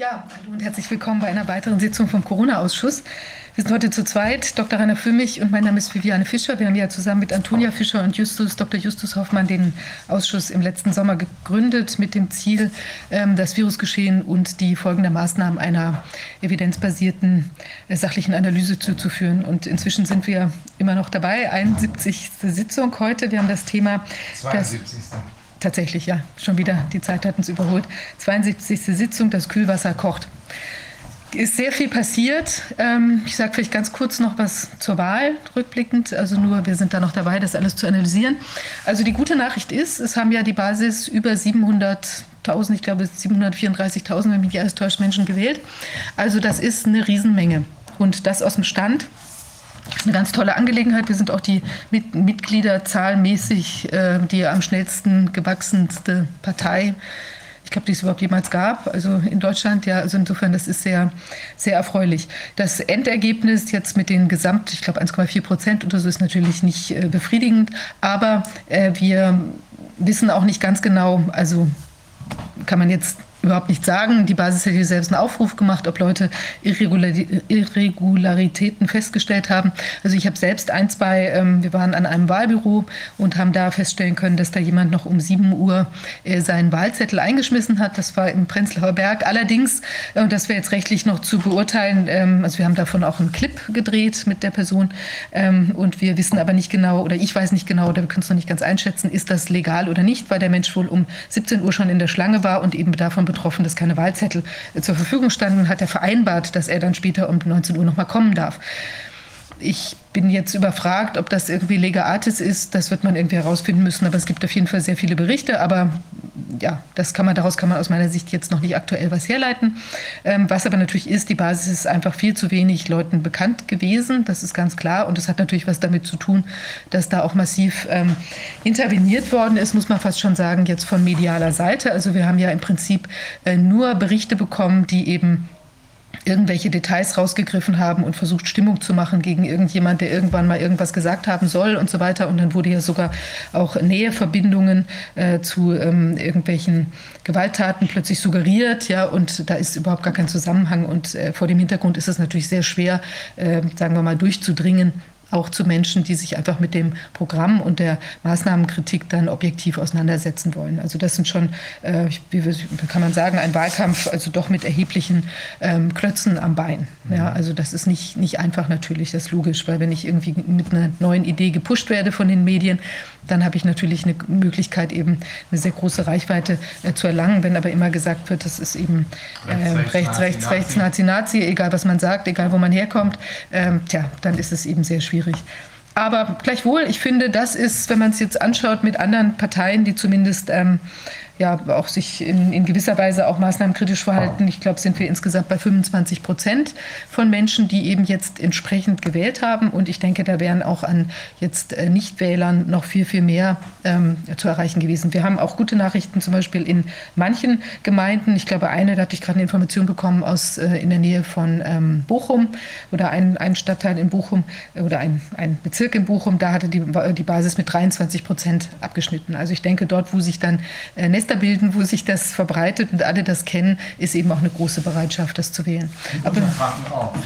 Ja, hallo und herzlich willkommen bei einer weiteren Sitzung vom Corona-Ausschuss. Wir sind heute zu zweit, Dr. Rainer Fümmich und mein Name ist Viviane Fischer. Wir haben ja zusammen mit Antonia Fischer und Justus, Dr. Justus Hoffmann den Ausschuss im letzten Sommer gegründet mit dem Ziel, ähm, das Virusgeschehen und die Folgen der Maßnahmen einer evidenzbasierten äh, sachlichen Analyse zuzuführen. Und inzwischen sind wir immer noch dabei. 71. Sitzung heute. Wir haben das Thema. 72. Tatsächlich, ja, schon wieder, die Zeit hat uns überholt. 72. Sitzung, das Kühlwasser kocht. Ist sehr viel passiert. Ähm, ich sage vielleicht ganz kurz noch was zur Wahl rückblickend. Also nur, wir sind da noch dabei, das alles zu analysieren. Also die gute Nachricht ist, es haben ja die Basis über 700.000, ich glaube 734.000, wenn mich nicht alles täuscht, Menschen gewählt. Also das ist eine Riesenmenge. Und das aus dem Stand eine ganz tolle Angelegenheit. Wir sind auch die Mit Mitgliederzahlmäßig äh, die am schnellsten gewachsenste Partei. Ich glaube, die es überhaupt jemals gab, also in Deutschland. Ja, also insofern, das ist sehr, sehr erfreulich. Das Endergebnis jetzt mit den Gesamt, ich glaube 1,4 Prozent oder so, ist natürlich nicht äh, befriedigend. Aber äh, wir wissen auch nicht ganz genau, also kann man jetzt überhaupt nicht sagen. Die Basis hier selbst einen Aufruf gemacht, ob Leute Irregularitäten festgestellt haben. Also ich habe selbst ein, zwei, ähm, wir waren an einem Wahlbüro und haben da feststellen können, dass da jemand noch um 7 Uhr äh, seinen Wahlzettel eingeschmissen hat. Das war im Prenzlauer Berg. Allerdings, äh, und das wäre jetzt rechtlich noch zu beurteilen, ähm, also wir haben davon auch einen Clip gedreht mit der Person ähm, und wir wissen aber nicht genau, oder ich weiß nicht genau, oder wir können es noch nicht ganz einschätzen, ist das legal oder nicht, weil der Mensch wohl um 17 Uhr schon in der Schlange war und eben davon betroffen, dass keine Wahlzettel äh, zur Verfügung standen, hat er vereinbart, dass er dann später um 19 Uhr noch mal kommen darf. Ich bin jetzt überfragt, ob das irgendwie Lega Artis ist. Das wird man irgendwie herausfinden müssen. Aber es gibt auf jeden Fall sehr viele Berichte. Aber ja, das kann man, daraus kann man aus meiner Sicht jetzt noch nicht aktuell was herleiten. Ähm, was aber natürlich ist, die Basis ist einfach viel zu wenig Leuten bekannt gewesen. Das ist ganz klar. Und das hat natürlich was damit zu tun, dass da auch massiv ähm, interveniert worden ist, muss man fast schon sagen, jetzt von medialer Seite. Also wir haben ja im Prinzip äh, nur Berichte bekommen, die eben irgendwelche Details rausgegriffen haben und versucht, Stimmung zu machen gegen irgendjemand, der irgendwann mal irgendwas gesagt haben soll und so weiter. Und dann wurde ja sogar auch Näheverbindungen äh, zu ähm, irgendwelchen Gewalttaten plötzlich suggeriert. Ja, und da ist überhaupt gar kein Zusammenhang. Und äh, vor dem Hintergrund ist es natürlich sehr schwer, äh, sagen wir mal, durchzudringen auch zu Menschen, die sich einfach mit dem Programm und der Maßnahmenkritik dann objektiv auseinandersetzen wollen. Also das sind schon, äh, wie kann man sagen, ein Wahlkampf, also doch mit erheblichen ähm, Klötzen am Bein. Ja, mhm. also das ist nicht, nicht einfach natürlich, das ist logisch, weil wenn ich irgendwie mit einer neuen Idee gepusht werde von den Medien, dann habe ich natürlich eine Möglichkeit, eben eine sehr große Reichweite äh, zu erlangen. Wenn aber immer gesagt wird, das ist eben äh, rechts, rechts, rechts, Nazi, Nazi, egal was man sagt, egal wo man herkommt, ähm, tja, dann ist es eben sehr schwierig. Aber gleichwohl, ich finde, das ist, wenn man es jetzt anschaut mit anderen Parteien, die zumindest ähm, ja auch sich in, in gewisser Weise auch maßnahmenkritisch verhalten. Ich glaube, sind wir insgesamt bei 25 Prozent von Menschen, die eben jetzt entsprechend gewählt haben. Und ich denke, da wären auch an jetzt äh, Nichtwählern noch viel, viel mehr ähm, zu erreichen gewesen. Wir haben auch gute Nachrichten, zum Beispiel in manchen Gemeinden. Ich glaube, eine, da hatte ich gerade eine Information bekommen aus äh, in der Nähe von ähm, Bochum oder ein, ein Stadtteil in Bochum äh, oder ein, ein Bezirk in Bochum. Da hatte die, die Basis mit 23 Prozent abgeschnitten. Also ich denke, dort, wo sich dann äh, Nester bilden, wo sich das verbreitet und alle das kennen, ist eben auch eine große Bereitschaft, das zu wählen. Aber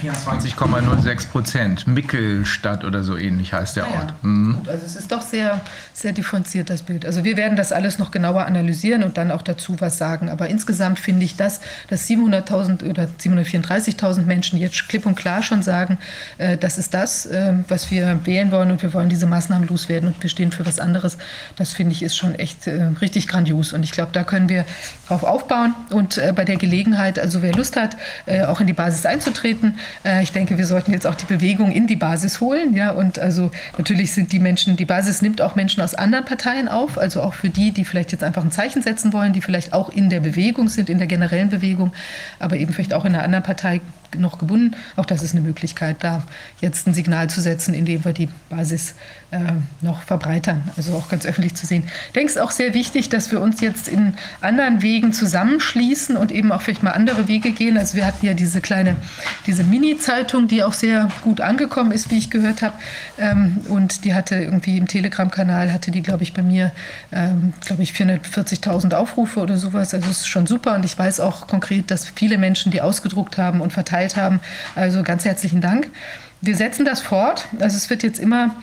24,06 Prozent. Mickelstadt oder so ähnlich heißt der ah Ort. Ja. Mhm. Also es ist doch sehr, sehr differenziert, das Bild. Also wir werden das alles noch genauer analysieren und dann auch dazu was sagen. Aber insgesamt finde ich das, dass 700.000 oder 734.000 Menschen jetzt klipp und klar schon sagen, äh, das ist das, äh, was wir wählen wollen und wir wollen diese Maßnahmen loswerden und wir stehen für was anderes. Das finde ich ist schon echt äh, richtig grandios. Und ich glaube, da können wir drauf aufbauen und äh, bei der Gelegenheit, also wer Lust hat, äh, auch in die Basis einzutreten, äh, ich denke, wir sollten jetzt auch die Bewegung in die Basis holen, ja, und also natürlich sind die Menschen, die Basis nimmt auch Menschen aus anderen Parteien auf, also auch für die, die vielleicht jetzt einfach ein Zeichen setzen wollen, die vielleicht auch in der Bewegung sind, in der generellen Bewegung, aber eben vielleicht auch in einer anderen Partei noch gebunden. Auch das ist eine Möglichkeit, da jetzt ein Signal zu setzen, indem wir die Basis äh, noch verbreitern, also auch ganz öffentlich zu sehen. Ich denke, es ist auch sehr wichtig, dass wir uns jetzt in anderen Wegen zusammenschließen und eben auch vielleicht mal andere Wege gehen. Also wir hatten ja diese kleine, diese Mini-Zeitung, die auch sehr gut angekommen ist, wie ich gehört habe. Ähm, und die hatte irgendwie im Telegram-Kanal, hatte die, glaube ich, bei mir, ähm, glaube ich, 440.000 Aufrufe oder sowas. Also es ist schon super und ich weiß auch konkret, dass viele Menschen die ausgedruckt haben und verteilt haben. Also ganz herzlichen Dank. Wir setzen das fort. Also es wird jetzt immer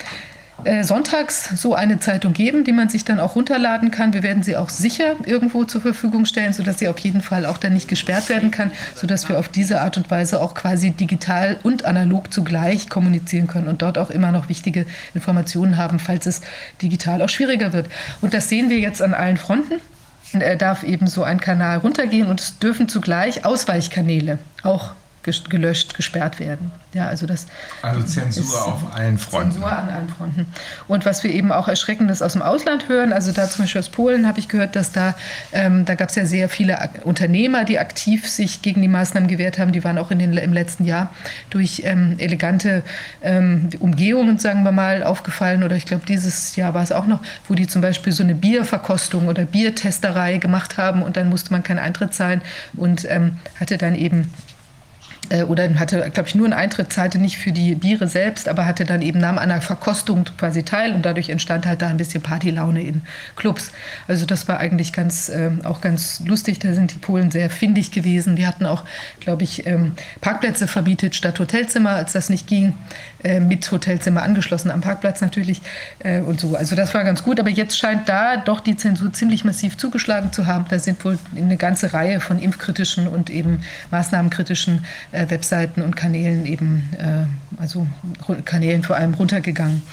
äh, sonntags so eine Zeitung geben, die man sich dann auch runterladen kann. Wir werden sie auch sicher irgendwo zur Verfügung stellen, sodass sie auf jeden Fall auch dann nicht gesperrt werden kann, sodass wir auf diese Art und Weise auch quasi digital und analog zugleich kommunizieren können und dort auch immer noch wichtige Informationen haben, falls es digital auch schwieriger wird. Und das sehen wir jetzt an allen Fronten. Er darf eben so ein Kanal runtergehen und es dürfen zugleich Ausweichkanäle auch gelöscht, gesperrt werden. Ja, also das also Zensur auf allen Fronten. Zensur an allen Fronten. Und was wir eben auch Erschreckendes aus dem Ausland hören, also da zum Beispiel aus Polen habe ich gehört, dass da, ähm, da gab es ja sehr viele Unternehmer, die aktiv sich gegen die Maßnahmen gewehrt haben. Die waren auch in den, im letzten Jahr durch ähm, elegante ähm, Umgehungen, sagen wir mal, aufgefallen. Oder ich glaube, dieses Jahr war es auch noch, wo die zum Beispiel so eine Bierverkostung oder Biertesterei gemacht haben und dann musste man keinen Eintritt zahlen und ähm, hatte dann eben äh, oder hatte, glaube ich, nur einen Eintritt, zahlte nicht für die Biere selbst, aber hatte dann eben nahm an einer Verkostung quasi teil und dadurch entstand halt da ein bisschen Partylaune in Clubs. Also das war eigentlich ganz, äh, auch ganz lustig. Da sind die Polen sehr findig gewesen. Die hatten auch, glaube ich, ähm, Parkplätze verbietet statt Hotelzimmer, als das nicht ging, äh, mit Hotelzimmer angeschlossen am Parkplatz natürlich äh, und so. Also das war ganz gut, aber jetzt scheint da doch die Zensur ziemlich massiv zugeschlagen zu haben. Da sind wohl eine ganze Reihe von impfkritischen und eben maßnahmenkritischen äh, Webseiten und Kanälen eben, äh, also Kanälen vor allem runtergegangen.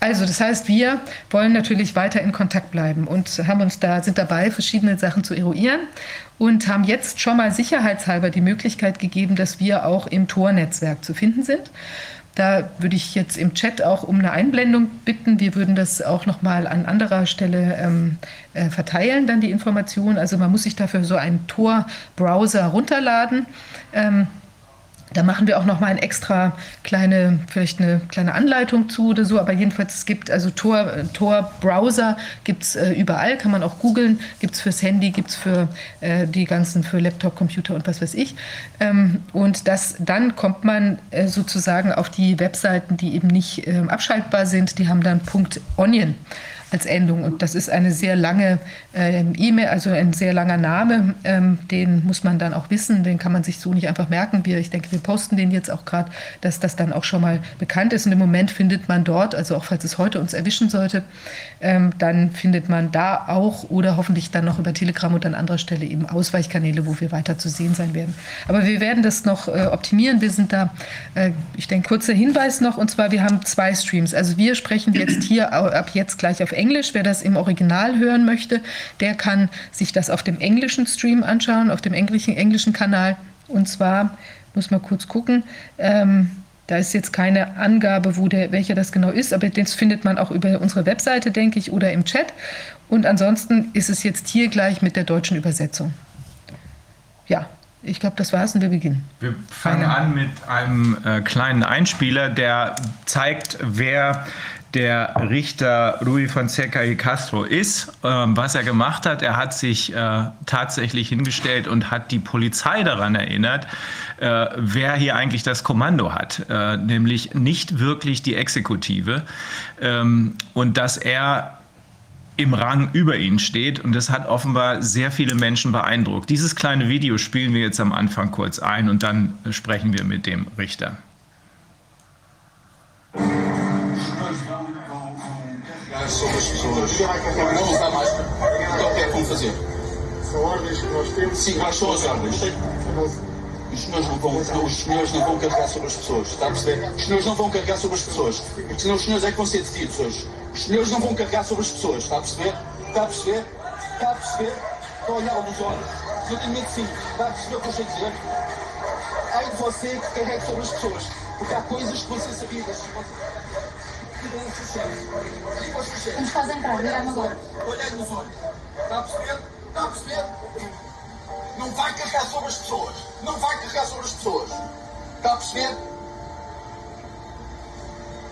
Also das heißt, wir wollen natürlich weiter in Kontakt bleiben und haben uns da, sind dabei, verschiedene Sachen zu eruieren und haben jetzt schon mal sicherheitshalber die Möglichkeit gegeben, dass wir auch im Tor-Netzwerk zu finden sind. Da würde ich jetzt im Chat auch um eine Einblendung bitten. Wir würden das auch noch mal an anderer Stelle ähm, äh, verteilen, dann die Information. Also man muss sich dafür so einen Tor-Browser runterladen. Ähm, da machen wir auch noch mal ein extra kleine, vielleicht eine kleine Anleitung zu oder so. Aber jedenfalls, es gibt also Tor, Tor Browser gibt es äh, überall, kann man auch googeln. Gibt es fürs Handy, gibt es für äh, die ganzen, für Laptop, Computer und was weiß ich. Ähm, und das, dann kommt man äh, sozusagen auf die Webseiten, die eben nicht ähm, abschaltbar sind. Die haben dann Punkt .onion als Endung. Und das ist eine sehr lange äh, E-Mail, also ein sehr langer Name. Ähm, den muss man dann auch wissen. Den kann man sich so nicht einfach merken. Wir, ich denke, wir posten den jetzt auch gerade, dass das dann auch schon mal bekannt ist. Und im Moment findet man dort, also auch falls es heute uns erwischen sollte, ähm, dann findet man da auch oder hoffentlich dann noch über Telegram und an anderer Stelle eben Ausweichkanäle, wo wir weiter zu sehen sein werden. Aber wir werden das noch äh, optimieren. Wir sind da, äh, ich denke, kurzer Hinweis noch, und zwar wir haben zwei Streams. Also wir sprechen jetzt hier ab jetzt gleich auf Englisch. Wer das im Original hören möchte, der kann sich das auf dem englischen Stream anschauen, auf dem englischen, englischen Kanal. Und zwar, muss man kurz gucken, ähm, da ist jetzt keine Angabe, wo der, welcher das genau ist, aber das findet man auch über unsere Webseite, denke ich, oder im Chat. Und ansonsten ist es jetzt hier gleich mit der deutschen Übersetzung. Ja, ich glaube, das war's und wir beginnen. Wir fangen an mit einem äh, kleinen Einspieler, der zeigt, wer der Richter Rui Fonseca y Castro ist. Ähm, was er gemacht hat, er hat sich äh, tatsächlich hingestellt und hat die Polizei daran erinnert, äh, wer hier eigentlich das Kommando hat, äh, nämlich nicht wirklich die Exekutive. Ähm, und dass er im Rang über ihnen steht und das hat offenbar sehr viele Menschen beeindruckt. Dieses kleine Video spielen wir jetzt am Anfang kurz ein und dann sprechen wir mit dem Richter. Sobre as pessoas. Não usar máscara. Então o que é que vão fazer? São ordens que nós temos. Sim, quais são as ordens? Os senhores, não vão, os senhores não vão carregar sobre as pessoas, está a perceber? Os senhores não vão carregar sobre as pessoas, porque senão os senhores é que vão ser detidos hoje. Os senhores não vão carregar sobre as pessoas, está a perceber? Está a perceber? Está a perceber? Está a olhar nos olhos. Eu tenho medo sim, está a perceber o que eu estou a dizer? Ai de você que carregue sobre as pessoas, porque há coisas que vão ser sabidas. Nos faz entrar, olhar nos olhos. Olhar nos olhos. Está a perceber? Está a perceber? Não vai carregar sobre as pessoas. Não vai carregar sobre as pessoas. Está a perceber?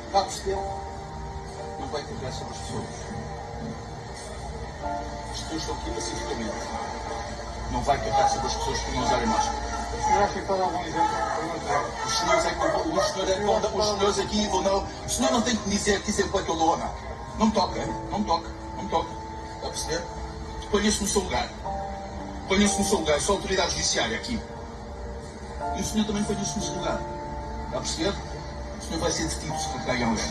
Está a perceber? Não vai carregar sobre as pessoas. As pessoas estão aqui pacificamente. Não vai carregar sobre as pessoas por não usarem máscara. O senhor acha que? Os senhores é que não os senhores, é dar- os senhores aqui vão não. O senhor não tem que dizer é que eu dou ou não. Não toca, não toca, não toca. Está a perceber? Ponha-se no seu lugar. Ponha-se no seu lugar. Sou autoridade judiciária aqui. E o senhor também ponha-se no seu lugar. Está a perceber? O senhor vai ser detido se carregar em alguém.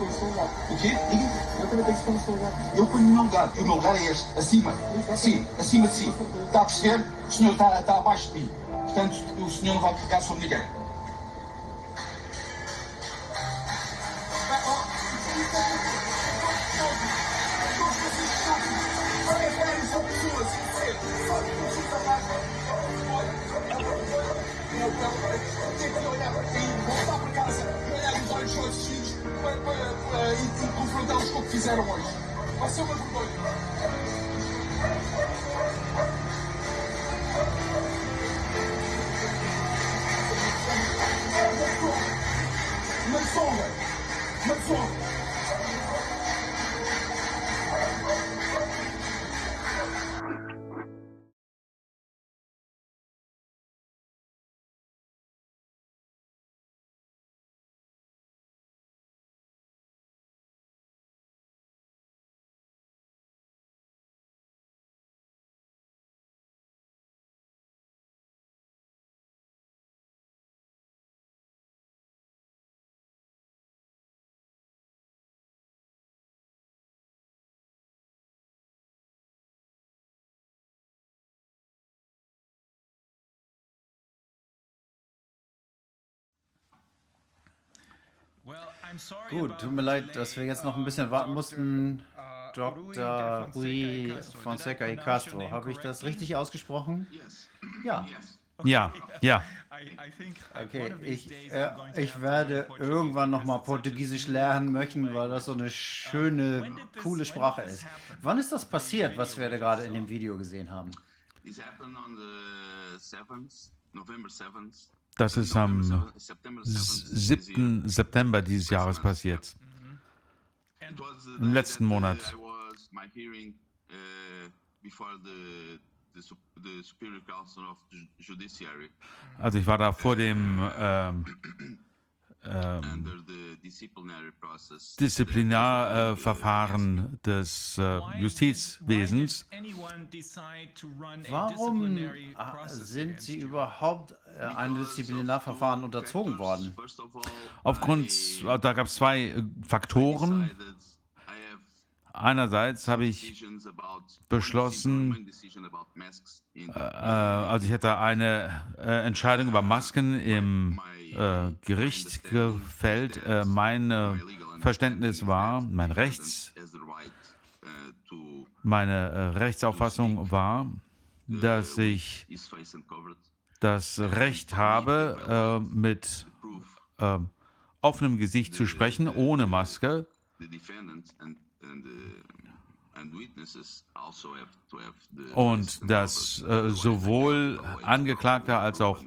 O que. O quê? Diga. O senhor também tem que pôr no seu lugar. Eu ponho no meu lugar. E o meu lugar é este. Acima. Sim, acima de si. Está a perceber? O senhor está, está abaixo de mim. Portanto, o senhor não vai carregar sobre ninguém. Fizeram hoje. Vai ser uma vergonha. Gut, tut mir leid, dass wir jetzt noch ein bisschen warten mussten. Dr. Rui Fonseca y Castro, habe ich das richtig ausgesprochen? Ja. Ja, ja. Okay, ich, äh, ich werde irgendwann noch mal Portugiesisch lernen möchten, weil das so eine schöne, coole Sprache ist. Wann ist das passiert, was wir da gerade in dem Video gesehen haben? This happened on the 7th, November 7th. Das ist am November 7th, September 7th this year. 7. September dieses Jahres passiert. Im letzten Monat. Also ich war da vor dem ähm, under the disciplinary process. Disziplinarverfahren des äh, Justizwesens. Warum ah, sind Sie überhaupt äh, einem Disziplinarverfahren unterzogen worden? Aufgrund, da gab es zwei äh, Faktoren. decided I have Einerseits habe ich beschlossen, one decision about masks in äh, also ich hatte eine äh, Entscheidung über Masken im äh, Gericht gefällt. Äh, mein äh, Verständnis war, mein Rechts, meine äh, Rechtsauffassung war, dass ich das Recht habe, mit prove äh, offenem Gesicht zu sprechen, ohne Maske. Und dass äh, sowohl Angeklagter als auch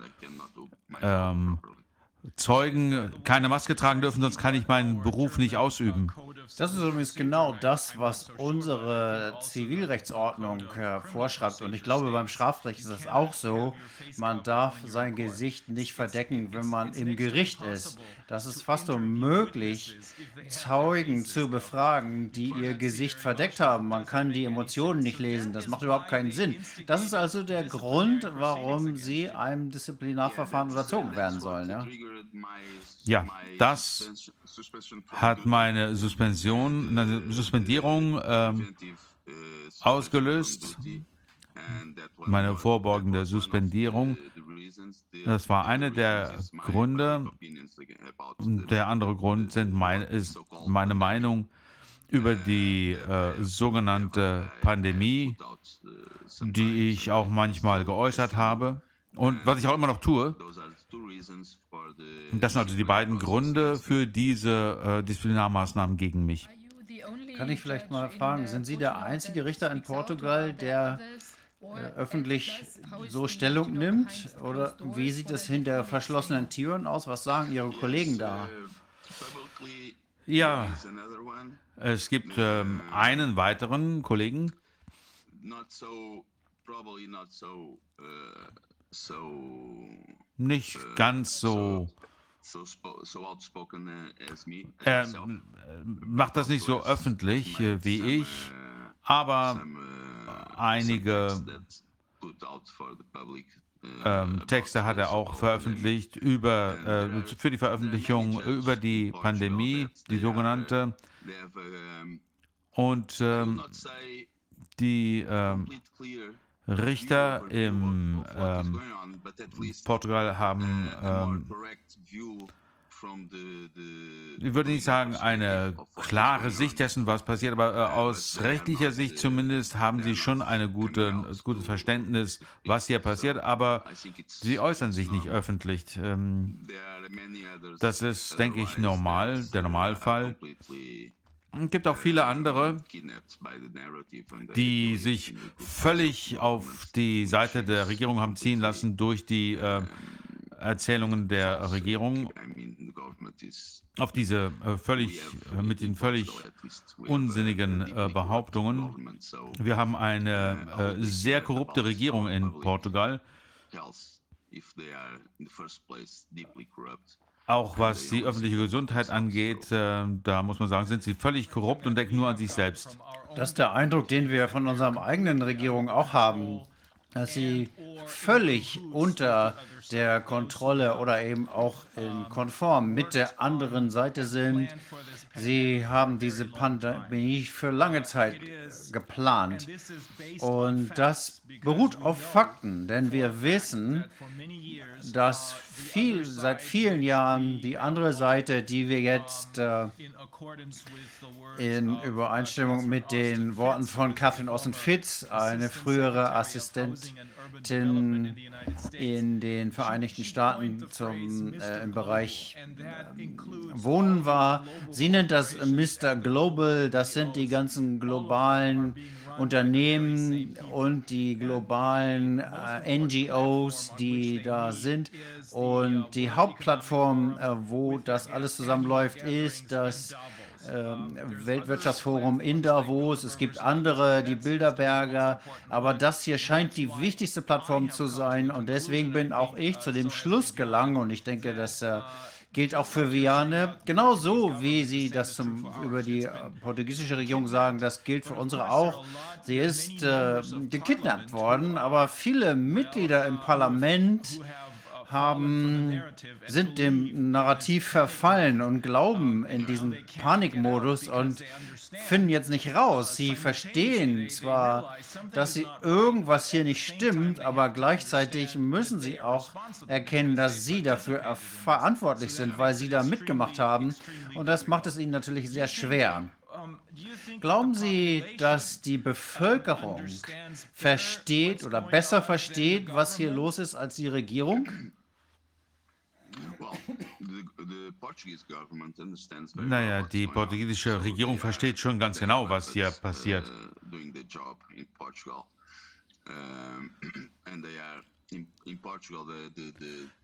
ähm. Zeugen keine Maske tragen dürfen, sonst kann ich meinen Beruf nicht ausüben. Das ist übrigens genau das, was unsere Zivilrechtsordnung äh, vorschreibt. Und ich glaube, beim Strafrecht ist es auch so. Man darf sein Gesicht nicht verdecken, wenn man im Gericht ist. Das ist fast unmöglich, Zeugen zu befragen, die ihr Gesicht verdeckt haben. Man kann die Emotionen nicht lesen. Das macht überhaupt keinen Sinn. Das ist also der Grund, warum sie einem Disziplinarverfahren unterzogen werden sollen. Ja? Ja, das Hat meine Suspension, eine Suspendierung suspension ausgelöst. Meine of Suspendierung. Das war the eine der Gründe. Der andere Grund sind mein, ist meine Meinung über die äh, sogenannte Pandemie, die ich auch manchmal geäußert habe und was ich auch immer noch tue. Das sind also die beiden Gründe für diese äh, Disziplinarmaßnahmen gegen mich. Kann ich vielleicht mal fragen, sind Sie der einzige Richter in Portugal, der äh, öffentlich so Stellung nimmt? Oder wie sieht es hinter verschlossenen Türen aus? Was sagen Ihre Kollegen da? Publicly, Ja, es gibt ähm, einen weiteren Kollegen, Not so, probably not so, uh, so, nicht ganz so, uh, er myself. äh, macht das nicht so öffentlich äh, wie ich, Uh, aber uh, einige uh, ähm, Texte hat er auch veröffentlicht über, äh, für die Veröffentlichung über die Pandemie, die sogenannte. Have, um, Und ähm, die ähm, Richter im ähm, Portugal haben, ähm, ich würde nicht sagen, eine klare Sicht dessen, was passiert, aber äh, aus rechtlicher Sicht zumindest haben sie schon eine gute, ein gutes Verständnis, was hier passiert, aber sie äußern sich nicht öffentlich. Ähm, Das ist, denke ich, normal, der Normalfall. Es gibt auch viele andere, die sich völlig auf die Seite der Regierung haben ziehen lassen durch die äh, Erzählungen der Regierung, auf diese äh, völlig, äh, mit den völlig unsinnigen äh, Behauptungen. Wir haben eine äh, sehr korrupte Regierung in Portugal, auch was die öffentliche Gesundheit angeht. Äh, da muss man sagen, sind sie völlig korrupt und denken nur an sich selbst. Das ist der Eindruck, den wir von unserem eigenen Regierung auch haben, dass sie völlig unter der Kontrolle oder eben auch in konform mit der anderen Seite sind. Sie haben diese Pandemie für lange Zeit geplant. Und das beruht auf Fakten, denn wir wissen, dass viel, seit vielen Jahren die andere Seite, die wir jetzt äh, in Übereinstimmung mit den Worten von Catherine Austin-Fitz, eine frühere Assistentin in den Vereinigten Staaten zum, äh, im Bereich Wohnen war. Sie nennt das Mr. Global, das sind die ganzen globalen Unternehmen und die globalen äh, NGOs, die da sind. Und die Hauptplattform, äh, wo das alles zusammenläuft, ist das Weltwirtschaftsforum in Davos. Es gibt andere, die Bilderberger, aber das hier scheint die wichtigste Plattform zu sein. Und deswegen bin auch ich zu dem Schluss gelangt und ich denke, dass äh, gilt auch für Viane. Genauso wie Sie das zum, über die äh, portugiesische Regierung sagen, das gilt für unsere auch. Sie ist äh, gekidnappt worden, aber viele Mitglieder im Parlament haben, sind dem Narrativ verfallen und glauben in diesen Panikmodus und finden jetzt nicht raus. Sie verstehen zwar, dass sie irgendwas hier nicht stimmt, aber gleichzeitig müssen sie auch erkennen, dass sie dafür verantwortlich sind, weil sie da mitgemacht haben. Und das macht es ihnen natürlich sehr schwer. Glauben Sie, dass die Bevölkerung versteht oder besser versteht, was hier los ist, als die Regierung? Naja, die portugiesische Regierung versteht schon ganz genau, was hier passiert.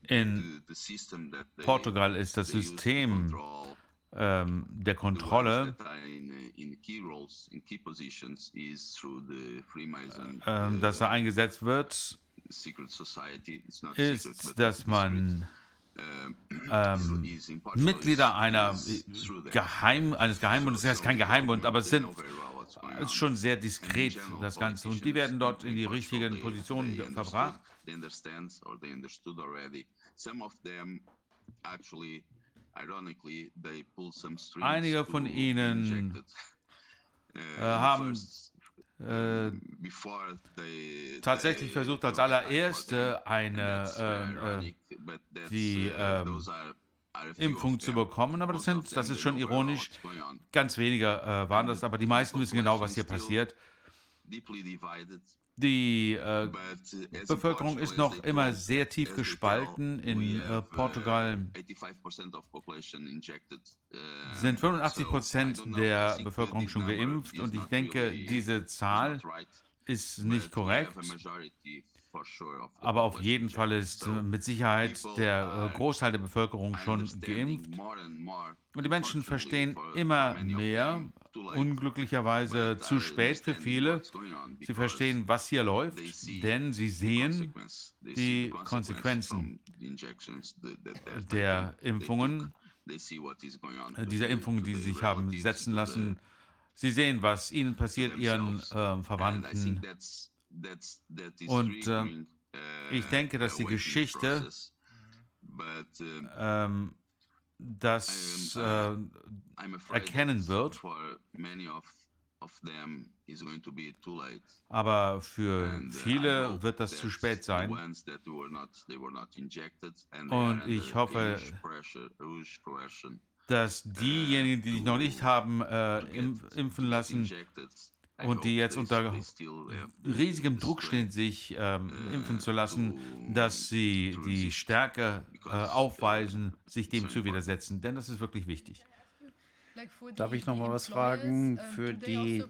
In Portugal. Ist das System ähm, der Kontrolle, ähm, das da eingesetzt wird, ist, dass man ähm, Mitglieder einer Geheim, eines Geheimbundes, das heißt kein Geheimbund, aber es sind ist schon sehr diskret, das Ganze. Und die werden dort in die richtigen Positionen verbracht. Einige von ihnen äh, haben äh, tatsächlich versucht, als allererste eine äh, die ähm, Impfung zu bekommen, aber das, sind, das ist schon ironisch. Ganz wenige äh, waren das, aber die meisten wissen genau, was hier passiert. Die äh, Bevölkerung ist noch immer sehr tief gespalten. In äh, Portugal sind 85 Prozent der Bevölkerung schon geimpft und ich denke, diese Zahl ist nicht korrekt. Aber auf jeden Fall ist äh, mit Sicherheit der äh, Großteil der Bevölkerung schon geimpft. Und die Menschen verstehen immer mehr, unglücklicherweise zu spät für viele. Sie verstehen, was hier läuft, denn sie sehen die Konsequenzen der Impfungen, äh, dieser Impfungen, die sie sich haben setzen lassen. Sie sehen, was ihnen passiert, ihren think Verwandten. Und, äh, ich uh, denke, dass die Geschichte Ähm, das äh, erkennen wird. Aber für uh, viele wird das zu spät sein. Und ich hoffe, dass diejenigen, die sich noch nicht haben äh, impfen lassen und die jetzt unter riesigem Druck stehen, sich ähm, äh, impfen zu lassen, dass sie die. Stärke äh, aufweisen, sich dem zu widersetzen, denn das ist wirklich wichtig. Darf ich noch mal was fragen? Für die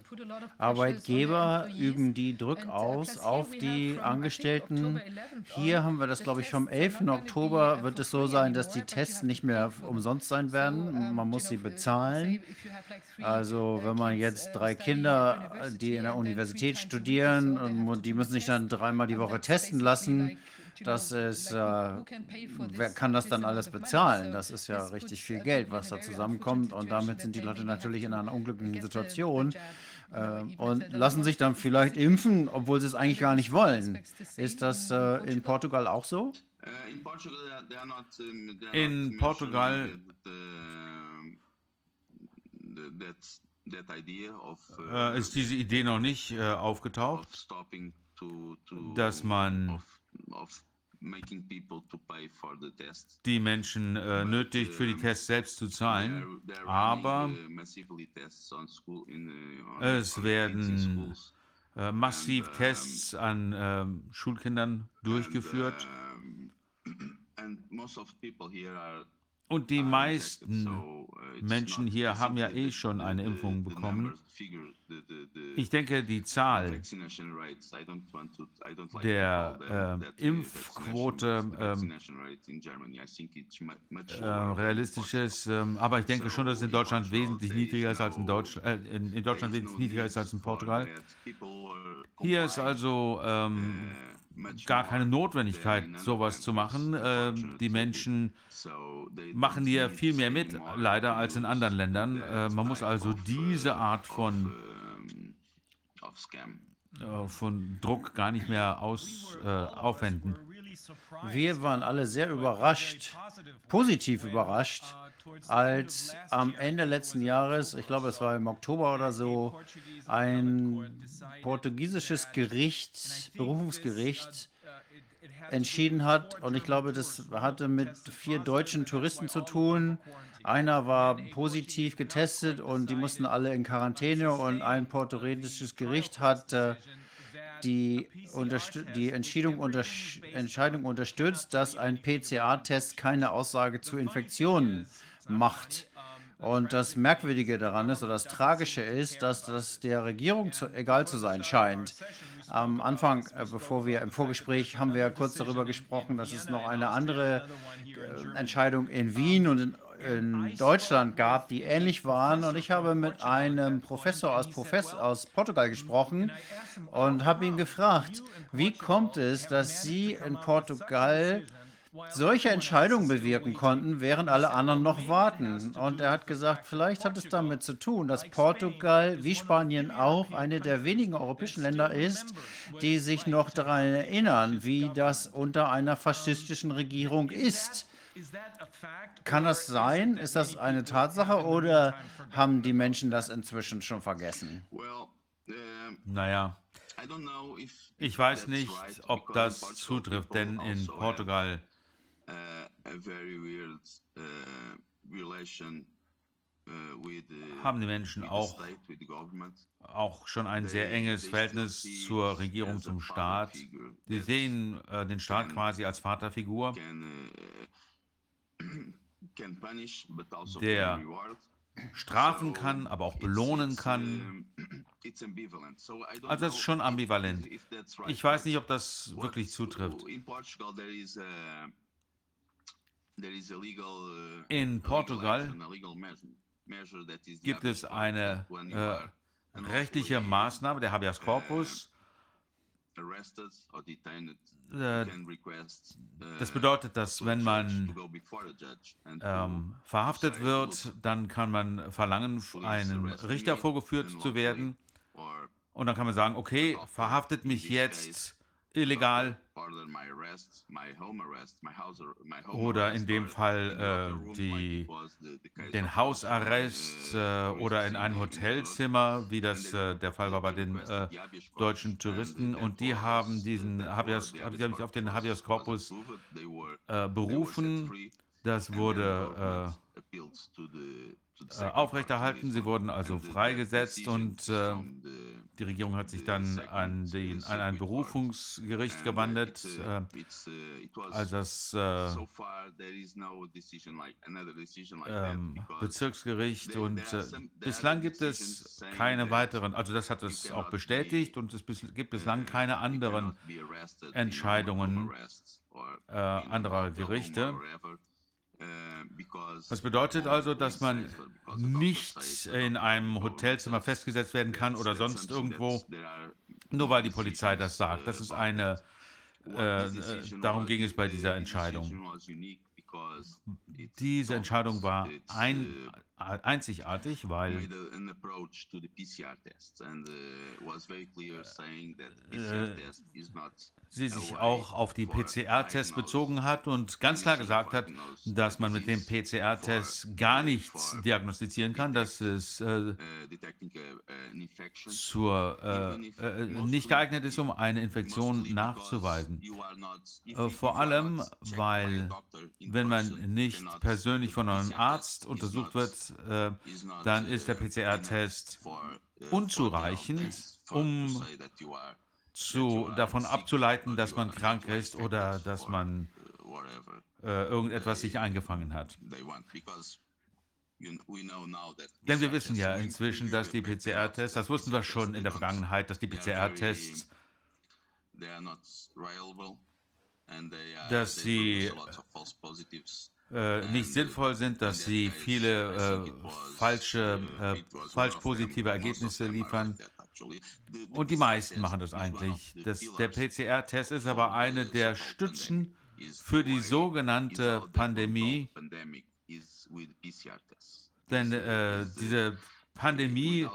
Arbeitgeber üben die Druck aus auf die Angestellten. Hier haben wir das, glaube ich, vom 11. Oktober wird es so sein, dass die Tests nicht mehr umsonst sein werden. Man muss sie bezahlen. Also wenn man jetzt drei Kinder, äh, die in der Universität studieren, und die müssen sich dann dreimal die Woche testen lassen. Das ist, äh, wer kann das dann alles bezahlen? Das ist ja richtig viel Geld, was da zusammenkommt. Und damit sind die Leute natürlich in einer unglücklichen Situation äh, und lassen sich dann vielleicht impfen, obwohl sie es eigentlich gar nicht wollen. Ist das äh, in Portugal auch so? Uh, in Portugal, Äh, ist diese Idee noch nicht äh, aufgetaucht, dass man of, making people to pay for the test. die Menschen äh, nötigt, für die Tests selbst zu zahlen. Aber tests es werden äh, massiv Tests an ähm, Schulkindern durchgeführt. And, and most of people here are Und die are meisten Menschen hier haben ja eh schon eine Impfung bekommen. Ich denke, die Zahl der, äh, Impfquote, äh, than realistisch ist. Ähm, aber ich denke schon, dass es in Deutschland wesentlich niedriger ist als in, no- Deutsch, äh, in, Deutschland wesentlich niedriger ist als in Portugal. Hier ist also ähm, uh, gar keine Notwendigkeit, sowas zu machen. Ähm, die. Menschen machen hier viel mehr mit, leider, als in anderen Ländern. Äh, man muss also diese Art von, äh, von Druck gar nicht mehr aus, äh, aufwenden. Wir waren alle sehr überrascht, positiv überrascht, als am Ende letzten Jahres, ich glaube es war im Oktober oder so, ein portugiesisches Gericht, Berufungsgericht, entschieden hat. Und ich glaube, das hatte mit vier deutschen Touristen zu tun. Einer war positiv getestet und die mussten alle in Quarantäne. Und ein portugiesisches Gericht hat äh, die, die Entscheidung, untersch- Entscheidung unterstützt, dass ein PCA-Test keine Aussage zu Infektionen macht. Und das Merkwürdige daran ist, oder das Tragische ist, dass das der Regierung zu, egal zu sein scheint. Am Anfang, äh, bevor wir im Vorgespräch, haben wir kurz darüber gesprochen, dass es noch eine andere äh, Entscheidung in Wien und in, in Deutschland gab, die ähnlich waren. Und ich habe mit einem Professor aus, Profess aus Portugal gesprochen und habe ihn gefragt, wie kommt es, dass Sie in Portugal solche Entscheidungen bewirken konnten, während alle anderen noch warten. Und er hat gesagt, vielleicht hat es damit zu tun, dass Portugal, wie Spanien auch, eine der wenigen europäischen Länder ist, die sich noch daran erinnern, wie das unter einer faschistischen Regierung ist. Kann das sein? Ist das eine Tatsache oder haben die Menschen das inzwischen schon vergessen? Naja, ich weiß nicht, ob das zutrifft, denn in Portugal haben die Menschen auch, auch schon ein sehr enges Verhältnis zur Regierung, zum Staat. Sie sehen äh, den Staat quasi als Vaterfigur, uh, also Der- strafen kann, aber auch belohnen kann. Also das ist schon ambivalent. Ich weiß nicht, ob das wirklich zutrifft. In Portugal gibt es eine äh, rechtliche Maßnahme, der Habeas Corpus. Äh, das bedeutet, dass wenn man ähm, verhaftet wird, dann kann man verlangen, einem Richter vorgeführt zu werden. Und dann kann man sagen, okay, verhaftet mich jetzt illegal. Oder in dem Fall äh, die, den Hausarrest äh, oder in einem Hotelzimmer, wie das äh, der Fall war bei den äh, deutschen Touristen. Und die haben diesen Habeas, die haben sich auf den Habeas Corpus äh, berufen. Das wurde äh, aufrechterhalten. Sie wurden also freigesetzt und äh, die Regierung hat sich dann an, den, an ein Berufungsgericht gewandt. Äh, also das äh, ähm, Bezirksgericht und äh, bislang gibt es keine weiteren, also das hat es auch bestätigt und es gibt bislang keine anderen Entscheidungen anderer Gerichte. Das bedeutet also, dass man nicht in einem Hotelzimmer festgesetzt werden kann oder sonst irgendwo, nur weil die Polizei das sagt. Das ist eine, äh, äh darum ging es bei dieser Entscheidung. Diese Entscheidung war ein, einzigartig, weil äh, sie sich auch auf die PCR-Tests bezogen hat und ganz klar gesagt hat, dass man mit dem PCR-Test gar nichts diagnostizieren kann, dass es äh, zur, äh, äh, nicht geeignet ist, um eine Infektion nachzuweisen. Äh, vor allem, weil wenn man nicht persönlich von einem Arzt untersucht wird, äh, dann ist der PCR-Test unzureichend, um zu, davon abzuleiten, dass man krank ist oder dass man äh, irgendetwas sich eingefangen hat. Denn wir wissen ja inzwischen, dass die PCR-Tests, das wussten wir schon in der Vergangenheit, dass die PCR-Tests, dass sie äh, nicht sinnvoll sind, dass sie viele äh, falsche, äh, falsch positive Ergebnisse liefern. Und die meisten machen das eigentlich. Das, der PCR-Test ist aber eine der Stützen für die sogenannte Pandemie. Denn äh, diese Pandemie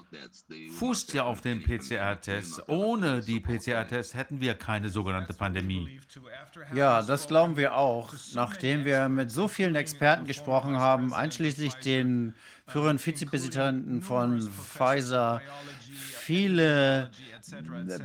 fußt ja auf den PCR-Tests. Ohne die PCR-Tests hätten wir keine sogenannte Pandemie. Ja, das glauben wir auch. Nachdem wir mit so vielen Experten gesprochen haben, einschließlich den früheren Vizepräsidenten von Pfizer, viele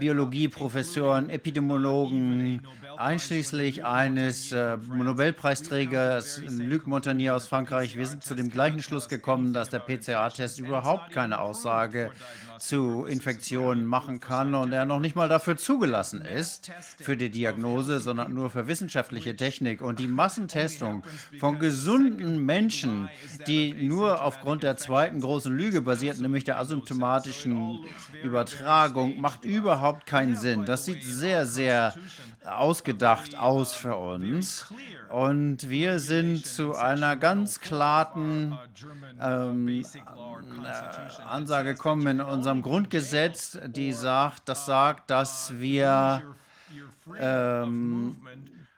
Biologieprofessoren, Epidemiologen, einschließlich eines äh, Nobelpreisträgers Luc Montagnier aus Frankreich. Wir sind zu dem gleichen Schluss gekommen, dass der PCR-Test überhaupt keine Aussage zu Infektionen machen kann und er noch nicht mal dafür zugelassen ist für die Diagnose, sondern nur für wissenschaftliche Technik. Und die Massentestung von gesunden Menschen, die nur aufgrund der zweiten großen Lüge basiert, nämlich der asymptomatischen Übertragung, macht überhaupt keinen Sinn. Das sieht sehr, sehr ausgedacht aus für uns. Und wir sind zu einer ganz klaren ähm, äh, Ansage gekommen in unserem Grundgesetz, die sagt, das sagt, dass wir ähm,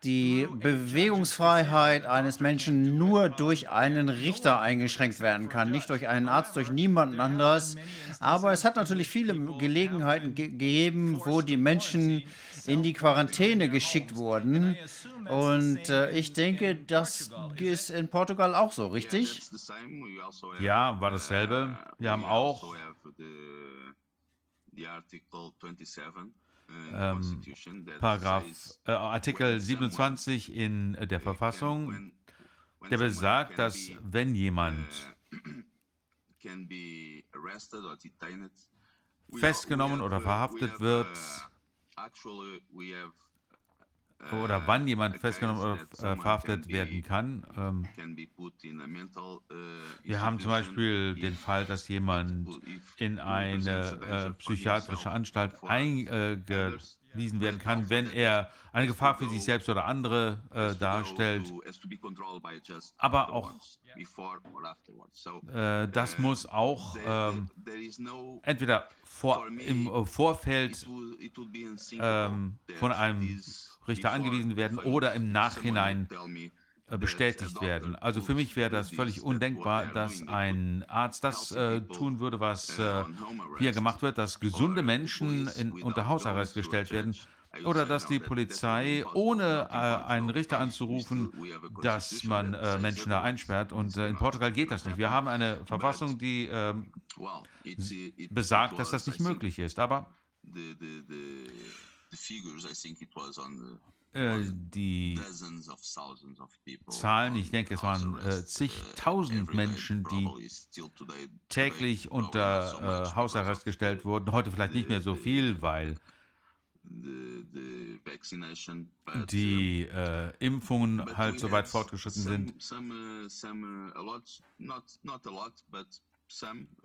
die Bewegungsfreiheit eines Menschen nur durch einen Richter eingeschränkt werden kann, nicht durch einen Arzt, durch niemanden anders. Aber es hat natürlich viele Gelegenheiten gegeben, wo die Menschen in die Quarantäne geschickt wurden. Und äh, ich denke, das ist in Portugal auch so, richtig? Ja, war dasselbe. Wir haben auch ähm, Paragraph, äh, Artikel 27 in der Verfassung, der besagt, dass wenn jemand festgenommen oder verhaftet wird, oder wann jemand festgenommen oder äh, verhaftet werden kann. Ähm, wir haben zum Beispiel den Fall, dass jemand in eine äh, psychiatrische Anstalt eingewiesen werden kann, wenn er eine Gefahr für sich selbst oder andere äh, darstellt. Aber auch äh, das muss auch ähm, entweder vor, im äh, Vorfeld ähm, von einem Richter angewiesen werden oder im Nachhinein äh, bestätigt werden. Also für mich wäre das völlig undenkbar, dass ein Arzt das äh, tun würde, was äh, hier gemacht wird, dass gesunde Menschen in, unter Hausarrest gestellt werden oder dass die Polizei, ohne äh, einen Richter anzurufen, dass man äh, Menschen da einsperrt. Und äh, in Portugal geht das nicht. Wir haben eine Verfassung, die ähm, besagt, dass das nicht möglich ist. Aber äh, die Zahlen, ich denke, es waren äh, zigtausend Menschen, die täglich unter äh, Hausarrest gestellt wurden. Heute vielleicht nicht mehr so viel, weil die äh, Impfungen halt so weit fortgeschritten sind.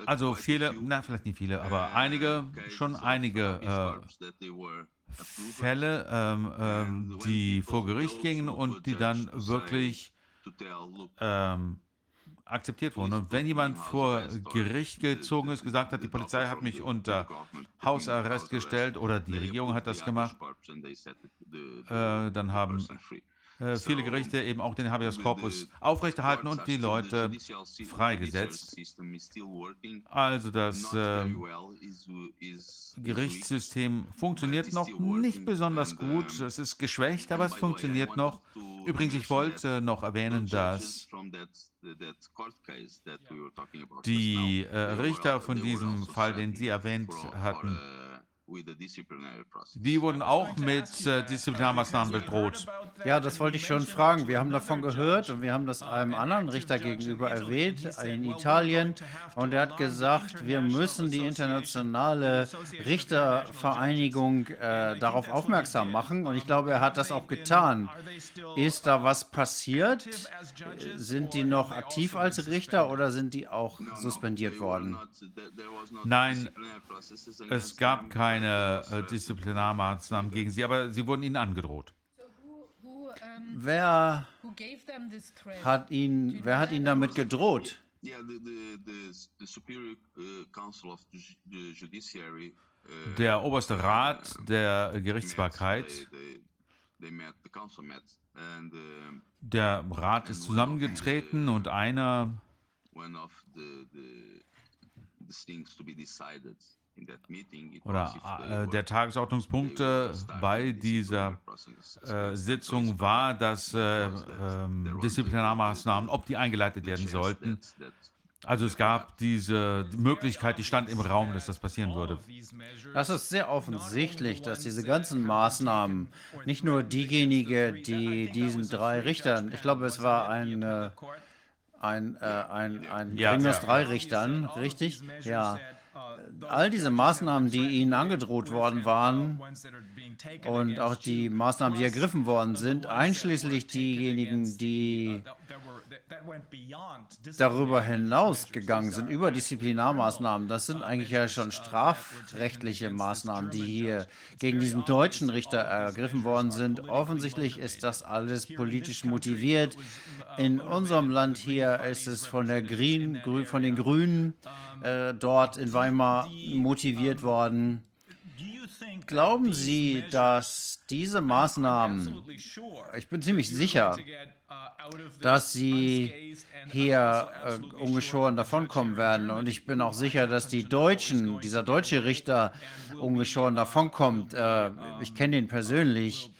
Also viele, na vielleicht nicht viele, aber einige, schon einige äh, Fälle, ähm, ähm, die vor Gericht gingen und die dann wirklich ähm, akzeptiert wurden. Und wenn jemand vor Gericht gezogen ist, gesagt hat, die Polizei hat mich unter Hausarrest gestellt oder die Regierung hat das gemacht, äh, dann haben äh, viele Gerichte eben auch den Habeas Corpus aufrechterhalten und die Leute freigesetzt. Also das äh, Gerichtssystem funktioniert noch nicht besonders gut. Es ist geschwächt, aber es funktioniert noch. Übrigens, ich wollte noch erwähnen, dass die äh, Richter von diesem Fall, den Sie erwähnt hatten, die wurden auch mit äh, Disziplinarmaßnahmen bedroht. Ja, das wollte ich schon fragen. Wir haben davon gehört und wir haben das einem anderen Richter gegenüber erwähnt, in Italien. Und er hat gesagt, wir müssen die internationale Richtervereinigung äh, darauf aufmerksam machen. Und ich glaube, er hat das auch getan. Ist da was passiert? Sind die noch aktiv als Richter oder sind die auch suspendiert worden? Nein, es gab keine keine äh, Disziplinarmaßnahmen gegen sie, aber sie wurden ihnen angedroht. Wer hat ihn, wer hat ihn damit gedroht? Der oberste Rat der Gerichtsbarkeit. Der Rat ist zusammengetreten und einer oder äh, der Tagesordnungspunkte bei dieser äh, Sitzung war, dass äh, ähm, Disziplinarmaßnahmen, ob die eingeleitet werden sollten. Also es gab diese Möglichkeit, die stand im Raum, dass das passieren würde. Das ist sehr offensichtlich, dass diese ganzen Maßnahmen, nicht nur diejenigen, die diesen drei Richtern, ich glaube, es war ein, äh, ein, äh, ein, ein ja, aus ja. drei Richtern, richtig? Ja all diese Maßnahmen, die ihnen angedroht worden waren und auch die Maßnahmen, die ergriffen worden sind, einschließlich diejenigen, die darüber hinausgegangen sind, über Disziplinarmaßnahmen, das sind eigentlich ja schon strafrechtliche Maßnahmen, die hier gegen diesen deutschen Richter ergriffen worden sind. Offensichtlich ist das alles politisch motiviert. In unserem Land hier ist es von, der Green, von den Grünen äh, dort in Weimar motiviert worden. Glauben Sie, dass diese Maßnahmen, ich bin ziemlich sicher, dass sie hier äh, ungeschoren davonkommen werden. Und ich bin auch sicher, dass die Deutschen, dieser deutsche Richter ungeschoren davonkommt. Äh, ich kenne ihn persönlich.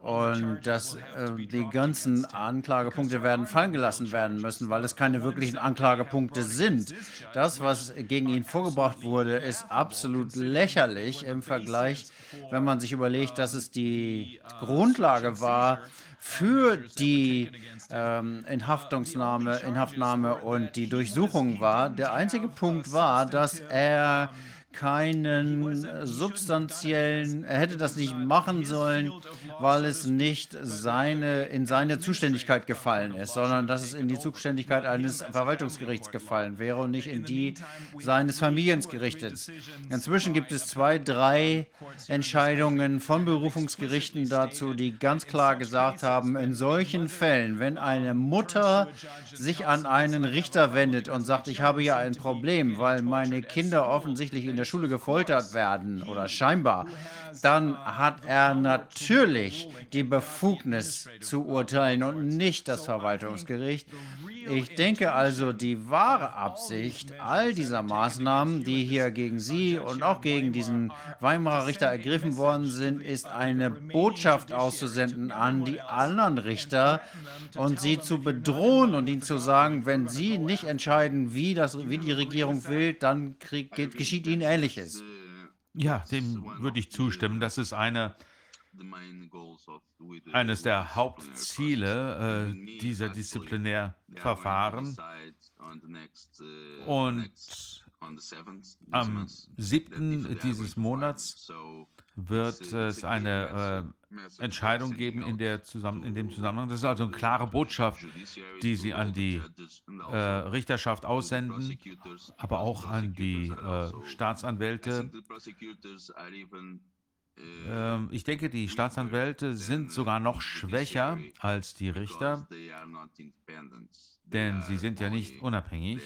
Und dass äh, die ganzen Anklagepunkte werden fallen gelassen werden müssen, weil es keine wirklichen Anklagepunkte sind. Das, was gegen ihn vorgebracht wurde, ist absolut lächerlich im Vergleich, wenn man sich überlegt, dass es die Grundlage war für die ähm, Inhaftungsnahme, Inhaftnahme und die Durchsuchung war. Der einzige Punkt war, dass er keinen äh, substanziellen, er hätte das nicht machen sollen, weil es nicht seine, in seine Zuständigkeit gefallen ist, sondern dass es in die Zuständigkeit eines Verwaltungsgerichts gefallen wäre und nicht in die seines Familiengerichtes. Inzwischen gibt es zwei, drei Entscheidungen von Berufungsgerichten dazu, die ganz klar gesagt haben, in solchen Fällen, wenn eine Mutter sich an einen Richter wendet und sagt, ich habe hier ein Problem, weil meine Kinder offensichtlich in der Schule gefoltert werden oder scheinbar, dann hat er natürlich die Befugnis zu urteilen und nicht das Verwaltungsgericht. Ich denke also, die wahre Absicht all dieser Maßnahmen, die hier gegen Sie und auch gegen diesen Weimarer Richter ergriffen worden sind, ist eine Botschaft auszusenden an die anderen Richter und sie zu bedrohen und ihnen zu sagen, wenn sie nicht entscheiden, wie, das, wie die Regierung will, dann krieg, geschieht ihnen Ähnliches. Ja, dem würde ich zustimmen. Das ist eine, eines der Hauptziele äh, dieser Disziplinärverfahren. Und am 7. dieses Monats wird es eine äh, Entscheidung geben in, der zusammen, in dem Zusammenhang. Das ist also eine klare Botschaft, die Sie an die äh, Richterschaft aussenden, aber auch an die äh, Staatsanwälte. Ähm, ich denke, die Staatsanwälte sind sogar noch schwächer als die Richter, denn sie sind ja nicht unabhängig.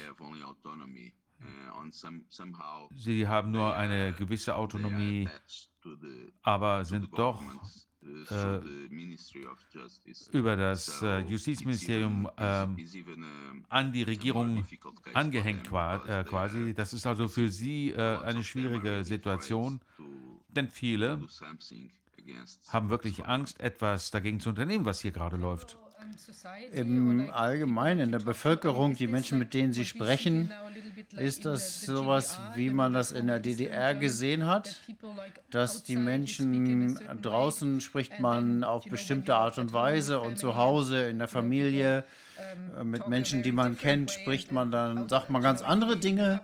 Sie haben nur eine gewisse Autonomie, aber sind doch äh, über das äh, Justizministerium äh, an die Regierung angehängt äh, quasi. Das ist also für sie äh, eine schwierige Situation, denn viele haben wirklich Angst, etwas dagegen zu unternehmen, was hier gerade läuft. Im Allgemeinen, in der Bevölkerung, die Menschen, mit denen Sie sprechen, ist das sowas, wie man das in der DDR gesehen hat, dass die Menschen draußen spricht man auf bestimmte Art und Weise und zu Hause in der Familie äh, mit Menschen, die man kennt, spricht man dann, sagt man ganz andere Dinge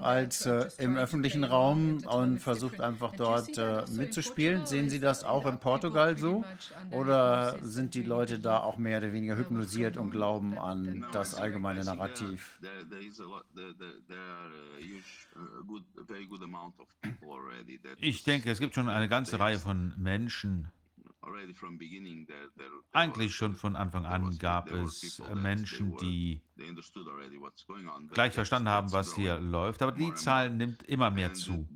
als äh, im öffentlichen Raum und versucht einfach dort äh, mitzuspielen. Sehen Sie das auch in Portugal so? Oder sind die Leute da auch mehr oder weniger hypnotisiert und glauben an das allgemeine Narrativ? Ich denke, es gibt schon eine ganze Reihe von Menschen, eigentlich schon von Anfang an gab es Menschen, die gleich verstanden haben, was hier läuft, aber die Zahl nimmt immer mehr zu.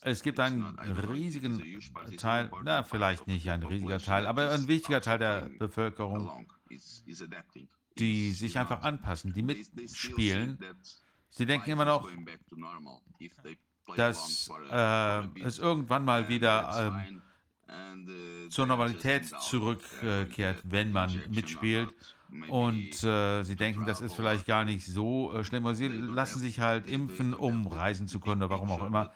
Es gibt einen riesigen Teil, na vielleicht nicht ein riesiger Teil, aber ein wichtiger Teil der Bevölkerung, die sich einfach anpassen, die mitspielen. Sie denken immer noch, dass äh, es irgendwann mal wieder äh, zur Normalität zurückkehrt, wenn man mitspielt. Und äh, sie denken, das ist vielleicht gar nicht so äh, schlimm, aber sie lassen sich halt impfen, um reisen zu können oder warum auch immer.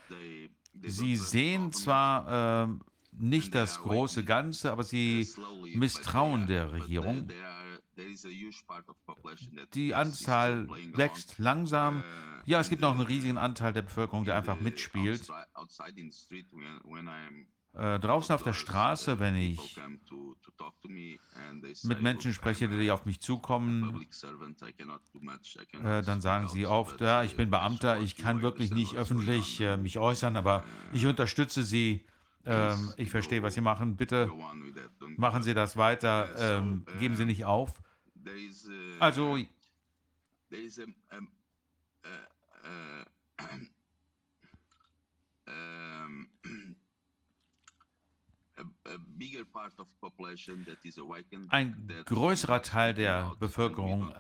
Sie sehen zwar äh, nicht das große Ganze, aber sie misstrauen der Regierung. Die Anzahl wächst langsam. Ja, es gibt noch einen riesigen Anteil der Bevölkerung, der einfach mitspielt. Äh, draußen auf der Straße, wenn ich mit Menschen spreche, die auf mich zukommen, äh, dann sagen sie oft, ja, ich bin Beamter, ich kann wirklich nicht öffentlich äh, mich äußern, aber ich unterstütze sie. Ähm, ich verstehe, was Sie machen. Bitte machen Sie das weiter. Ähm, geben Sie nicht auf. Also ein größerer Teil der Bevölkerung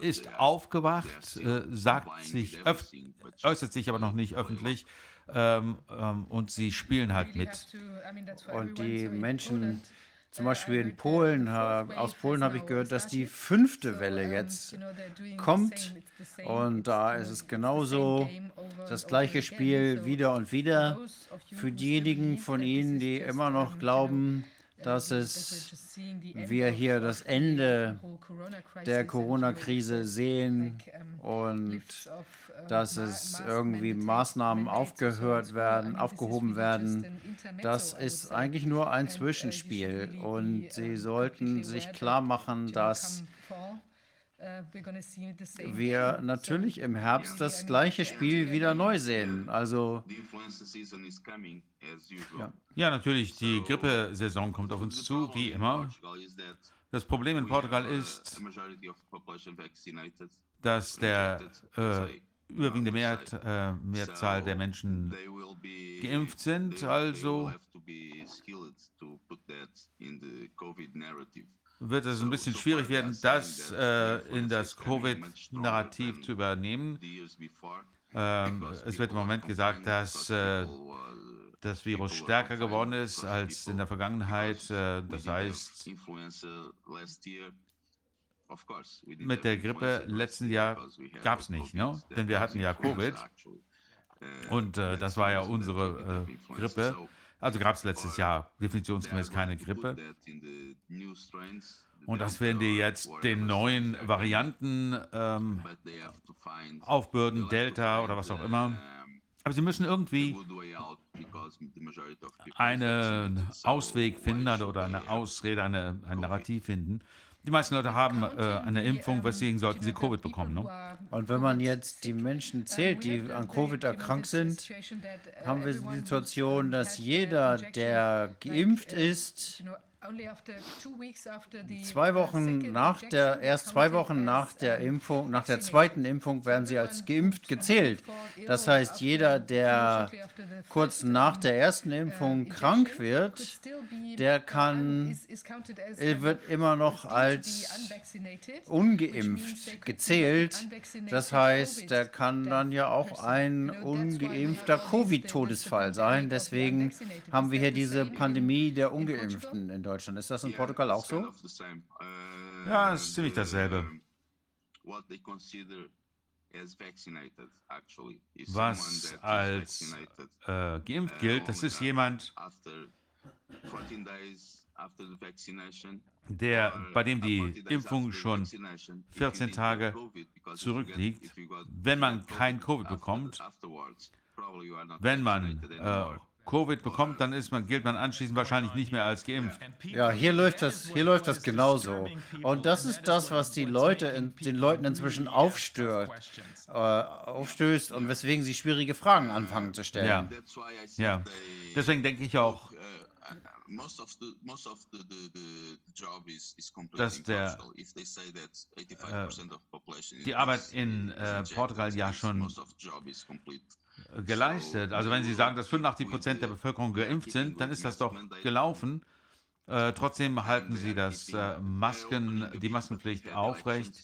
ist aufgewacht, äh, sagt sich, äußert sich aber noch nicht öffentlich ähm, ähm, und sie spielen halt mit. Und die Menschen zum Beispiel in Polen, aus Polen habe ich gehört, dass die fünfte Welle jetzt kommt. Und da ist es genauso das gleiche Spiel wieder und wieder. Für diejenigen von Ihnen, die immer noch glauben, dass es wir hier das Ende der Corona-Krise sehen und dass es irgendwie Maßnahmen aufgehört werden, aufgehoben werden. Das ist eigentlich nur ein Zwischenspiel und Sie sollten sich klar machen, dass wir natürlich im Herbst das gleiche Spiel wieder neu sehen. Also The influenza season is coming as usual. Ja. Ja, natürlich, die Grippesaison kommt auf uns zu, wie immer. Das Problem in Portugal ist, dass der äh, überwiegende Mehrheit, äh, Mehrzahl der Menschen geimpft sind, also wird es ein bisschen schwierig werden, das äh, in das Covid-Narrativ zu übernehmen. Ähm, es wird im Moment gesagt, dass äh, das Virus stärker geworden ist als in der Vergangenheit. Äh, das heißt, mit der Grippe letzten Jahr gab es nicht, ne? denn wir hatten ja Covid und äh, das war ja unsere äh, Grippe. Also gab es letztes Jahr definitionsgemäß keine Grippe. Und das werden die jetzt den neuen Varianten ähm, aufbürden, Delta oder was auch immer. Aber sie müssen irgendwie einen Ausweg finden oder eine Ausrede, eine, ein Narrativ finden. Die meisten Leute haben äh, eine Impfung, weswegen sollten sie Covid bekommen. Ne? Und wenn man jetzt die Menschen zählt, die an Covid erkrankt sind, haben wir die Situation, dass jeder, der geimpft ist, zwei Wochen nach der, erst zwei Wochen nach der Impfung, nach der zweiten Impfung werden sie als geimpft gezählt. Das heißt, jeder, der kurz nach der ersten Impfung krank wird, der kann, wird immer noch als ungeimpft gezählt. Das heißt, der kann dann ja auch ein ungeimpfter Covid-Todesfall sein. Deswegen haben wir hier diese Pandemie der Ungeimpften in Deutschland. Ist das in Portugal auch so? Ja, es ist ziemlich dasselbe. Was als äh, geimpft gilt, das ist jemand, der, bei dem die Impfung schon 14 Tage zurückliegt, wenn man kein Covid bekommt, wenn man äh, Covid bekommt, dann ist man, gilt man anschließend wahrscheinlich nicht mehr als geimpft. Ja, hier läuft das, hier läuft das genauso. Und das ist das, was die Leute, in, den Leuten inzwischen aufstört, äh, aufstößt und weswegen sie schwierige Fragen anfangen zu stellen. Ja, ja. Deswegen denke ich auch, dass der, äh, die Arbeit in äh, Portugal ja schon geleistet. Also wenn Sie sagen, dass 85 Prozent der Bevölkerung geimpft sind, dann ist das doch gelaufen. Äh, trotzdem halten Sie das äh, Masken, die Maskenpflicht aufrecht.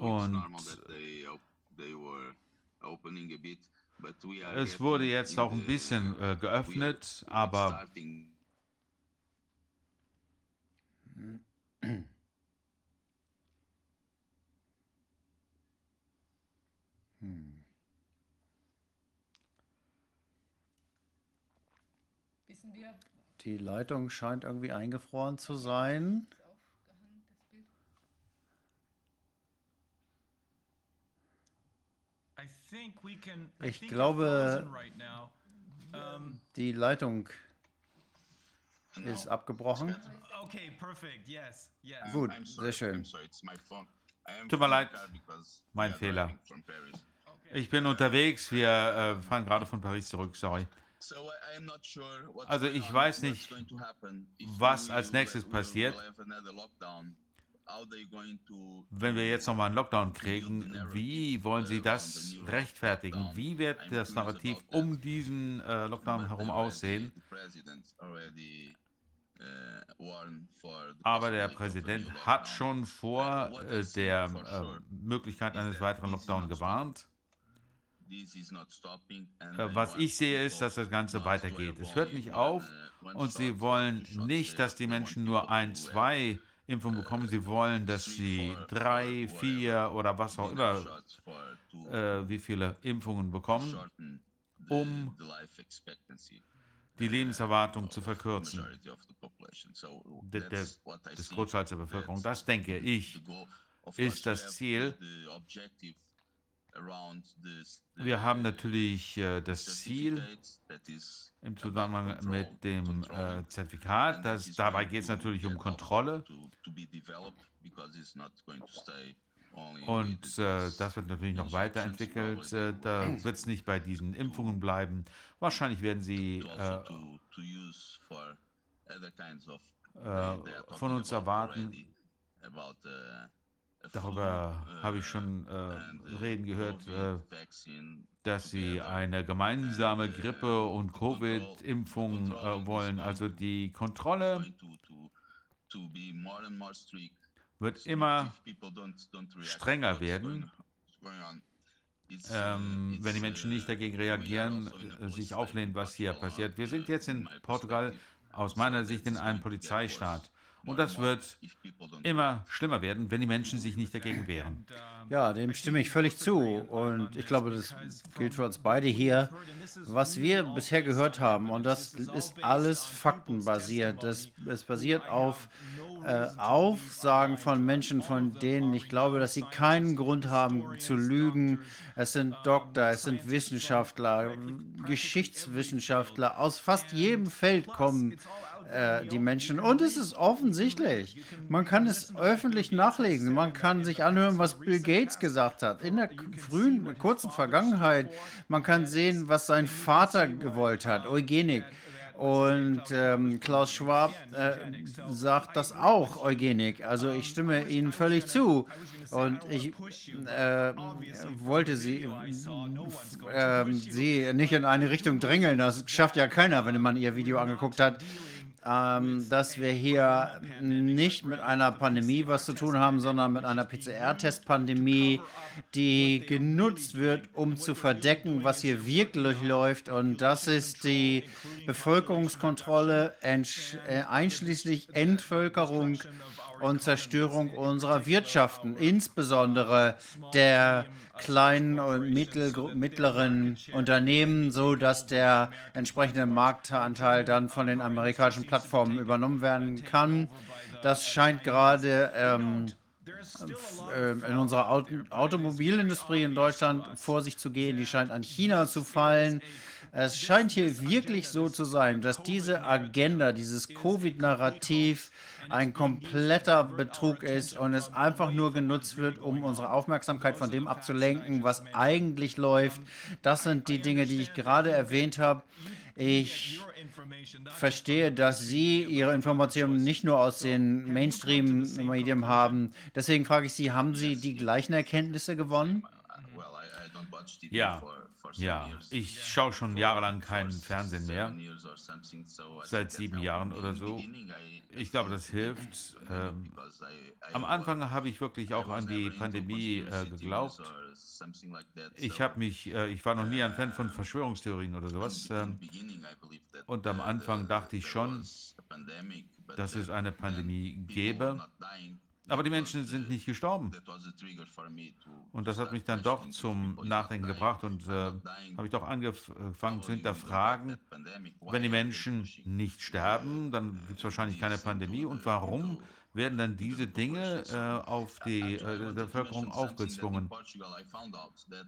Und es wurde jetzt auch ein bisschen äh, geöffnet, aber Die Leitung scheint irgendwie eingefroren zu sein. Ich glaube, die Leitung ist abgebrochen. Gut, sehr schön. Tut mir leid, mein Fehler. Ich bin unterwegs, wir äh, fahren gerade von Paris zurück, sorry. Also ich weiß nicht, was als nächstes passiert. Wenn wir jetzt nochmal einen Lockdown kriegen, wie wollen Sie das rechtfertigen? Wie wird das Narrativ um diesen äh, Lockdown herum aussehen? Aber der Präsident hat schon vor äh, der äh, Möglichkeit eines weiteren Lockdowns gewarnt. Äh, Was ich sehe, ist, dass das Ganze weitergeht. Es hört nicht auf und sie wollen nicht, dass die Menschen nur ein, zwei Impfungen bekommen. Sie wollen, dass sie drei, vier oder was auch immer, äh, wie viele Impfungen bekommen, um die Lebenserwartung zu verkürzen, der, des Großteils der Bevölkerung. Das denke ich. ist das Ziel. Wir haben natürlich äh, das Ziel im Zusammenhang mit dem äh, Zertifikat. Das, dabei geht es natürlich um Kontrolle. Und äh, das wird natürlich noch weiterentwickelt. Äh, da wird es nicht bei diesen Impfungen bleiben. Wahrscheinlich werden sie äh, also to, to use for other kinds of äh, are von uns erwarten. Darüber habe ich schon äh, Reden gehört, äh, dass sie eine gemeinsame Grippe- und Covid-Impfung äh, wollen. Also die Kontrolle wird immer strenger werden. ähm, wenn die Menschen nicht dagegen reagieren, äh, sich auflehnen, was hier passiert. Wir sind jetzt in Portugal aus meiner Sicht in einem Polizeistaat. Und das wird immer schlimmer werden, wenn die Menschen sich nicht dagegen wehren. Ja, dem stimme ich völlig zu. Und ich glaube, das gilt für uns beide hier. Was wir bisher gehört haben, und das ist alles faktenbasiert, das, es basiert auf äh, Aufsagen von Menschen, von denen ich glaube, dass sie keinen Grund haben zu lügen. Es sind Doktor, es sind Wissenschaftler, Geschichtswissenschaftler. Aus fast jedem Feld kommen äh, die Menschen. Und es ist offensichtlich. Man kann es öffentlich nachlesen. Man kann sich anhören, was Bill Gates gesagt hat. In der frühen, kurzen Vergangenheit. Man kann sehen, was sein Vater gewollt hat. Eugenik. Und ähm, Klaus Schwab äh, sagt das auch, Eugenik. Also ich stimme Ihnen völlig zu. Und ich äh, wollte Sie, äh, Sie nicht in eine Richtung drängeln. Das schafft ja keiner, wenn man Ihr Video angeguckt hat ähm, dass wir hier nicht mit einer Pandemie was zu tun haben, sondern mit einer PCR-Test-Pandemie, die genutzt wird, um zu verdecken, was hier wirklich läuft. Und das ist die Bevölkerungskontrolle, äh, einschließlich Entvölkerung und Zerstörung unserer Wirtschaften, insbesondere der kleinen und mittleren Unternehmen, so dass der entsprechende Marktanteil dann von den amerikanischen Plattformen übernommen werden kann. Das scheint gerade ähm, äh, in unserer Auto Automobilindustrie in Deutschland vor sich zu gehen. Die scheint an China zu fallen. Es scheint hier wirklich so zu sein, dass diese Agenda, dieses Covid-Narrativ ein kompletter Betrug ist und es einfach nur genutzt wird, um unsere Aufmerksamkeit von dem abzulenken, was eigentlich läuft. Das sind die Dinge, die ich gerade erwähnt habe. Ich verstehe, dass Sie Ihre Informationen nicht nur aus den Mainstream-Medien haben. Deswegen frage ich Sie, haben Sie die gleichen Erkenntnisse gewonnen? Ja, ja. Ich schaue schon jahrelang keinen Fernsehen mehr. Seit sieben Jahren oder so. Ich glaube, das hilft. Ähm, am Anfang habe ich wirklich auch an die Pandemie äh, geglaubt. Ich habe mich, äh, ich war noch nie ein Fan von Verschwörungstheorien oder sowas. Ähm, und am Anfang dachte ich schon, dass es eine Pandemie gäbe. Aber die Menschen sind nicht gestorben. Und das hat mich dann doch zum Nachdenken gebracht und äh, habe ich doch angefangen zu hinterfragen, wenn die Menschen nicht sterben, dann gibt es wahrscheinlich keine Pandemie. Und warum werden dann diese Dinge äh, auf die äh, Bevölkerung aufgezwungen?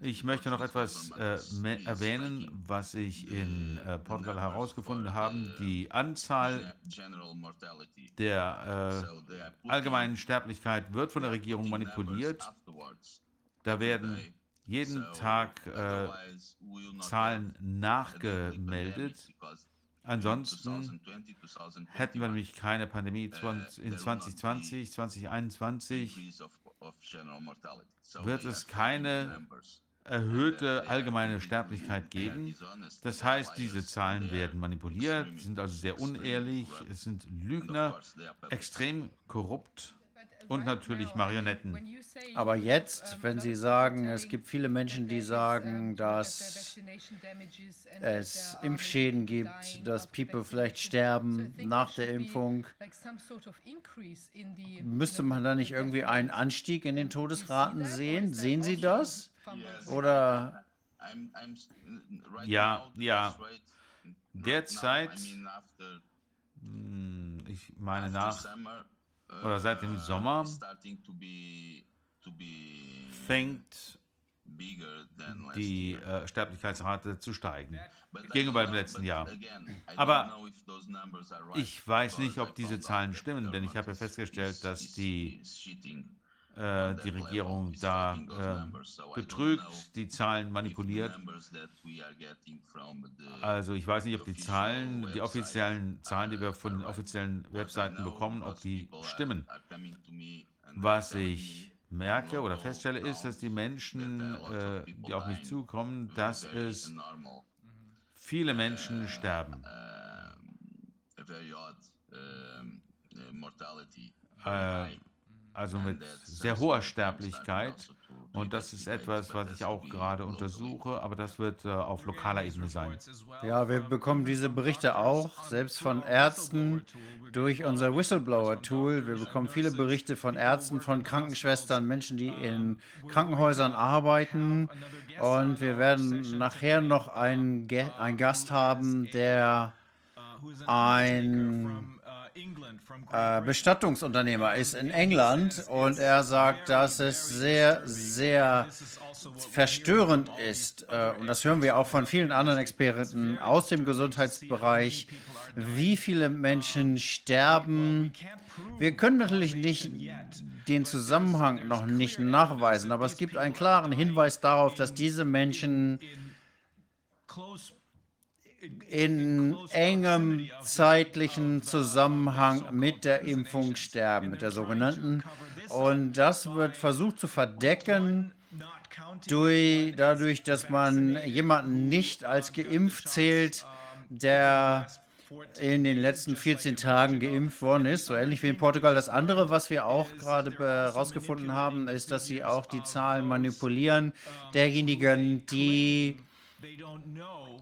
Ich möchte noch etwas äh, erwähnen, was ich in äh, Portugal herausgefunden habe. Die Anzahl der äh, allgemeinen Sterblichkeit wird von der Regierung manipuliert. Da werden jeden Tag äh, Zahlen nachgemeldet. Ansonsten 2020, 2021, hätten wir nämlich keine Pandemie äh, in not 2020, 2021 increase of, of general mortality. So wird es keine erhöhte allgemeine Sterblichkeit geben. Das heißt, diese Zahlen werden manipuliert, sind also sehr unehrlich, es sind Lügner, extrem korrupt und natürlich Marionetten. Aber jetzt, wenn Sie sagen, es gibt viele Menschen, die sagen, dass es Impfschäden gibt, dass People vielleicht sterben nach der Impfung, müsste man da nicht irgendwie einen Anstieg in den Todesraten sehen? Sehen Sie das? Oder Ja, ja. derzeit, hm, ich meine nach, oder seit dem Sommer, fängt die äh, Sterblichkeitsrate zu steigen. Gegenüber dem letzten Jahr. Aber Ich weiß nicht, ob diese Zahlen stimmen, denn ich habe ja festgestellt, dass die, äh, die Regierung da äh, betrügt, die Zahlen manipuliert. Also ich weiß nicht, ob die Zahlen, die offiziellen Zahlen, die wir von den offiziellen Webseiten bekommen, ob die stimmen. Was ich merke oder feststelle, ist, dass die Menschen, äh, die auf mich zukommen, dass es viele Menschen sterben. Äh, also mit sehr hoher Sterblichkeit. Und das ist etwas, was ich auch gerade untersuche, aber das wird äh, auf lokaler Ebene sein. Ja, wir bekommen diese Berichte auch, selbst von Ärzten, durch unser Whistleblower-Tool. Wir bekommen viele Berichte von Ärzten, von Krankenschwestern, Menschen, die in Krankenhäusern arbeiten. Und wir werden nachher noch einen, Ge einen Gast haben, der ein äh, Bestattungsunternehmer ist in England und er sagt, dass es sehr, sehr verstörend ist, äh, und das hören wir auch von vielen anderen Experten aus dem Gesundheitsbereich, wie viele Menschen sterben. Wir können natürlich nicht den Zusammenhang noch nicht nachweisen, aber es gibt einen klaren Hinweis darauf, dass diese Menschen in engem zeitlichen Zusammenhang mit der Impfung sterben, mit der sogenannten. Und das wird versucht zu verdecken durch, dadurch, dass man jemanden nicht als geimpft zählt, der in den letzten 14 Tagen geimpft worden ist, so ähnlich wie in Portugal. Das andere, was wir auch gerade herausgefunden haben, ist, dass sie auch die Zahlen manipulieren derjenigen, die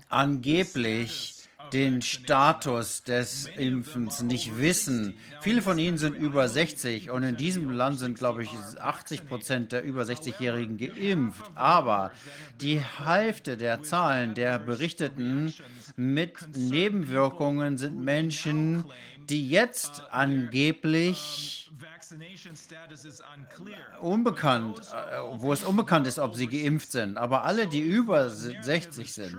angeblich den Status des Impfens nicht wissen. Viele von ihnen sind über 60 und in diesem Land sind, glaube ich, 80 Prozent der über 60-Jährigen geimpft. Aber die Hälfte der Zahlen der Berichteten mit Nebenwirkungen sind Menschen, die jetzt angeblich unbekannt, äh, wo es unbekannt ist, ob sie geimpft sind. Aber alle, die über 60 sind,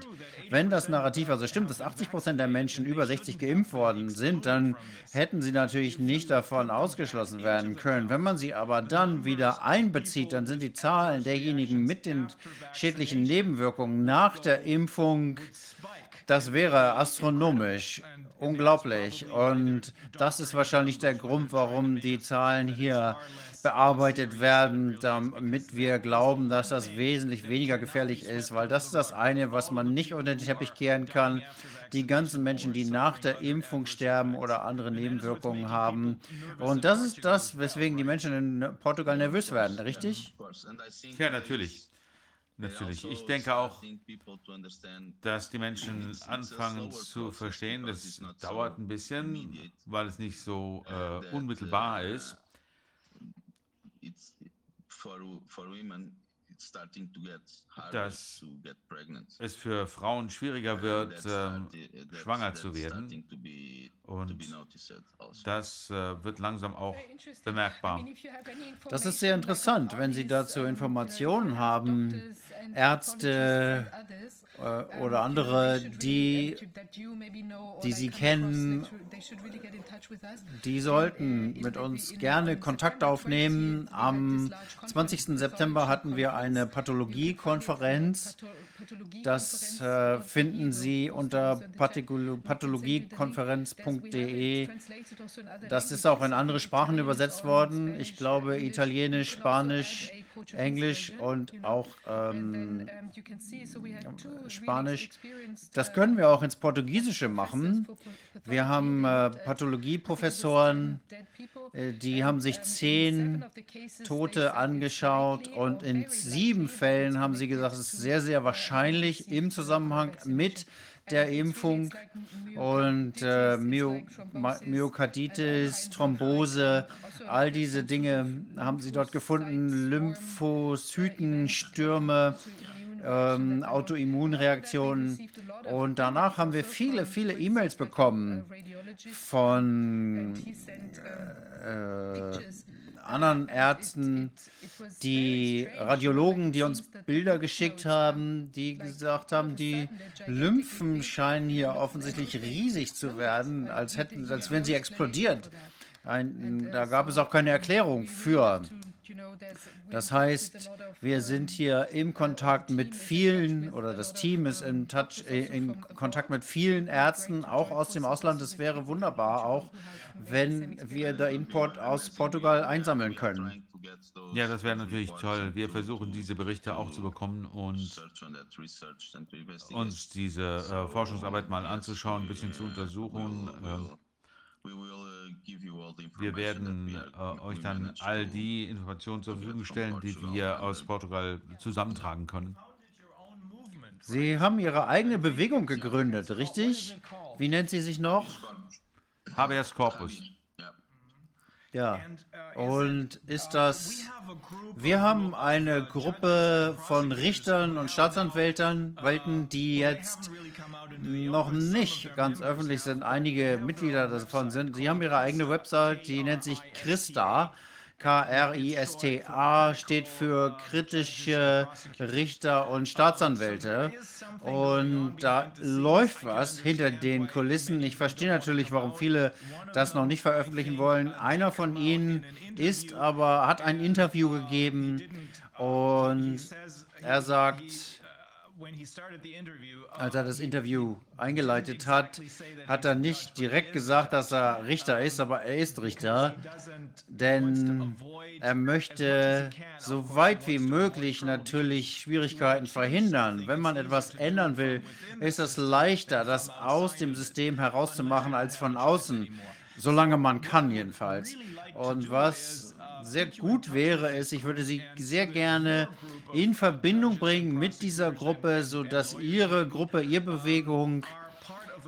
wenn das Narrativ also stimmt, dass 80 Prozent der Menschen über 60 geimpft worden sind, dann hätten sie natürlich nicht davon ausgeschlossen werden können. Wenn man sie aber dann wieder einbezieht, dann sind die Zahlen derjenigen mit den schädlichen Nebenwirkungen nach der Impfung das wäre astronomisch, unglaublich. Und das ist wahrscheinlich der Grund, warum die Zahlen hier bearbeitet werden, damit wir glauben, dass das wesentlich weniger gefährlich ist, weil das ist das eine, was man nicht unter den Teppich kehren kann. Die ganzen Menschen, die nach der Impfung sterben oder andere Nebenwirkungen haben. Und das ist das, weswegen die Menschen in Portugal nervös werden, richtig? Ja, natürlich. Natürlich. Ich denke auch, dass die Menschen anfangen zu verstehen, das dauert ein bisschen, weil es nicht so äh, unmittelbar ist. Dass es für Frauen schwieriger wird, ähm, schwanger zu werden. Und das äh, wird langsam auch bemerkbar. Das ist sehr interessant, wenn Sie dazu Informationen haben, Ärzte äh, oder andere, die, die Sie kennen, die sollten mit uns gerne Kontakt aufnehmen. Am 20. September hatten wir eine Pathologiekonferenz. Das äh, finden Sie unter pathologiekonferenz.de. Das ist auch in andere Sprachen übersetzt worden. Ich glaube Italienisch, Spanisch, Englisch und auch ähm, Spanisch. Das können wir auch ins Portugiesische machen. Wir haben äh, Pathologieprofessoren, äh, die haben sich zehn Tote angeschaut und in sieben Fällen haben sie gesagt, es ist sehr, sehr wahrscheinlich im Zusammenhang mit der Impfung und äh, Myo Myokarditis, Thrombose, all diese Dinge haben sie dort gefunden, Lymphozytenstürme ähm, Autoimmunreaktionen. Und danach haben wir viele, viele E-Mails bekommen von äh, anderen Ärzten, die Radiologen, die uns Bilder geschickt haben, die gesagt haben, die Lymphen scheinen hier offensichtlich riesig zu werden, als hätten, als wären sie explodiert. Ein, da gab es auch keine Erklärung für. Das heißt, wir sind hier im Kontakt mit vielen oder das Team ist in, Touch, äh, in Kontakt mit vielen Ärzten, auch aus dem Ausland. Es wäre wunderbar, auch wenn wir da Import aus Portugal einsammeln können. Ja, das wäre natürlich toll. Wir versuchen diese Berichte auch zu bekommen und uns diese äh, Forschungsarbeit mal anzuschauen, ein bisschen zu untersuchen. Äh, wir werden äh, euch dann all die Informationen zur Verfügung stellen, die wir aus Portugal zusammentragen können. Sie haben Ihre eigene Bewegung gegründet, richtig? Wie nennt sie sich noch? Habeas Corpus. Ja. Und ist das. Wir haben eine Gruppe von Richtern und Staatsanwälten, die jetzt noch nicht ganz öffentlich sind. Einige Mitglieder davon sind. Sie haben ihre eigene Website, die nennt sich Christa. K-R-I-S-T-A steht für kritische Richter und Staatsanwälte. Und da läuft was hinter den Kulissen. Ich verstehe natürlich, warum viele das noch nicht veröffentlichen wollen. Einer von ihnen ist aber, hat ein Interview gegeben und er sagt, als er das Interview eingeleitet hat, hat er nicht direkt gesagt, dass er Richter ist, aber er ist Richter, denn er möchte so weit wie möglich natürlich Schwierigkeiten verhindern. Wenn man etwas ändern will, ist es leichter, das aus dem System herauszumachen als von außen, solange man kann jedenfalls. Und was sehr gut wäre, ist, ich würde Sie sehr gerne in Verbindung bringen mit dieser Gruppe, sodass Ihre Gruppe, Ihre Bewegung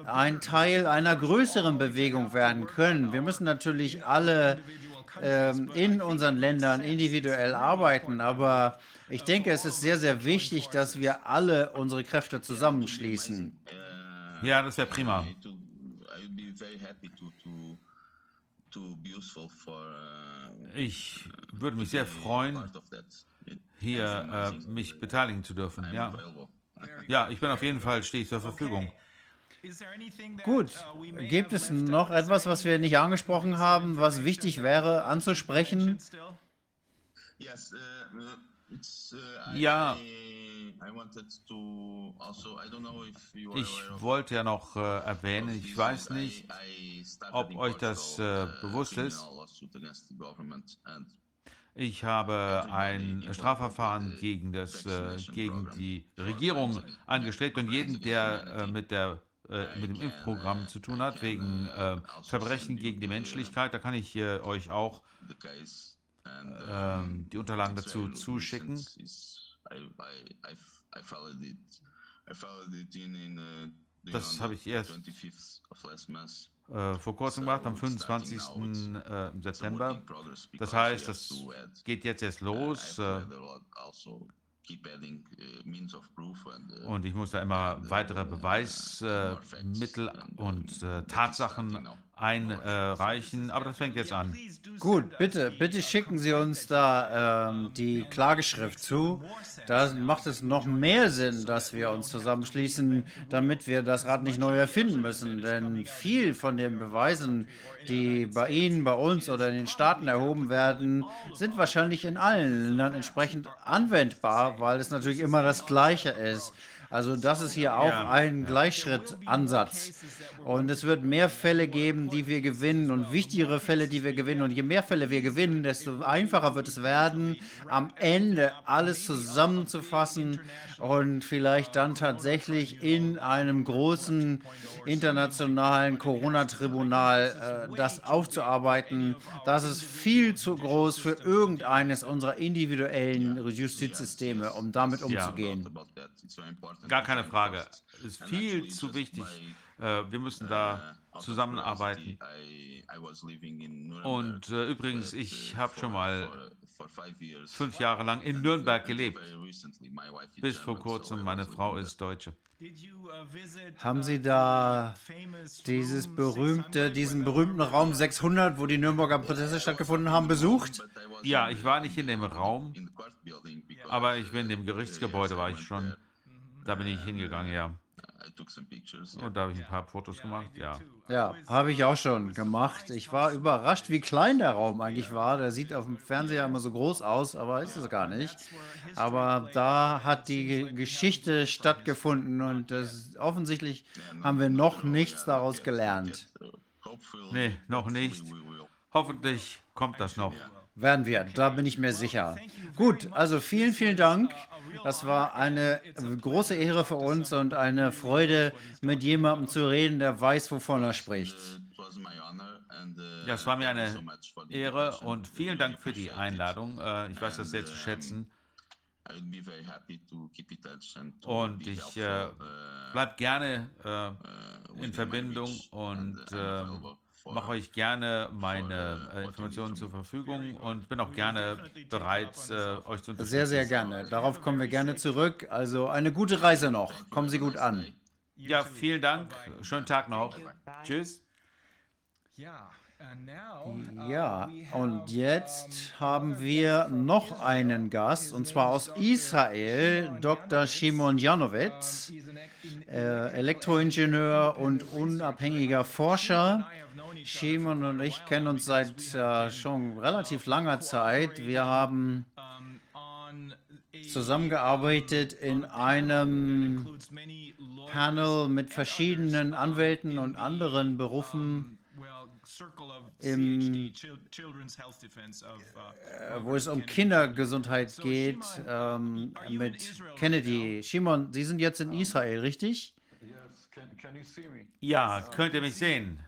ein Teil einer größeren Bewegung werden können. Wir müssen natürlich alle ähm, in unseren Ländern individuell arbeiten, aber ich denke, es ist sehr, sehr wichtig, dass wir alle unsere Kräfte zusammenschließen. Ja, das wäre prima. Ich würde mich sehr freuen, hier äh, mich beteiligen zu dürfen. Ja. ja, ich bin auf jeden Fall, stehe ich zur Verfügung. Gut, gibt es noch etwas, was wir nicht angesprochen haben, was wichtig wäre anzusprechen? Ja, ich wollte ja noch äh, erwähnen, ich weiß nicht, ob euch das äh, bewusst ist. Ich habe ein Strafverfahren gegen, das, äh, gegen die Regierung angestrebt und jeden, der äh, mit, der, äh, mit dem Impfprogramm zu tun hat, wegen äh, Verbrechen gegen die Menschlichkeit, da kann ich euch auch ähm, die Unterlagen dazu zuschicken. Das habe ich erst äh, vor kurzem gemacht, am 25. Äh, September. Das heißt, das geht jetzt erst los. Äh, und ich muss da immer weitere Beweismittel und Tatsachen einreichen, aber das fängt jetzt an. Gut, bitte, bitte schicken Sie uns da ähm, die Klageschrift zu. Da macht es noch mehr Sinn, dass wir uns zusammenschließen, damit wir das Rad nicht neu erfinden müssen. Denn viel von den Beweisen, die bei Ihnen, bei uns oder in den Staaten erhoben werden, sind wahrscheinlich in allen Ländern entsprechend anwendbar, weil es natürlich immer das Gleiche ist. Also das ist hier auch ja. ein Gleichschrittansatz. Und es wird mehr Fälle geben, die wir gewinnen und wichtigere Fälle, die wir gewinnen. Und je mehr Fälle wir gewinnen, desto einfacher wird es werden, am Ende alles zusammenzufassen und vielleicht dann tatsächlich in einem großen internationalen Corona-Tribunal äh, das aufzuarbeiten. Das ist viel zu groß für irgendeines unserer individuellen Justizsysteme, um damit umzugehen. Ja. Gar keine Frage. Es ist viel zu wichtig. Äh, wir müssen da zusammenarbeiten. Und äh, übrigens, ich habe schon mal fünf Jahre lang in Nürnberg gelebt. Bis vor kurzem, meine Frau ist Deutsche. Haben Sie da dieses berühmte, diesen berühmten Raum 600, wo die Nürnberger Proteste stattgefunden haben, besucht? Ja, ich war nicht in dem Raum, aber ich bin in dem Gerichtsgebäude, war ich schon. Da bin ich hingegangen, ja. Und da habe ich ein paar Fotos gemacht, ja. Ja, habe ich auch schon gemacht. Ich war überrascht, wie klein der Raum eigentlich war. Der sieht auf dem Fernseher immer so groß aus, aber ist es gar nicht. Aber da hat die Ge- Geschichte stattgefunden und das, offensichtlich haben wir noch nichts daraus gelernt. Nee, noch nicht. Hoffentlich kommt das noch. Werden wir, da bin ich mir sicher. Gut, also vielen, vielen Dank. Das war eine große Ehre für uns und eine Freude, mit jemandem zu reden, der weiß, wovon er spricht. Ja, es war mir eine Ehre und vielen Dank für die Einladung. Äh, Ich weiß das sehr zu schätzen. Und ich äh, bleibe gerne äh, in Verbindung und äh, mache euch gerne meine äh, Informationen zur Verfügung und bin auch gerne bereit, äh, euch zu unterstützen. Sehr, sehr gerne. Darauf kommen wir gerne zurück. Also eine gute Reise noch. Kommen Sie gut an. Ja, vielen Dank. Schönen Tag noch. Tschüss. Ja, und jetzt haben wir noch einen Gast, und zwar aus Israel, Dr. Shimon Janowitz, äh, Elektroingenieur und unabhängiger Forscher. Shimon und ich kennen uns seit äh, schon relativ langer Zeit. Wir haben zusammengearbeitet in einem Panel mit verschiedenen Anwälten und anderen Berufen, im, äh, wo es um Kindergesundheit geht, ähm, mit Kennedy. Shimon, Sie sind jetzt in Israel, richtig? Ja, könnt ihr mich sehen?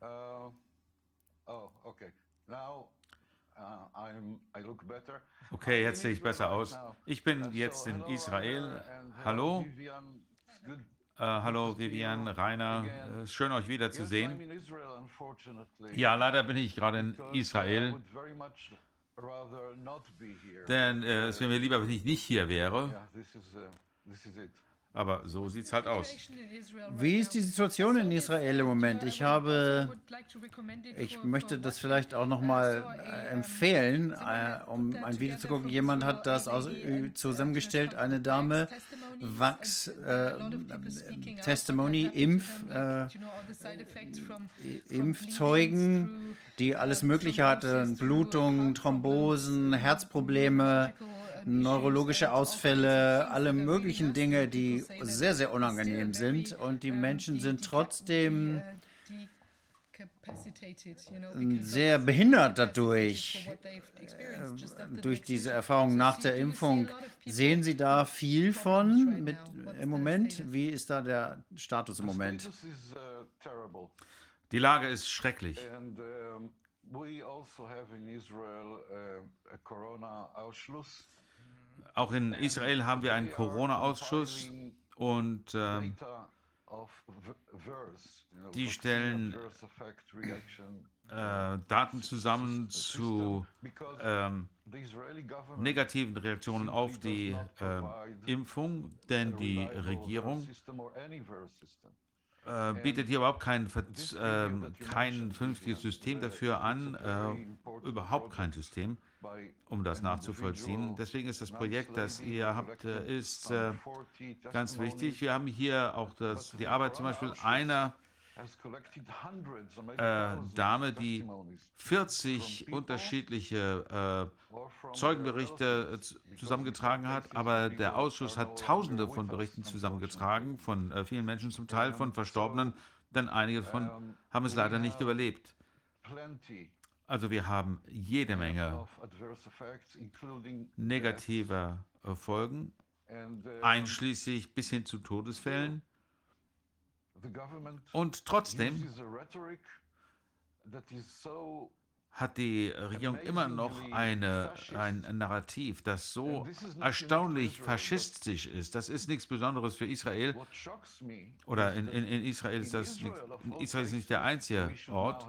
Uh, oh, okay. Now uh, I'm, I look better. Okay, jetzt sehe ich besser aus. Ich bin jetzt in Israel. Hallo, Vivian, it's good. äh, hallo Vivian, Rainer. Äh, schön euch wiederzusehen. Ja, leider bin ich gerade in Israel, denn äh, es wäre mir lieber, wenn ich nicht hier wäre. Aber so sieht es halt aus. Wie ist die Situation in Israel im Moment? Ich habe, ich möchte das vielleicht auch noch mal äh, empfehlen, äh, um ein Video zu gucken. Jemand hat das aus, zusammengestellt, eine Dame, Wachs, äh, Testimony, Impf, äh, Impfzeugen, die alles Mögliche hatten, Blutungen, Thrombosen, Herzprobleme, neurologische Ausfälle, alle möglichen Dinge, die sehr, sehr unangenehm sind. Und die Menschen sind trotzdem sehr behindert dadurch, äh, durch diese Erfahrung nach der Impfung. Sehen Sie da viel von mit, im Moment? Wie ist da der Status im Moment? Uh. Die Lage ist schrecklich. Auch in Israel haben wir einen Corona-Ausschuss und know, die stellen äh, Daten zusammen zu government negativen Reaktionen auf die äh, Impfung, denn die Regierung äh, bietet hier überhaupt kein, ähm, kein vernünftiges System dafür an, äh, überhaupt kein System, um das nachzuvollziehen. Deswegen ist das Projekt, das ihr habt, äh, ist äh, 40 ganz wichtig. Wir haben hier auch das, die Arbeit zum Beispiel einer äh, Dame, die testimonies 40 unterschiedliche äh, Zeugenberichte äh, zusammengetragen hat, aber der Ausschuss hat tausende von Berichten zusammengetragen, von äh, vielen Menschen, zum Teil von Verstorbenen, denn einige von haben es leider nicht überlebt. Also wir haben jede Menge negativer Folgen, uh, einschließlich bis hin zu Todesfällen. Und trotzdem hat die Regierung immer noch eine, ein Narrativ, das so erstaunlich faschistisch ist. Das ist nichts Besonderes für Israel. Oder in, in, in Israel ist das nicht, Israel, ist nicht der einzige Ort.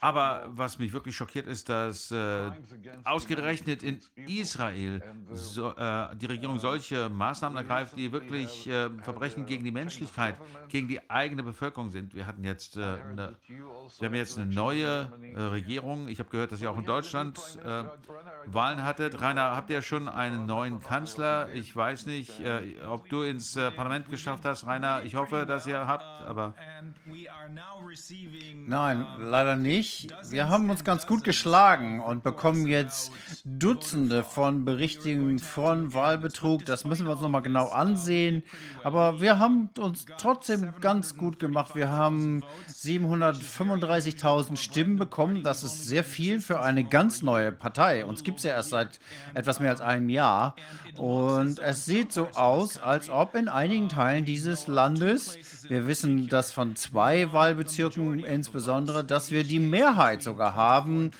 Aber was mich wirklich schockiert ist, dass äh, crimes against ausgerechnet in. Israel uh, so, äh, die Regierung solche Maßnahmen ergreift, die wirklich äh, Verbrechen gegen die Menschlichkeit, gegen die eigene Bevölkerung sind. Wir hatten jetzt äh, eine, wir haben jetzt eine neue äh, Regierung. Ich habe gehört, dass ihr auch in Deutschland äh, Wahlen hattet. Rainer, habt ihr schon einen neuen Kanzler? Ich weiß nicht, äh, ob du ins äh, Parlament geschafft hast, Rainer. Ich hoffe, dass ihr habt, aber Nein, leider nicht. Wir haben uns ganz gut geschlagen und bekommen jetzt Dutzende von Berichtigungen von Wahlbetrug. Das müssen wir uns nochmal genau ansehen. Aber wir haben uns trotzdem ganz gut gemacht. Wir haben 735.000 Stimmen bekommen. Das ist sehr viel für eine ganz neue Partei. Uns gibt es ja erst seit etwas mehr als einem Jahr. Und es sieht so aus, als ob in einigen Teilen dieses Landes, wir wissen das von zwei Wahlbezirken insbesondere, dass wir die Mehrheit sogar haben.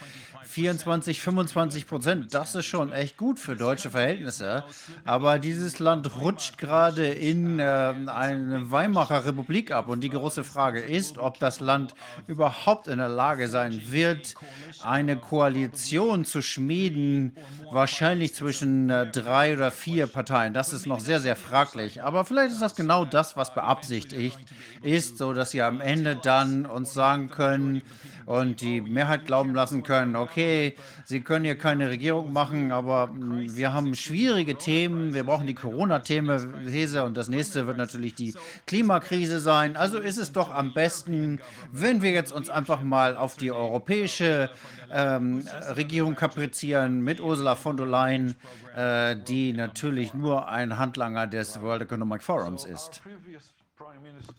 24, 25 Prozent, das ist schon echt gut für deutsche Verhältnisse. Aber dieses Land rutscht gerade in äh, eine Weimarer Republik ab. Und die große Frage ist, ob das Land überhaupt in der Lage sein wird, eine Koalition zu schmieden, wahrscheinlich zwischen äh, drei oder vier Parteien. Das ist noch sehr, sehr fraglich. Aber vielleicht ist das genau das, was beabsichtigt ist, so dass sie am Ende dann uns sagen können, und die Mehrheit glauben lassen können, okay, sie können hier keine Regierung machen, aber mh, wir haben schwierige Themen, wir brauchen die Corona-These und das nächste wird natürlich die Klimakrise sein. Also ist es doch am besten, wenn wir jetzt uns einfach mal auf die europäische ähm, Regierung kaprizieren mit Ursula von der Leyen, äh, die natürlich nur ein Handlanger des World Economic Forums ist.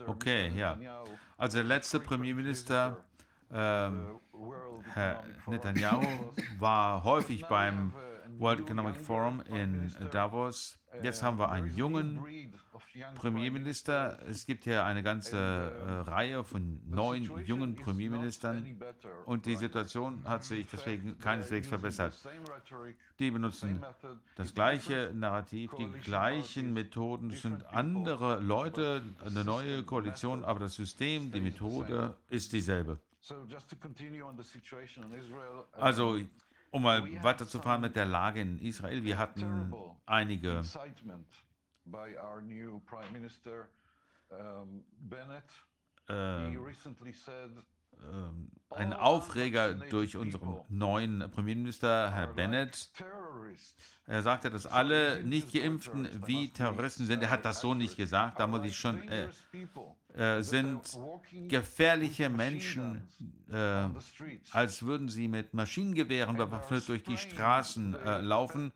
Okay, ja. Also der letzte Premierminister, ähm, Herr Netanyahu, war häufig beim World Economic Forum in Davos. Jetzt haben wir einen jungen Premierminister. Es gibt hier eine ganze äh, Reihe von neun jungen Premierministern und die Situation hat sich deswegen keineswegs verbessert. Die benutzen das gleiche Narrativ, die gleichen Methoden, es sind andere Leute, eine neue Koalition, aber das System, die Methode ist dieselbe. Also, um mal weiterzufahren mit der Lage in Israel, wir hatten einige by our new Prime Minister Bennett. äh, ähm, ein Aufreger durch unseren neuen Premierminister, Herr Bennett. Er sagte, dass alle Nicht-Geimpften wie Terroristen sind. Er hat das so nicht gesagt. Da muss ich schon, äh, äh, sind gefährliche Menschen, äh, als würden sie mit Maschinengewehren bewaffnet durch die Straßen äh, laufen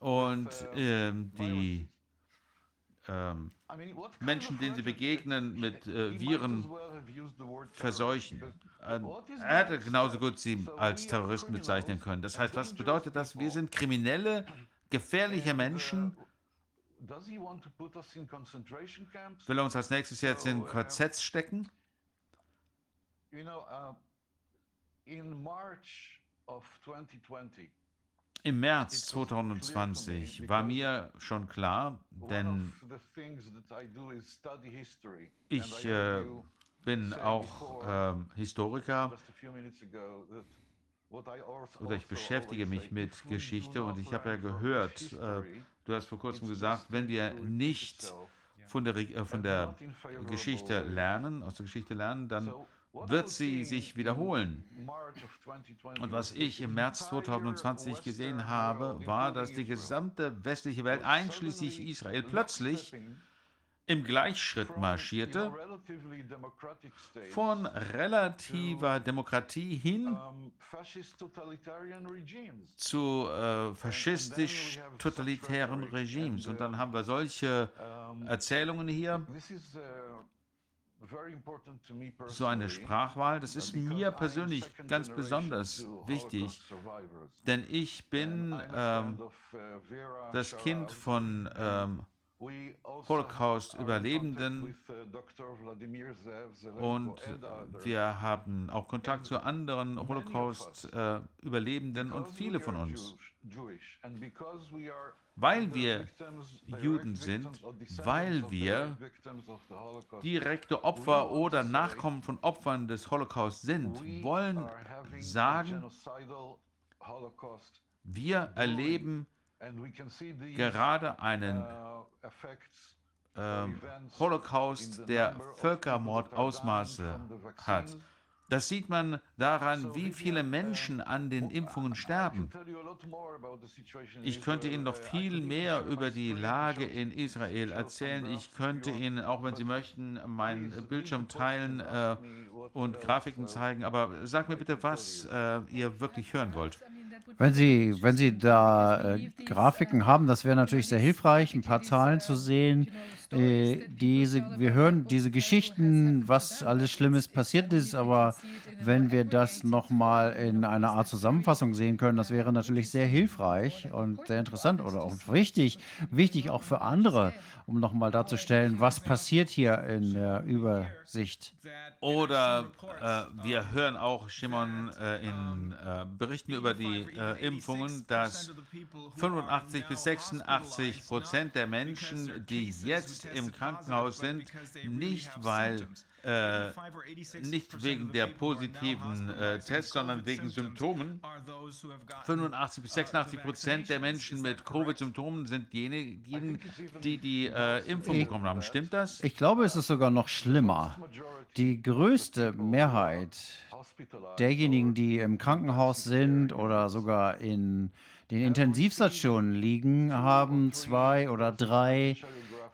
und ähm, die ähm, Menschen, denen sie begegnen, mit äh, Viren verseuchen. Ähm, er hätte genauso gut sie als Terroristen bezeichnen können. Das heißt, was bedeutet das? Wir sind kriminelle, gefährliche Menschen. Will er uns als nächstes jetzt in äh, KZs stecken? You know, uh, in March of 2020, Im März 2020 war mir schon klar, denn ich äh, bin auch ähm, Historiker. also- oder ich also beschäftige mich mit Geschichte und ich habe ja gehört, äh, du hast vor kurzem gesagt, wenn wir nicht von der, äh, von der Geschichte lernen, aus der Geschichte lernen, dann wird sie sich wiederholen. March of 2020 Und was ich im März entire 2020 gesehen habe, war, dass die gesamte westliche Welt, einschließlich Israel, plötzlich im Gleichschritt marschierte von relativer Demokratie hin zu äh, faschistisch-totalitären Regimes. Und dann haben wir solche Um, Erzählungen hier, so eine Sprachwahl. Das ist mir persönlich ganz besonders wichtig, denn ich bin ähm, das Kind von ähm, Holocaust-Überlebenden und wir haben auch Kontakt zu anderen Holocaust-Überlebenden und viele von uns. Weil wir Juden sind, weil wir Holocaust, direkte Opfer oder Nachkommen von Opfern des Holocaust sind, wollen sagen, Holocaust wir erleben gerade einen uh, ähm, Holocaust, der Völkermordausmaße hat. Das sieht man daran, wie viele Menschen an den Impfungen sterben. Ich könnte Ihnen noch viel mehr über die Lage in Israel erzählen. Ich könnte Ihnen, auch wenn Sie möchten, meinen Bildschirm teilen äh, und Grafiken zeigen. Aber sag mir bitte, was äh, ihr wirklich hören wollt. Wenn Sie, wenn Sie da äh, Grafiken haben, das wäre natürlich sehr hilfreich, ein paar Zahlen zu sehen. Äh, diese, wir hören diese Geschichten, was alles Schlimmes passiert ist, aber wenn wir das nochmal in einer Art Zusammenfassung sehen können, das wäre natürlich sehr hilfreich und sehr interessant oder auch wichtig, wichtig auch für andere, um nochmal darzustellen, was passiert hier in der Übersicht. Oder äh, wir hören auch, Shimon, äh, in äh, Berichten über die äh, Impfungen, dass 85 bis 86 Prozent der Menschen, die jetzt im Krankenhaus sind, nicht weil äh, nicht wegen der positiven äh, Tests, sondern wegen Symptomen. 85 bis 86 Prozent der Menschen mit Covid-Symptomen sind diejenigen, die die äh, Impfung bekommen haben. Stimmt das? Ich glaube, es ist sogar noch schlimmer. Die größte Mehrheit derjenigen, die im Krankenhaus sind oder sogar in den Intensivstationen liegen, haben zwei oder drei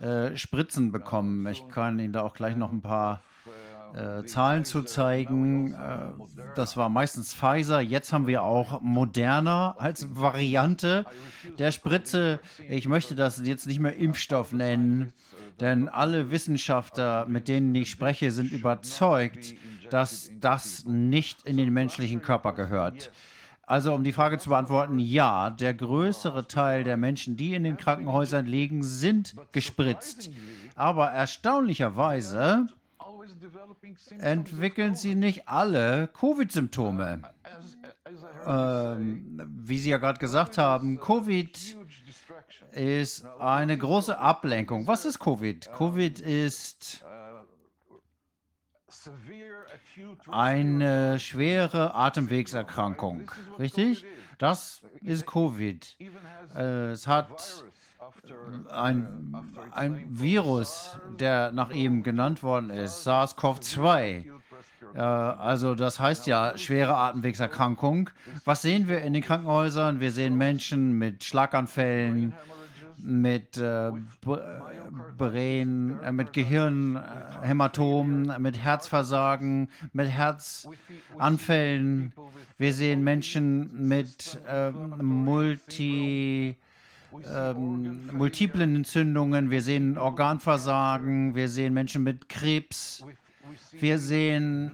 äh, Spritzen bekommen. Ich kann Ihnen da auch gleich noch ein paar äh, Zahlen zu zeigen. Äh, das war meistens Pfizer. Jetzt haben wir auch Moderna als Variante der Spritze. Ich möchte das jetzt nicht mehr Impfstoff nennen, denn alle Wissenschaftler, mit denen ich spreche, sind überzeugt, dass das nicht in den menschlichen Körper gehört. Also um die Frage zu beantworten, ja, der größere Teil der Menschen, die in den Krankenhäusern liegen, sind gespritzt. Aber erstaunlicherweise entwickeln sie nicht alle Covid-Symptome. Ähm, wie Sie ja gerade gesagt haben, Covid ist eine große Ablenkung. Was ist Covid? Covid ist eine schwere Atemwegserkrankung, richtig? Das ist Covid. Äh, es hat ein, ein Virus, der nach ihm genannt worden ist, SARS-CoV-2. Äh, also das heißt ja schwere Atemwegserkrankung. Was sehen wir in den Krankenhäusern? Wir sehen Menschen mit Schlaganfällen, mit äh, Brain, äh, mit Gehirnhämatomen, mit Herzversagen, mit Herzanfällen. Wir sehen Menschen mit äh, Multi ähm, multiplen Entzündungen, wir sehen Organversagen, wir sehen Menschen mit Krebs, wir sehen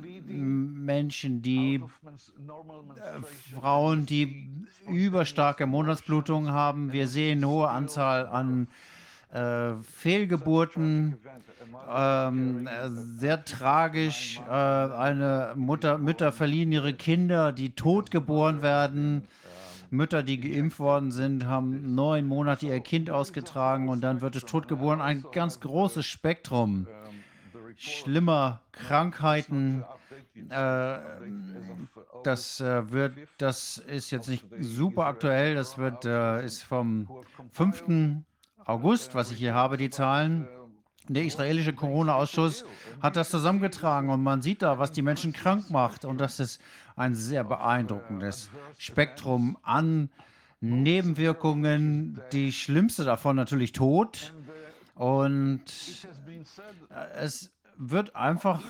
Menschen, die äh, Frauen, die überstarke Monatsblutungen haben, wir sehen eine hohe Anzahl an äh, Fehlgeburten, ähm, sehr tragisch. Äh, eine Mutter, Mütter verlieren ihre Kinder, die tot geboren werden. Mütter, die geimpft worden sind, haben neun Monate ihr Kind ausgetragen und dann wird es totgeboren. Ein ganz großes Spektrum schlimmer Krankheiten. Äh, das äh, wird, das ist jetzt nicht super aktuell. Das wird, äh, ist vom 5. August, was ich hier habe, die Zahlen. Der israelische Corona-Ausschuss hat das zusammengetragen und man sieht da, was die Menschen krank macht. Und das ist ein sehr beeindruckendes Spektrum an Nebenwirkungen. Die schlimmste davon natürlich Tod. Und es wird einfach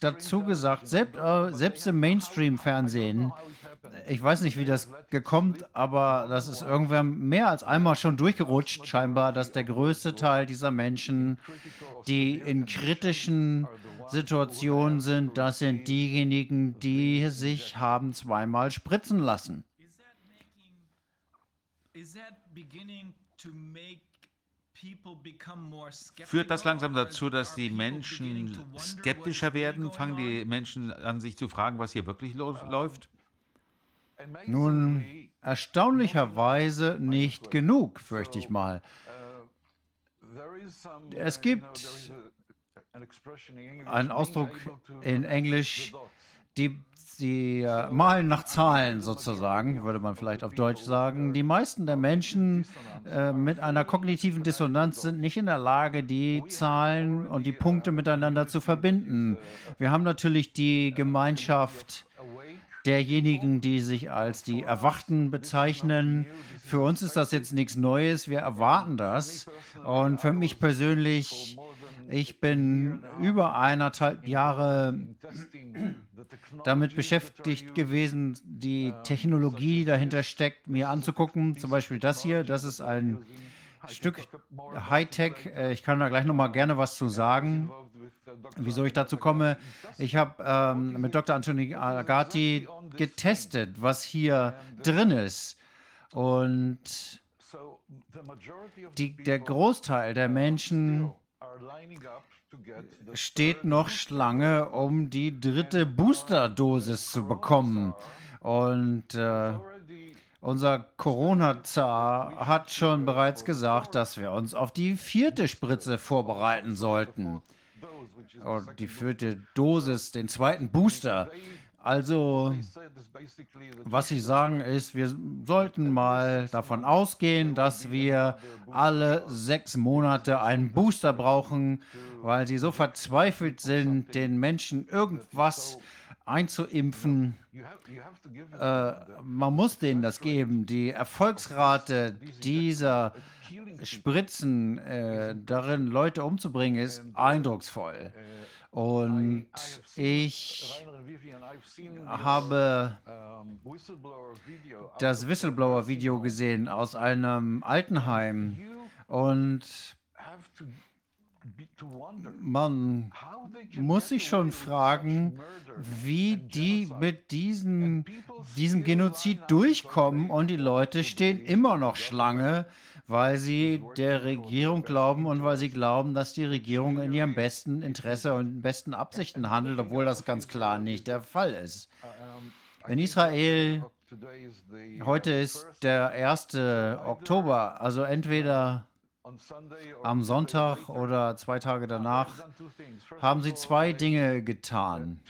dazu gesagt, selbst, äh, selbst im Mainstream-Fernsehen, ich weiß nicht, wie das gekommen, aber das ist irgendwann mehr als einmal schon durchgerutscht, scheinbar, dass der größte Teil dieser Menschen, die in kritischen Situationen sind, das sind diejenigen, die sich haben zweimal spritzen lassen. Führt das langsam dazu, dass die Menschen skeptischer werden? Fangen die Menschen an, sich zu fragen, was hier wirklich läuft? Nun, erstaunlicherweise nicht genug, fürchte ich mal. Es gibt einen Ausdruck in Englisch, die, die äh, malen nach Zahlen sozusagen, würde man vielleicht auf Deutsch sagen. Die meisten der Menschen äh, mit einer kognitiven Dissonanz sind nicht in der Lage, die Zahlen und die Punkte miteinander zu verbinden. Wir haben natürlich die Gemeinschaft derjenigen, die sich als die Erwachten bezeichnen. Für uns ist das jetzt nichts Neues, wir erwarten das. Und für mich persönlich, ich bin über eineinhalb Jahre damit beschäftigt gewesen, die Technologie die dahinter steckt, mir anzugucken. Zum Beispiel das hier, das ist ein Stück Hightech. Äh, Ich kann da gleich noch mal gerne was zu sagen. Wieso ich dazu komme? Ich habe ähm, mit Dr. Anthony Agati getestet, was hier drin ist. Und die, der Großteil der Menschen steht noch Schlange, um die dritte Boosterdosis zu bekommen. Und äh, unser Corona-Zar hat schon bereits gesagt, dass wir uns auf die vierte Spritze vorbereiten sollten. Und die vierte Dosis, den zweiten Booster. Also, was Sie sagen ist, wir sollten mal davon ausgehen, dass wir alle sechs Monate einen Booster brauchen, weil sie so verzweifelt sind, den Menschen irgendwas einzuimpfen. Äh, man muss denen das geben. Die Erfolgsrate dieser Spritzen, äh, darin Leute umzubringen, ist eindrucksvoll. Und ich habe das Whistleblower-Video gesehen aus einem Altenheim. Und man muss sich schon fragen, wie die mit diesem, diesem Genozid durchkommen. Und die Leute stehen immer noch Schlange, weil sie der Regierung glauben und weil sie glauben, dass die Regierung in ihrem besten Interesse und besten Absichten handelt, obwohl das ganz klar nicht der Fall ist. In Israel, heute ist der 1. Oktober, also entweder am Sonntag oder zwei Tage danach, haben sie zwei Dinge getan.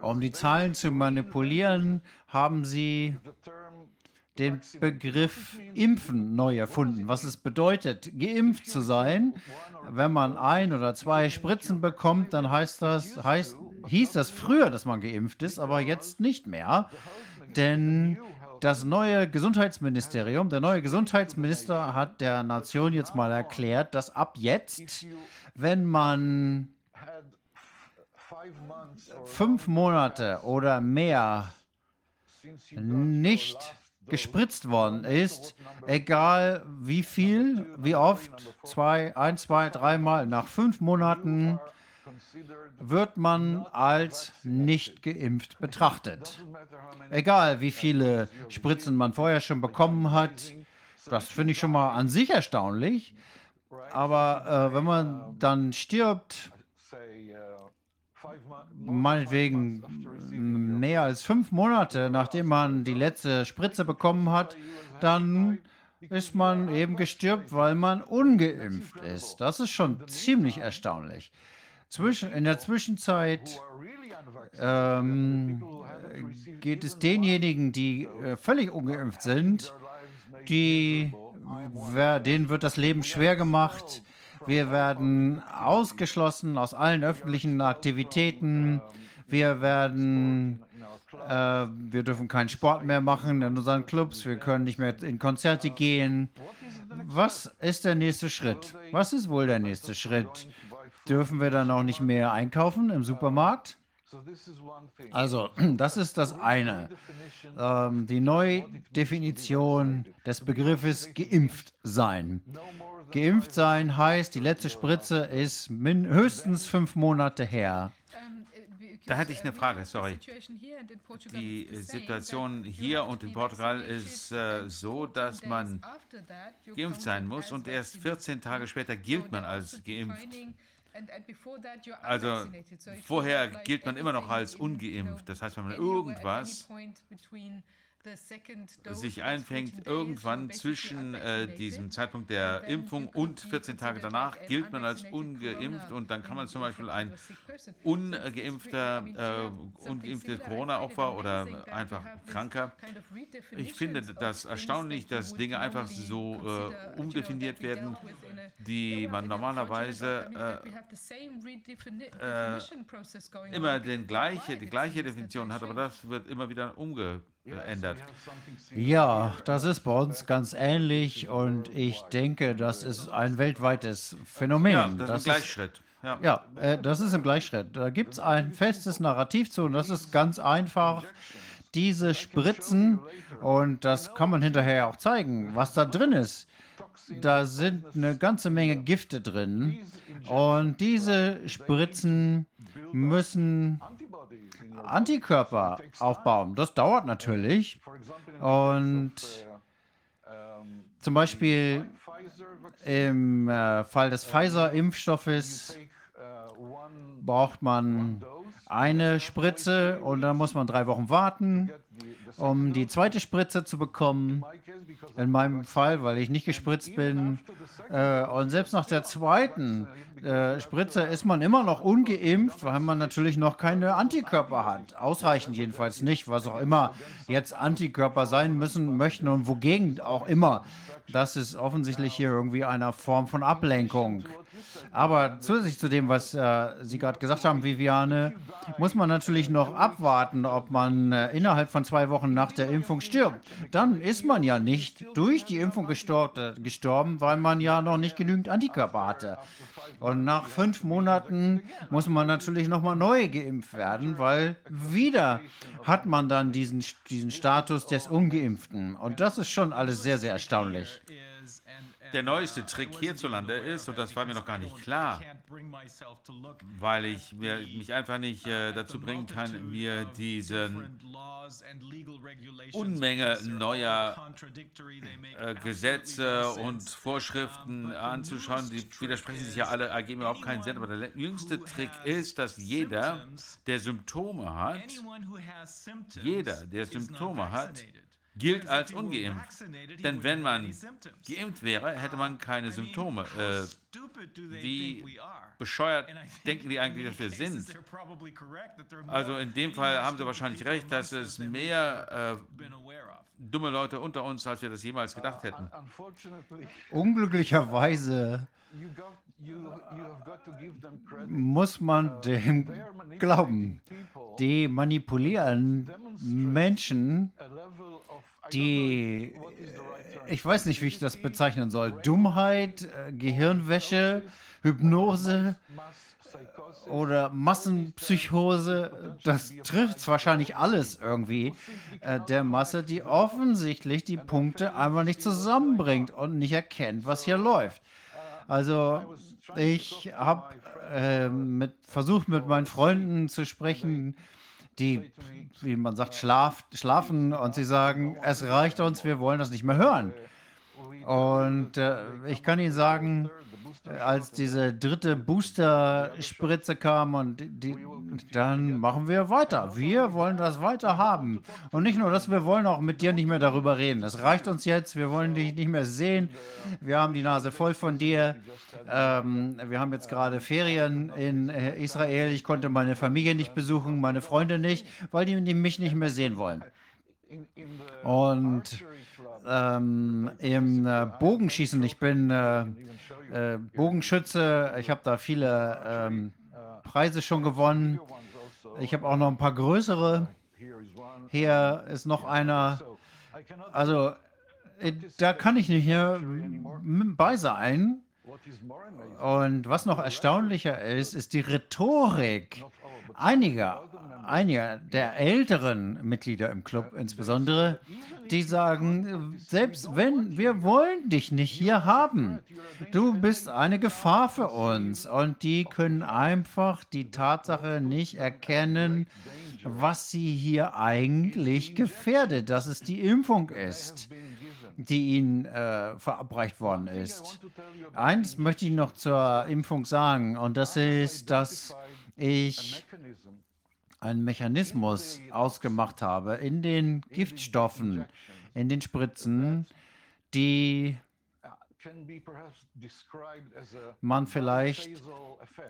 Um die Zahlen zu manipulieren, haben sie den Begriff Impfen neu erfunden, was es bedeutet, geimpft zu sein. Wenn man ein oder zwei Spritzen bekommt, dann heißt das, heißt, hieß das früher, dass man geimpft ist, aber jetzt nicht mehr. Denn das neue Gesundheitsministerium, der neue Gesundheitsminister hat der Nation jetzt mal erklärt, dass ab jetzt, wenn man fünf Monate oder mehr nicht gespritzt worden ist, egal wie viel, wie oft, zwei, ein, zwei, dreimal, nach fünf Monaten wird man als nicht geimpft betrachtet. Egal wie viele Spritzen man vorher schon bekommen hat, das finde ich schon mal an sich erstaunlich. Aber äh, wenn man dann stirbt, meinetwegen mehr als fünf Monate, nachdem man die letzte Spritze bekommen hat, dann ist man eben gestirbt, weil man ungeimpft ist. Das ist schon ziemlich erstaunlich. Zwischen, in der Zwischenzeit ähm, geht es denjenigen, die äh, völlig ungeimpft sind, die, wer, denen wird das Leben schwer gemacht. Wir werden ausgeschlossen aus allen öffentlichen Aktivitäten. Wir werden, äh, wir dürfen keinen Sport mehr machen in unseren Clubs. Wir können nicht mehr in Konzerte gehen. Was ist der nächste Schritt? Was ist wohl der nächste Schritt? Dürfen wir dann auch nicht mehr einkaufen im Supermarkt? Also, das ist das eine. Ähm, die Neudefinition des Begriffes geimpft sein. Geimpft sein heißt, die letzte Spritze ist min höchstens fünf Monate her. Ähm, äh, Da hätte ich eine Frage, sorry. Die Situation hier und in Portugal ist äh, so, dass man geimpft sein muss und erst 14 Tage später gilt man als geimpft. Also vorher gilt man immer noch als ungeimpft. Das heißt, wenn man irgendwas sich einfängt, irgendwann zwischen äh, diesem Zeitpunkt der Impfung und 14 Tage danach gilt man als ungeimpft und dann kann man zum Beispiel ein ungeimpfter, äh, ungeimpftes Corona-Opfer oder einfach Kranker. Ich finde das erstaunlich, dass Dinge einfach so äh, umdefiniert werden, die man normalerweise äh, immer den gleiche, die gleiche Definition hat, aber das wird immer wieder umgeändert. Ja, das ist bei uns ganz ähnlich und ich denke, das ist ein weltweites Phänomen. Ja, das, Das ist ein Gleichschritt. Ja. Ja, äh, das ist im Gleichschritt. Da gibt es ein festes Narrativ zu und das ist ganz einfach. Diese Spritzen, und das kann man hinterher auch zeigen, was da drin ist. Da sind eine ganze Menge Gifte drin und diese Spritzen müssen Antikörper aufbauen. Das dauert natürlich. Und zum Beispiel im äh, Fall des Pfizer-Impfstoffes braucht man eine Spritze und dann muss man drei Wochen warten, um die zweite Spritze zu bekommen. In meinem Fall, weil ich nicht gespritzt bin. Äh, und selbst nach der zweiten äh, Spritze ist man immer noch ungeimpft, weil man natürlich noch keine Antikörper hat. Ausreichend jedenfalls nicht, was auch immer jetzt Antikörper sein müssen, möchten und wogegen auch immer. Das ist offensichtlich hier irgendwie eine Form von Ablenkung. Aber zusätzlich zu dem, was äh, Sie gerade gesagt haben, Viviane, muss man natürlich noch abwarten, ob man äh, innerhalb von zwei Wochen nach der Impfung stirbt. Dann ist man ja nicht durch die Impfung gestor äh, gestorben, weil man ja noch nicht genügend Antikörper hatte. Und nach fünf Monaten muss man natürlich nochmal neu geimpft werden, weil wieder hat man dann diesen, diesen Status des Ungeimpften. Und das ist schon alles sehr, sehr erstaunlich. Der neueste Trick hierzulande ist, und das war mir noch gar nicht klar, weil ich mir, mich einfach nicht äh, dazu bringen kann, mir diese Unmenge neuer äh, Gesetze und Vorschriften anzuschauen. Die widersprechen sich ja alle, ergeben überhaupt keinen Sinn. Aber der jüngste Trick ist, dass jeder, der Symptome hat, jeder, der Symptome hat, gilt als ungeimpft. Denn wenn man geimpft wäre, hätte man keine Symptome. Äh, wie bescheuert denken die eigentlich, dass wir sind? Also in dem Fall haben sie wahrscheinlich recht, dass es mehr äh, dumme Leute unter uns, als wir das jemals gedacht hätten. Unglücklicherweise muss man dem glauben. Die manipulieren Menschen, die, ich weiß nicht, wie ich das bezeichnen soll, Dummheit, äh, Gehirnwäsche, Hypnose oder Massenpsychose, das trifft wahrscheinlich alles irgendwie äh, der Masse, die offensichtlich die Punkte einfach nicht zusammenbringt und nicht erkennt, was hier läuft. Also ich habe äh, mit, versucht, mit meinen Freunden zu sprechen, die, wie man sagt, schlaf, schlafen und sie sagen, es reicht uns, wir wollen das nicht mehr hören. Und äh, ich kann Ihnen sagen, als diese dritte Booster-Spritze kam und die, dann machen wir weiter. Wir wollen das weiter haben. Und nicht nur das, wir wollen auch mit dir nicht mehr darüber reden. Das reicht uns jetzt. Wir wollen dich nicht mehr sehen. Wir haben die Nase voll von dir. Ähm, wir haben jetzt gerade Ferien in äh, Israel. Ich konnte meine Familie nicht besuchen, meine Freunde nicht, weil die mich nicht mehr sehen wollen. Und ähm, im äh, Bogenschießen, ich bin äh, äh, Bogenschütze, ich habe da viele ähm, Preise schon gewonnen. Ich habe auch noch ein paar größere. Hier ist noch einer. Also, äh, da kann ich nicht mehr bei sein. Und was noch erstaunlicher ist, ist die Rhetorik einige, einige der älteren Mitglieder im Club insbesondere, die sagen, selbst wenn wir wollen dich nicht hier haben, du bist eine Gefahr für uns und die können einfach die Tatsache nicht erkennen, was sie hier eigentlich gefährdet, dass es die Impfung ist, die ihnen äh, verabreicht worden ist. Eins möchte ich noch zur Impfung sagen, und das ist, dass ich einen Mechanismus ausgemacht habe in den Giftstoffen, in den Spritzen, die man vielleicht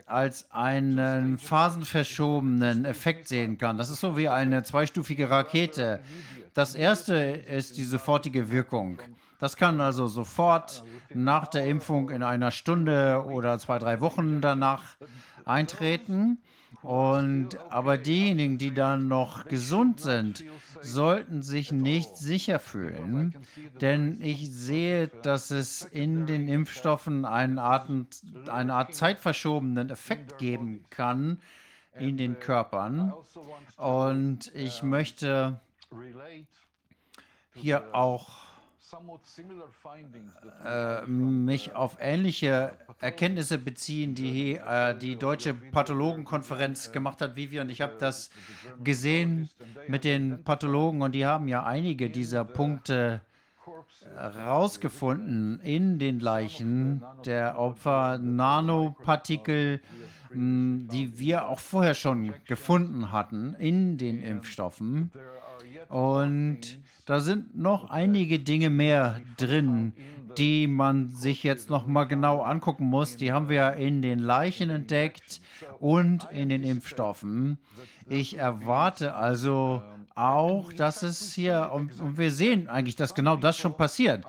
als einen phasenverschobenen Effekt sehen kann. Das ist so wie eine zweistufige Rakete. Das erste ist die sofortige Wirkung. Das kann also sofort nach der Impfung in einer Stunde oder zwei, drei Wochen danach eintreten. Und aber diejenigen, die dann noch gesund sind, sollten sich nicht sicher fühlen, denn ich sehe, dass es in den Impfstoffen eine Art, eine Art zeitverschobenen Effekt geben kann in den Körpern. Und ich möchte hier auch äh, mich auf ähnliche Erkenntnisse beziehen, die äh, die Deutsche Pathologenkonferenz gemacht hat, Vivian. Ich habe das gesehen mit den Pathologen und die haben ja einige dieser Punkte herausgefunden in den Leichen der Opfer, Nanopartikel, mh, die wir auch vorher schon gefunden hatten in den Impfstoffen. Und da sind noch einige Dinge mehr drin, die man sich jetzt noch mal genau angucken muss. Die haben wir in den Leichen entdeckt und in den Impfstoffen. Ich erwarte also auch, dass es hier, und, und wir sehen eigentlich, dass genau das schon passiert.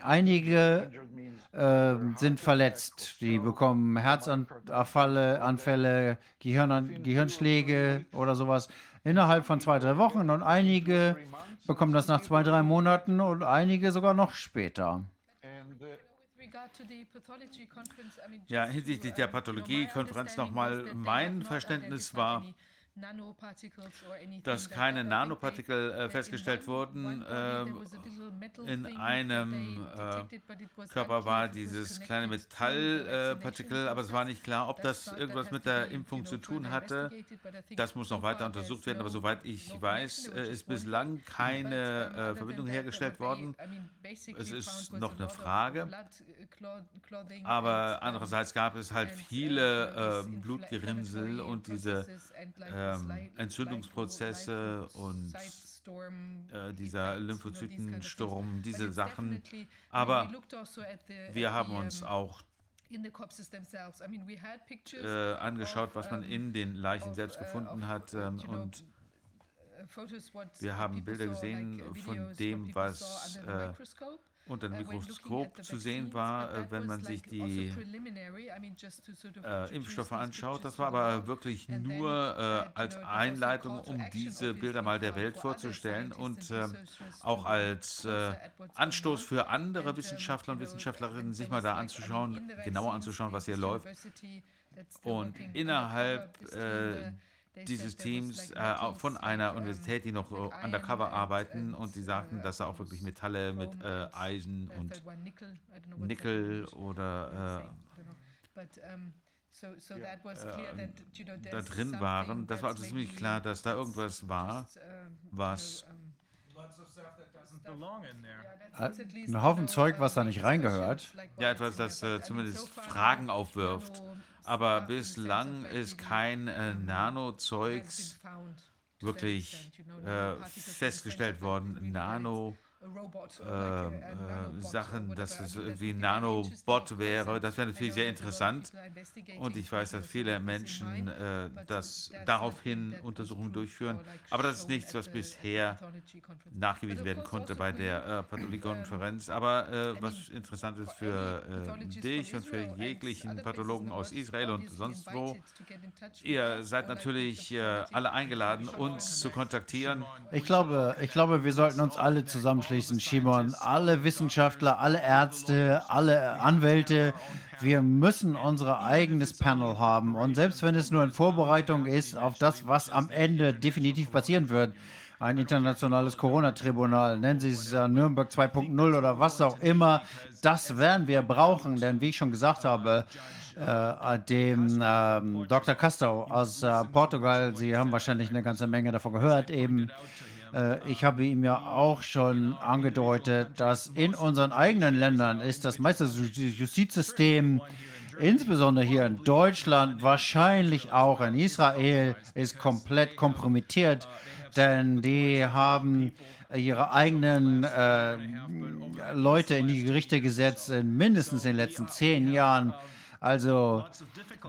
Einige äh, sind verletzt, die bekommen Herzanfälle, Anfälle, Gehirn, Gehirnschläge oder sowas innerhalb von zwei, drei Wochen und einige bekommen das nach zwei, drei Monaten und einige sogar noch später. Ja, hinsichtlich der Pathologiekonferenz nochmal, mein Verständnis war, dass keine Nanopartikel äh, festgestellt wurden. Äh, in einem äh, Körper war dieses kleine Metallpartikel, aber es war nicht klar, ob das irgendwas mit der Impfung zu tun hatte. Das muss noch weiter untersucht werden, aber soweit ich weiß, äh, ist bislang keine äh, Verbindung hergestellt worden. Es ist noch eine Frage. Uh, aber andererseits gab es halt viele ähm, Blutgerinnsel und diese ähm, Entzündungsprozesse und äh, dieser Lymphozytensturm, diese Sachen. Aber wir haben uns auch äh, angeschaut, was man in den Leichen selbst gefunden hat. Ähm, und wir haben Bilder gesehen von dem, was äh, unter dem Mikroskop zu sehen war, äh, wenn man sich die äh, Impfstoffe anschaut. Das war aber wirklich nur äh, als Einleitung, um diese Bilder mal der Welt vorzustellen und äh, auch als äh, Anstoß für andere Wissenschaftler und Wissenschaftlerinnen, sich mal da anzuschauen, genauer anzuschauen, was hier läuft. Und innerhalb äh, dieses Teams äh, von einer Universität, die noch so undercover arbeiten und die sagten, dass da auch wirklich Metalle mit äh, Eisen und Nickel oder äh, da drin waren. Das war also ziemlich klar, dass da irgendwas war, was ein Haufen Zeug, was da nicht reingehört. Ja, etwas, das äh, zumindest Fragen aufwirft aber bislang ist kein äh, Nano-Zeugs wirklich äh, festgestellt worden. Nano äh, äh, Sachen, dass es irgendwie ein Nanobot wäre. Das wäre natürlich sehr interessant. Und ich weiß, dass viele Menschen äh, das daraufhin Untersuchungen durchführen. Aber das ist nichts, was bisher nachgewiesen werden konnte bei der äh, Pathologiekonferenz. Aber äh, was interessant ist für äh, dich und für jeglichen Pathologen aus Israel und sonst wo, ihr seid natürlich äh, alle eingeladen, uns zu kontaktieren. Ich glaube, ich glaube, wir sollten uns alle zusammenschließen anschließen, Shimon. Alle Wissenschaftler, alle Ärzte, alle Anwälte, wir müssen unser eigenes Panel haben. Und selbst wenn es nur in Vorbereitung ist auf das, was am Ende definitiv passieren wird, ein internationales Corona-Tribunal, nennen Sie es äh, Nürnberg 2.0 oder was auch immer, das werden wir brauchen. Denn wie ich schon gesagt habe, äh, dem ähm, Dr. Castro aus äh, Portugal, Sie haben wahrscheinlich eine ganze Menge davon gehört, eben. Äh, ich habe ihm ja auch schon angedeutet, dass in unseren eigenen Ländern ist das meiste Justizsystem insbesondere hier in Deutschland, wahrscheinlich auch in Israel, ist komplett kompromittiert denn die haben ihre eigenen äh, Leute in die Gerichte gesetzt, in mindestens in den letzten zehn Jahren. Also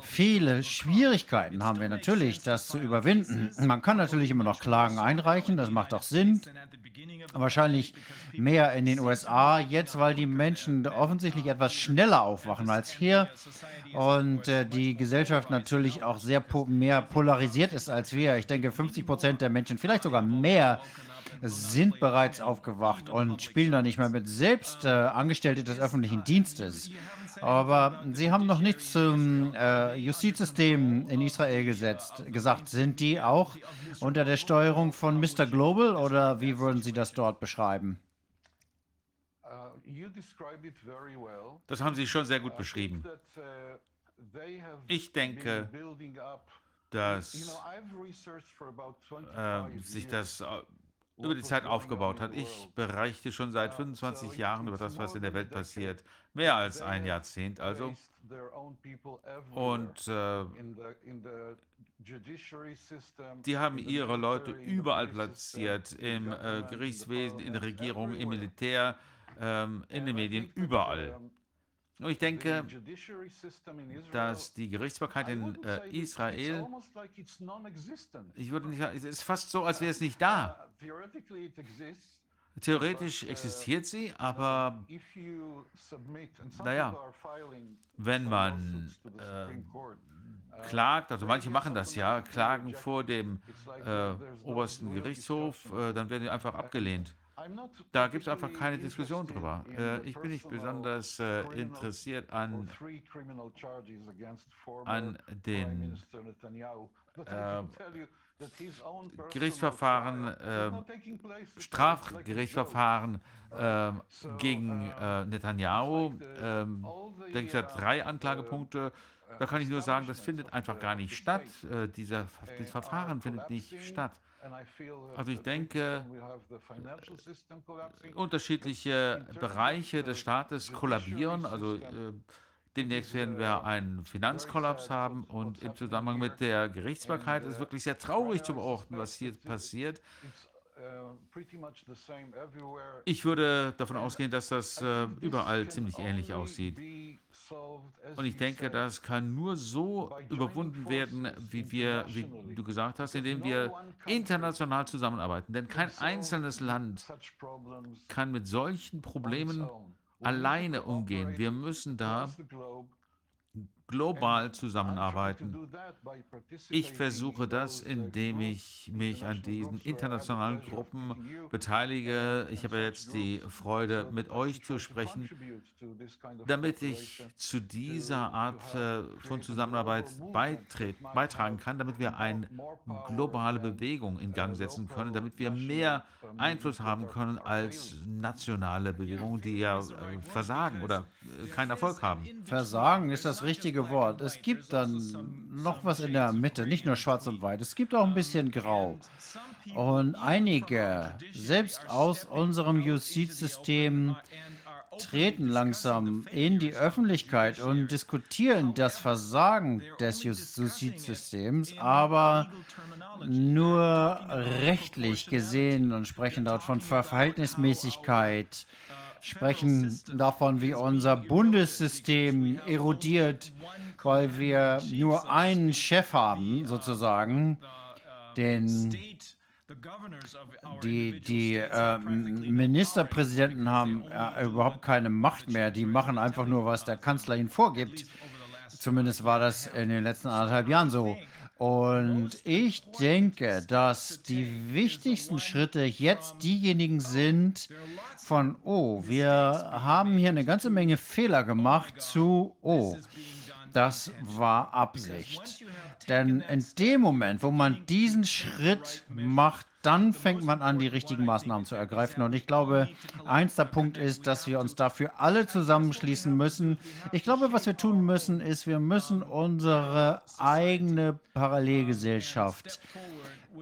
viele Schwierigkeiten haben wir natürlich, das zu überwinden. Man kann natürlich immer noch Klagen einreichen, das macht auch Sinn. Wahrscheinlich mehr in den USA jetzt, weil die Menschen offensichtlich etwas schneller aufwachen als hier und äh, die Gesellschaft natürlich auch sehr po mehr polarisiert ist als wir. Ich denke, 50 Prozent der Menschen, vielleicht sogar mehr, sind bereits aufgewacht und spielen da nicht mehr mit. Selbst äh, Angestellte des öffentlichen Dienstes. Aber sie haben noch nichts zum äh, Justizsystem in Israel gesetzt, gesagt. Sind die auch unter der Steuerung von Mr. Global oder wie würden Sie das dort beschreiben? Das haben Sie schon sehr gut beschrieben. Ich denke, dass know, I've researched for about 25 äh, sich das über die Zeit aufgebaut hat. Ich berichte schon seit 25 Jahren über das, was in der Welt passiert. Mehr als ein Jahrzehnt also. Und äh, die haben ihre Leute überall platziert. Im äh, Gerichtswesen, in der Regierung, im. Militär, ähm, in den Medien, überall. Und ich denke, dass die Gerichtsbarkeit in äh, Israel, ich würde nicht sagen, es ist fast so, als wäre es nicht da. Uh, theoretically it exists, Theoretisch existiert sie, aber Naja, wenn man äh, uh, klagt, also manche machen das ja, klagen vor dem äh, obersten Gerichtshof, äh, dann werden die einfach abgelehnt. Da gibt es einfach keine Diskussion drüber. Äh, ich bin nicht besonders äh, interessiert an, an den äh, Gerichtsverfahren, äh, Strafgerichtsverfahren ähm, gegen äh, Netanyahu. Ähm, da gibt es ja drei Anklagepunkte. Da kann ich nur sagen, das findet einfach gar nicht statt. Äh, dieser, dieses Verfahren findet nicht statt. Also ich denke, unterschiedliche Bereiche des Staates kollabieren. Also äh, demnächst werden wir einen Finanzkollaps haben und im Zusammenhang mit der Gerichtsbarkeit ist es wirklich sehr traurig zu beobachten, was hier passiert. Ich würde davon ausgehen, dass das äh, überall ziemlich ähnlich aussieht. Und ich denke, das kann nur so überwunden werden, wie wir, wie du gesagt hast, indem wir international zusammenarbeiten. Denn kein einzelnes Land kann mit solchen Problemen alleine umgehen. Wir müssen da global zusammenarbeiten. Ich versuche das, indem ich mich an diesen internationalen Gruppen beteilige. Ich habe jetzt die Freude, mit euch zu sprechen, damit ich zu dieser Art äh, von Zusammenarbeit beitragen kann, damit wir eine globale Bewegung in Gang setzen können, damit wir mehr Einfluss haben können als nationale Bewegungen, die ja äh, versagen oder äh, keinen Erfolg haben. Versagen ist das richtige Wort. Es gibt dann noch was in der Mitte, nicht nur schwarz und weiß. Es gibt auch ein bisschen grau. Und einige, selbst aus unserem Justizsystem, treten langsam in die Öffentlichkeit und diskutieren das Versagen des Justizsystems, aber nur rechtlich gesehen und sprechen dort von Verhältnismäßigkeit, sprechen davon, wie unser Bundessystem erodiert, weil wir nur einen Chef haben, sozusagen, den die, die äh, Ministerpräsidenten haben äh, überhaupt keine Macht mehr. Die machen einfach nur, was der Kanzler ihnen vorgibt. Zumindest war das in den letzten anderthalb Jahren so. Und ich denke, dass die wichtigsten Schritte jetzt diejenigen sind von, oh, wir haben hier eine ganze Menge Fehler gemacht zu, oh, das war Absicht. Denn in dem Moment, wo man diesen Schritt macht, dann fängt man an, die richtigen Maßnahmen zu ergreifen. Und ich glaube, eins der Punkt ist, dass wir uns dafür alle zusammenschließen müssen. Ich glaube, was wir tun müssen, ist, wir müssen unsere eigene Parallelgesellschaft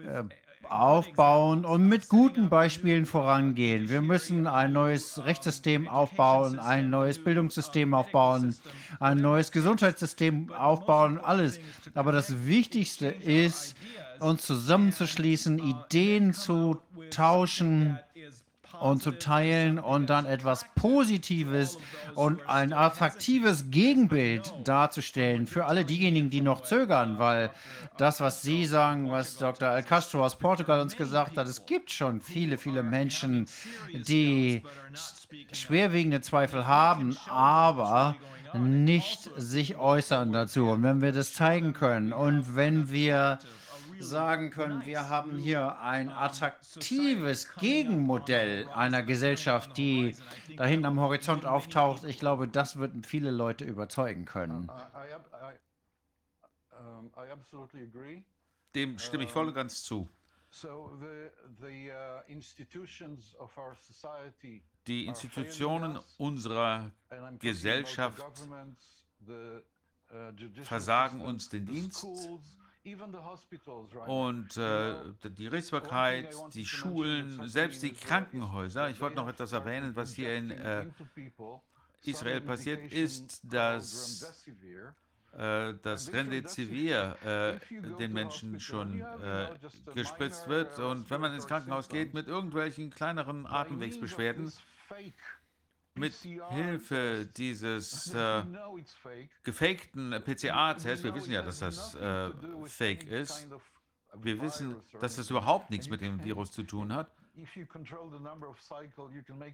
äh, aufbauen und mit guten Beispielen vorangehen. Wir müssen ein neues Rechtssystem aufbauen, ein neues Bildungssystem aufbauen, ein neues Gesundheitssystem aufbauen, alles. Aber das Wichtigste ist, uns zusammenzuschließen, Ideen zu tauschen und zu teilen und dann etwas Positives und ein attraktives Gegenbild darzustellen für alle diejenigen, die noch zögern, weil das, was Sie sagen, was Dr. Al Castro aus Portugal uns gesagt hat, es gibt schon viele, viele Menschen, die schwerwiegende Zweifel haben, aber nicht sich äußern dazu. Und wenn wir das zeigen können und wenn wir sagen können, wir haben hier ein attraktives Gegenmodell einer Gesellschaft, die da hinten am Horizont auftaucht. Ich glaube, das wird viele Leute überzeugen können. Dem stimme ich voll und ganz zu. So the the uh, institutions of our society Die are failing Institutionen us, unserer Gesellschaft uh, versagen uns den Dienst. Und äh, die Gerichtsbarkeit, die Schulen, selbst die Krankenhäuser. Ich wollte noch etwas erwähnen, was hier in äh, Israel passiert ist, dass äh, das Remdesivir äh, den Menschen schon äh, gespritzt wird. Und wenn man ins Krankenhaus geht mit irgendwelchen kleineren Atemwegsbeschwerden, mit Hilfe dieses äh, gefakten PCA-Tests, wir wissen ja, dass das äh, fake ist, wir wissen, dass das überhaupt nichts mit dem Virus zu tun hat.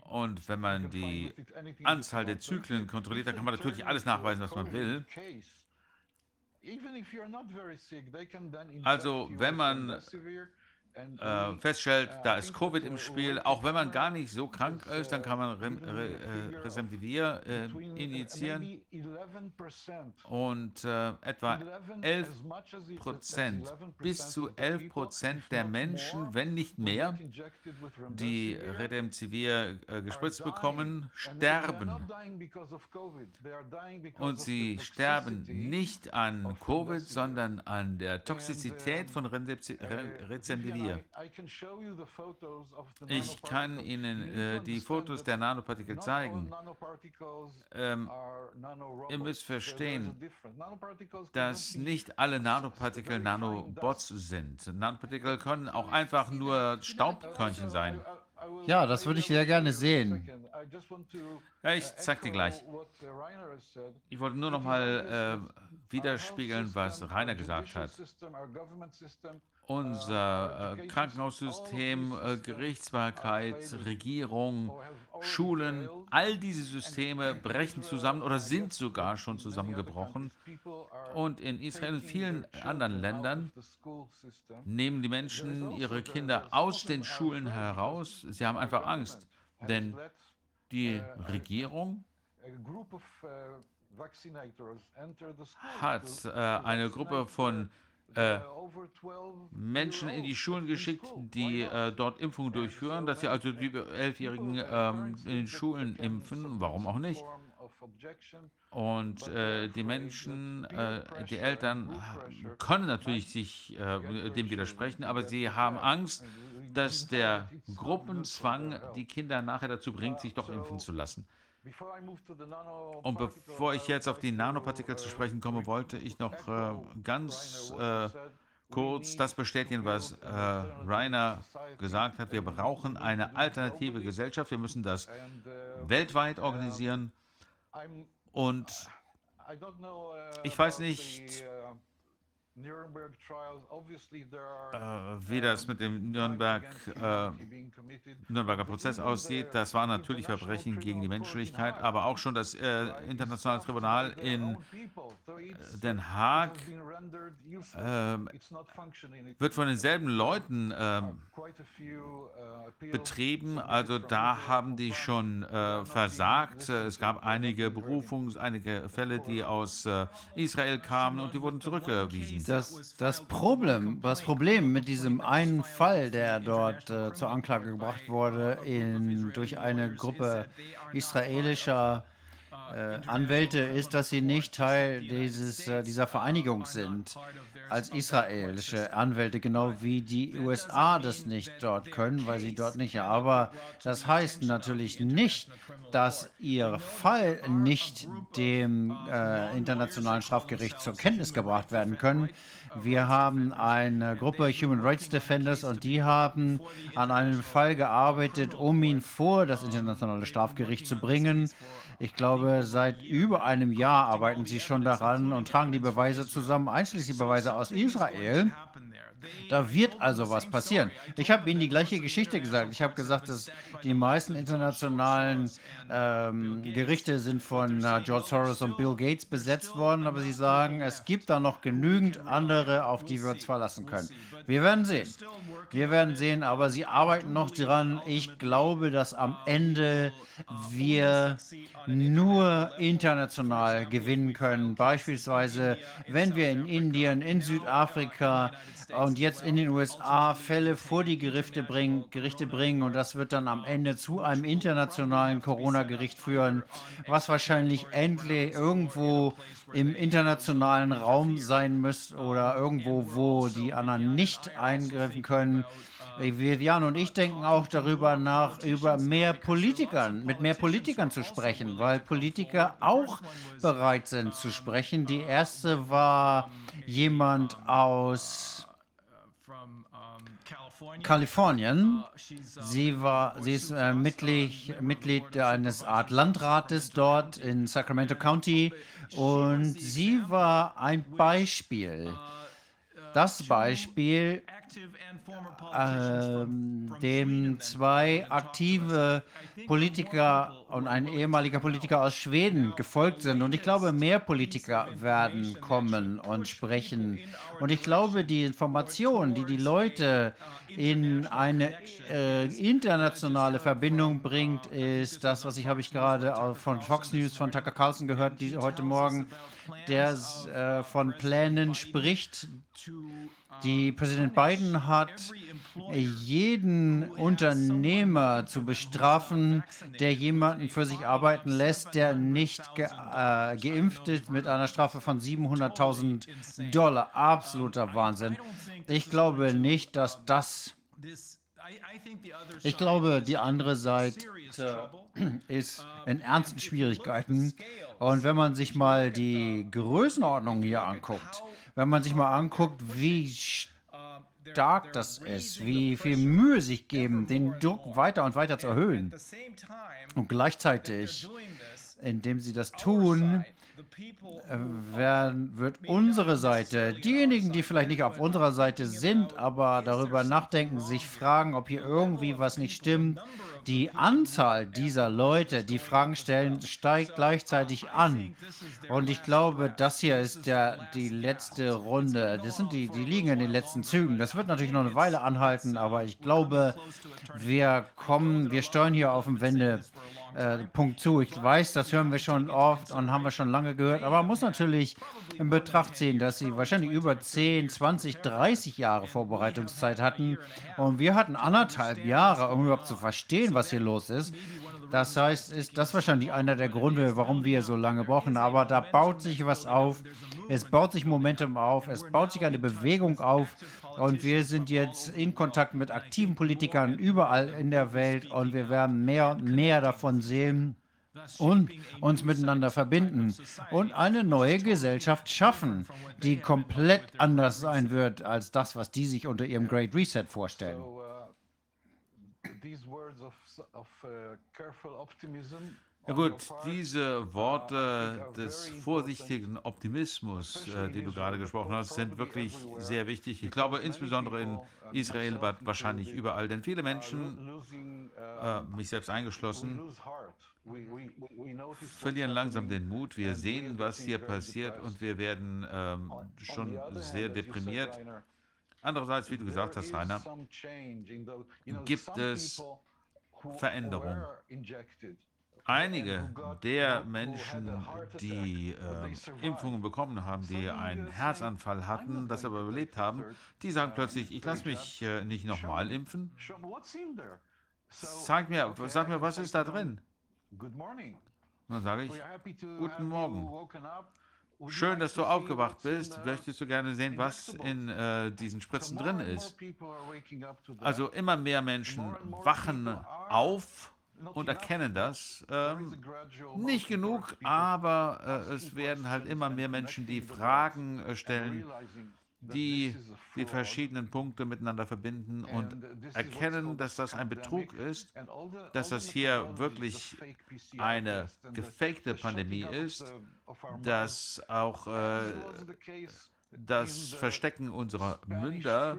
Und wenn man die Anzahl der Zyklen kontrolliert, dann kann man natürlich alles nachweisen, was man will. Also wenn man äh, feststellt, da ist Covid im Spiel, auch wenn man gar nicht so krank ist, dann kann man Rem, Re, äh, Resembivir äh, injizieren. Und äh, etwa 11 Prozent, bis zu 11 Prozent der Menschen, wenn nicht mehr, die Redemzivir äh, gespritzt bekommen, sterben. Und sie sterben nicht an Covid, sondern an der Toxizität von Remdesivir. Ich kann Ihnen äh, die Fotos der Nanopartikel zeigen. Ähm, ihr müsst verstehen, dass nicht alle Nanopartikel Nanobots sind. Nanopartikel können auch einfach nur Staubkörnchen sein. Ja, das würde ich sehr gerne sehen. Ja, ich zeig dir gleich. Ich wollte nur noch mal äh, widerspiegeln, was Rainer gesagt hat. Unser äh, Krankenhaussystem, äh, Gerichtsbarkeit, Regierung, Schulen, all diese Systeme brechen zusammen oder sind sogar schon zusammengebrochen. Und in Israel und vielen anderen Ländern nehmen die Menschen ihre Kinder aus den Schulen heraus. Sie haben einfach Angst, denn die Regierung hat äh, eine Gruppe von äh, Menschen in die Schulen geschickt, die äh, dort Impfungen durchführen, dass sie also die Elfjährigen ähm, in den Schulen impfen, warum auch nicht. Und äh, die Menschen, äh, die Eltern können natürlich sich äh, dem widersprechen, aber sie haben Angst, dass der Gruppenzwang die Kinder nachher dazu bringt, sich doch impfen zu lassen. Und bevor ich jetzt auf die Nanopartikel zu sprechen komme, wollte ich noch äh, ganz äh, kurz das bestätigen, was äh, Rainer gesagt hat. Wir brauchen eine alternative Gesellschaft. Wir müssen das weltweit organisieren. Und ich weiß nicht, wie das mit dem Nürnberg, äh. Nürnberger Prozess aussieht. Das war natürlich Verbrechen gegen die Menschlichkeit, aber auch schon das äh, internationale Tribunal in Den Haag ähm, wird von denselben Leuten ähm, betrieben. Also da haben die schon äh, versagt. Äh, Es gab einige Berufungs-, einige Fälle, die aus äh, Israel kamen und die wurden zurückgewiesen. Das, das, Problem, das Problem mit diesem einen Fall, der dort äh, zur Anklage gebracht wurde, in, durch eine Gruppe israelischer äh, Anwälte, ist, dass sie nicht Teil dieses, äh, dieser Vereinigung sind als israelische Anwälte, genau wie die USA das nicht dort können, weil sie dort nicht. Aber das heißt natürlich nicht, dass ihr Fall nicht dem äh, Internationalen Strafgericht zur Kenntnis gebracht werden können. Wir haben eine Gruppe Human Rights Defenders und die haben an einem Fall gearbeitet, um ihn vor das Internationale Strafgericht zu bringen. Ich glaube, seit über einem Jahr arbeiten sie schon daran und tragen die Beweise zusammen, einschließlich Beweise aus Israel. Da wird also was passieren. Ich habe Ihnen die gleiche Geschichte gesagt. Ich habe gesagt, dass die meisten internationalen ähm, Gerichte sind von äh, George Soros und Bill Gates besetzt worden, aber Sie sagen, es gibt da noch genügend andere, auf die wir uns verlassen können. Wir werden sehen. Wir werden sehen, aber Sie arbeiten noch dran. Ich glaube, dass am Ende wir nur international gewinnen können. Beispielsweise, wenn wir in Indien, in Südafrika und jetzt in den USA Fälle vor die Gerichte bringen, Gerichte bringen und das wird dann am Ende zu einem internationalen Corona-Gericht führen, was wahrscheinlich endlich irgendwo im internationalen Raum sein müsste oder irgendwo, wo die anderen nicht eingreifen können. Vivian und ich denken auch darüber nach, über mehr Politikern, mit mehr Politikern zu sprechen, weil Politiker auch bereit sind zu sprechen. Die erste war jemand aus Kalifornien. Sie, war, sie ist äh, Mitglied, Mitglied eines Art Landrates dort in Sacramento County und sie war ein Beispiel. Das Beispiel, ähm, dem zwei aktive Politiker und ein ehemaliger Politiker aus Schweden gefolgt sind. Und ich glaube, mehr Politiker werden kommen und sprechen. Und ich glaube, die Information, die die Leute in eine äh, internationale Verbindung bringt, ist das, was ich habe ich gerade von Fox News von Tucker Carlson gehört, die heute Morgen, der äh, von Plänen spricht, die Präsident Biden hat, jeden Unternehmer zu bestrafen, der jemanden für sich arbeiten lässt, der nicht ge äh, geimpft ist, mit einer Strafe von 700.000 Dollar. Absoluter Wahnsinn. Ich glaube nicht, dass das ich glaube, die andere Seite ist in ernsten Schwierigkeiten. Und wenn man sich mal die Größenordnung hier anguckt, wenn man sich mal anguckt, wie stark das ist, wie viel Mühe sich geben, den Druck weiter und weiter zu erhöhen. Und gleichzeitig, indem sie das tun, werden, wird unsere Seite, diejenigen, die vielleicht nicht auf unserer Seite sind, aber darüber nachdenken, sich fragen, ob hier irgendwie was nicht stimmt, die Anzahl dieser Leute, die Fragen stellen, steigt gleichzeitig an. Und ich glaube, das hier ist der, die letzte Runde. Das sind die, die liegen in den letzten Zügen. Das wird natürlich noch eine Weile anhalten, aber ich glaube, wir kommen, wir steuern hier auf dem Wende. Äh, Punkt zu. Ich weiß, das hören wir schon oft und haben wir schon lange gehört, aber man muss natürlich in Betracht ziehen, dass sie wahrscheinlich über 10, 20, 30 Jahre Vorbereitungszeit hatten und wir hatten anderthalb Jahre, um überhaupt zu verstehen, was hier los ist. Das heißt, ist das wahrscheinlich einer der Gründe, warum wir so lange brauchen. Aber da baut sich was auf. Es baut sich Momentum auf. Es baut sich eine Bewegung auf. Und wir sind jetzt in Kontakt mit aktiven Politikern überall in der Welt. Und wir werden mehr und mehr davon sehen und uns miteinander verbinden und eine neue Gesellschaft schaffen, die komplett anders sein wird als das, was die sich unter ihrem Great Reset vorstellen. Ja gut, diese Worte des vorsichtigen Optimismus, äh, die du gerade gesprochen hast, sind wirklich sehr wichtig. Ich glaube insbesondere in Israel, aber wahrscheinlich überall, denn viele Menschen, äh, mich selbst eingeschlossen, verlieren langsam den Mut. Wir sehen, was hier passiert und wir werden ähm, schon sehr deprimiert. Andererseits, wie du gesagt hast, Rainer, gibt es Veränderungen. Einige der Menschen, die äh, Impfungen bekommen haben, die einen Herzanfall hatten, das aber überlebt haben, die sagen plötzlich, ich lasse mich äh, nicht nochmal impfen. Sag mir, sag mir, was ist da drin? Dann sage ich, guten Morgen. Schön, dass du aufgewacht bist. Möchtest du gerne sehen, was in äh, diesen Spritzen drin ist? Also immer mehr Menschen wachen auf und erkennen das. Ähm, nicht genug, aber äh, es werden halt immer mehr Menschen, die Fragen äh, stellen, die die verschiedenen Punkte miteinander verbinden und erkennen, dass das ein Betrug ist, dass das hier wirklich eine gefakte Pandemie ist, dass auch äh, das Verstecken unserer Münder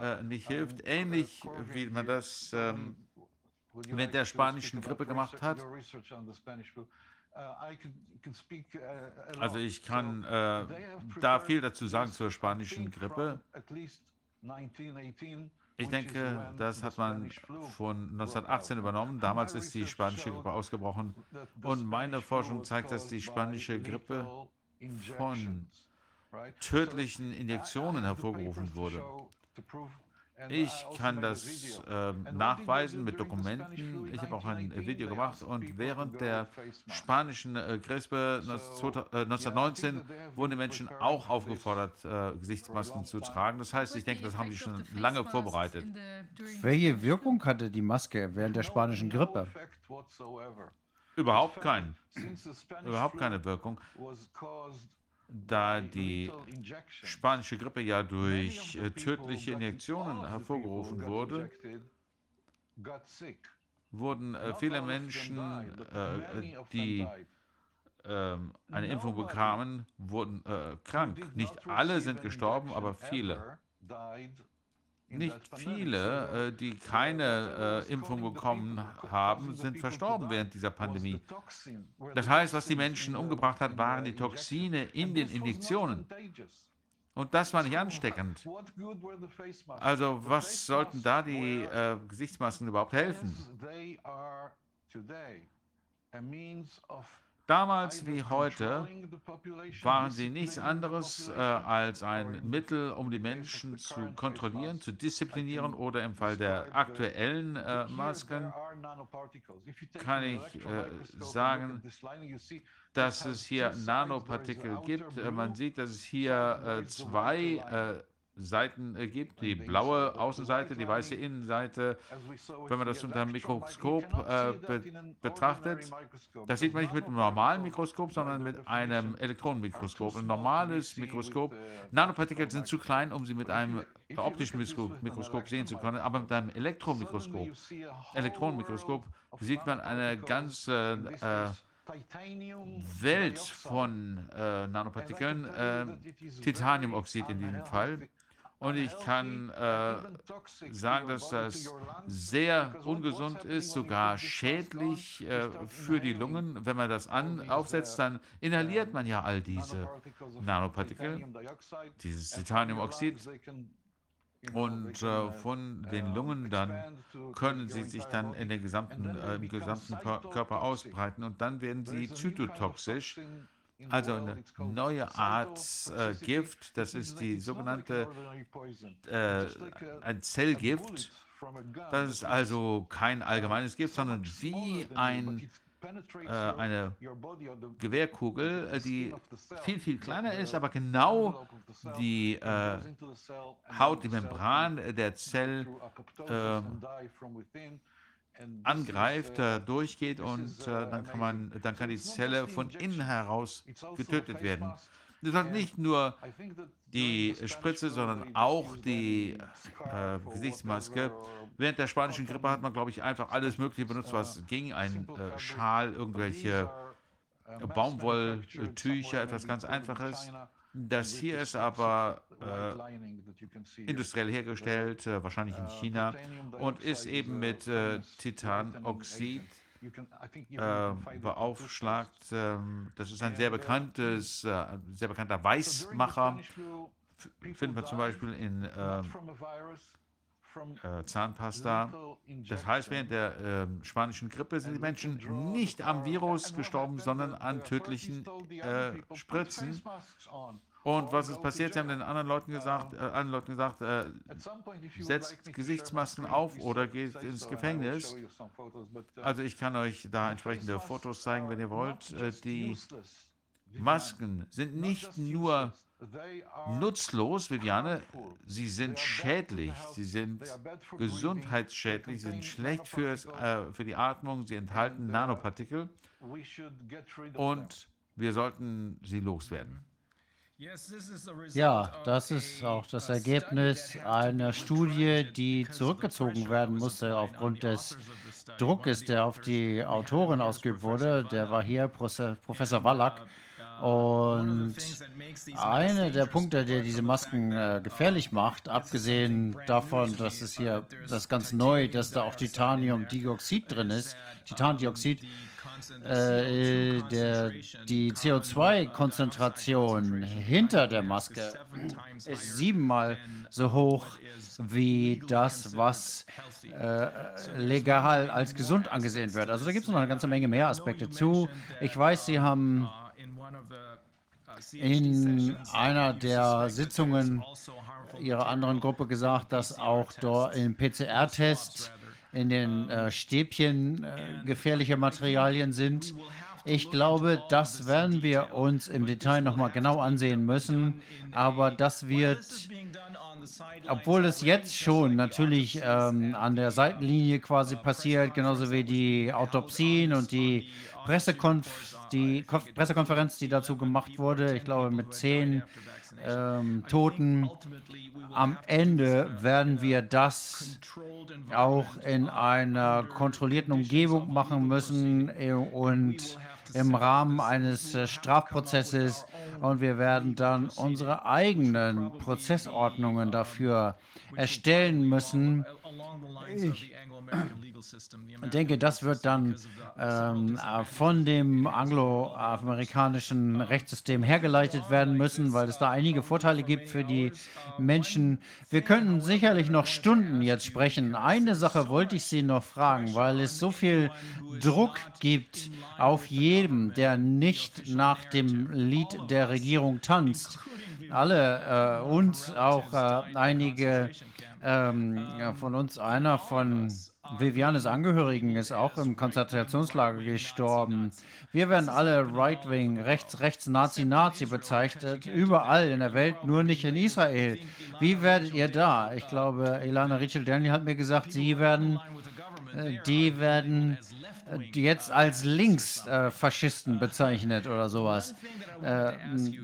äh, nicht hilft, ähnlich wie man das ähm, mit der spanischen Grippe gemacht hat. Also ich kann äh, da viel dazu sagen zur spanischen Grippe. Ich denke, das hat man von 1918 übernommen. Damals ist die spanische Grippe ausgebrochen. Und meine Forschung zeigt, dass die spanische Grippe von tödlichen Injektionen hervorgerufen wurde. Ich kann das äh, nachweisen mit Dokumenten. Ich habe auch ein Video gemacht und während der spanischen äh, Grippe 1919 wurden die Menschen auch aufgefordert, äh, Gesichtsmasken zu tragen. Das heißt, ich denke, das haben sie schon lange vorbereitet. Welche Wirkung hatte die Maske während der spanischen Grippe? Überhaupt keinen. Überhaupt keine Wirkung da die spanische Grippe ja durch äh, tödliche Injektionen hervorgerufen wurde, wurden äh, viele Menschen, äh, die ähm, eine Impfung bekamen, wurden krank. Nicht alle sind gestorben, aber viele. Nicht viele, äh, die keine äh, Impfung bekommen haben, sind verstorben während dieser Pandemie. Das heißt, was die Menschen umgebracht hat, waren die Toxine in den Injektionen. Und das war nicht ansteckend. Also was sollten da die äh, Gesichtsmasken überhaupt helfen? Damals wie heute waren sie nichts anderes äh, als ein Mittel, um die Menschen zu kontrollieren, zu disziplinieren oder im Fall der aktuellen äh, Masken kann ich äh, sagen, dass es hier Nanopartikel gibt. Äh, man sieht, dass es hier äh, zwei Seiten äh, gibt, die blaue Außenseite, die weiße Innenseite. Wenn man das unter einem Mikroskop äh, be betrachtet, das sieht man nicht mit einem normalen Mikroskop, sondern mit einem Elektronenmikroskop. Ein normales Mikroskop, Nanopartikel sind zu klein, um sie mit einem optischen Mikroskop sehen zu können, aber mit einem Elektronenmikroskop, Elektronenmikroskop sieht man eine ganze äh, Welt von äh, Nanopartikeln, äh, Titaniumoxid in diesem Fall. Und ich kann äh, sagen, dass das sehr ungesund ist, sogar schädlich äh, für die Lungen. Wenn man das an, aufsetzt, dann inhaliert man ja all diese Nanopartikel, dieses Titaniumoxid. Und äh, von den Lungen dann können sie sich dann in den gesamten, äh, im gesamten Körper ausbreiten und dann werden sie zytotoxisch also eine neue Art äh, Gift, das ist die sogenannte äh, ein Zellgift. Das ist also kein allgemeines Gift, sondern wie ein, äh, eine Gewehrkugel, äh, die viel, viel kleiner ist, aber genau die äh, Haut, die Membran der Zelle ähm, angreift, äh, durchgeht und äh, dann, kann man, dann kann die Zelle von innen heraus getötet werden. Das hat nicht nur die Spritze, sondern auch die äh, Gesichtsmaske Während der spanischen Grippe hat man, glaube ich, einfach alles Mögliche benutzt, was ging. Ein äh, Schal, irgendwelche Baumwolltücher, etwas ganz Einfaches. Das hier ist aber äh, industriell hergestellt, äh, wahrscheinlich in China, und ist eben mit äh, Titanoxid äh, beaufschlagt. Ähm, das ist ein sehr bekanntes, äh, sehr bekannter Weißmacher. F- Findet man zum Beispiel in äh, äh, Zahnpasta. Das heißt, während der ähm, spanischen Grippe sind die Menschen nicht am Virus gestorben, sondern an tödlichen äh, Spritzen. Und was ist passiert? Sie haben den anderen Leuten gesagt, äh, anderen Leuten gesagt, äh, setzt Gesichtsmasken auf oder geht ins Gefängnis. Also ich kann euch da entsprechende Fotos zeigen, wenn ihr wollt. Äh, die Masken sind nicht nur nutzlos, Viviane, sie sind schädlich, sie sind gesundheitsschädlich, sie sind schlecht fürs, äh, für die Atmung, sie enthalten Nanopartikel. und wir sollten sie loswerden. Ja, das ist auch das Ergebnis einer Studie, die zurückgezogen werden musste aufgrund des Druckes, der auf die Autorin ausgeübt wurde. Der war hier Profe- Professor Wallach. Und einer der Punkte, der diese Masken äh, gefährlich macht, abgesehen davon, dass es hier das ganz neu, dass da auch Titaniumdioxid drin ist, Titandioxid, äh, der, die CO2-Konzentration hinter der Maske ist siebenmal so hoch wie das, was äh, legal als gesund angesehen wird. Also da gibt es noch eine ganze Menge mehr Aspekte zu. Ich weiß, Sie haben in einer der Sitzungen Ihrer anderen Gruppe gesagt, dass auch dort im PCR-Test in den äh, Stäbchen äh, gefährliche Materialien sind. Ich glaube, das werden wir uns im Detail nochmal genau ansehen müssen. Aber das wird, obwohl es jetzt schon natürlich ähm, an der Seitenlinie quasi passiert, genauso wie die Autopsien und die Pressekonf die Konf Pressekonferenz, die dazu gemacht wurde, ich glaube mit zehn ähm, Toten. Am Ende werden wir das auch in einer kontrollierten Umgebung machen müssen äh, und im Rahmen eines äh, Strafprozesses. Und wir werden dann unsere eigenen Prozessordnungen dafür erstellen müssen. Ich denke, das wird dann ähm, äh, von dem angloamerikanischen Rechtssystem hergeleitet werden müssen, weil es da einige Vorteile gibt für die Menschen. Wir könnten sicherlich noch Stunden jetzt sprechen. Eine Sache wollte ich Sie noch fragen, weil es so viel Druck gibt auf jedem, der nicht nach dem Lied der Regierung tanzt. Alle äh, und auch äh, einige ähm, ja, von uns, einer von Vivianes Angehörigen ist auch im Konzentrationslager gestorben. Wir werden alle Right-Wing, rechts, rechts, Nazi, Nazi bezeichnet, überall in der Welt, nur nicht in Israel. Wie werdet ihr da? Ich glaube, Ilana Rachel Daniel hat mir gesagt, sie werden, äh, die werden jetzt als Linksfaschisten bezeichnet oder sowas. Äh,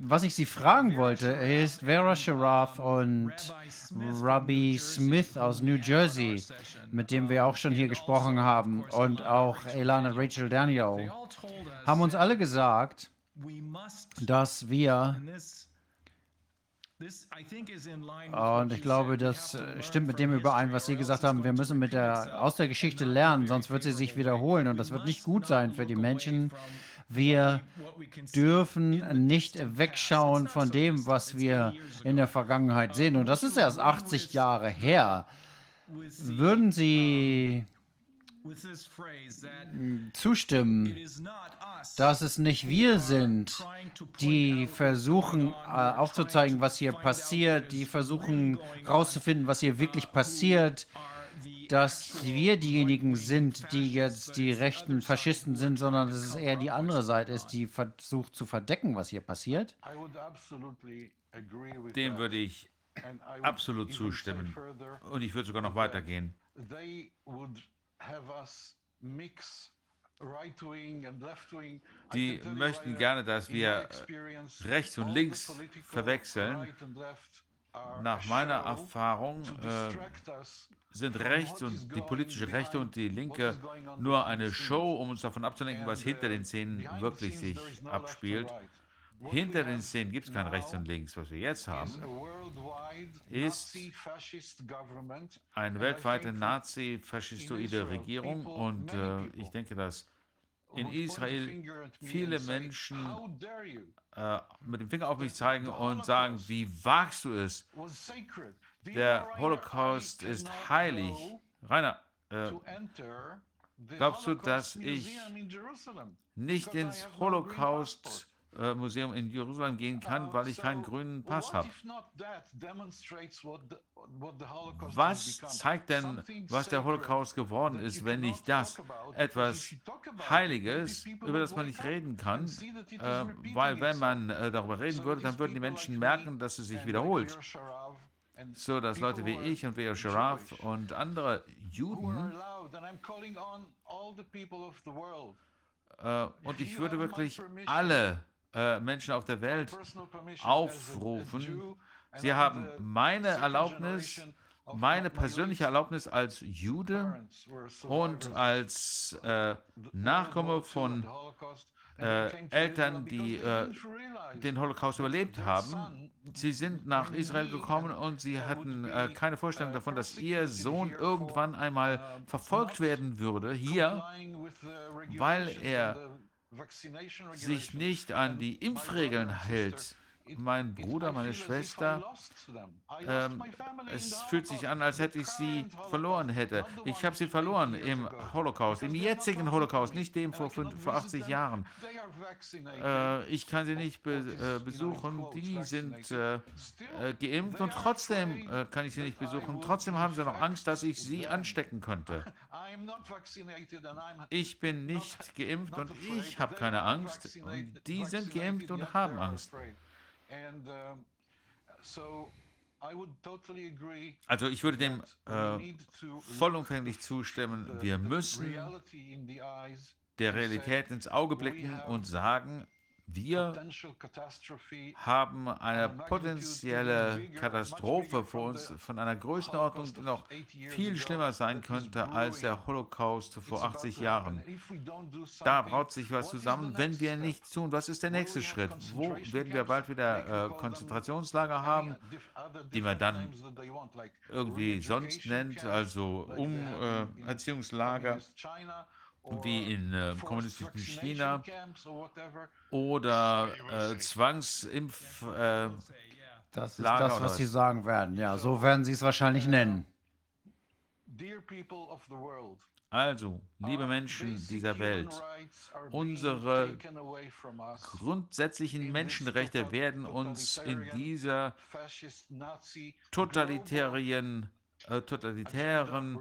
was ich Sie fragen wollte, ist Vera Sharaf und Rabbi Smith aus New Jersey, mit dem wir auch schon hier gesprochen haben, und auch Elana Rachel Daniel, haben uns alle gesagt, dass wir und ich glaube, das äh, stimmt mit dem überein, was Sie gesagt haben. Wir müssen mit der, aus der Geschichte lernen, sonst wird sie sich wiederholen und das wird nicht gut sein für die Menschen. Wir dürfen nicht wegschauen von dem, was wir in der Vergangenheit sehen. Und das ist erst 80 Jahre her. Würden Sie zustimmen, dass es nicht wir sind, die versuchen äh, aufzuzeigen, was hier passiert, die versuchen herauszufinden, was hier wirklich passiert, dass wir diejenigen sind, die jetzt die rechten Faschisten sind, sondern dass es eher die andere Seite ist, die versucht zu verdecken, was hier passiert? Dem würde ich absolut zustimmen. Und ich würde sogar noch weitergehen. Die möchten gerne, dass wir rechts und links verwechseln Nach meiner Erfahrung äh, sind rechts und die politische Rechte und die Linke nur eine Show, um uns davon abzulenken, was hinter den Szenen wirklich sich abspielt. Hinter den Szenen gibt es kein Rechts und Links. Was wir jetzt haben, ist eine weltweite nazi-faschistoide Regierung und äh, ich denke, dass in Israel viele Menschen äh, mit dem Finger auf mich zeigen und sagen, wie wagst du es? Der Holocaust ist heilig. Rainer, äh, glaubst du, dass ich nicht ins Holocaust-Museum in Jerusalem gehen kann, weil ich keinen grünen Pass habe? Was zeigt denn, was der Holocaust geworden ist, wenn nicht das? Etwas Heiliges, über das man nicht reden kann, äh, weil wenn man äh, darüber reden würde, dann würden die Menschen merken, dass es sich wiederholt. So dass Leute wie ich und Veo Sharaf und andere Juden äh, und ich würde wirklich alle äh, Menschen auf der Welt aufrufen, Sie haben meine Erlaubnis, meine persönliche Erlaubnis als Jude und als äh, Nachkomme von äh, Eltern, die äh, den Holocaust überlebt haben. Sie sind nach Israel gekommen und sie hatten äh, keine Vorstellung davon, dass ihr Sohn irgendwann einmal verfolgt werden würde hier, weil er sich nicht an die Impfregeln hält mein Bruder, meine Schwester, ähm, es fühlt sich an, als hätte ich sie verloren hätte. Ich habe sie verloren im Holocaust, im jetzigen Holocaust, nicht dem vor, fünf, vor 80 Jahren. Äh, ich kann sie nicht be, äh, besuchen, die sind äh, äh geimpft und trotzdem äh, kann ich sie nicht besuchen. Trotzdem haben sie noch Angst, dass ich sie anstecken könnte. Ich bin nicht geimpft und ich habe keine Angst. Und die sind geimpft und haben Angst. Also ich würde dem äh, vollumfänglich zustimmen, wir müssen der Realität ins Auge blicken und sagen, wir haben eine potenzielle Katastrophe vor uns von einer Größenordnung, die noch viel schlimmer sein könnte als der Holocaust vor 80 Jahren. Da braut sich was zusammen, wenn wir nichts tun. Was ist der nächste Schritt? Wo werden wir bald wieder äh, Konzentrationslager haben, die man dann irgendwie sonst nennt, also Umerziehungslager? Wie in äh, kommunistischen China oder äh, Zwangsimpf. Äh, das ist Lager das, was Sie sagen werden. Ja, so werden Sie es wahrscheinlich nennen. Also, liebe Menschen dieser Welt, unsere grundsätzlichen Menschenrechte werden uns in dieser totalitären totalitären,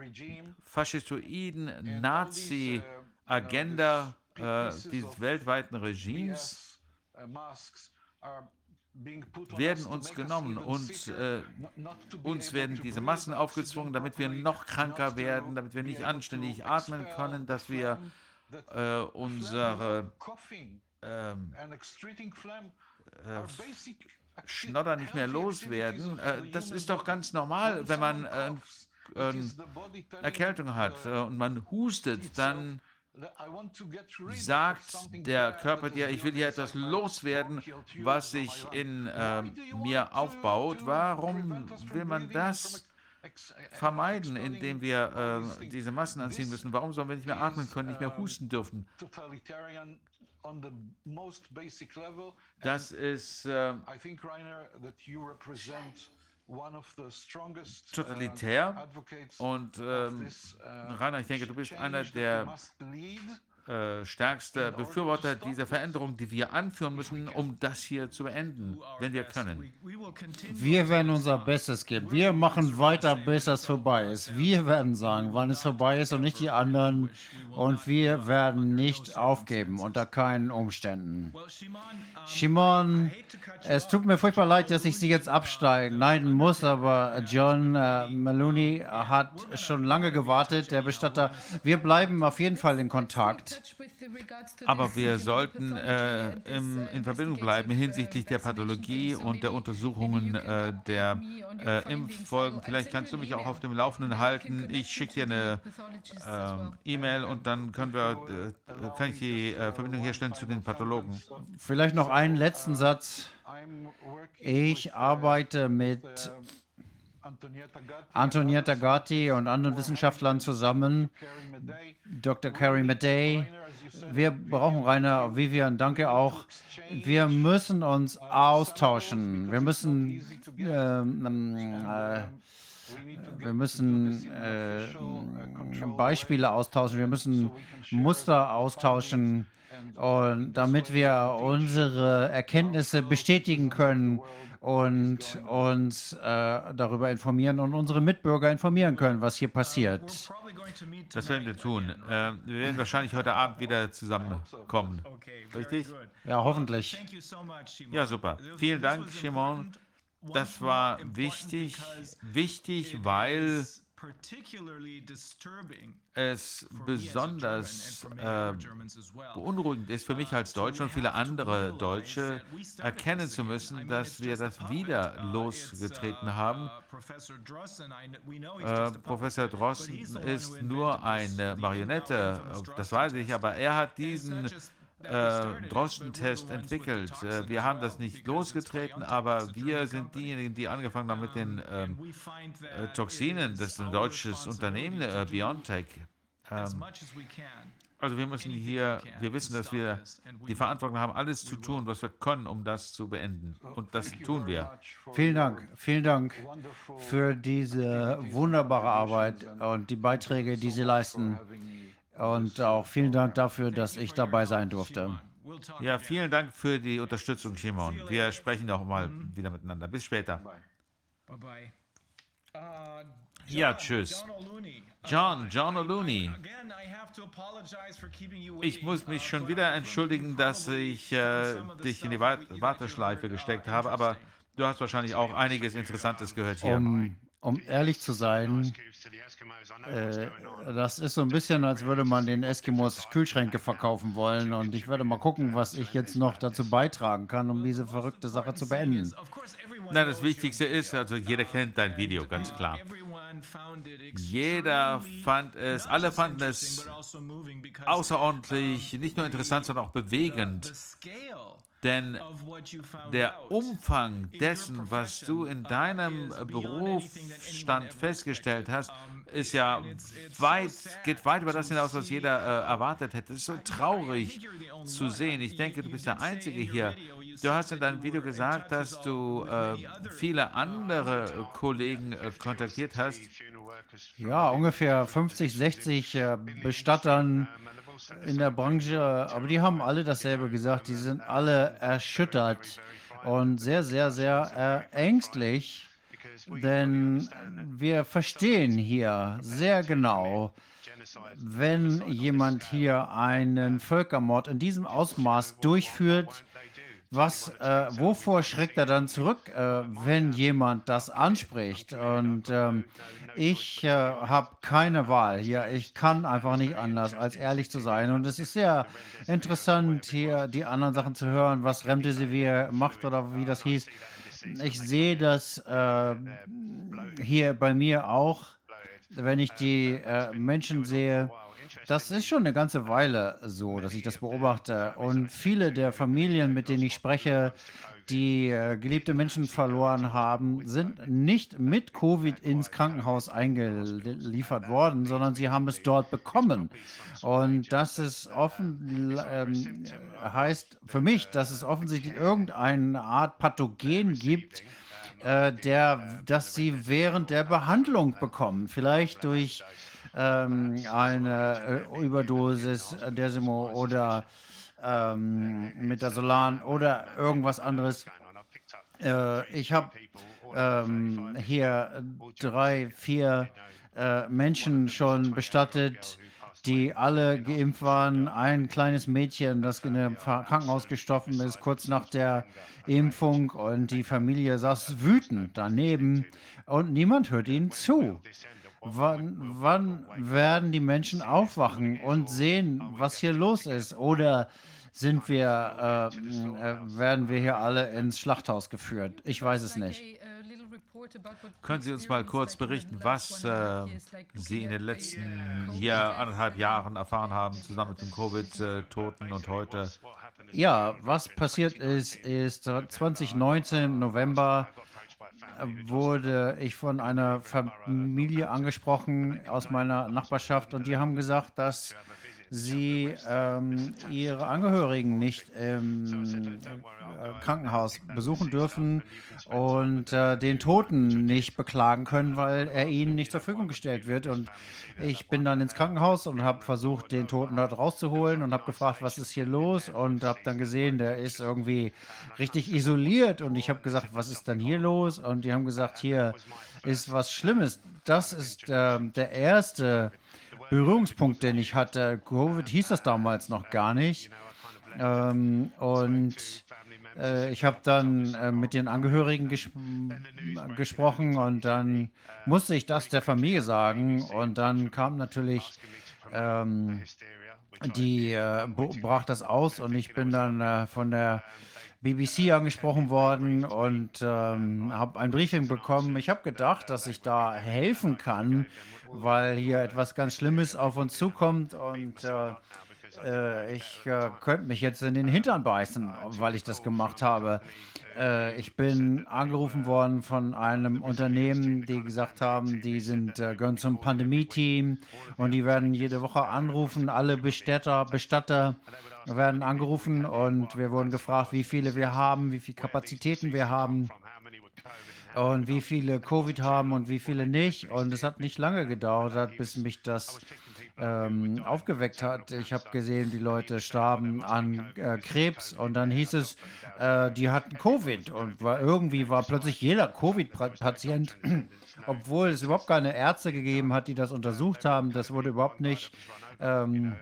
faschistoiden Nazi-Agenda äh, dieses weltweiten Regimes werden uns genommen und äh, uns werden diese Massen aufgezwungen, damit wir noch kranker werden, damit wir nicht anständig atmen können, dass wir äh, unsere ähm, äh, Schnodder nicht mehr loswerden. Äh, das ist doch ganz normal, wenn man äh, äh, Erkältung hat äh, und man hustet, dann sagt der Körper dir, ich will hier etwas loswerden, was sich in äh, mir aufbaut. Warum will man das vermeiden, indem wir äh, diese Massen anziehen müssen? Warum sollen wir nicht mehr atmen können, nicht mehr husten dürfen? Das ist äh, totalitär. Und ähm, Rainer, ich denke, du bist einer der äh, stärkste Befürworter dieser Veränderung, die wir anführen müssen, um das hier zu beenden, wenn wir können. Wir werden unser Bestes geben. Wir machen weiter, bis es vorbei ist. Wir werden sagen, wann es vorbei ist und nicht die anderen. Und wir werden nicht aufgeben, unter keinen Umständen. Shimon, es tut mir furchtbar leid, dass ich Sie jetzt absteigen. Nein, muss, aber John äh, Maloney hat schon lange gewartet, der Bestatter. Wir bleiben auf jeden Fall in Kontakt. Aber wir sollten äh, im, in Verbindung bleiben hinsichtlich der Pathologie und der Untersuchungen äh, der äh, Impffolgen. Vielleicht kannst du mich auch auf dem Laufenden halten. Ich schicke dir eine äh, E-Mail und dann können wir, äh, kann ich die äh, Verbindung herstellen zu den Pathologen. Vielleicht noch einen letzten Satz. Ich arbeite mit Antonietta Gatti und anderen Wissenschaftlern zusammen, Dr. Carrie Madej. Wir brauchen Rainer, Vivian, danke auch. Wir müssen uns austauschen. Wir müssen, ähm, äh, wir müssen äh, Beispiele austauschen. Wir müssen Muster austauschen. Und damit wir unsere Erkenntnisse bestätigen können und uns äh, darüber informieren und unsere Mitbürger informieren können, was hier passiert. Das werden wir tun. Äh, wir werden wahrscheinlich heute Abend wieder zusammenkommen. Richtig? Ja, hoffentlich. Ja, super. Vielen Dank, Shimon. Das war wichtig. Wichtig, weil es besonders äh, beunruhigend ist für mich als Deutscher und viele andere Deutsche erkennen zu müssen, dass wir das wieder losgetreten haben. Äh, Professor Drosten ist nur eine Marionette, das weiß ich, aber er hat diesen äh, Drosten-Test entwickelt. Äh, wir haben das nicht losgetreten, aber wir sind diejenigen, die angefangen haben mit den ähm, äh, Toxinen. Das ist ein deutsches Unternehmen, äh, BioNTech. Ähm, also wir müssen hier, wir wissen, dass wir die Verantwortung haben, alles zu tun, was wir können, um das zu beenden. Und das tun wir. Vielen Dank, vielen Dank für diese wunderbare Arbeit und die Beiträge, die Sie leisten. Und auch vielen Dank dafür, dass ich dabei sein durfte. Ja, vielen Dank für die Unterstützung, Shimon. Wir sprechen auch mal wieder miteinander. Bis später. Ja, tschüss. John, John O'Looney. Ich muss mich schon wieder entschuldigen, dass ich äh, dich in die Warteschleife gesteckt habe, aber du hast wahrscheinlich auch einiges Interessantes gehört hier. Um, um ehrlich zu sein, äh, das ist so ein bisschen, als würde man den Eskimos Kühlschränke verkaufen wollen. Und ich werde mal gucken, was ich jetzt noch dazu beitragen kann, um diese verrückte Sache zu beenden. Nein, das Wichtigste ist, also jeder kennt dein Video, ganz klar. Jeder fand es, alle fanden es außerordentlich, nicht nur interessant, sondern auch bewegend. Denn der Umfang dessen, was du in deinem Berufsstand festgestellt hast, ist ja weit, geht weit über das hinaus, was jeder äh, erwartet hätte. Es ist so traurig zu sehen. Ich denke, du bist der Einzige hier. Du hast in deinem Video gesagt, dass du äh, viele andere Kollegen äh, kontaktiert hast. Ja, ungefähr 50, 60 äh, Bestattern in der Branche, aber die haben alle dasselbe gesagt. Die sind alle erschüttert und sehr, sehr, sehr ängstlich, denn wir verstehen hier sehr genau, wenn jemand hier einen Völkermord in diesem Ausmaß durchführt, was, äh, wovor schreckt er dann zurück, äh, wenn jemand das anspricht? Und ähm, ich äh, habe keine Wahl hier. Ich kann einfach nicht anders, als ehrlich zu sein. Und es ist sehr interessant, hier die anderen Sachen zu hören, was Remdesivir macht oder wie das hieß. Ich sehe das äh, hier bei mir auch, wenn ich die äh, Menschen sehe, das ist schon eine ganze Weile so, dass ich das beobachte. Und viele der Familien, mit denen ich spreche, die äh, geliebte Menschen verloren haben, sind nicht mit Covid ins Krankenhaus eingeliefert worden, sondern sie haben es dort bekommen. Und das ist offen, ähm, heißt für mich, dass es offensichtlich irgendeine Art Pathogen gibt, äh, der, dass sie während der Behandlung bekommen. Vielleicht durch ähm, eine äh, Überdosis Desimo oder ähm, Metasolan oder irgendwas anderes. Äh, ich habe ähm, hier drei, vier äh, Menschen schon bestattet, die alle geimpft waren. Ein kleines Mädchen, das in einem Krankenhaus gestoffen ist, kurz nach der Impfung. Und die Familie saß wütend daneben und niemand hört ihnen zu. Wann, wann werden die Menschen aufwachen und sehen, was hier los ist? Oder sind wir, äh, äh, werden wir hier alle ins Schlachthaus geführt? Ich weiß es nicht. Können Sie uns mal kurz berichten, was äh, Sie in den letzten hier anderthalb Jahren erfahren haben, zusammen mit den Covid-Toten und heute? Ja, was passiert ist, ist äh, 2019 November äh, wurde ich von einer Familie angesprochen aus meiner Nachbarschaft und die haben gesagt, dass sie ähm, ihre Angehörigen nicht im äh, Krankenhaus besuchen dürfen und äh, den Toten nicht beklagen können, weil er ihnen nicht zur Verfügung gestellt wird. Und ich bin dann ins Krankenhaus und habe versucht, den Toten dort rauszuholen und habe gefragt, was ist hier los? Und habe dann gesehen, der ist irgendwie richtig isoliert. Und ich habe gesagt, was ist dann hier los? Und die haben gesagt, hier ist was Schlimmes. Das ist ähm, der erste Berührungspunkt, den ich hatte. Covid hieß das damals noch gar nicht. Ähm, und äh, ich habe dann äh, mit den Angehörigen ges gesprochen und dann musste ich das der Familie sagen. Und dann kam natürlich ähm, die äh, brach das aus und ich bin dann äh, von der BBC angesprochen worden und ähm, habe ein Briefing bekommen. Ich habe gedacht, dass ich da helfen kann, weil hier etwas ganz Schlimmes auf uns zukommt und äh, äh, ich äh, könnte mich jetzt in den Hintern beißen, weil ich das gemacht habe. Äh, ich bin angerufen worden von einem Unternehmen, die gesagt haben, die sind, äh, gehören zum Pandemie-Team und die werden jede Woche anrufen. Alle Bestatter, Bestatter werden angerufen und wir wurden gefragt, wie viele wir haben, wie viele Kapazitäten wir haben und wie viele Covid haben und wie viele nicht. Und es hat nicht lange gedauert, bis mich das ähm, aufgeweckt hat. Ich habe gesehen, die Leute starben an äh, Krebs und dann hieß es, äh, die hatten Covid und war, irgendwie war plötzlich jeder Covid-Patient, obwohl es überhaupt keine Ärzte gegeben hat, die das untersucht haben. Das wurde überhaupt nicht ähm,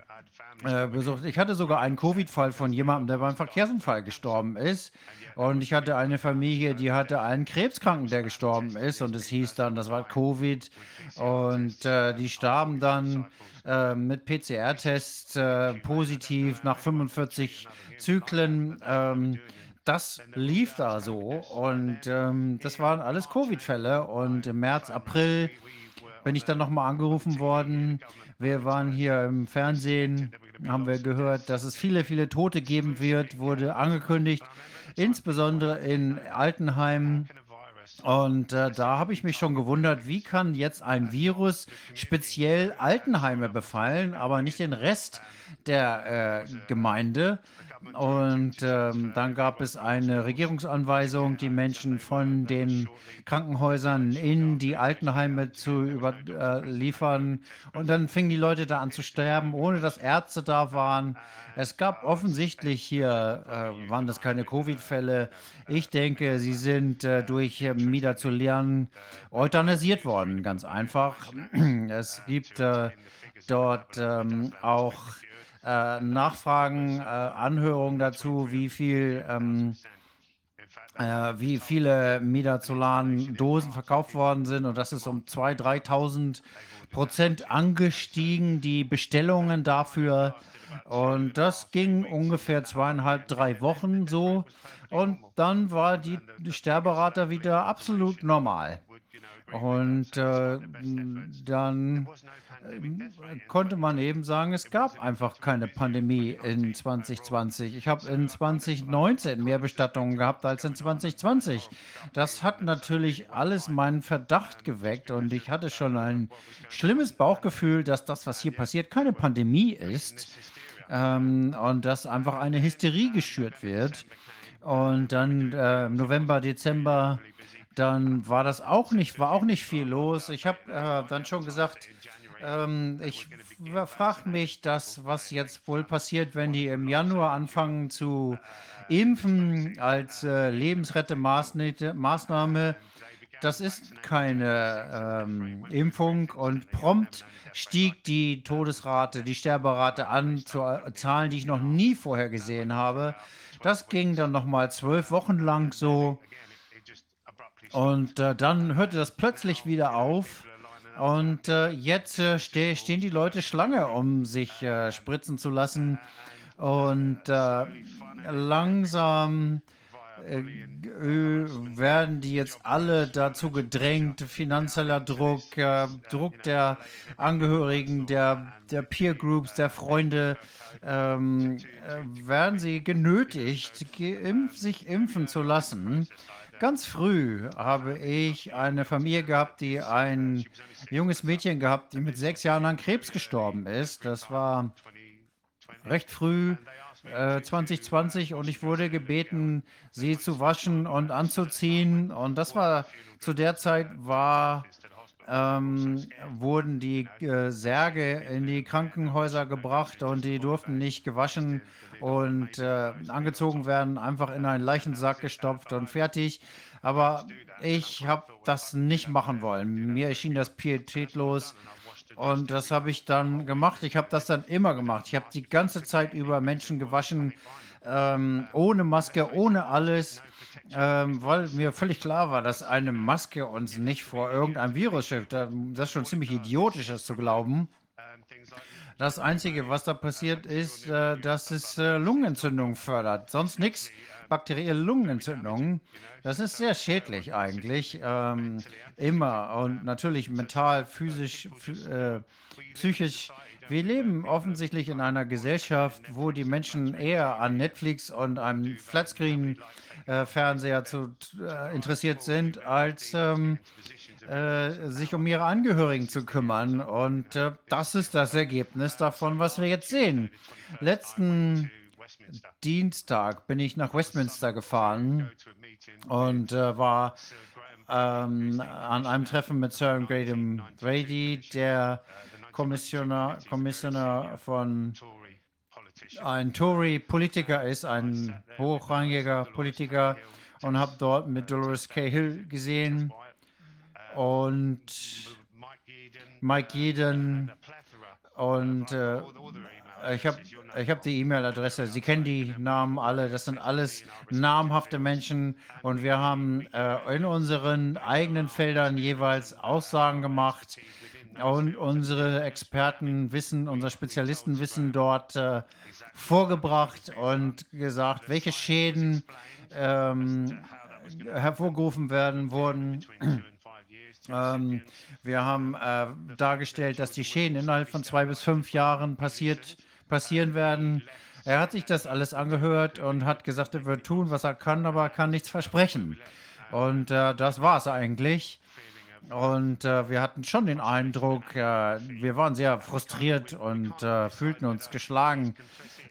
äh, besucht. Ich hatte sogar einen Covid-Fall von jemandem, der beim Verkehrsunfall gestorben ist. Und ich hatte eine Familie, die hatte einen Krebskranken, der gestorben ist. Und es hieß dann, das war Covid. Und äh, die starben dann äh, mit PCR-Tests äh, positiv nach 45 Zyklen. Ähm, das lief da so. Und ähm, das waren alles Covid-Fälle. Und im März, April bin ich dann nochmal angerufen worden. Wir waren hier im Fernsehen, haben wir gehört, dass es viele, viele Tote geben wird, wurde angekündigt, insbesondere in Altenheimen. Und äh, da habe ich mich schon gewundert, wie kann jetzt ein Virus speziell Altenheime befallen, aber nicht den Rest der äh, Gemeinde. Und ähm, dann gab es eine Regierungsanweisung, die Menschen von den Krankenhäusern in die Altenheime zu überliefern. Äh, und dann fingen die Leute da an zu sterben, ohne dass Ärzte da waren. Es gab offensichtlich hier, äh, waren das keine Covid-Fälle. Ich denke, sie sind äh, durch äh, Mida zu lernen euthanasiert worden, ganz einfach. Es gibt äh, dort ähm, auch äh, Nachfragen, äh, Anhörungen dazu, wie viel, ähm, äh, wie viele Midazolan-Dosen verkauft worden sind und das ist um 2.000, 3.000 Prozent angestiegen, die Bestellungen dafür. Und das ging ungefähr zweieinhalb, drei Wochen so. Und dann war die, Sterberate wieder absolut normal. Und äh, dann äh, konnte man eben sagen, es gab einfach keine Pandemie in 2020. Ich habe in 2019 mehr Bestattungen gehabt als in 2020. Das hat natürlich alles meinen Verdacht geweckt und ich hatte schon ein schlimmes Bauchgefühl, dass das, was hier passiert, keine Pandemie ist ähm, und dass einfach eine Hysterie geschürt wird. Und dann äh, November, Dezember dann war das auch nicht, war auch nicht viel los. Ich habe äh, dann schon gesagt, ähm, ich frage mich, das, was jetzt wohl passiert, wenn die im Januar anfangen zu impfen als äh, Lebensrettemaßnahme. Das ist keine ähm, Impfung und prompt stieg die Todesrate, die Sterberate an zu äh, Zahlen, die ich noch nie vorher gesehen habe. Das ging dann noch mal zwölf Wochen lang so. Und äh, dann hörte das plötzlich wieder auf. Und äh, jetzt äh, ste stehen die Leute Schlange, um sich äh, spritzen zu lassen. Und äh, langsam äh, werden die jetzt alle dazu gedrängt, finanzieller Druck, Druck der Angehörigen, der, der Peer Groups, der Freunde, ähm, äh, werden sie genötigt, geimpf, sich impfen zu lassen. Ganz früh habe ich eine Familie gehabt, die ein junges Mädchen gehabt, die mit sechs Jahren an Krebs gestorben ist. Das war recht früh, äh, 2020, und ich wurde gebeten, sie zu waschen und anzuziehen. Und das war zu der Zeit war ähm, wurden die äh, Särge in die Krankenhäuser gebracht und die durften nicht gewaschen und äh, angezogen werden, einfach in einen Leichensack gestopft und fertig. Aber ich habe das nicht machen wollen. Mir erschien das pietätlos und das habe ich dann gemacht. Ich habe das dann immer gemacht. Ich habe die ganze Zeit über Menschen gewaschen, ähm, ohne Maske, ohne alles, ähm, weil mir völlig klar war, dass eine Maske uns nicht vor irgendeinem Virus schützt. Das ist schon ziemlich idiotisch, das zu glauben. Das Einzige, was da passiert, ist, äh, dass es äh, Lungenentzündung fördert. Sonst nichts. Bakterielle Lungenentzündungen. Das ist sehr schädlich eigentlich. Ähm, immer. Und natürlich mental, physisch, äh, psychisch. Wir leben offensichtlich in einer Gesellschaft, wo die Menschen eher an Netflix und einem Flatscreen-Fernseher zu, äh, interessiert sind, als ähm, äh, sich um ihre Angehörigen zu kümmern. Und äh, das ist das Ergebnis davon, was wir jetzt sehen. Letzten Dienstag bin ich nach Westminster gefahren und äh, war ähm, an einem Treffen mit Sir Graham Brady, der Kommissioner, Kommissioner von ein Tory-Politiker ist, ein hochrangiger Politiker und habe dort mit Dolores Cahill gesehen und Mike Jeden und äh, ich habe ich hab die E-Mail-Adresse. Sie kennen die Namen alle. Das sind alles namhafte Menschen und wir haben äh, in unseren eigenen Feldern jeweils Aussagen gemacht und unsere Experten wissen, unsere Spezialisten wissen dort äh, vorgebracht und gesagt, welche Schäden ähm, hervorgerufen werden wurden. Ähm, wir haben äh, dargestellt, dass die Schäden innerhalb von zwei bis fünf Jahren passiert, passieren werden. Er hat sich das alles angehört und hat gesagt, er wird tun, was er kann, aber er kann nichts versprechen. Und äh, das war es eigentlich. Und äh, wir hatten schon den Eindruck, äh, wir waren sehr frustriert und äh, fühlten uns geschlagen.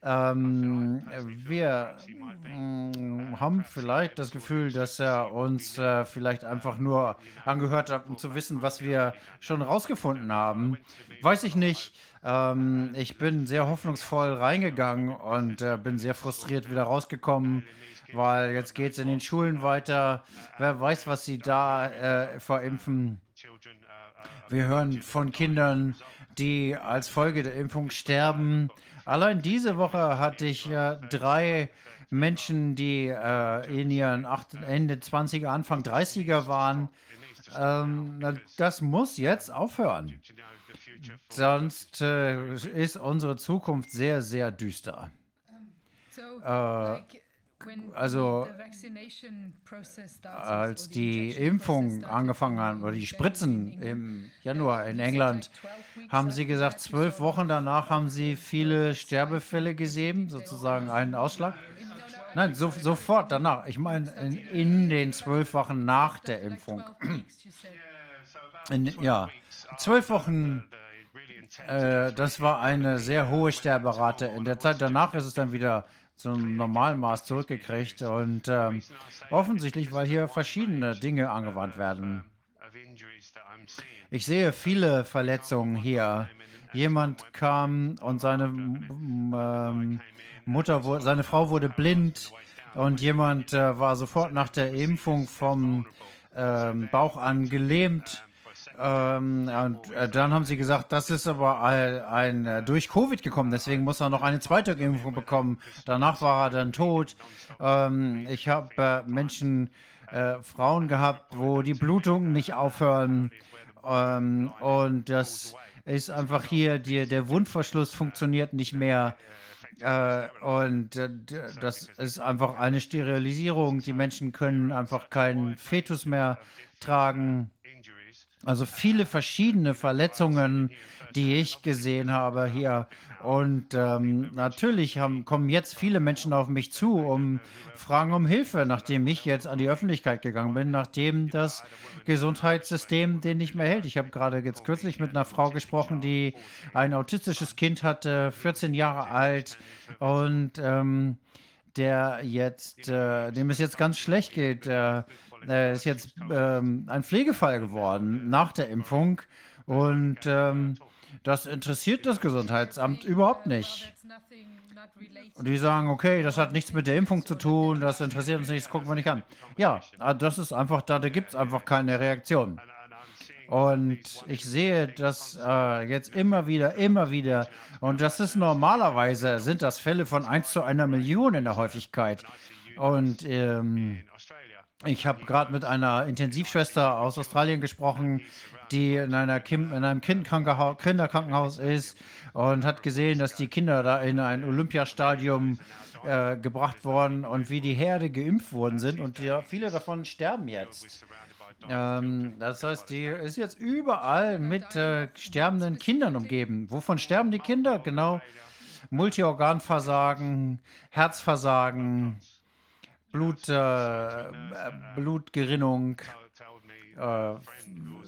Ähm, wir mh, haben vielleicht das Gefühl, dass er uns äh, vielleicht einfach nur angehört hat, um zu wissen, was wir schon rausgefunden haben. Weiß ich nicht. Ähm, ich bin sehr hoffnungsvoll reingegangen und äh, bin sehr frustriert wieder rausgekommen, weil jetzt geht es in den Schulen weiter. Wer weiß, was sie da äh, verimpfen. Wir hören von Kindern, die als Folge der Impfung sterben. Allein diese Woche hatte ich äh, drei Menschen, die äh, in ihren acht, Ende 20er, Anfang 30er waren. Ähm, das muss jetzt aufhören. Sonst äh, ist unsere Zukunft sehr, sehr düster. Äh, also als die Impfung angefangen hat oder die Spritzen im Januar in England, haben sie gesagt, zwölf Wochen danach haben sie viele Sterbefälle gesehen, sozusagen einen Ausschlag. Nein, so, sofort danach. Ich meine, in, in, den zwölf Wochen nach der Impfung. In, ja, zwölf Wochen, äh, das war eine sehr hohe Sterberate. In der Zeit danach ist es dann wieder zum Normalmaß zurückgekriegt. Und ähm, offensichtlich, weil hier verschiedene Dinge angewandt werden. Ich sehe viele Verletzungen hier. Jemand kam und seine ähm, Mutter, seine Frau wurde blind und jemand äh, war sofort nach der Impfung vom ähm, Bauch an gelähmt ähm, und äh, dann haben sie gesagt, das ist aber ein, ein äh, durch Covid gekommen, deswegen muss er noch eine zweite Impfung bekommen. Danach war er dann tot. Ähm, ich habe äh, Menschen, äh, Frauen gehabt, wo die Blutungen nicht aufhören. Ähm, und das ist einfach hier, die, der Wundverschluss funktioniert nicht mehr. Äh, und äh, das ist einfach eine Sterilisierung. Die Menschen können einfach keinen Fetus mehr tragen. Also viele verschiedene Verletzungen, die ich gesehen habe hier. Und ähm, natürlich haben, kommen jetzt viele Menschen auf mich zu, um Fragen um Hilfe, nachdem ich jetzt an die Öffentlichkeit gegangen bin, nachdem das Gesundheitssystem den nicht mehr hält. Ich habe gerade jetzt kürzlich mit einer Frau gesprochen, die ein autistisches Kind hatte, 14 Jahre alt und ähm, der jetzt, äh, dem es jetzt ganz schlecht geht. Äh, er ist jetzt ähm, ein Pflegefall geworden nach der Impfung und ähm, das interessiert das Gesundheitsamt überhaupt nicht. Und die sagen, okay, das hat nichts mit der Impfung zu tun, das interessiert uns nicht, das gucken wir nicht an. Ja, ah, das ist einfach, da, da gibt es einfach keine Reaktion. Und ich sehe das äh, jetzt immer wieder, immer wieder. Und das ist normalerweise, sind das Fälle von 1 zu einer Million in der Häufigkeit. Und ähm, ich habe gerade mit einer Intensivschwester aus Australien gesprochen, die in, einer Kim, in einem Kinderkrankenhaus, ist und hat gesehen, dass die Kinder da in ein Olympiastadion äh, gebracht wurden und wie die Herde geimpft worden sind. Und ja, viele davon sterben jetzt. Ähm, das heißt, die ist jetzt überall mit äh, sterbenden Kindern umgeben. Wovon sterben die Kinder? Genau. Multiorganversagen, Herzversagen, Blut, äh, Blutgerinnung. Äh,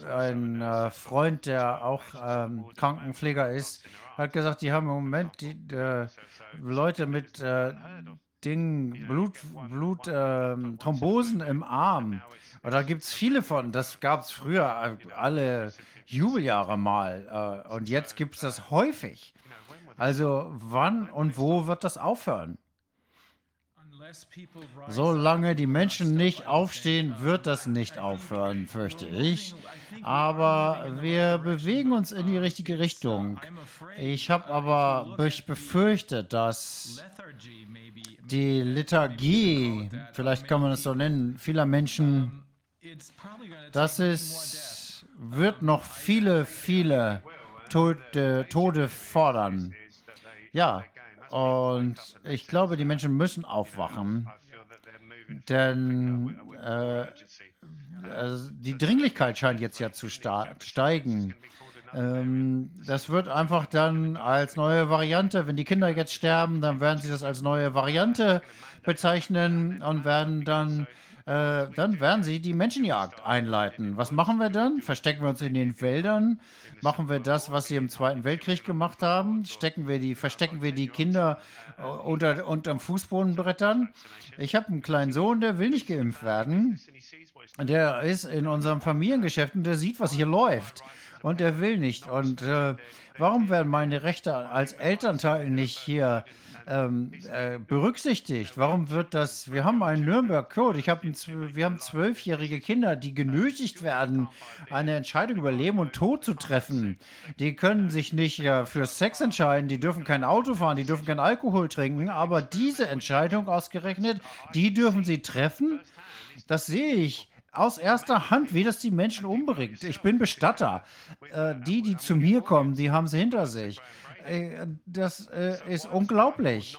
ein äh, Freund, der auch ähm, Krankenpfleger ist, hat gesagt, die haben im Moment die, äh, Leute mit äh, Dingen, Blut, Blut ähm, Thrombosen im Arm. Und da gibt es viele von. Das gab es früher äh, alle Jubeljahre mal. Und jetzt gibt es das häufig. Also wann und wo wird das aufhören? Solange die Menschen nicht aufstehen, wird das nicht aufhören, fürchte ich. Aber wir bewegen uns in die richtige Richtung. Ich habe aber ich befürchte, dass die Lethargie, vielleicht kann man es so nennen, vieler Menschen, das ist, wird noch viele, viele Tode, Tode fordern. Ja, und ich glaube, die Menschen müssen aufwachen, denn äh, also die Dringlichkeit scheint jetzt ja zu steigen. Ähm, das wird einfach dann als neue Variante, wenn die Kinder jetzt sterben, dann werden sie das als neue Variante bezeichnen und werden dann, äh, dann werden sie die Menschenjagd einleiten. Was machen wir dann? Verstecken wir uns in den Wäldern? Machen wir das, was sie im Zweiten Weltkrieg gemacht haben? Stecken wir die, verstecken wir die Kinder äh, unter, unterm Fußbodenbrettern? Ich habe einen kleinen Sohn, der will nicht geimpft werden. Der ist in unserem Familiengeschäft und der sieht, was hier läuft. Und der will nicht. Und äh, warum werden meine Rechte als Elternteil nicht hier ähm, äh, berücksichtigt? Warum wird das? Wir haben einen Nürnberg-Code. Ich hab wir haben zwölfjährige Kinder, die genötigt werden, eine Entscheidung über Leben und Tod zu treffen. Die können sich nicht ja, für Sex entscheiden, die dürfen kein Auto fahren, die dürfen kein Alkohol trinken, aber diese Entscheidung ausgerechnet, die dürfen sie treffen. Das sehe ich aus erster Hand, wie das die Menschen umbringt. Ich bin Bestatter. Äh, die, die zu mir kommen, die haben sie hinter sich. Äh, das äh, ist unglaublich.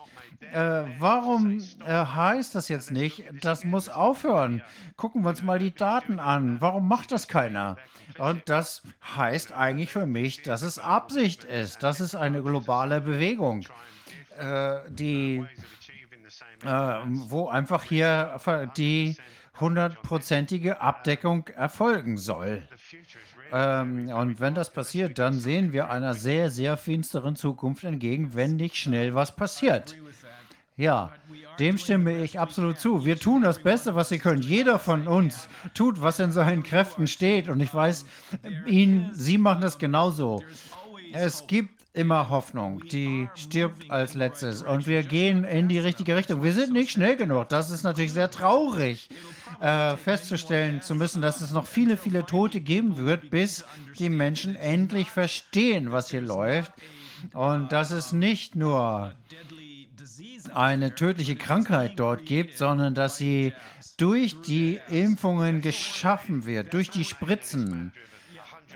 Äh, warum heißt das jetzt nicht? Das muss aufhören. Gucken wir uns mal die Daten an. Warum macht das keiner? Und das heißt eigentlich für mich, dass es Absicht ist. Das ist eine globale Bewegung, die, wo einfach hier die hundertprozentige Abdeckung erfolgen soll. Ähm, und wenn das passiert, dann sehen wir einer sehr, sehr finsteren Zukunft entgegen, wenn nicht schnell was passiert. Ja, dem stimme ich absolut zu. Wir tun das Beste, was wir können. Jeder von uns tut, was in seinen Kräften steht. Und ich weiß, Ihnen, Sie machen das genauso. Es gibt immer Hoffnung, die stirbt als letztes. Und wir gehen in die richtige Richtung. Wir sind nicht schnell genug. Das ist natürlich sehr traurig, äh, festzustellen zu müssen, dass es noch viele, viele Tote geben wird, bis die Menschen endlich verstehen, was hier läuft. Und dass es nicht nur eine tödliche Krankheit dort gibt, sondern dass sie durch die Impfungen geschaffen wird, durch die Spritzen.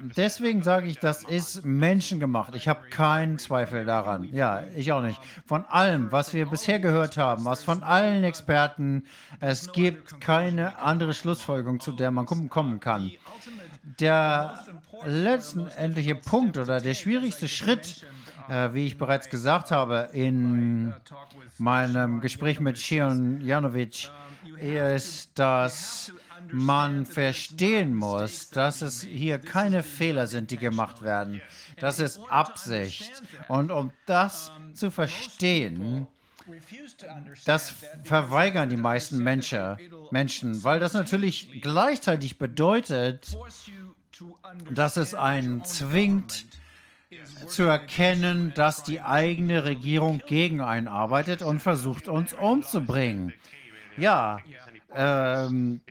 Deswegen sage ich, das ist menschengemacht. Ich habe keinen Zweifel daran. Ja, ich auch nicht. Von allem, was wir bisher gehört haben, was von allen Experten, es gibt keine andere Schlussfolgerung, zu der man kommen kann. Der letztendliche Punkt oder der schwierigste Schritt, äh, wie ich bereits gesagt habe, in meinem Gespräch mit Shion Janovic, ist, dass man verstehen muss, dass es hier keine Fehler sind, die gemacht werden. Das ist Absicht. Und um das zu verstehen, das verweigern die meisten Menschen, Menschen, weil das natürlich gleichzeitig bedeutet, dass es einen zwingt, zu erkennen, dass die eigene Regierung gegen einen arbeitet und versucht, uns umzubringen. Ja, ähm,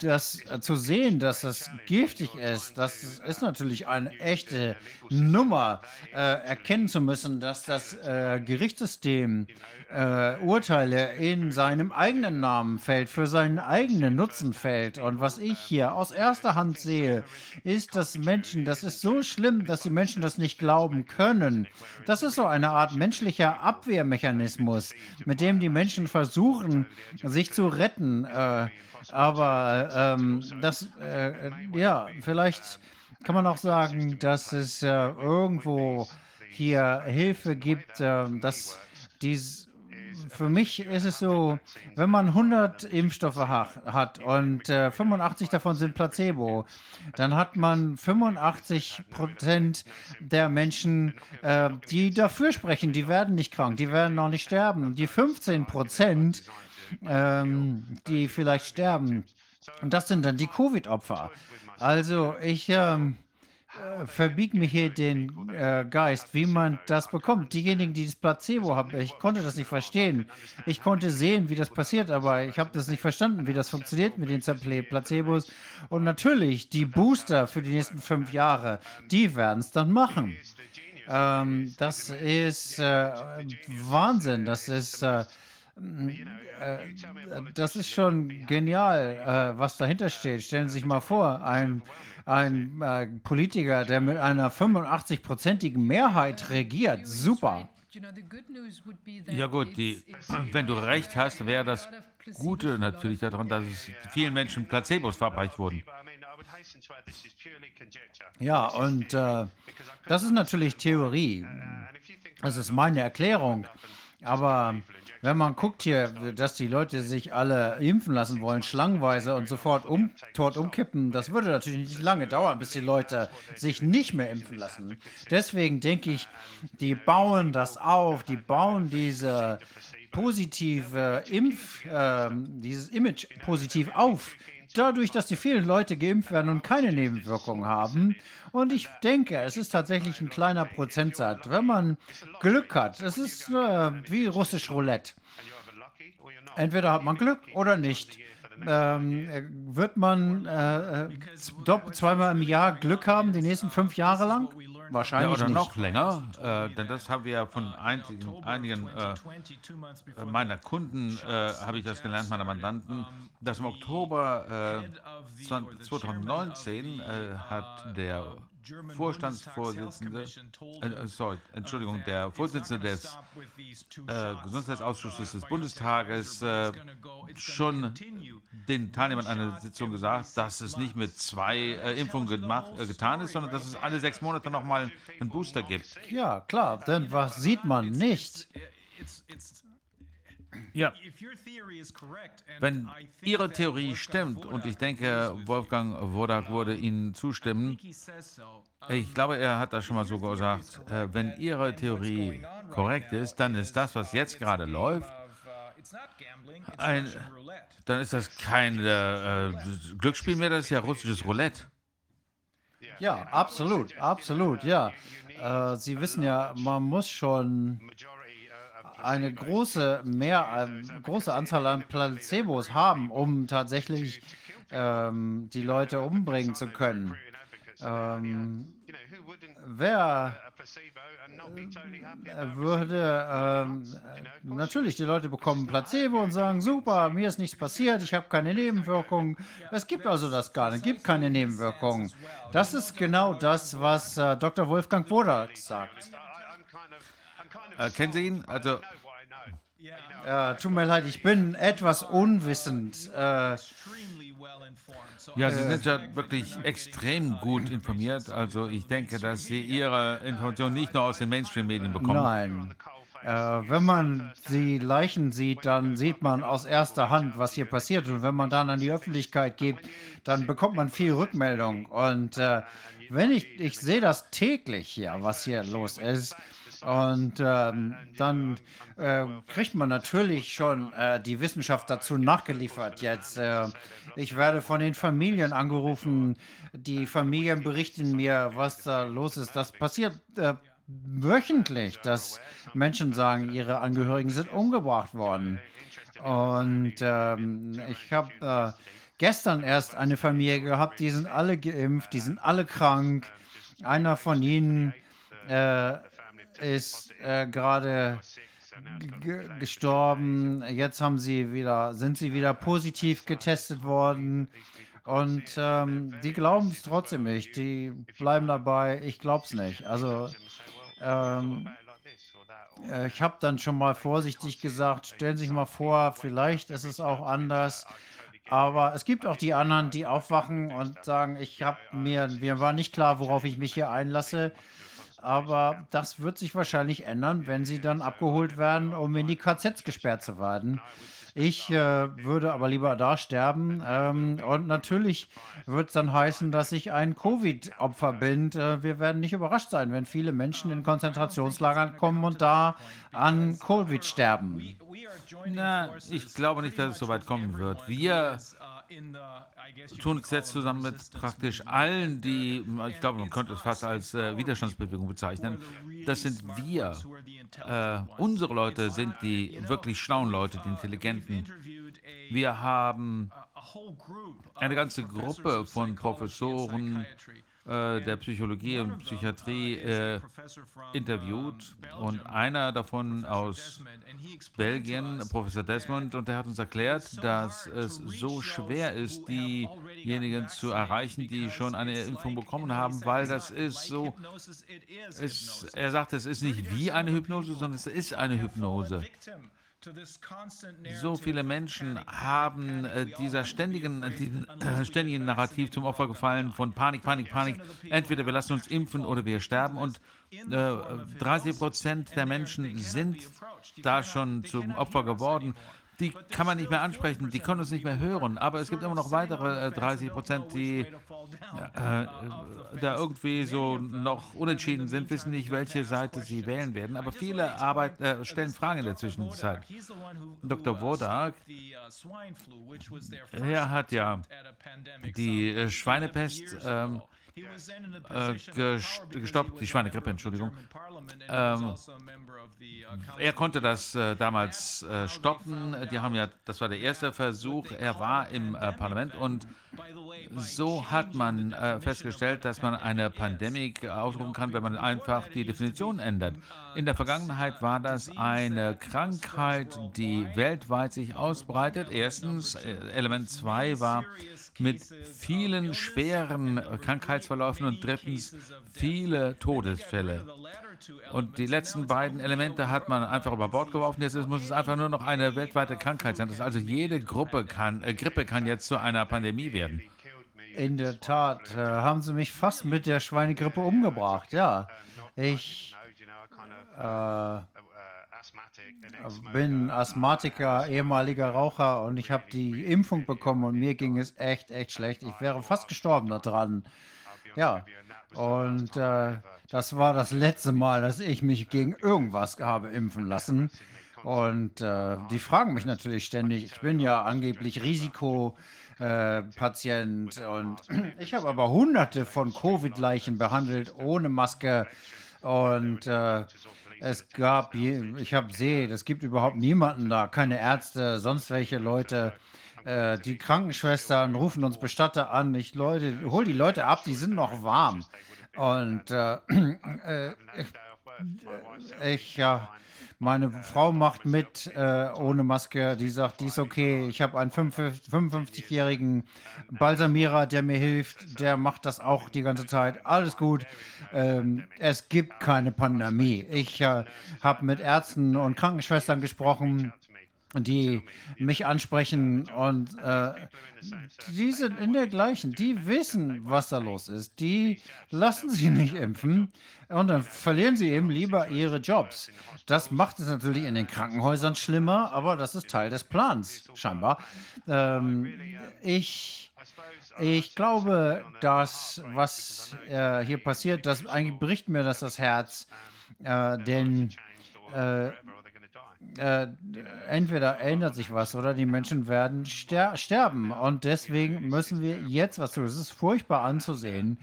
das äh, zu sehen, dass das giftig ist, das ist natürlich eine echte Nummer. Äh, erkennen zu müssen, dass das äh, Gerichtssystem äh, Urteile in seinem eigenen Namen fällt, für seinen eigenen Nutzen fällt. Und was ich hier aus erster Hand sehe, ist, dass Menschen, das ist so schlimm, dass die Menschen das nicht glauben können. Das ist so eine Art menschlicher Abwehrmechanismus, mit dem die Menschen versuchen, sich zu retten. Äh, aber ähm, das, äh, ja, vielleicht kann man auch sagen, dass es äh, irgendwo hier Hilfe gibt, äh, dass dies für mich ist es so, wenn man 100 Impfstoffe ha hat und äh, 85 davon sind Placebo, dann hat man 85 Prozent der Menschen, äh, die dafür sprechen, die werden nicht krank, die werden auch nicht sterben. Die 15 Prozent, ähm, die vielleicht sterben, und das sind dann die Covid-Opfer. Also ich... Ähm, äh, verbieg mir hier den äh, Geist, wie man das bekommt. Diejenigen, die das Placebo haben, ich konnte das nicht verstehen. Ich konnte sehen, wie das passiert, aber ich habe das nicht verstanden, wie das funktioniert mit den Placebos. Und natürlich, die Booster für die nächsten fünf Jahre, die werden es dann machen. Ähm, das ist äh, Wahnsinn. Das ist. Äh, äh, das ist schon genial, äh, was dahinter steht. Stellen Sie sich mal vor, ein ein äh, Politiker, der mit einer 85-prozentigen Mehrheit regiert. Super. Ja gut, die, wenn du recht hast, wäre das Gute natürlich daran, dass es vielen Menschen Placebos verabreicht wurden. Ja, und äh, das ist natürlich Theorie. Das ist meine Erklärung. Aber wenn man guckt hier, dass die Leute sich alle impfen lassen wollen, schlangenweise und sofort um, tot umkippen, das würde natürlich nicht lange dauern, bis die Leute sich nicht mehr impfen lassen. Deswegen denke ich, die bauen das auf, die bauen diese positive Impf, äh, dieses Image positiv auf dadurch, dass die vielen Leute geimpft werden und keine Nebenwirkungen haben. Und ich denke, es ist tatsächlich ein kleiner Prozentsatz. Wenn man Glück hat, es ist äh, wie russisch Roulette. Entweder hat man Glück oder nicht. Ähm, wird man äh, äh zweimal im Jahr Glück haben, die nächsten fünf Jahre lang? Wahrscheinlich ja, oder nicht. noch länger, äh, denn das haben wir ja von einigen, einigen äh, meiner Kunden, äh, habe ich das gelernt, meiner Mandanten, dass im Oktober 2019 äh, hat der Vorstandsvorsitzende, äh, äh, sorry, Entschuldigung, der Vorsitzende des äh, Gesundheitsausschusses des Bundestages äh, schon den Teilnehmern einer Sitzung gesagt, dass es nicht mit zwei äh, Impfungen gemacht, äh, getan ist, sondern dass es alle sechs Monate nochmal einen Booster gibt. Ja, klar, denn was sieht man nicht? Ja. Wenn Ihre Theorie stimmt, und ich denke, Wolfgang Wodak würde Ihnen zustimmen, ich glaube, er hat das schon mal so gesagt, äh, wenn Ihre Theorie korrekt ist, dann ist das, was jetzt gerade läuft, ein, dann ist das kein äh, Glücksspiel mehr, das ist ja russisches Roulette. Ja, absolut, absolut, ja. Äh, Sie wissen ja, man muss schon eine große, mehr, äh, große Anzahl an Placebos haben, um tatsächlich ähm, die Leute umbringen zu können. Ähm, wer würde ähm, natürlich, die Leute bekommen Placebo und sagen, super, mir ist nichts passiert, ich habe keine Nebenwirkungen. Es gibt also das gar nicht, gibt keine Nebenwirkungen. Das ist genau das, was äh, Dr. Wolfgang Wodak sagt. Äh, kennen Sie ihn? Also, Ja, tut mir leid, ich bin etwas unwissend. Äh, ja, Sie sind ja wirklich extrem gut informiert. Also, ich denke, dass Sie Ihre Informationen nicht nur aus den Mainstream-Medien bekommen. nein. Äh, wenn man die Leichen sieht, dann sieht man aus erster Hand, was hier passiert. Und wenn man dann an die Öffentlichkeit geht, dann bekommt man viel Rückmeldung. Und äh, wenn ich, ich sehe das täglich hier, was hier los ist. Und ähm, dann äh, kriegt man natürlich schon äh, die Wissenschaft dazu nachgeliefert jetzt. Äh, ich werde von den Familien angerufen. Die Familien berichten mir, was da los ist. Das passiert äh, wöchentlich, dass Menschen sagen, ihre Angehörigen sind umgebracht worden. Und ähm, ich habe äh, gestern erst eine Familie gehabt, die sind alle geimpft, die sind alle krank. Einer von ihnen äh, ist äh, gerade ge- gestorben. Jetzt haben sie wieder, sind sie wieder positiv getestet worden. Und ähm, die glauben es trotzdem nicht. Die bleiben dabei, ich glaube es nicht. Also ähm, äh, ich habe dann schon mal vorsichtig gesagt, stellen Sie sich mal vor, vielleicht ist es auch anders. Aber es gibt auch die anderen, die aufwachen und sagen, ich habe mir, mir war nicht klar, worauf ich mich hier einlasse. Aber das wird sich wahrscheinlich ändern, wenn sie dann abgeholt werden, um in die KZs gesperrt zu werden. Ich äh, würde aber lieber da sterben. Ähm, und natürlich wird es dann heißen, dass ich ein Covid-Opfer bin. Äh, wir werden nicht überrascht sein, wenn viele Menschen in Konzentrationslagern kommen und da an Covid sterben. Na, ich glaube nicht, dass es so weit kommen wird. Wir tun uns jetzt zusammen mit praktisch allen, die, ich glaube, man könnte es fast als äh, Widerstandsbewegung bezeichnen. Das sind wir. Äh, unsere Leute sind die wirklich schlauen Leute, die intelligenten. Wir haben eine ganze Gruppe von Professoren äh, der Psychologie und Psychiatrie äh, interviewt und einer davon aus Belgien, Professor Desmond, und der hat uns erklärt, dass es so schwer ist, diejenigen zu erreichen, die schon eine Impfung bekommen haben, weil das ist so, es, er sagt, es ist nicht wie eine Hypnose, sondern es ist eine Hypnose. So viele Menschen haben äh, dieser ständigen, äh, diesem, äh, ständigen Narrativ zum Opfer gefallen von Panik, Panik, Panik. Entweder wir lassen uns impfen oder wir sterben. Und äh, 30 Prozent der Menschen sind da schon zum Opfer geworden. Die kann man nicht mehr ansprechen, die können uns nicht mehr hören. Aber es gibt immer noch weitere äh, 30 Prozent, die äh, da irgendwie so noch unentschieden sind, wissen nicht, welche Seite sie wählen werden. Aber viele Arbeit, äh, stellen Fragen in der Zwischenzeit. Dr. Wodak, er hat ja die äh, Schweinepest ähm, äh, gest- gestoppt, die Schweinegrippe, Entschuldigung. Ähm, er konnte das äh, damals äh, stoppen. Die haben ja, das war der erste Versuch. Er war im äh, Parlament und so hat man äh, festgestellt, dass man eine Pandemie ausrufen kann, wenn man einfach die Definition ändert. In der Vergangenheit war das eine Krankheit, die weltweit sich ausbreitet. Erstens, Element 2 war mit vielen schweren Krankheitsverläufen und drittens viele Todesfälle. Und die letzten beiden Elemente hat man einfach über Bord geworfen. Jetzt muss es einfach nur noch eine weltweite Krankheit sein. Also jede Gruppe kann, äh, Grippe kann jetzt zu einer Pandemie werden. In der Tat äh, haben sie mich fast mit der Schweinegrippe umgebracht. Ja, ich äh, bin Asthmatiker, ehemaliger Raucher und ich habe die Impfung bekommen und mir ging es echt, echt schlecht. Ich wäre fast gestorben daran. Ja, und äh, das war das letzte Mal, dass ich mich gegen irgendwas habe impfen lassen. Und äh, die fragen mich natürlich ständig. Ich bin ja angeblich Risikopatient äh, und ich habe aber hunderte von Covid-Leichen behandelt ohne Maske. Und äh, es gab, je, ich habe sehe, es gibt überhaupt niemanden da, keine Ärzte, sonst welche Leute. Äh, die Krankenschwestern rufen uns Bestatter an. Ich Leute, hol die Leute ab, die sind noch warm. Und äh, äh, ich, ich ja, Meine Frau macht mit äh, ohne Maske. Die sagt, die ist okay. Ich habe einen 55-jährigen Balsamierer, der mir hilft. Der macht das auch die ganze Zeit. Alles gut. Ähm, es gibt keine Pandemie. Ich äh, habe mit Ärzten und Krankenschwestern gesprochen die mich ansprechen und äh, die sind in der gleichen, die wissen, was da los ist, die lassen sich nicht impfen und dann verlieren sie eben lieber ihre Jobs. Das macht es natürlich in den Krankenhäusern schlimmer, aber das ist Teil des Plans, scheinbar. Ähm, ich, ich glaube, dass was äh, hier passiert, das eigentlich bricht mir das das Herz, äh, denn äh, äh, entweder ändert sich was oder die Menschen werden ster sterben. Und deswegen müssen wir jetzt was tun. Es ist furchtbar anzusehen.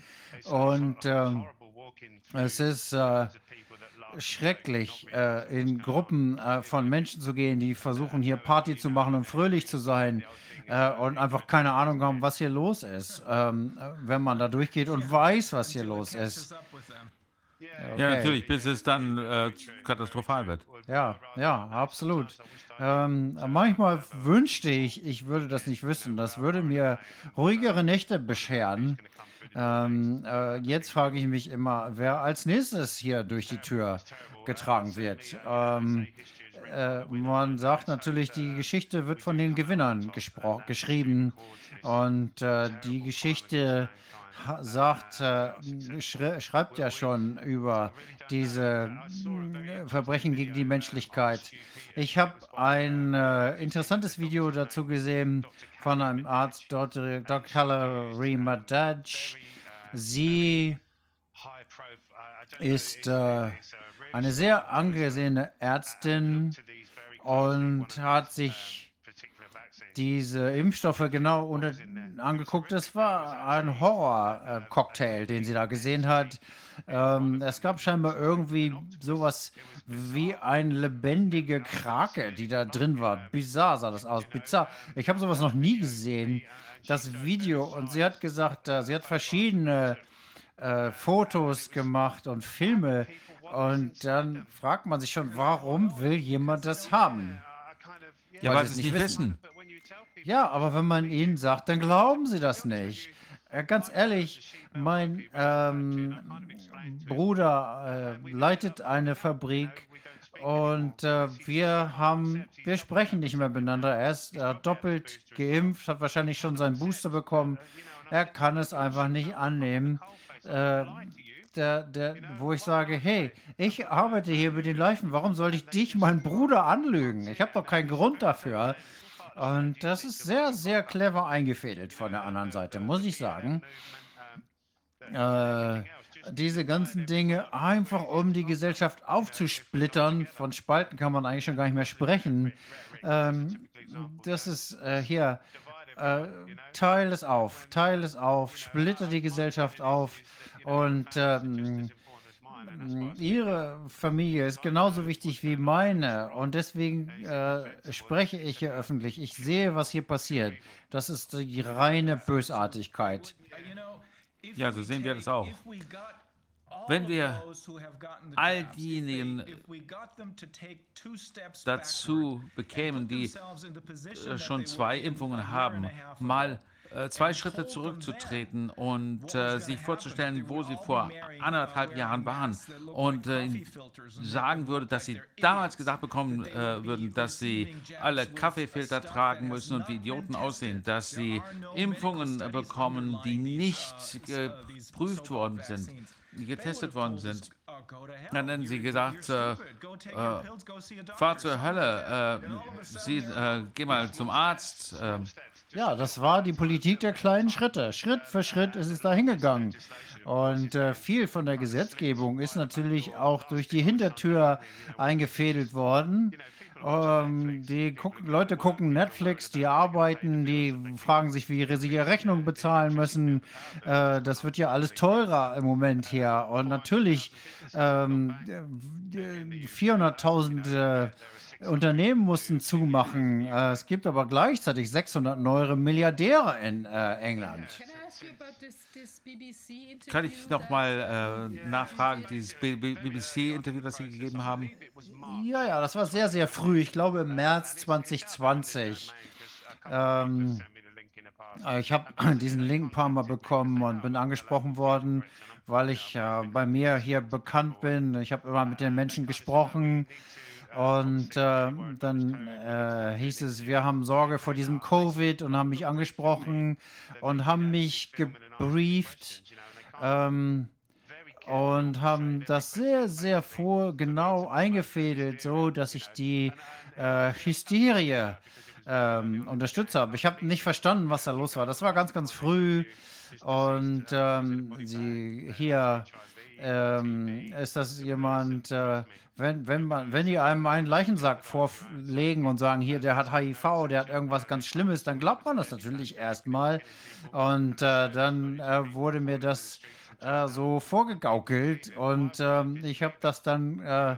Und äh, es ist äh, schrecklich, äh, in Gruppen äh, von Menschen zu gehen, die versuchen, hier Party zu machen und fröhlich zu sein. Äh, und einfach keine Ahnung haben, was hier los ist, ähm, wenn man da durchgeht und weiß, was hier los ist. Ja, Okay. natürlich, bis es dann äh, katastrophal wird. Ja, ja, absolut. Ähm, manchmal wünschte ich, ich würde das nicht wissen. Das würde mir ruhigere Nächte bescheren. Ähm, äh, jetzt frage ich mich immer, wer als nächstes hier durch die Tür getragen wird. Ähm, äh, man sagt natürlich, die Geschichte wird von den Gewinnern geschrieben. Und äh, die Geschichte sagt, äh, schre schreibt ja schon über diese mm, Verbrechen gegen die Menschlichkeit. Ich habe ein äh, interessantes Video dazu gesehen von einem Arzt, Dr. Dr. Hilary Madaj. Sie ist äh, eine sehr angesehene Ärztin und hat sich diese Impfstoffe genau unter, angeguckt. Es war ein Horror-Cocktail, den sie da gesehen hat. Ähm, es gab scheinbar irgendwie sowas wie eine lebendige Krake, die da drin war. Bizarr sah das aus. Bizarr. Ich habe sowas noch nie gesehen. Das Video. Und sie hat gesagt, äh, sie hat verschiedene äh, Fotos gemacht und Filme. Und dann fragt man sich schon, warum will jemand das haben? Ja, Weil weil sie sie es nicht wissen. Ja, aber wenn man ihnen sagt, dann glauben sie das nicht. Äh, ganz ehrlich, mein ähm, Bruder äh, leitet eine Fabrik und äh, wir haben, wir sprechen nicht mehr miteinander. Er ist äh, doppelt geimpft, hat wahrscheinlich schon seinen Booster bekommen. Er kann es einfach nicht annehmen. Äh, der, der, wo ich sage, hey, ich arbeite hier mit den Leichen, warum sollte ich dich, meinen Bruder, anlügen? Ich habe doch keinen Grund dafür. Und das ist sehr, sehr clever eingefädelt von der anderen Seite, muss ich sagen. Äh, diese ganzen Dinge einfach um die Gesellschaft aufzusplittern. Von Spalten kann man eigentlich schon gar nicht mehr sprechen. Ähm, das ist äh, hier. Äh, teil es auf, teil es auf, splitter die Gesellschaft auf und ähm, Ihre Familie ist genauso wichtig wie meine und deswegen äh, spreche ich hier öffentlich. Ich sehe, was hier passiert. Das ist die reine Bösartigkeit. Ja, so sehen wir das auch. Wenn wir all diejenigen dazu bekämen, die äh, schon zwei Impfungen haben, mal äh, zwei Schritte zurückzutreten und äh, sich vorzustellen, wo sie vor anderthalb Jahren waren und äh, sagen würde, dass sie damals gesagt bekommen äh, würden, dass sie alle Kaffeefilter tragen müssen und wie Idioten aussehen, dass sie Impfungen bekommen, die nicht geprüft worden sind, die getestet worden sind. Dann hätten sie gesagt, äh, äh, fahr zur Hölle, äh, sie, äh, geh mal zum Arzt. Ja, das war die Politik der kleinen Schritte. Schritt für Schritt ist es da hingegangen. Und äh, viel von der Gesetzgebung ist natürlich auch durch die Hintertür eingefädelt worden. Ähm, die gucken, Leute gucken Netflix, die arbeiten, die fragen sich, wie sie ihre Rechnung bezahlen müssen. Äh, das wird ja alles teurer im Moment hier. Und natürlich ähm, äh, 400.000 äh, Unternehmen mussten zumachen. Äh, es gibt aber gleichzeitig 600 neue Milliardäre in äh, England. Kann ich noch mal äh, nachfragen, dieses BBC-Interview, das Sie gegeben haben? Ja, ja, das war sehr, sehr früh. Ich glaube im März 2020. Ähm, äh, ich habe diesen Link ein paar Mal bekommen und bin angesprochen worden, weil ich äh, bei mir hier bekannt bin. Ich habe immer mit den Menschen gesprochen. Und äh, dann äh, hieß es, wir haben Sorge vor diesem Covid und haben mich angesprochen und haben mich gebrieft ähm, und haben das sehr, sehr vor genau eingefädelt, so dass ich die äh, Hysterie ähm, unterstützt habe. Ich habe nicht verstanden, was da los war. Das war ganz, ganz früh und ähm, sie hier ähm, ist das jemand, äh, wenn, wenn, man, wenn die einem einen Leichensack vorlegen und sagen, hier, der hat HIV, der hat irgendwas ganz Schlimmes, dann glaubt man das natürlich erstmal. Und äh, dann äh, wurde mir das äh, so vorgegaukelt und ähm, ich habe das dann äh,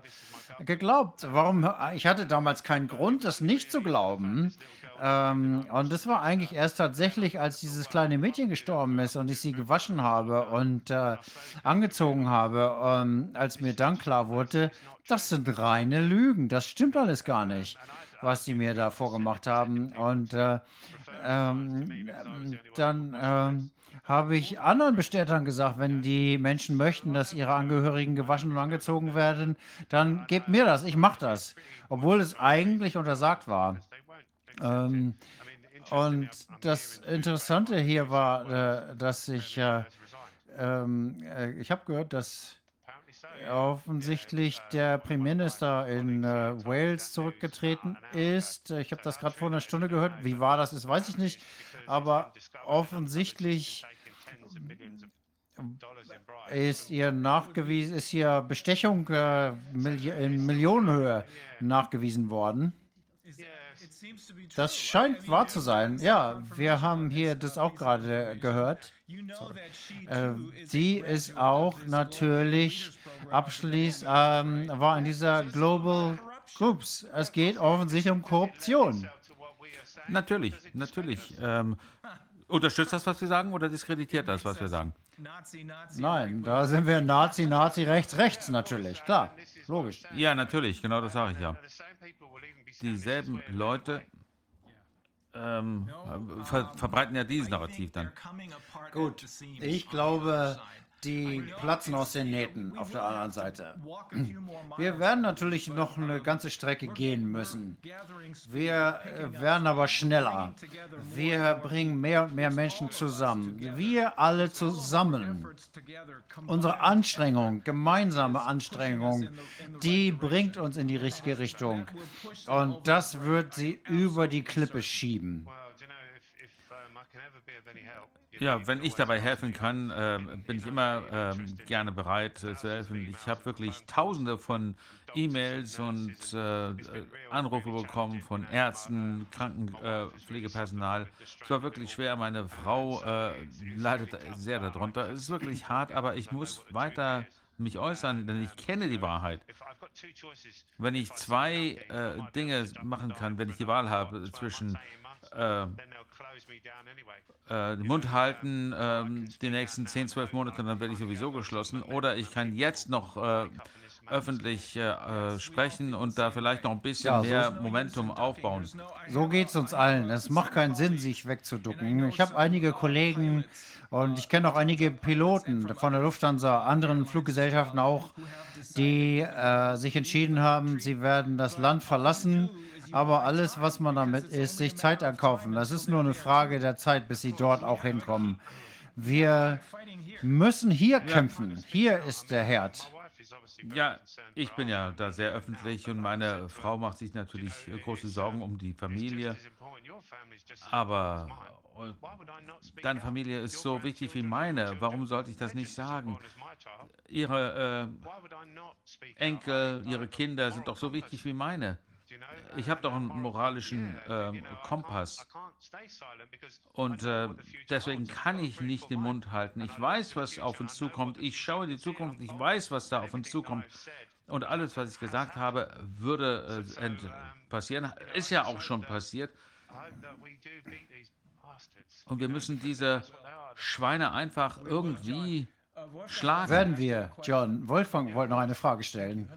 geglaubt. Warum? Ich hatte damals keinen Grund, das nicht zu glauben. Ähm, und das war eigentlich erst tatsächlich, als dieses kleine Mädchen gestorben ist und ich sie gewaschen habe und äh, angezogen habe, ähm, als mir dann klar wurde, das sind reine Lügen. Das stimmt alles gar nicht, was sie mir da vorgemacht haben. Und äh, ähm, dann ähm, habe ich anderen Bestätigern gesagt, wenn die Menschen möchten, dass ihre Angehörigen gewaschen und angezogen werden, dann gebt mir das, ich mache das, obwohl es eigentlich untersagt war. Ähm, und das Interessante hier war, äh, dass ich, äh, ähm, äh, ich habe gehört, dass offensichtlich der Premierminister in äh, Wales zurückgetreten ist. Ich habe das gerade vor einer Stunde gehört. Wie wahr das ist, weiß ich nicht. Aber offensichtlich ist ihr nachgewiesen, ist ihr Bestechung äh, in Millionenhöhe nachgewiesen worden. Das scheint wahr zu sein. Ja, wir haben hier das auch gerade gehört. Äh, sie ist auch natürlich abschließend, ähm, war in dieser Global Groups. Es geht offensichtlich um Korruption. Natürlich, natürlich. Ähm, unterstützt das, was wir sagen, oder diskreditiert das, was wir sagen? Nein, da sind wir Nazi, Nazi, rechts, rechts natürlich, klar, logisch. Ja, natürlich, genau das sage ich ja. Dieselben Leute ähm, ver verbreiten ja dieses Narrativ dann. Gut, ich glaube, die platzen aus den Nähten auf der anderen Seite. Wir werden natürlich noch eine ganze Strecke gehen müssen. Wir äh, werden aber schneller. Wir bringen mehr und mehr Menschen zusammen. Wir alle zusammen. Unsere Anstrengung, gemeinsame Anstrengung, die bringt uns in die richtige Richtung. Und das wird sie über die Klippe schieben. Ja, wenn ich dabei helfen kann, äh, bin ich immer äh, gerne bereit äh, zu helfen. Ich habe wirklich tausende von E-Mails und äh, Anrufe bekommen von Ärzten, Krankenpflegepersonal. es war wirklich schwer. Meine Frau äh, leidet sehr darunter. Es ist wirklich hart, aber ich muss weiter mich äußern, denn ich kenne die Wahrheit. Wenn ich zwei äh, Dinge machen kann, wenn ich die Wahl habe zwischen äh, äh, den Mund halten, äh, die nächsten 10, 12 Monate, dann werde ich sowieso geschlossen. Oder ich kann jetzt noch äh, öffentlich äh, äh, sprechen und da vielleicht noch ein bisschen ja, so mehr Momentum aufbauen. So geht es uns allen. Es macht keinen Sinn, sich wegzuducken. Ich habe einige Kollegen und ich kenne auch einige Piloten von der Lufthansa, anderen Fluggesellschaften auch, die äh, sich entschieden haben, sie werden das Land verlassen aber alles, was man damit ist, sich Zeit erkaufen. Das ist nur eine Frage der Zeit, bis sie dort auch hinkommen. Wir müssen hier kämpfen. Hier ist der Herd. Ja, ich bin ja da sehr öffentlich und meine Frau macht sich natürlich große Sorgen um die Familie. Aber deine Familie ist so wichtig wie meine. Warum sollte ich das nicht sagen? Ihre äh, Enkel, ihre Kinder sind doch so wichtig wie meine. Ich habe doch einen moralischen äh, Kompass. Und äh, deswegen kann ich nicht den Mund halten. Ich weiß, was auf uns zukommt. Ich schaue in die Zukunft. Ich weiß, was da auf uns zukommt. Und alles, was ich gesagt habe, würde äh, passieren. Ist ja auch schon passiert. Und wir müssen diese Schweine einfach irgendwie schlagen. Werden wir, John. Wolfgang wollte noch eine Frage stellen.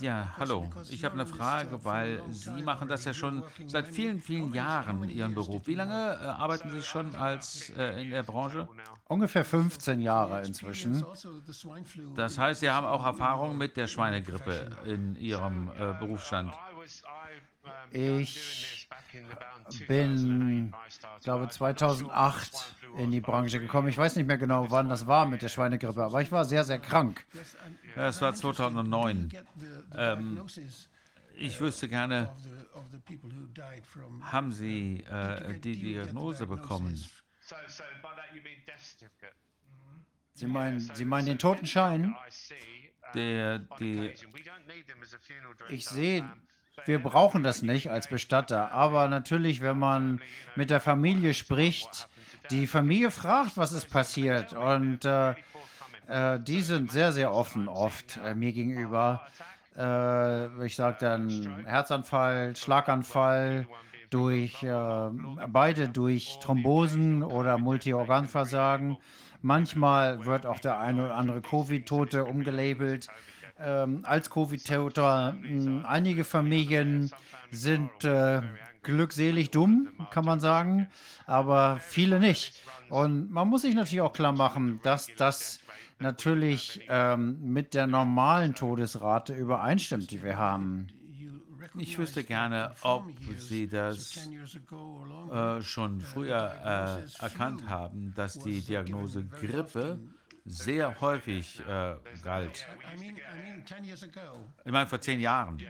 Ja, hallo. Ich habe eine Frage, weil Sie machen das ja schon seit vielen, vielen Jahren, Ihren Beruf. Wie lange äh, arbeiten Sie schon als äh, in der Branche? Ungefähr 15 Jahre inzwischen. Das heißt, Sie haben auch Erfahrung mit der Schweinegrippe in Ihrem äh, Berufsstand. Ich bin, glaube 2008 in die Branche gekommen. Ich weiß nicht mehr genau, wann das war mit der Schweinegrippe, aber ich war sehr, sehr krank. Ja, Es war 2009. Ähm, ich wüsste gerne, haben Sie äh, die Diagnose bekommen? Sie meinen, Sie meinen den Totenschein? Der, die, Ich sehe, wir brauchen das nicht als Bestatter, aber natürlich, wenn man mit der Familie spricht, die Familie fragt, was ist passiert und äh, äh, die sind sehr, sehr offen oft äh, mir gegenüber. Äh, ich sage dann Herzanfall, Schlaganfall, durch äh, beide durch Thrombosen oder Multiorganversagen. Manchmal wird auch der eine oder andere Covid-Tote umgelabelt ähm, als Covid-Toter. Mh, Einige Familien sind äh, glückselig dumm, kann man sagen, aber viele nicht. Und man muss sich natürlich auch klar machen, dass das natürlich ähm, mit der normalen Todesrate übereinstimmt, die wir haben. ich wüsste gerne, ob Sie das äh, schon früher äh, erkannt haben, dass die Diagnose Grippe sehr häufig äh, galt. Ich meine, vor zehn Jahren.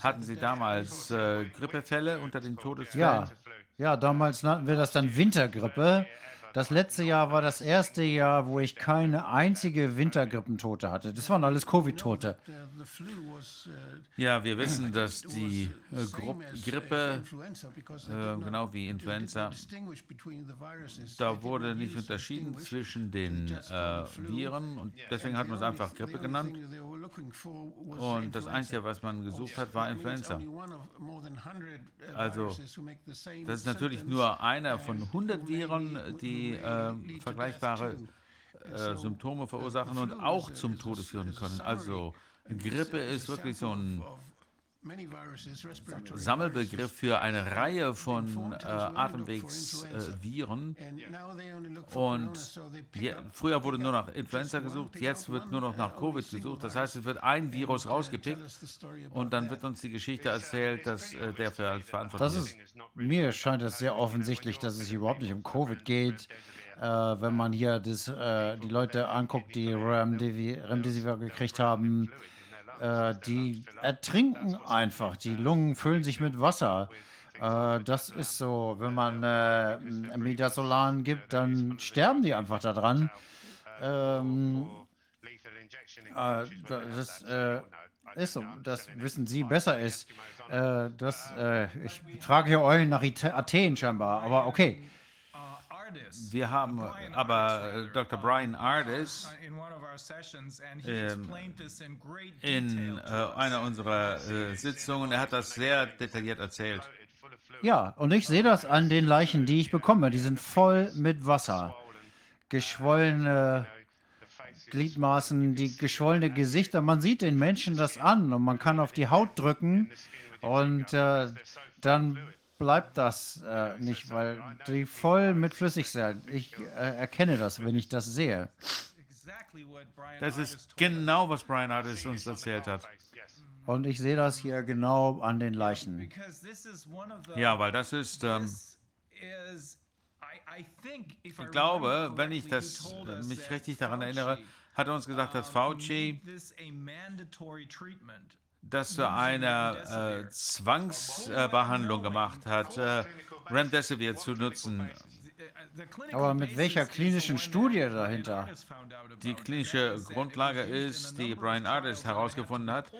Hatten Sie damals äh, Grippefälle unter den Todesfällen? Ja, ja, damals nannten wir das dann Wintergrippe. Das letzte Jahr war das erste Jahr, wo ich keine einzige Wintergrippentote hatte. Das waren alles Covid-Tote. Ja, wir wissen, dass die äh, Grippe, äh, genau wie Influenza, da wurde nicht unterschieden zwischen den äh, Viren und deswegen hat man es einfach Grippe genannt. Und das Einzige, was man gesucht hat, war Influenza. Also, das ist natürlich nur einer von 100 Viren, die äh, vergleichbare äh, Symptome verursachen und auch zum Tode führen können. Also, Grippe ist wirklich so ein Sammelbegriff für eine Reihe von äh, Atemwegsviren. und je, früher wurde nur nach Influenza gesucht, jetzt wird nur noch nach Covid gesucht. Das heißt, es wird ein Virus rausgepickt und dann wird uns die Geschichte erzählt, dass äh, der für verantwortlich ist, mir scheint es sehr offensichtlich, dass es hier überhaupt nicht um Covid geht. Äh, wenn man hier das, äh, die Leute anguckt, die Remdesiv- Remdesivir gekriegt haben, äh, die ertrinken einfach. Die Lungen füllen sich mit Wasser. Äh, das ist so, wenn man äh, Midazolam gibt, dann sterben die einfach daran. Ähm, äh, das äh, ist so, das wissen Sie besser ist. Äh, das, ich trage hier Eulen nach Athen scheinbar, aber okay. Wir haben aber äh, Dr. Brian Ardis ähm, in äh, einer unserer äh, Sitzungen, er hat das sehr detailliert erzählt. Ja, und ich sehe das an den Leichen, die ich bekomme. Die sind voll mit Wasser. Geschwollene Gliedmaßen, die geschwollene Gesichter. Man sieht den Menschen das an und man kann auf die Haut drücken und äh, dann bleibt das äh, nicht, weil die voll mit flüssig sind. Ich äh, erkenne das, wenn ich das sehe. Das ist genau, was Brian Ardis uns erzählt hat. Und ich sehe das hier genau an den Leichen. Ja, weil das ist, ähm, ich glaube, wenn ich das, äh, mich richtig daran erinnere, hat er uns gesagt, dass Fauci das zu einer äh, Zwangsbehandlung gemacht hat, äh, Remdesivir zu nutzen. Aber mit welcher klinischen Studie dahinter? Die klinische Grundlage ist, die Brian Ardis herausgefunden hat.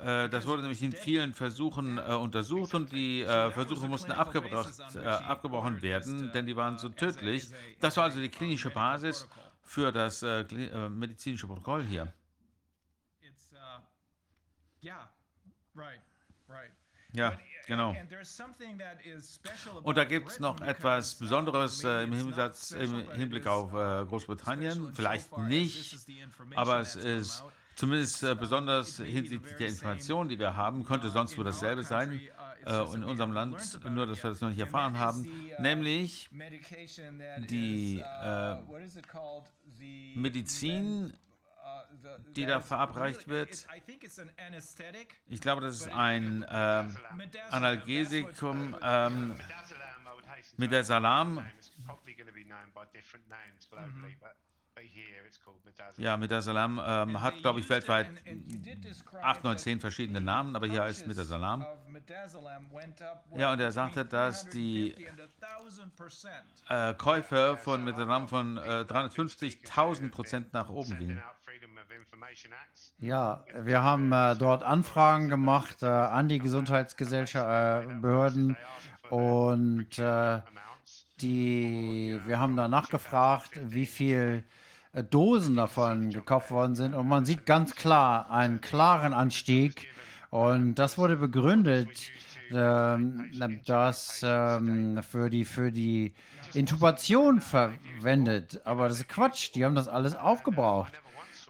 Äh, das wurde nämlich in vielen Versuchen äh, untersucht und die äh, Versuche mussten äh, abgebrochen werden, denn die waren so tödlich. Das war also die klinische Basis für das äh, äh, medizinische Protokoll hier. Ja. Genau. Und da gibt es noch etwas Besonderes äh, im, Hinsatz, im Hinblick auf äh, Großbritannien. Vielleicht nicht, aber es ist zumindest äh, besonders hinsichtlich der Informationen, die wir haben, könnte sonst wohl dasselbe sein äh, in unserem Land, nur dass wir das noch nicht erfahren haben, nämlich die äh, Medizin, die da verabreicht wird. Ich glaube, das ist ein äh, Analgesikum ähm, mit der Salam. Ja, mit der Salam ähm, hat, glaube ich, weltweit 8, 9, 10 verschiedene Namen, aber hier heißt mit der Salam. Ja, und er sagte, dass die äh, Käufe von Metasalam von äh, 350.000 Prozent nach oben gingen. Ja, wir haben äh, dort Anfragen gemacht äh, an die Gesundheitsgesellschaften und äh, die, wir haben danach gefragt, wie viel äh, Dosen davon gekauft worden sind. Und man sieht ganz klar einen klaren Anstieg. Und das wurde begründet, ähm, dass ähm, für die für die Intubation verwendet, aber das ist Quatsch, die haben das alles aufgebraucht.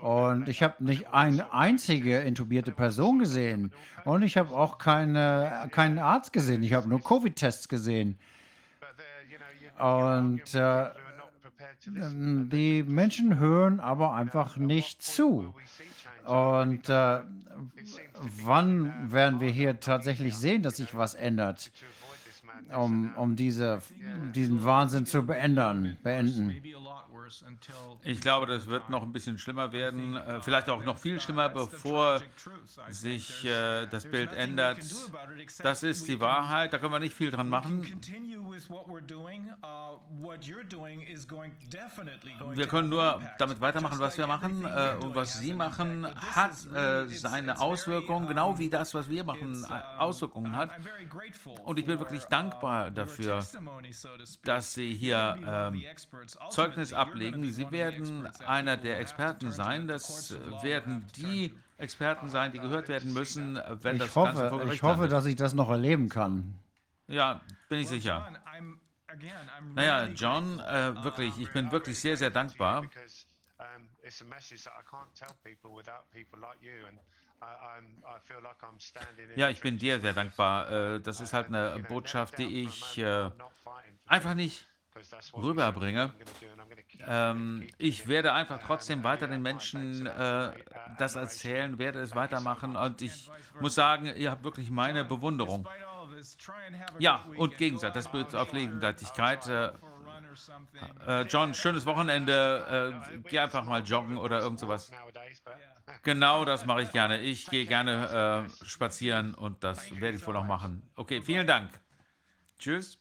Und ich habe nicht eine einzige intubierte Person gesehen. Und ich habe auch keine, keinen Arzt gesehen. Ich habe nur Covid-Tests gesehen. Und äh, die Menschen hören aber einfach nicht zu. Und äh, wann werden wir hier tatsächlich sehen, dass sich was ändert, um, um diese, diesen Wahnsinn zu beenden? beenden? Ich glaube, das wird noch ein bisschen schlimmer werden, äh, vielleicht auch noch viel schlimmer, bevor sich äh, das Bild ändert. Das ist die Wahrheit, da können wir nicht viel dran machen. Wir können nur damit weitermachen, was wir machen äh, und was Sie machen, hat seine Auswirkungen, genau wie das, was wir machen, Auswirkungen hat. Und ich bin wirklich dankbar dafür, dass Sie hier ähm, Zeugnis ablegen. Sie werden einer der Experten sein. Das werden die Experten sein, die gehört werden müssen, wenn ich das hoffe, Ganze vor Gericht Ich hoffe, landet. dass ich das noch erleben kann. Ja, bin ich sicher. Naja, John, äh, wirklich, ich bin wirklich sehr, sehr dankbar. Ja, ich bin dir sehr dankbar. Äh, Das ist halt eine Botschaft, die ich äh, einfach nicht rüberbringe. Ähm, ich werde einfach trotzdem weiter den Menschen äh, das erzählen, werde es weitermachen und ich muss sagen, ihr habt wirklich meine Bewunderung. Ja, und Gegensatz, das bedeutet auf Gegenseitigkeit. Äh, äh, John, schönes Wochenende. Äh, geh einfach mal joggen oder irgend sowas. Genau, das mache ich gerne. Ich gehe gerne äh, spazieren und das werde ich wohl auch machen. Okay, vielen Dank. Tschüss.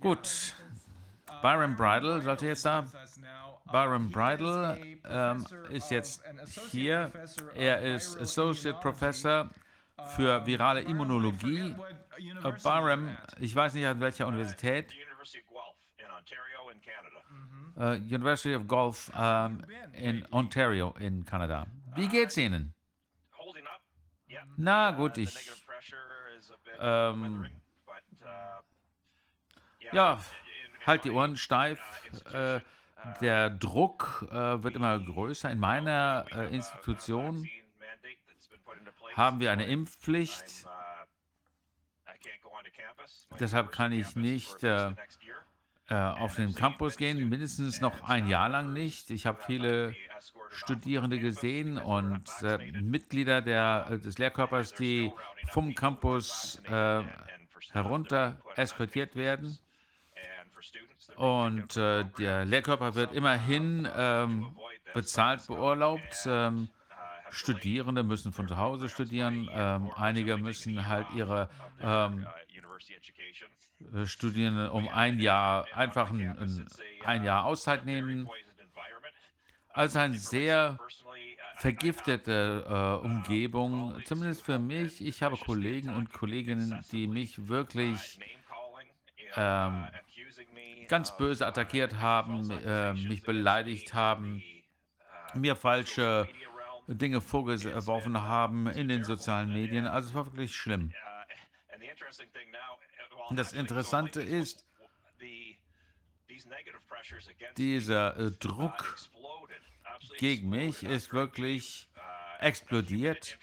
Gut. Byron Bridle sollte jetzt da. Byron Bridle ähm, ist jetzt hier. Er ist Associate Professor für virale Immunologie. Äh, Byron, ich weiß nicht an welcher Universität. Äh, University of Guelph ähm, in Ontario in Kanada. Wie geht's Ihnen? Na gut, ich. Ähm, ja, halt die Ohren steif. Äh, der Druck äh, wird immer größer. In meiner äh, Institution haben wir eine Impfpflicht. Deshalb kann ich nicht äh, äh, auf den Campus gehen, mindestens noch ein Jahr lang nicht. Ich habe viele Studierende gesehen und äh, Mitglieder der, des Lehrkörpers, die vom Campus herunter eskortiert werden. Und äh, der Lehrkörper wird immerhin ähm, bezahlt beurlaubt. Ähm, Studierende müssen von zu Hause studieren. Ähm, einige müssen halt ihre ähm, äh, Studierende um ein Jahr einfach ein, ein, Jahr Auszeit nehmen. Also eine sehr vergiftete äh, Umgebung, zumindest für mich. Ich habe Kollegen und Kolleginnen, die mich wirklich ähm, ganz böse attackiert haben, äh, mich beleidigt haben, mir falsche Dinge vorgeworfen haben in den sozialen Medien. Also es war wirklich schlimm. Das Interessante ist, dieser äh, Druck gegen mich ist wirklich explodiert,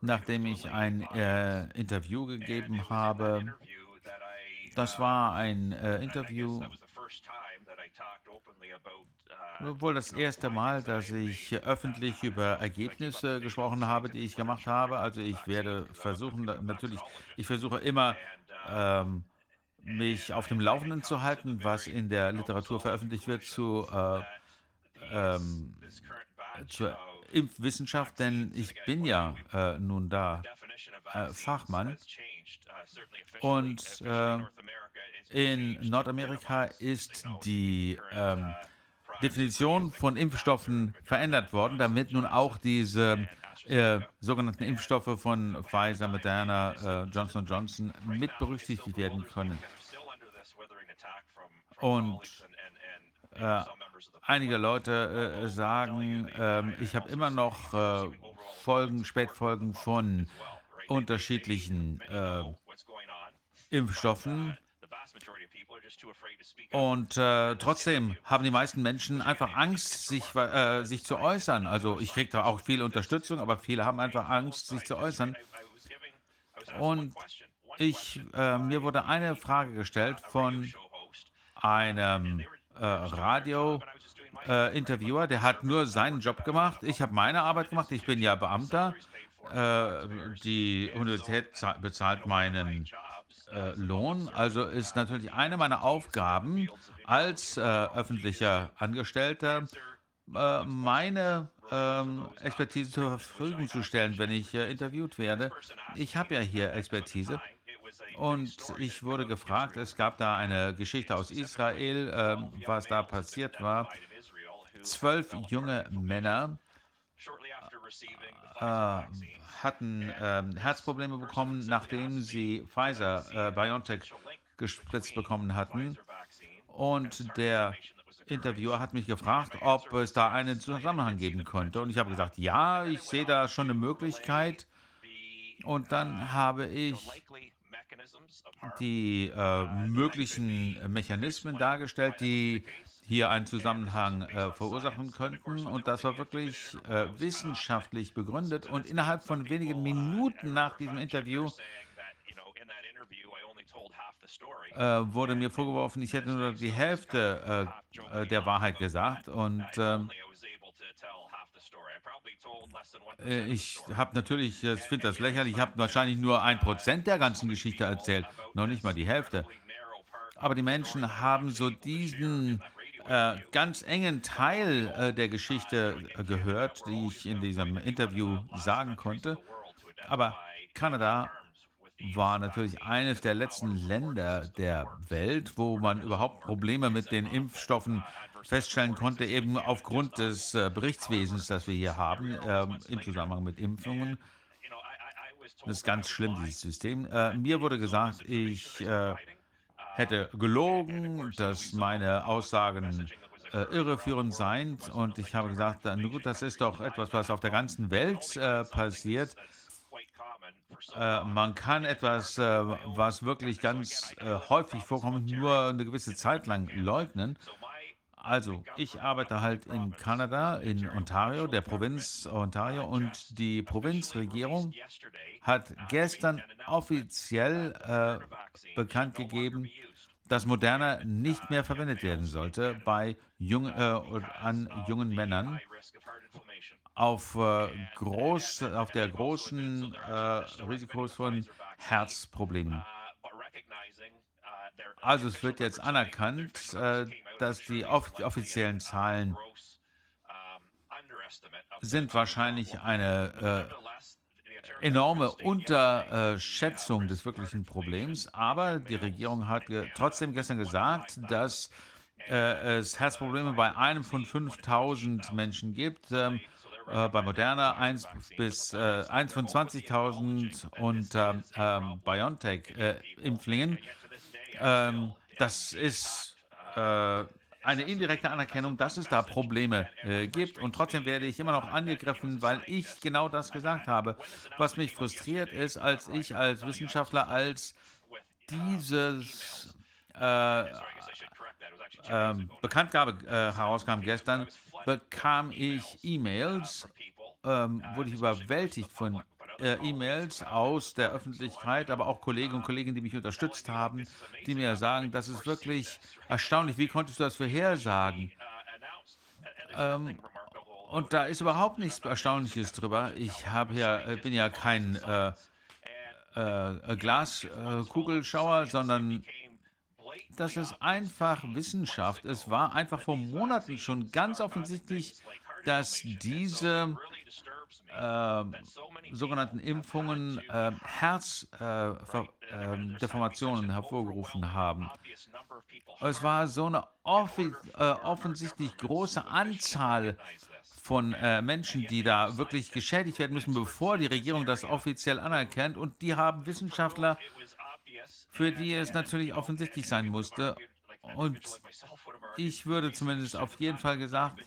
nachdem ich ein äh, Interview gegeben habe. Das war ein äh, Interview, wohl das erste Mal, dass ich öffentlich über Ergebnisse gesprochen habe, die ich gemacht habe. Also ich werde versuchen, natürlich, ich versuche immer, ähm, mich auf dem Laufenden zu halten, was in der Literatur veröffentlicht wird zu, äh, ähm, zur Impfwissenschaft, denn ich bin ja äh, nun da äh, Fachmann. Und äh, in Nordamerika ist die ähm, Definition von Impfstoffen verändert worden, damit nun auch diese äh, sogenannten Impfstoffe von Pfizer, Moderna, äh, Johnson Johnson mit berücksichtigt werden können. Und äh, einige Leute äh, sagen, ähm, ich habe immer noch äh, Folgen, Spätfolgen von unterschiedlichen äh, Impfstoffen. Und äh, trotzdem haben die meisten Menschen einfach Angst, sich, äh, sich zu äußern. Also ich kriege da auch viel Unterstützung, aber viele haben einfach Angst, sich zu äußern. Und ich, äh, mir wurde eine Frage gestellt von einem äh, Radio-Interviewer, der hat nur seinen Job gemacht. Ich habe meine Arbeit gemacht. Ich bin ja Beamter. Äh, die Universität bezahlt meinen äh, Lohn. Also ist natürlich eine meiner Aufgaben als äh, öffentlicher Angestellter, äh, meine ähm, Expertise zur Verfügung zu stellen, wenn ich interviewt werde. Ich habe ja hier Expertise. Und ich wurde gefragt, es gab da eine Geschichte aus Israel, äh, was da passiert war. Zwölf junge Männer äh, hatten äh, Herzprobleme bekommen, nachdem sie Pfizer äh, BioNTech gespritzt bekommen hatten. Und der Interviewer hat mich gefragt, ob es da einen Zusammenhang geben könnte. Und ich habe gesagt, ja, ich sehe da schon eine Möglichkeit. Und dann habe ich die äh, möglichen Mechanismen dargestellt, die hier einen Zusammenhang äh, verursachen könnten. Und das war wirklich äh, wissenschaftlich begründet. Und innerhalb von wenigen Minuten nach diesem Interview äh, wurde mir vorgeworfen, ich hätte nur die Hälfte äh, äh, der Wahrheit gesagt. Und ähm, äh, ich habe natürlich, ich finde das lächerlich, ich habe wahrscheinlich nur ein Prozent der ganzen Geschichte erzählt, noch nicht mal die Hälfte. Aber die Menschen haben so diesen äh, ganz engen Teil äh, der Geschichte äh, gehört, die ich in diesem Interview sagen konnte. Aber Kanada war natürlich eines der letzten Länder der Welt, wo man überhaupt Probleme mit den Impfstoffen feststellen konnte, eben aufgrund des äh, Berichtswesens, das wir hier haben, äh, im Zusammenhang mit Impfungen. Das ist ganz schlimm, dieses System. Äh, mir wurde gesagt, ich hätte gelogen, dass meine Aussagen äh, irreführend seien. Und ich habe gesagt, na gut, das ist doch etwas, was auf der ganzen Welt äh, passiert. Äh, man kann etwas, äh, was wirklich ganz äh, häufig vorkommt, nur eine gewisse Zeit lang leugnen. Also, ich arbeite halt in Kanada, in Ontario, der Provinz Ontario, und die Provinzregierung hat gestern offiziell äh, bekannt gegeben, dass Moderna nicht mehr verwendet werden sollte bei jung, äh, an jungen Männern auf, äh, groß, auf der großen äh, Risikos von Herzproblemen. Also es wird jetzt anerkannt, äh, dass die off offiziellen Zahlen sind wahrscheinlich eine äh, enorme Unterschätzung des wirklichen Problems. Aber die Regierung hat ge trotzdem gestern gesagt, dass äh, es Herzprobleme bei einem von 5000 Menschen gibt. Ähm, äh, bei Moderna 1 bis äh, 1 von 20.000 und ähm, ähm BioNTech-Impflingen. Äh, ähm, das ist äh, eine indirekte Anerkennung, dass es da Probleme äh, gibt. Und trotzdem werde ich immer noch angegriffen, weil ich genau das gesagt habe. Was mich frustriert ist, als ich als Wissenschaftler, als dieses äh, ähm, Bekanntgabe äh, herauskam gestern, bekam ich E-Mails, ähm, wurde ich überwältigt von äh, E-Mails aus der Öffentlichkeit, aber auch Kollegen und Kolleginnen, die mich unterstützt haben, die mir sagen, das ist wirklich erstaunlich. Wie konntest du das vorhersagen? Ähm, und da ist überhaupt nichts Erstaunliches drüber. Ich ja, äh, bin ja kein äh, äh, Glaskugelschauer, sondern das ist einfach Wissenschaft. Es war einfach vor Monaten schon ganz offensichtlich, dass diese äh, sogenannten Impfungen äh, Herzdeformationen äh, hervorgerufen haben. Es war so eine äh, offensichtlich große Anzahl von äh, Menschen, die da wirklich geschädigt werden müssen, bevor die Regierung das offiziell anerkennt. Und die haben Wissenschaftler, für die es natürlich offensichtlich sein musste. Und ich würde zumindest auf jeden Fall gesagt,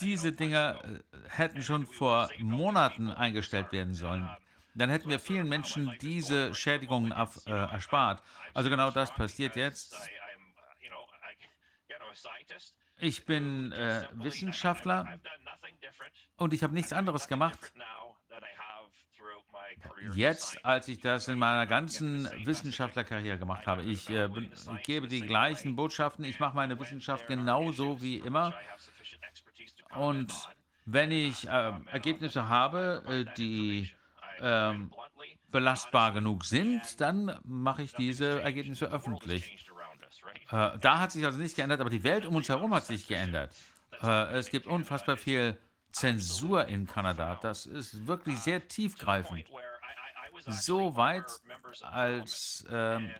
diese Dinge äh, hätten schon vor Monaten eingestellt werden sollen. Dann hätten wir vielen Menschen diese Schädigungen auf, äh, erspart. Also genau das passiert jetzt. Ich bin äh, Wissenschaftler und ich habe nichts anderes gemacht. Jetzt, als ich das in meiner ganzen Wissenschaftlerkarriere gemacht habe, ich äh, gebe die gleichen Botschaften, ich mache meine Wissenschaft genauso wie immer. Und wenn ich äh, Ergebnisse habe, äh, die ähm, belastbar genug sind, dann mache ich diese Ergebnisse öffentlich. Äh, da hat sich also nichts geändert, aber die Welt um uns herum hat sich geändert. Äh, es gibt unfassbar viel Zensur in Kanada. Das ist wirklich sehr tiefgreifend. So weit, als ähm,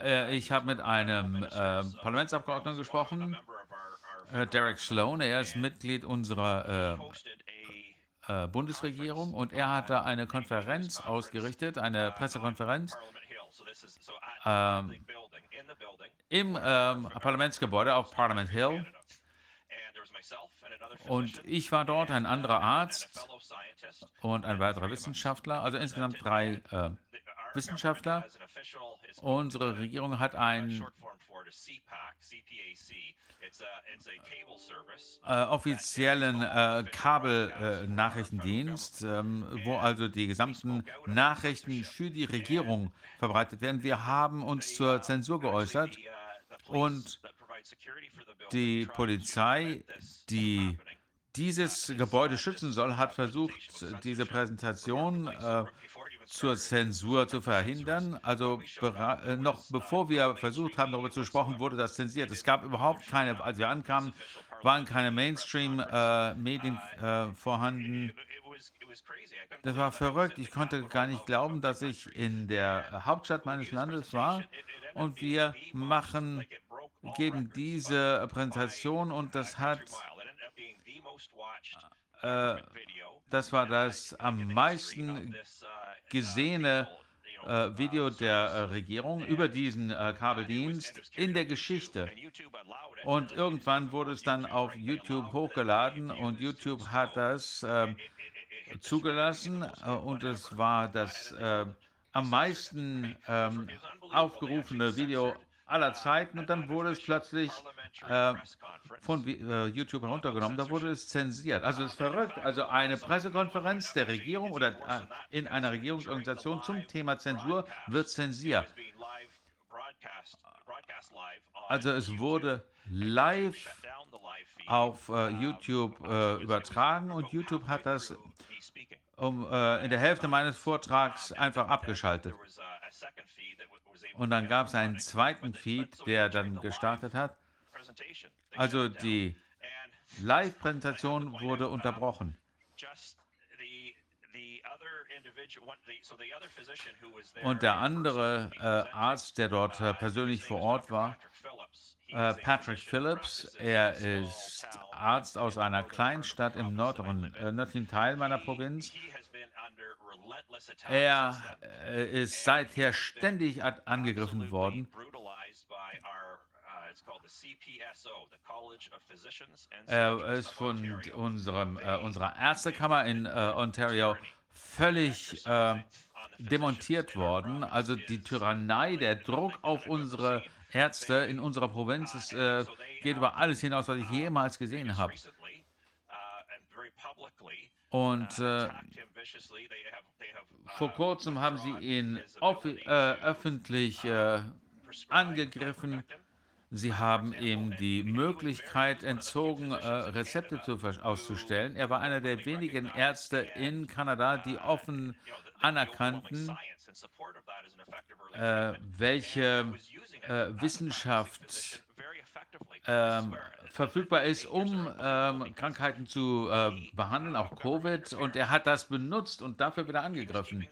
äh, ich habe mit einem äh, Parlamentsabgeordneten gesprochen, äh, Derek Sloan. Er ist Mitglied unserer äh, äh, Bundesregierung und er hat da eine Konferenz ausgerichtet, eine Pressekonferenz ähm, im ähm, Parlamentsgebäude auf Parliament Hill. Und ich war dort, ein anderer Arzt und ein weiterer Wissenschaftler, also insgesamt drei äh, Wissenschaftler. Unsere Regierung hat einen äh, offiziellen äh, Kabelnachrichtendienst, äh, wo also die gesamten Nachrichten für die Regierung verbreitet werden. Wir haben uns zur Zensur geäußert und die Polizei, die dieses Gebäude schützen soll, hat versucht, diese Präsentation äh, zur Zensur zu verhindern. Also äh, noch bevor wir versucht haben, darüber zu sprechen, wurde das zensiert. Es gab überhaupt keine, als wir ankamen, waren keine Mainstream-Medien äh, äh, vorhanden. Das war verrückt. Ich konnte gar nicht glauben, dass ich in der Hauptstadt meines Landes war und wir machen, geben diese Präsentation und das hat äh, das war das am meisten gesehene äh, Video der äh, Regierung über diesen äh, Kabeldienst in der Geschichte. Und irgendwann wurde es dann auf YouTube hochgeladen und YouTube hat das ähm, zugelassen äh, und es war das äh, am meisten ähm, aufgerufene Video aller Zeiten und dann wurde es plötzlich äh, von äh, YouTube heruntergenommen, da wurde es zensiert. Also es ist verrückt. Also eine Pressekonferenz der Regierung oder äh, in einer Regierungsorganisation zum Thema Zensur wird zensiert. Also es wurde live auf äh, YouTube äh, übertragen und YouTube hat das um, äh, in der Hälfte meines Vortrags einfach abgeschaltet. Und dann gab es einen zweiten Feed, der dann gestartet hat. Also die Live-Präsentation wurde unterbrochen. Und der andere äh, Arzt, der dort äh, persönlich vor Ort war, äh, Patrick Phillips, er ist Arzt aus einer Kleinstadt im nördlichen, äh, nördlichen Teil meiner Provinz. Er äh, ist seither ständig angegriffen worden Er ist von unserem, äh, unserer Ärztekammer in äh, Ontario völlig äh, demontiert worden. Also die Tyrannei, der Druck auf unsere Ärzte in unserer Provinz ist, äh, geht über alles hinaus, was ich jemals gesehen habe. Und äh, vor kurzem haben sie ihn äh, öffentlich äh, angegriffen. Sie haben ihm die Möglichkeit entzogen, äh, Rezepte zu, auszustellen. Er war einer der wenigen Ärzte in Kanada, die offen anerkannten, äh, welche äh, Wissenschaft ähm, verfügbar ist, um ähm, Krankheiten zu äh, behandeln, auch Covid. Und er hat das benutzt und dafür wieder angegriffen.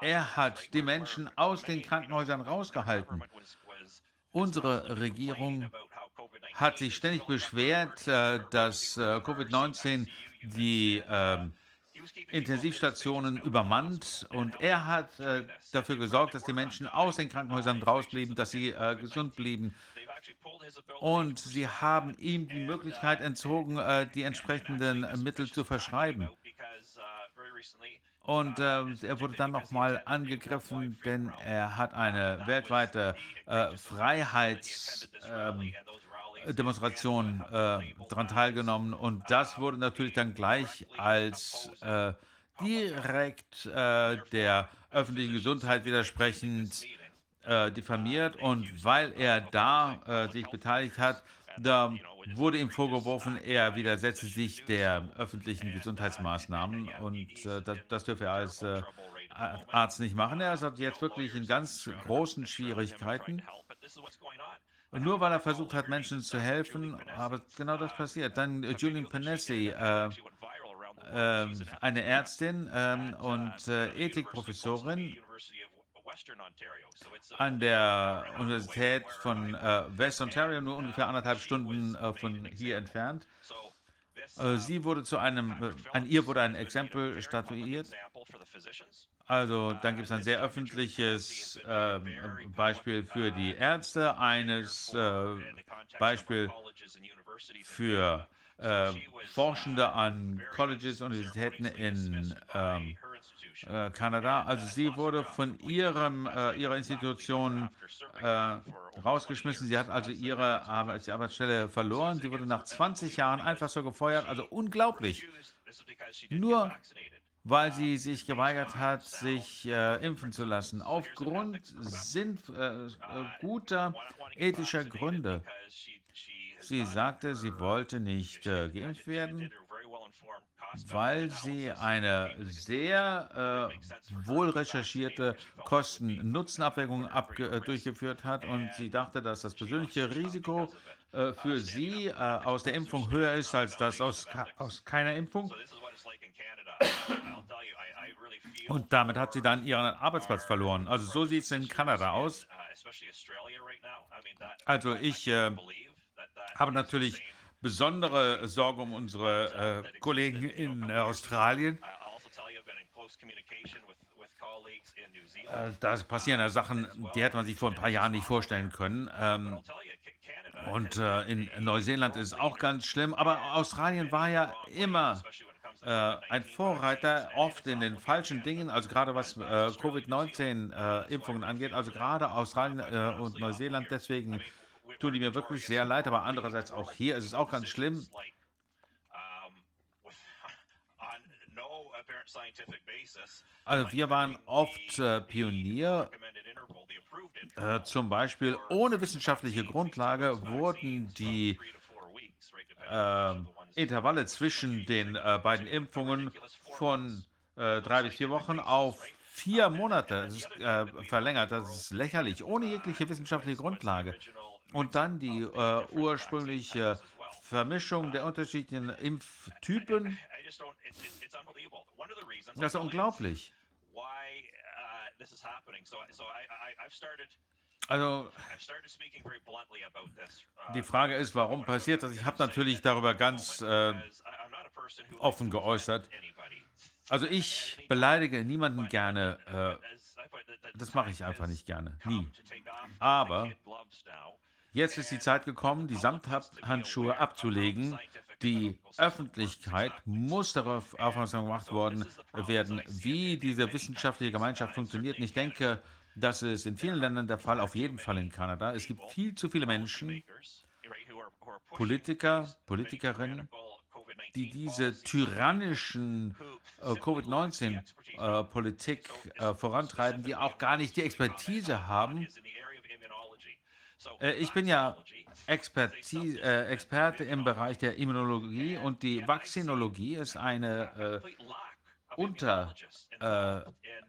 Er hat die Menschen aus den Krankenhäusern rausgehalten. Unsere Regierung hat sich ständig beschwert, äh, dass äh, Covid-19 die ähm, Intensivstationen übermannt und er hat äh, dafür gesorgt, dass die Menschen aus den Krankenhäusern raus blieben, dass sie gesund blieben. Und sie haben ihm die Möglichkeit entzogen, die entsprechenden Mittel zu verschreiben. Und äh, er wurde dann nochmal angegriffen, denn er hat eine weltweite äh, Freiheitsdemonstration ähm, äh, daran teilgenommen. Und das wurde natürlich dann gleich als äh, direkt äh, der öffentlichen Gesundheit widersprechend äh, diffamiert. Und weil er da sich beteiligt hat, da wurde ihm vorgeworfen, er widersetze sich der öffentlichen Gesundheitsmaßnahmen und äh, das, das dürfe er als äh, Arzt nicht machen. Er ist jetzt wirklich in ganz großen Schwierigkeiten. Und nur weil er versucht hat, Menschen zu helfen, aber genau das passiert. Dann äh, Julian Panessi, äh, äh, eine Ärztin ähm, und äh, Ethikprofessorin, an der Universität von äh, West Ontario, nur ungefähr anderthalb Stunden äh, von hier entfernt. Äh, sie wurde zu einem, äh, an ihr wurde ein Exempel statuiert. Also dann gibt es ein sehr öffentliches ähm, Beispiel für die Ärzte, eines äh, Beispiel für äh, Forschende an Colleges, Universitäten in ähm, äh, Kanada. Also sie wurde von ihrem, äh, ihrer Institution äh, rausgeschmissen. Sie hat also ihre Arbeit, Arbeitsstelle verloren. Sie wurde nach 20 Jahren einfach so gefeuert. Also unglaublich. Nur weil sie sich geweigert hat, sich äh, impfen zu lassen. Aufgrund sind, äh, guter ethischer Gründe. Sie sagte, sie wollte nicht äh, geimpft werden weil sie eine sehr äh, wohl recherchierte Kosten-Nutzen-Abwägung äh, durchgeführt hat und sie dachte, dass das persönliche Risiko äh, für sie äh, aus der Impfung höher ist als das aus, aus keiner Impfung. Und damit hat sie dann ihren Arbeitsplatz verloren. Also so sieht es in Kanada aus. Also ich äh, habe natürlich besondere Sorge um unsere äh, Kollegen in Australien. Äh, da passieren ja Sachen, die hätte man sich vor ein paar Jahren nicht vorstellen können. Ähm, und äh, in Neuseeland ist es auch ganz schlimm. Aber Australien war ja immer äh, ein Vorreiter, oft in den falschen Dingen, also gerade was äh, Covid-19-Impfungen angeht. Also gerade Australien und Neuseeland deswegen tun die mir wirklich sehr leid, aber andererseits auch hier ist es auch ganz schlimm. Also wir waren oft äh, Pionier. Äh, zum Beispiel ohne wissenschaftliche Grundlage wurden die äh, Intervalle zwischen den äh, beiden Impfungen von äh, drei bis vier Wochen auf vier Monate ist, äh, verlängert. Das ist lächerlich, ohne jegliche wissenschaftliche Grundlage. Und dann die äh, ursprüngliche Vermischung der unterschiedlichen Impftypen. Das ist unglaublich. Also die Frage ist, warum passiert das? Ich habe natürlich darüber ganz äh, offen geäußert. Also ich beleidige niemanden gerne. Äh, das mache ich einfach nicht gerne. Nie. Aber jetzt ist die Zeit gekommen, die Samthandschuhe abzulegen. Die Öffentlichkeit muss darauf aufmerksam gemacht worden werden, wie diese wissenschaftliche Gemeinschaft funktioniert. Und ich denke, das ist in vielen Ländern der Fall, auf jeden Fall in Kanada. Es gibt viel zu viele Menschen, Politiker, Politikerinnen, die diese tyrannischen äh, Covid-19-Politik äh, vorantreiben, die auch gar nicht die Expertise haben. Äh, ich bin ja Expertise, äh, Experte im Bereich der Immunologie und die Vaccinologie ist eine, äh, unter, äh,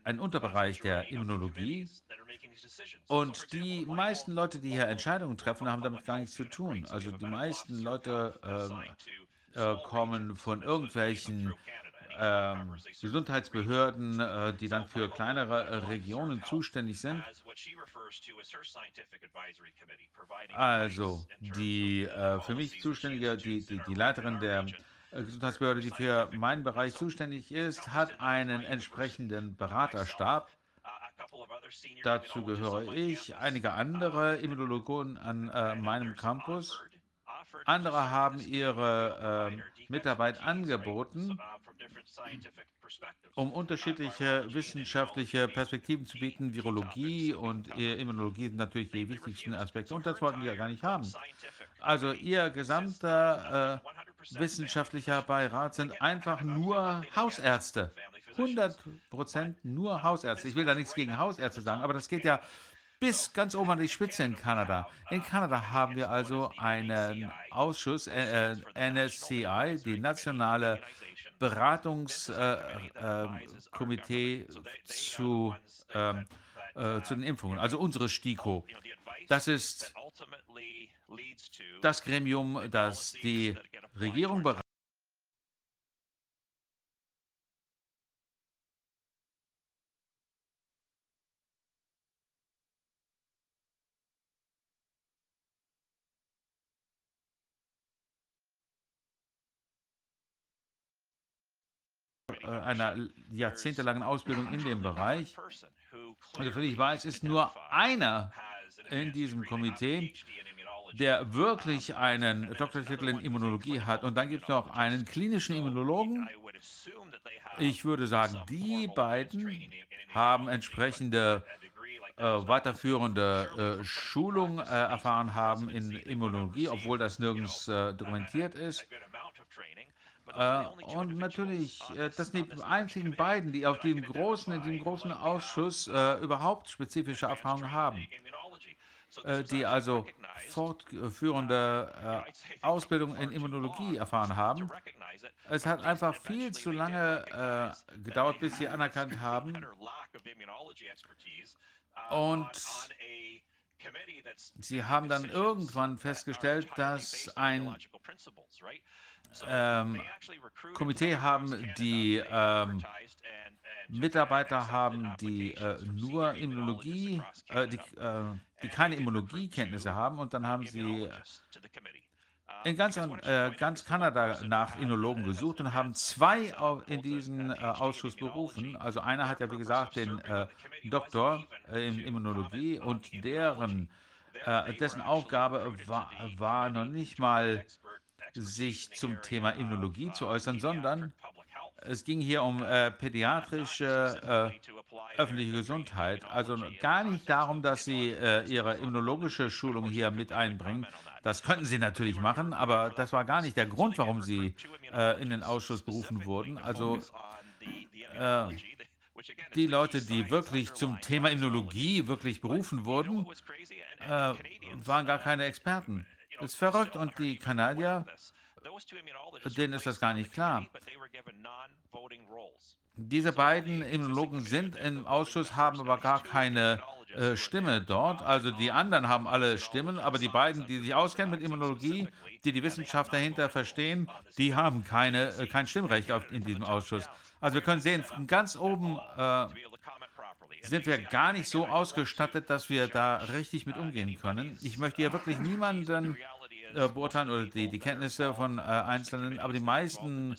ein Unterbereich der Immunologie. Und die meisten Leute, die hier Entscheidungen treffen, haben damit gar nichts zu tun. Also die meisten Leute ähm, äh, kommen von irgendwelchen ähm, Gesundheitsbehörden, äh, die dann für kleinere äh, Regionen zuständig sind. Also die äh, für mich zuständige, die, die, die Leiterin der äh, Gesundheitsbehörde, die für meinen Bereich zuständig ist, hat einen entsprechenden Beraterstab. Dazu gehöre ich, einige andere Immunologen an äh, meinem Campus. Andere haben ihre äh, Mitarbeit angeboten, um unterschiedliche wissenschaftliche Perspektiven zu bieten. Virologie und Immunologie sind natürlich die wichtigsten Aspekte und das wollten wir ja gar nicht haben. Also Ihr gesamter äh, wissenschaftlicher Beirat sind einfach nur Hausärzte. 100 Prozent nur Hausärzte. Ich will da nichts gegen Hausärzte sagen, aber das geht ja bis ganz oben an die Spitze in Kanada. In Kanada haben wir also einen Ausschuss, äh, äh NSCI, die nationale Beratungskomitee äh, zu, ähm, äh, zu den Impfungen, also unsere STIKO. Das ist das Gremium, das die Regierung beraten einer jahrzehntelangen Ausbildung in dem Bereich. Und soviel ich weiß, ist nur einer in diesem Komitee, der wirklich einen Doktortitel in Immunologie hat. Und dann gibt es noch einen klinischen Immunologen. Ich würde sagen, die beiden haben entsprechende äh, weiterführende äh, Schulung äh, erfahren haben in Immunologie, obwohl das nirgends äh, dokumentiert ist. Äh, und natürlich, äh, das sind die einzigen beiden, die auf dem großen, in dem großen Ausschuss äh, überhaupt spezifische Erfahrungen haben, äh, die also fortführende äh, Ausbildung in Immunologie erfahren haben. Es hat einfach viel zu lange äh, gedauert, bis sie anerkannt haben. Und sie haben dann irgendwann festgestellt, dass ein ähm, Komitee haben, die ähm, Mitarbeiter haben, die äh, nur Immunologie, äh, die, äh, die keine Immunologiekenntnisse haben und dann haben sie in ganz, äh, ganz Kanada nach Immunologen gesucht und haben zwei in diesen äh, Ausschuss berufen. Also einer hat ja, wie gesagt, den äh, Doktor in Immunologie und deren, dessen Aufgabe war, war noch nicht mal sich zum Thema Immunologie zu äußern, sondern es ging hier um äh, pädiatrische äh, öffentliche Gesundheit. Also gar nicht darum, dass Sie äh, Ihre immunologische Schulung hier mit einbringen. Das könnten Sie natürlich machen, aber das war gar nicht der Grund, warum Sie äh, in den Ausschuss berufen wurden. Also äh, die Leute, die wirklich zum Thema Immunologie wirklich berufen wurden, äh, waren gar keine Experten. Ist verrückt und die Kanadier, denen ist das gar nicht klar. Diese beiden Immunologen sind im Ausschuss, haben aber gar keine äh, Stimme dort. Also die anderen haben alle Stimmen, aber die beiden, die sich auskennen mit Immunologie, die die Wissenschaft dahinter verstehen, die haben keine, äh, kein Stimmrecht auf, in diesem Ausschuss. Also wir können sehen, ganz oben äh, sind wir gar nicht so ausgestattet, dass wir da richtig mit umgehen können. Ich möchte hier wirklich niemanden äh, beurteilen oder die, die Kenntnisse von äh, Einzelnen, aber die meisten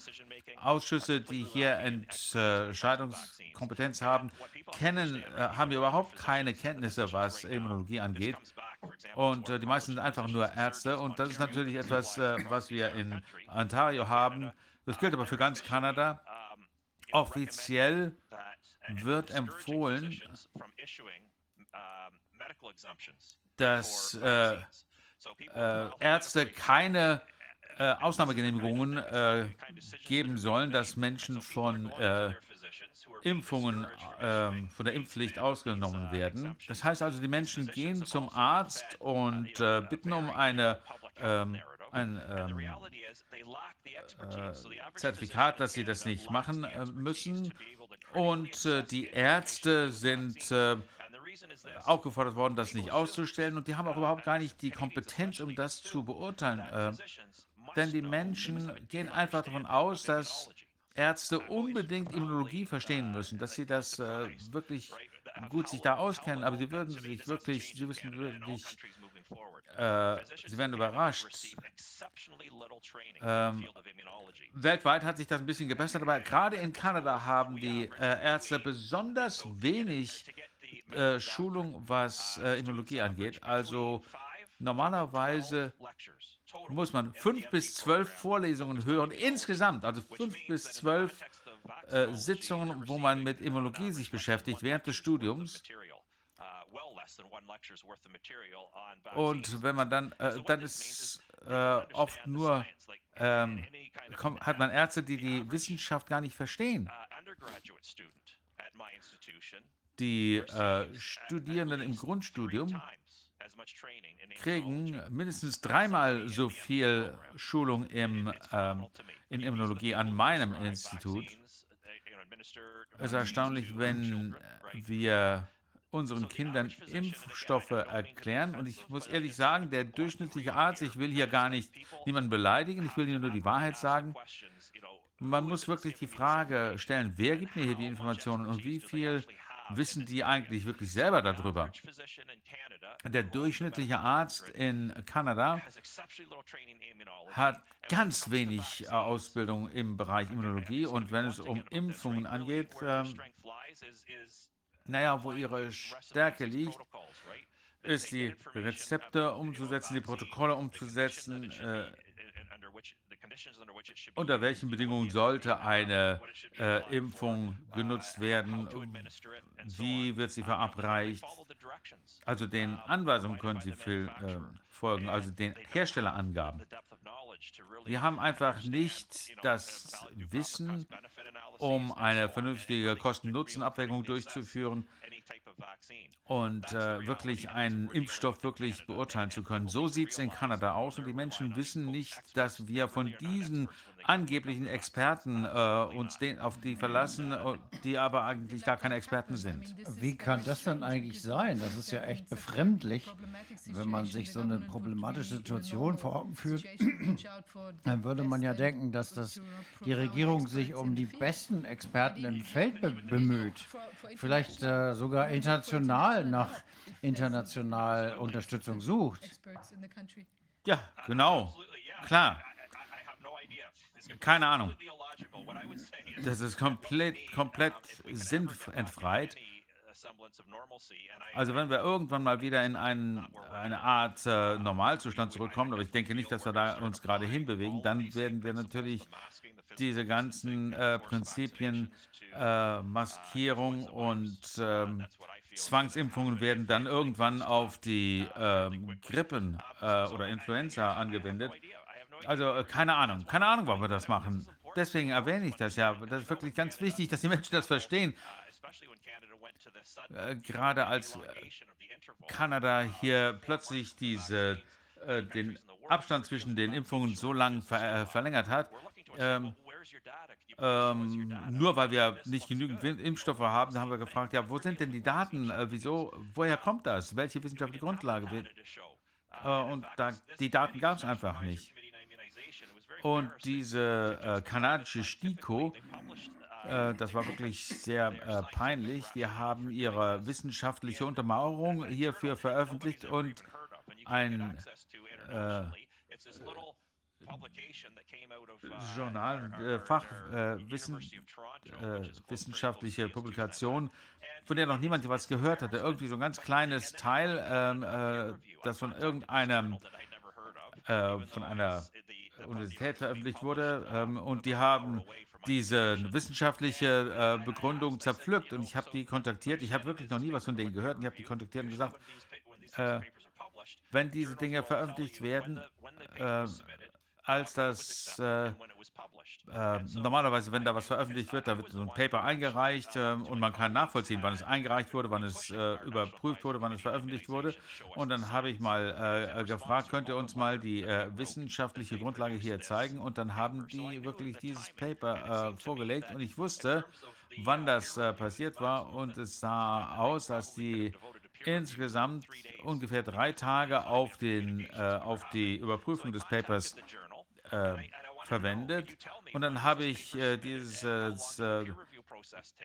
Ausschüsse, die hier Entscheidungskompetenz haben, kennen, äh, haben überhaupt keine Kenntnisse, was Immunologie angeht. Und äh, die meisten sind einfach nur Ärzte. Und das ist natürlich etwas, äh, was wir in Ontario haben. Das gilt aber für ganz Kanada. Offiziell wird empfohlen, dass äh, äh, Ärzte keine äh, Ausnahmegenehmigungen äh, geben sollen, dass Menschen von äh, Impfungen, ähm, von der Impfpflicht ausgenommen werden. Das heißt also, die Menschen gehen zum Arzt und äh, bitten um eine, ähm, ein ähm, äh, Zertifikat, dass sie das nicht machen äh, müssen. Und äh, die Ärzte sind äh, aufgefordert worden, das nicht auszustellen. Und die haben auch überhaupt gar nicht die Kompetenz, um das zu beurteilen. Äh, denn die Menschen gehen einfach davon aus, dass Ärzte unbedingt Immunologie verstehen müssen, dass sie das äh, wirklich gut sich da auskennen, aber sie würden sich wirklich, sie wissen wirklich, äh, sie werden überrascht. Ähm, weltweit hat sich das ein bisschen gebessert, aber gerade in Kanada haben die äh, Ärzte besonders wenig äh, Schulung, was äh, Immunologie angeht. Also normalerweise muss man fünf bis zwölf Vorlesungen hören, insgesamt, also fünf bis zwölf äh, Sitzungen, wo man mit Immunologie sich beschäftigt während des Studiums. Und wenn man dann, äh, dann ist äh, oft nur, ähm, hat man Ärzte, die die Wissenschaft gar nicht verstehen. Die äh, Studierenden im Grundstudium kriegen mindestens dreimal so viel Schulung im, ähm, in Immunologie an meinem Institut. Es ist erstaunlich, wenn wir unseren Kindern Impfstoffe erklären. Und ich muss ehrlich sagen, der durchschnittliche Arzt, ich will hier gar nicht niemanden beleidigen, ich will Ihnen nur die Wahrheit sagen. Man muss wirklich die Frage stellen, wer gibt mir hier die Informationen und wie viel wissen die eigentlich wirklich selber darüber? Der durchschnittliche Arzt in Kanada hat ganz wenig äh, Ausbildung im Bereich Immunologie und wenn es um Impfungen angeht, ähm, naja, wo ihre Stärke liegt, ist die Rezepte umzusetzen, die Protokolle umzusetzen, äh, unter welchen Bedingungen sollte eine äh, Impfung genutzt werden? Wie wird sie verabreicht? Also den Anweisungen können Sie viel, äh, folgen, also den Herstellerangaben. Wir haben einfach nicht das Wissen, um eine vernünftige Kosten-Nutzen-Abwägung durchzuführen und äh, wirklich einen Impfstoff wirklich beurteilen zu können. So sieht es in Kanada aus und die Menschen wissen nicht, dass wir von diesen angeblichen Experten äh, uns den, auf die verlassen, äh, die aber eigentlich gar keine Experten sind. Wie kann das dann eigentlich sein? Das ist ja echt befremdlich, wenn man sich so eine problematische Situation vor Augen führt. Dann würde man ja denken, dass das die Regierung sich um die besten Experten im Feld be bemüht, vielleicht äh, sogar international nach international Unterstützung sucht. Ja, genau, klar. Keine Ahnung. Das ist komplett, komplett sinnentfreit. Also wenn wir irgendwann mal wieder in einen, eine Art äh, Normalzustand zurückkommen, aber ich denke nicht, dass wir da uns gerade hinbewegen, dann werden wir natürlich diese ganzen äh, Prinzipien, äh, Maskierung und ähm, Zwangsimpfungen werden dann irgendwann auf die ähm, Grippen äh, oder Influenza angewendet. Also äh, keine Ahnung, keine Ahnung, warum wir das machen. Deswegen erwähne ich das ja. Das ist wirklich ganz wichtig, dass die Menschen das verstehen. Äh, gerade als äh, Kanada hier plötzlich diese, äh, den Abstand zwischen den Impfungen so lang ver äh, verlängert hat, ähm, ähm, nur weil wir nicht genügend Impfstoffe haben, haben wir gefragt, ja, wo sind denn die Daten? Äh, wieso, woher kommt das? Welche wissenschaftliche Grundlage wird? Und da, die Daten gab es einfach nicht. Und diese äh, kanadische STIKO, äh, das war wirklich sehr äh, peinlich. Die haben ihre wissenschaftliche Untermauerung hierfür veröffentlicht und ein, äh, Journal, äh, Fachwissen, äh, wissenschaftliche Publikation, von der noch niemand was gehört hatte. Irgendwie so ein ganz kleines Teil, ähm, äh, das von irgendeinem, von einer Universität veröffentlicht wurde. Ähm, und die haben diese wissenschaftliche äh, Begründung zerpflückt. Und ich habe die kontaktiert. Ich habe wirklich noch nie was von denen gehört. Und ich habe die kontaktiert und gesagt, äh, wenn diese Dinge veröffentlicht werden, äh, als das äh, äh, normalerweise, wenn da was veröffentlicht wird, da wird so ein Paper eingereicht äh, und man kann nachvollziehen, wann es eingereicht wurde, wann es äh, überprüft wurde, wann es veröffentlicht wurde. Und dann habe ich mal äh, gefragt, könnt ihr uns mal die äh, wissenschaftliche Grundlage hier zeigen? Und dann haben die wirklich dieses Paper äh, vorgelegt und ich wusste, wann das passiert war und es sah aus, dass die insgesamt ungefähr drei Tage auf, den, auf die Überprüfung des Papers äh, verwendet. Und dann habe ich äh, dieses, äh,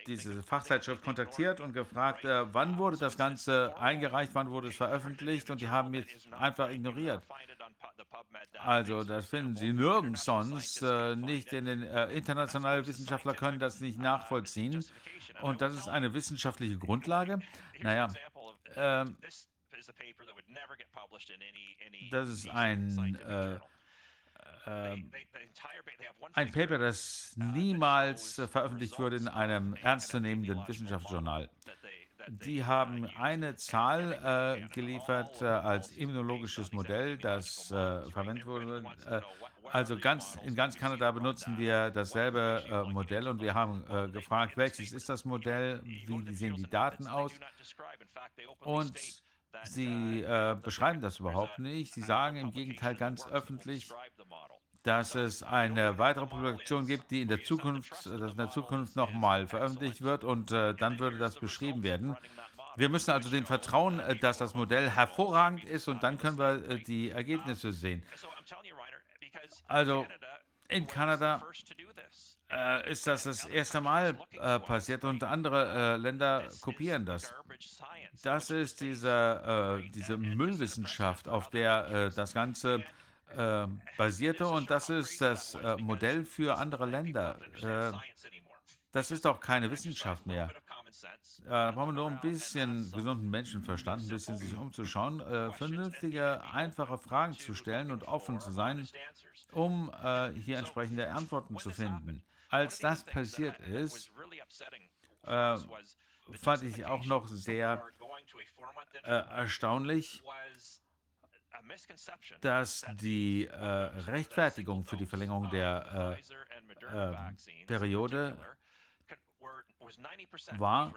diese Fachzeitschrift kontaktiert und gefragt, äh, wann wurde das Ganze eingereicht, wann wurde es veröffentlicht und die haben mich einfach ignoriert. Also das finden Sie nirgends sonst, äh, nicht in den äh, internationalen Wissenschaftler können das nicht nachvollziehen und das ist eine wissenschaftliche Grundlage. Naja, ähm, das ist ein äh, ein Paper, das niemals äh, veröffentlicht wurde in einem ernstzunehmenden Wissenschaftsjournal. Die haben eine Zahl äh, geliefert äh, als immunologisches Modell, das äh, verwendet wurde. Äh, also ganz, in ganz Kanada benutzen wir dasselbe äh, Modell und wir haben gefragt, welches ist das Modell, wie sehen die Daten aus? Und Sie äh, beschreiben das überhaupt nicht. Sie sagen im Gegenteil ganz öffentlich, dass es eine weitere Publikation gibt, die in der Zukunft, dass in der Zukunft nochmal veröffentlicht wird und äh, dann würde das beschrieben werden. Wir müssen also den vertrauen, äh, dass das Modell hervorragend ist und dann können wir äh, die Ergebnisse sehen. Also in Kanada äh, ist das das erste Mal äh, passiert und andere äh, Länder kopieren das. Das ist diese, diese Müllwissenschaft, auf der das Ganze äh, basierte und das ist das äh, Modell für andere Länder. Äh, das ist doch keine Wissenschaft mehr. Äh, da brauchen wir nur ein bisschen gesunden Menschenverstand, ein bisschen sich umzuschauen, äh, vernünftige, einfache Fragen zu stellen und offen zu sein, um äh, hier entsprechende Antworten zu finden. Als das passiert ist, fand ich auch noch sehr erstaunlich, dass die äh, Rechtfertigung für die Verlängerung der äh, äh, Periode war,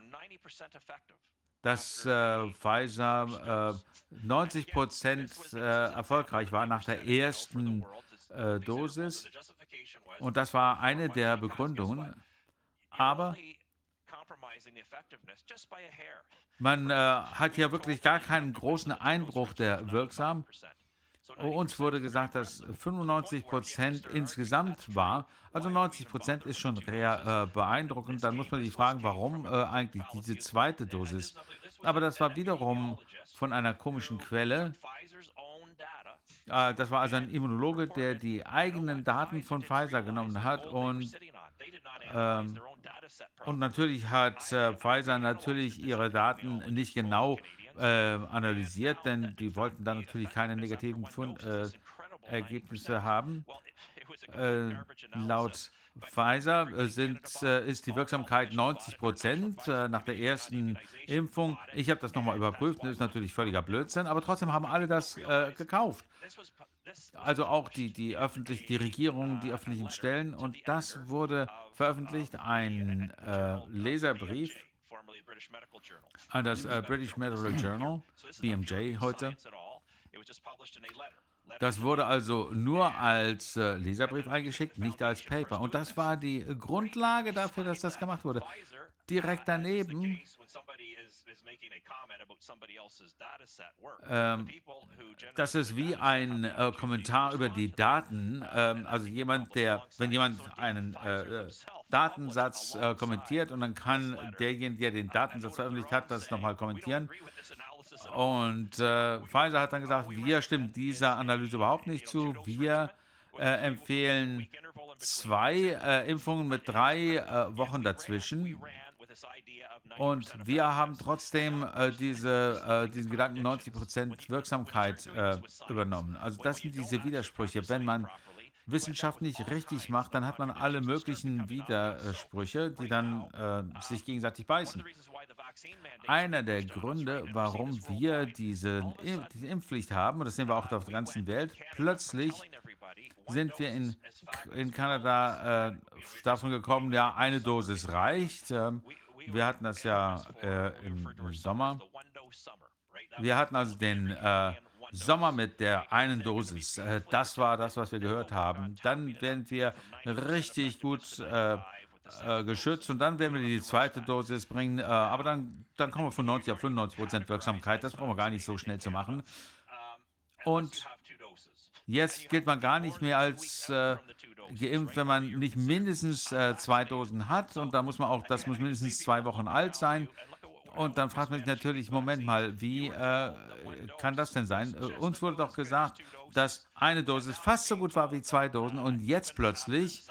dass äh, Pfizer 90 äh, Prozent äh, erfolgreich war nach der ersten Dosis. Und das war eine der Begründungen. Aber man äh, hat hier wirklich gar keinen großen Einbruch der Wirksam. Uns wurde gesagt, dass 95 Prozent insgesamt war. Also 90 Prozent ist schon sehr äh, beeindruckend. Dann muss man sich fragen, warum äh, eigentlich diese zweite Dosis. Aber das war wiederum von einer komischen Quelle. Äh, das war also ein Immunologe, der die eigenen Daten von Pfizer genommen hat und ähm, und natürlich hat äh, Pfizer natürlich ihre Daten nicht genau äh, analysiert, denn die wollten dann natürlich keine negativen Fund, äh, Ergebnisse haben. Äh, laut Pfizer äh, sind, äh, ist die Wirksamkeit 90 Prozent nach der ersten Impfung. Ich habe das nochmal überprüft, das ist natürlich völliger Blödsinn, aber trotzdem haben alle das gekauft. Also auch die, die öffentlich, die Regierung, die öffentlichen Stellen. Und das wurde veröffentlicht, ein äh, Leserbrief an das äh, British Medical Journal, BMJ heute. Das wurde also nur als äh, Leserbrief eingeschickt, nicht als Paper. Und das war die Grundlage dafür, dass das gemacht wurde. Direkt daneben ähm, das ist wie ein äh, Kommentar über die Daten. Ähm, also jemand, der, wenn jemand einen äh, äh Datensatz äh, kommentiert und dann kann derjenige, der den Datensatz veröffentlicht hat, das nochmal kommentieren. Und äh, Pfizer hat dann gesagt, wir stimmen dieser Analyse überhaupt nicht zu. Wir äh, empfehlen zwei äh, Impfungen mit drei Wochen dazwischen. Und wir haben trotzdem äh, diese, äh, diesen Gedanken 90% Wirksamkeit äh, übernommen. Also das sind diese Widersprüche. Wenn man Wissenschaft nicht richtig macht, dann hat man alle möglichen Widersprüche, die dann äh, sich gegenseitig beißen. Einer der Gründe, warum wir diese, diese Impfpflicht haben, und das sehen wir auch auf der ganzen Welt, plötzlich sind wir in, in Kanada äh, davon gekommen, ja, eine Dosis reicht. Wir hatten das ja äh, im, im, Sommer. Wir hatten also den äh, Sommer mit der einen Dosis. Äh, das war das, was wir gehört haben. Dann werden wir richtig gut äh, äh, geschützt und dann werden wir die zweite Dosis bringen. Äh, aber dann, dann kommen wir von 90 auf 95 Prozent Wirksamkeit. Das brauchen wir gar nicht so schnell zu machen. Und jetzt gilt man gar nicht mehr als geimpft, wenn man nicht mindestens äh, zwei Dosen hat. Und da muss man auch, das muss mindestens zwei Wochen alt sein. Und dann fragt man sich natürlich, Moment mal, wie äh, kann das denn sein? Äh, uns wurde doch gesagt, dass eine Dosis fast so gut war wie zwei Dosen und jetzt plötzlich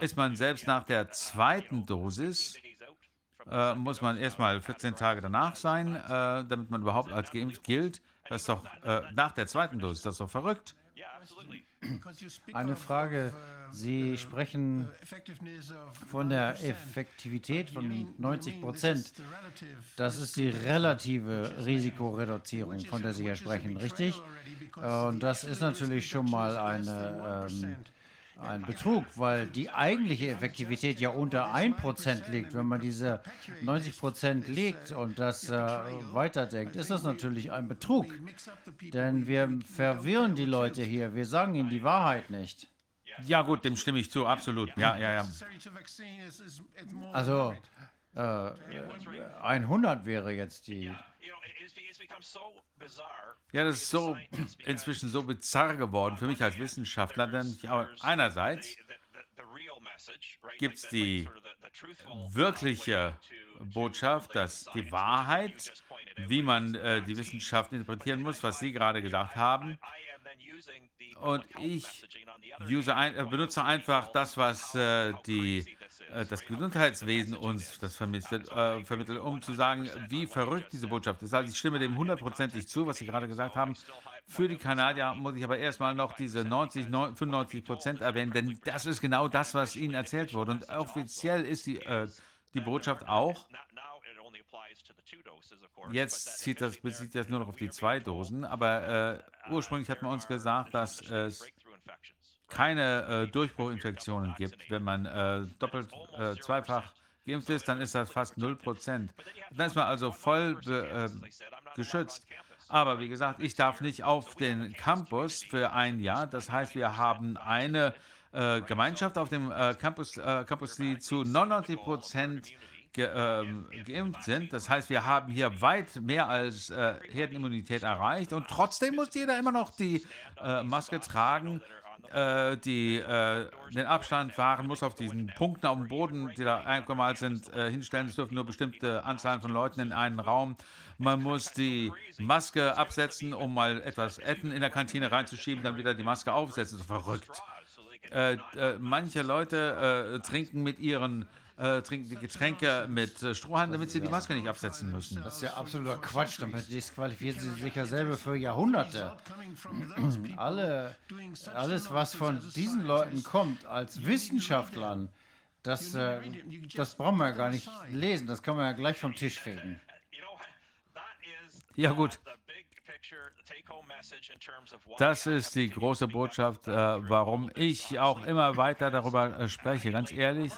ist man selbst nach der zweiten Dosis, äh, muss man erstmal 14 Tage danach sein, äh, damit man überhaupt als geimpft gilt. Das ist doch äh, nach der zweiten Dosis, das ist doch verrückt. Eine Frage. Sie sprechen von der Effektivität von 90 Prozent. Das ist die relative Risikoreduzierung, von der Sie ja sprechen, richtig? Und das ist natürlich schon mal eine ähm, ein Betrug, weil die eigentliche Effektivität ja unter 1% liegt. Wenn man diese 90% legt und das äh, weiterdenkt, ist das natürlich ein Betrug. Denn wir verwirren die Leute hier. Wir sagen ihnen die Wahrheit nicht. Ja gut, dem stimme ich zu, absolut. Ja, ja, ja. Also äh, 100 wäre jetzt die ja, das ist so inzwischen so bizarr geworden für mich als Wissenschaftler, denn einerseits gibt es die wirkliche Botschaft, dass die Wahrheit, wie man äh, die Wissenschaft interpretieren muss, was Sie gerade gesagt haben, und ich ein, äh, benutze einfach das, was äh, die das Gesundheitswesen uns das vermittelt, äh, vermittelt, um zu sagen, wie verrückt diese Botschaft ist. Also ich stimme dem hundertprozentig zu, was Sie gerade gesagt haben. Für die Kanadier muss ich aber erstmal noch diese 90, 95 Prozent erwähnen, denn das ist genau das, was Ihnen erzählt wurde. Und offiziell ist die, äh, die Botschaft auch, Jetzt zieht das, bezieht das nur noch auf die zwei Dosen, aber äh, ursprünglich hat man uns gesagt, dass es keine äh, Durchbruchinfektionen gibt. Wenn man äh, doppelt, äh, zweifach geimpft ist, dann ist das fast 0%. Dann ist man also voll äh, geschützt. Aber wie gesagt, ich darf nicht auf den Campus für ein Jahr. Das heißt, wir haben eine äh, Gemeinschaft auf dem äh, Campus, Campus, die zu 99 Ge, ähm, geimpft sind. Das heißt, wir haben hier weit mehr als Herdenimmunität erreicht und trotzdem muss jeder immer noch die Maske tragen äh, die äh, den Abstand wahren muss auf diesen Punkten auf dem Boden, die da eingemalt sind, äh, hinstellen. Es dürfen nur bestimmte Anzahl von Leuten in einen Raum. Man muss die Maske absetzen, um mal etwas Essen in der Kantine reinzuschieben, dann wieder die Maske aufsetzen. Verrückt. Äh, äh, manche Leute äh, trinken mit ihren äh, trinken die Getränke mit äh, Strohhalm, damit sie die Maske nicht absetzen müssen. Das ist ja absoluter Quatsch. Damit disqualifizieren sie sich ja selber für Jahrhunderte. Alle, alles, was von diesen Leuten kommt, als Wissenschaftlern, das, äh, das brauchen wir ja gar nicht lesen. Das kann man ja gleich vom Tisch kriegen. Ja, gut. Das ist die große Botschaft, äh, warum ich auch immer weiter darüber äh, spreche. Ganz ehrlich,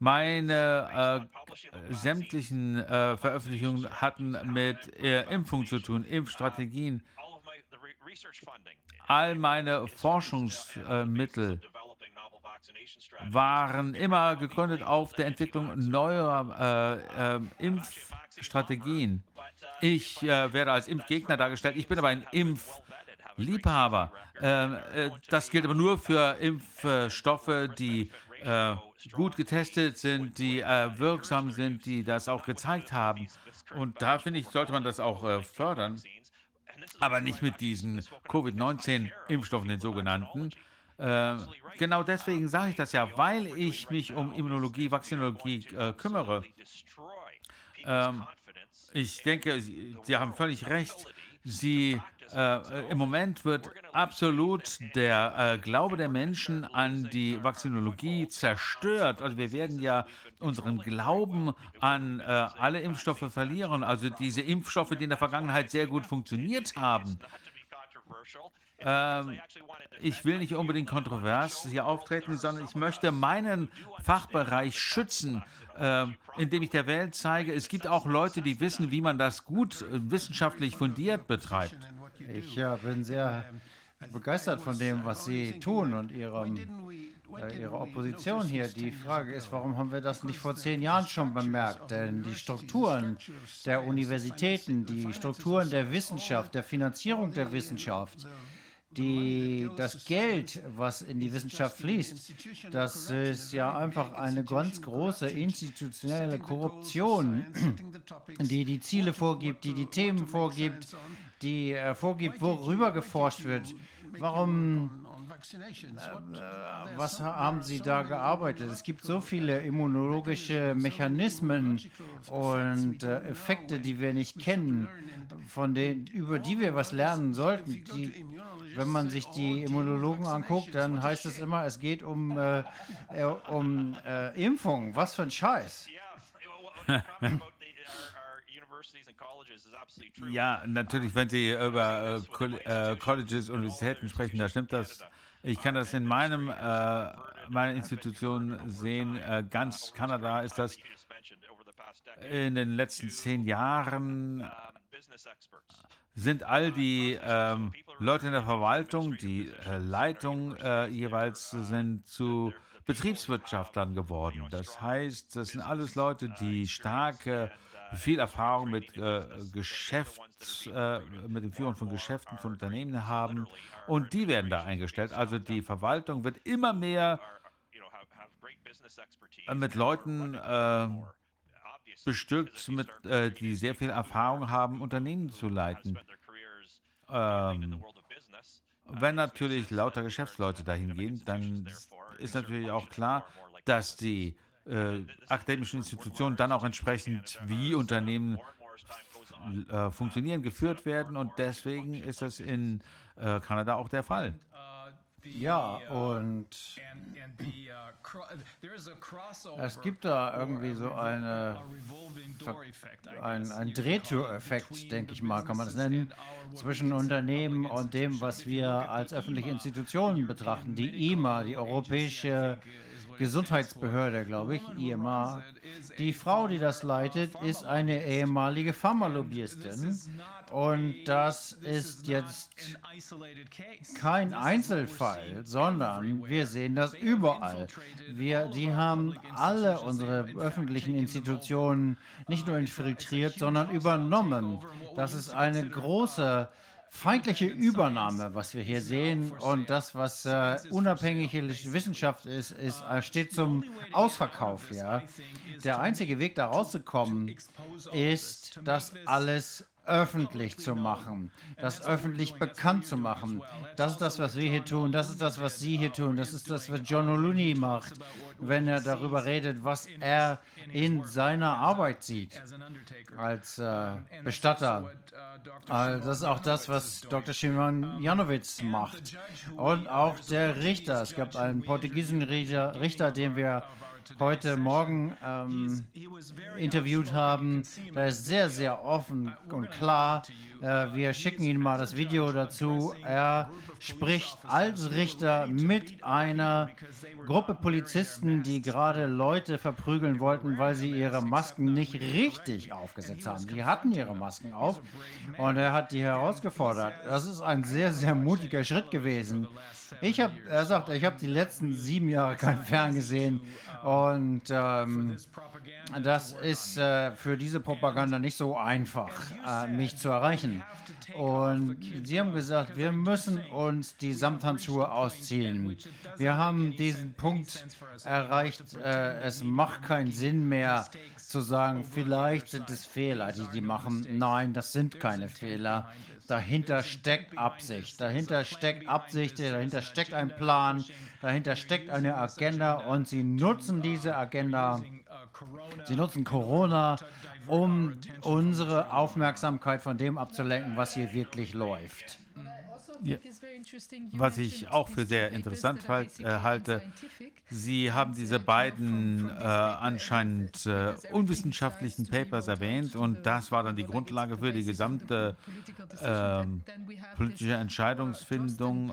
meine äh, sämtlichen äh, Veröffentlichungen hatten mit äh, Impfung zu tun, Impfstrategien. All meine Forschungsmittel waren immer gegründet auf der Entwicklung neuer äh, äh, Impfstrategien. Ich äh, werde als Impfgegner dargestellt. Ich bin aber ein Impfliebhaber. Ähm, das gilt aber nur für Impfstoffe, die äh, gut getestet sind, die äh, wirksam sind, die das auch gezeigt haben. Und da finde ich, sollte man das auch äh, fördern. aber nicht mit diesen Covid-19-Impfstoffen, den sogenannten. Äh, genau deswegen sage ich das ja, weil ich mich um Immunologie, Vaccinologie äh, kümmere. Ähm, ich denke, Sie, Sie haben völlig recht. Sie, äh, Im Moment wird absolut der äh, Glaube der Menschen an die Vaccinologie zerstört. Also wir werden ja unseren Glauben an äh, alle Impfstoffe verlieren. Also diese Impfstoffe, die in der Vergangenheit sehr gut funktioniert haben. Ähm, ich will nicht unbedingt kontrovers hier auftreten, sondern ich möchte meinen Fachbereich schützen, äh, indem ich der Welt zeige, es gibt auch Leute, die wissen, wie man das gut äh, wissenschaftlich fundiert betreibt. Ich ja, bin sehr begeistert von dem, was Sie tun und Ihrem, äh, Ihrer Opposition hier. Die Frage ist, warum haben wir das nicht vor zehn Jahren schon bemerkt? Denn die Strukturen der Universitäten, die Strukturen der Wissenschaft, der Finanzierung der Wissenschaft, die, das Geld, was in die Wissenschaft fließt, das ist ja einfach eine ganz große institutionelle Korruption, die die Ziele vorgibt, die die Themen vorgibt, die äh, vorgibt, worüber geforscht wird. Warum, äh, was haben Sie da gearbeitet? Es gibt so viele immunologische Mechanismen und äh, Effekte, die wir nicht kennen, von denen, über die wir was lernen sollten. Die, wenn man sich die Immunologen anguckt, dann heißt es immer, es geht um, äh, äh um äh, Impfung. Was für ein Scheiß. Ja, natürlich, wenn Sie über äh, äh, Colleges, Universitäten sprechen, da stimmt das. Ich kann das in meinem, äh, meiner Institution sehen. Äh, ganz Kanada ist das in den letzten zehn Jahren sind all die ähm, Leute in der Verwaltung, die äh, Leitung äh, jeweils sind zu Betriebswirtschaftlern geworden. Das heißt, das sind alles Leute, die starke, viel Erfahrung mit äh, Geschäfts, äh, mit dem Führen von Geschäften, von Unternehmen haben und die werden da eingestellt. Also die Verwaltung wird immer mehr mit Leuten äh, bestückt, mit, äh, die sehr viel Erfahrung haben, Unternehmen zu leiten. Ähm, wenn natürlich lauter Geschäftsleute dahin gehen, dann ist natürlich auch klar, dass die äh, akademischen Institutionen dann auch entsprechend wie Unternehmen äh, funktionieren, geführt werden und deswegen ist das in äh, Kanada auch der Fall. Ja, und es gibt da irgendwie so eine, ein, ein Drehtüreffekt, denke ich mal, kann man das nennen, zwischen Unternehmen und dem, was wir als öffentliche Institutionen betrachten. Die IMA, die Europäische Gesundheitsbehörde, glaube ich, IMA. Die Frau, die das leitet, ist eine ehemalige Pharmalobbyistin. Und das ist jetzt kein Einzelfall, sondern wir sehen das überall. Wir, die haben alle unsere öffentlichen Institutionen nicht nur infiltriert, sondern übernommen. Das ist eine große feindliche Übernahme, was wir hier sehen. Und das, was äh, unabhängige Wissenschaft ist, ist äh, steht zum Ausverkauf. Ja. Der einzige Weg, da rauszukommen, ist, das alles öffentlich zu machen, das öffentlich bekannt zu machen. Das ist das, was wir hier tun, das ist das, was Sie hier tun, das ist das, was John O'Looney macht, wenn er darüber redet, was er in seiner Arbeit sieht als äh, Bestatter. Also das ist auch das, was Dr. Szymon Janowitz macht. Und auch der Richter. Es gab einen portugiesischen Richter, Richter den wir heute Morgen ähm, interviewt haben. Da ist sehr, sehr offen und klar. Äh, wir schicken Ihnen mal das Video dazu. Er spricht als Richter mit einer Gruppe Polizisten, die gerade Leute verprügeln wollten, weil sie ihre Masken nicht richtig aufgesetzt haben. Die hatten ihre Masken auf und er hat die herausgefordert. Das ist ein sehr, sehr mutiger Schritt gewesen. Ich habe, er sagt, ich habe die letzten sieben Jahre kein Fern gesehen und ähm, das ist äh, für diese Propaganda nicht so einfach, äh, mich zu erreichen. Und sie haben gesagt, wir müssen uns die Samthandschuhe ausziehen. Wir haben diesen Punkt erreicht, äh, es macht keinen Sinn mehr zu sagen, vielleicht sind es Fehler, die die machen. Nein, das sind keine Fehler. Dahinter steckt Absicht, dahinter steckt Absicht, dahinter steckt ein Plan, dahinter steckt eine Agenda und sie nutzen diese Agenda, sie nutzen Corona, um unsere Aufmerksamkeit von dem abzulenken, was hier wirklich läuft. Ja. Was ich auch für sehr interessant halt, äh, halte, Sie haben diese beiden äh, anscheinend äh, unwissenschaftlichen Papers erwähnt und das war dann die Grundlage für die gesamte ähm, politische Entscheidungsfindung.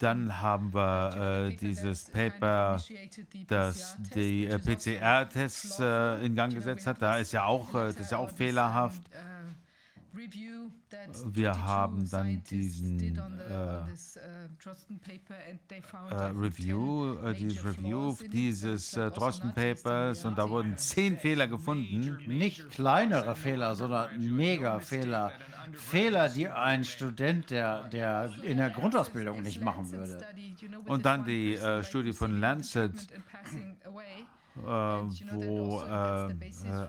Dann haben wir äh, dieses Paper, das die äh, PCR-Tests äh, in Gang gesetzt hat. Da ist ja auch, äh, das ist ja auch fehlerhaft. Wir haben dann diesen äh, äh, Review, äh, dieses Review dieses äh, Drosten Papers und da wurden zehn Fehler gefunden. Nicht kleinere Fehler, sondern Mega-Fehler. Fehler, die ein Student, der, der in der Grundausbildung nicht machen würde. Und dann die äh, Studie von Lancet, äh, wo äh,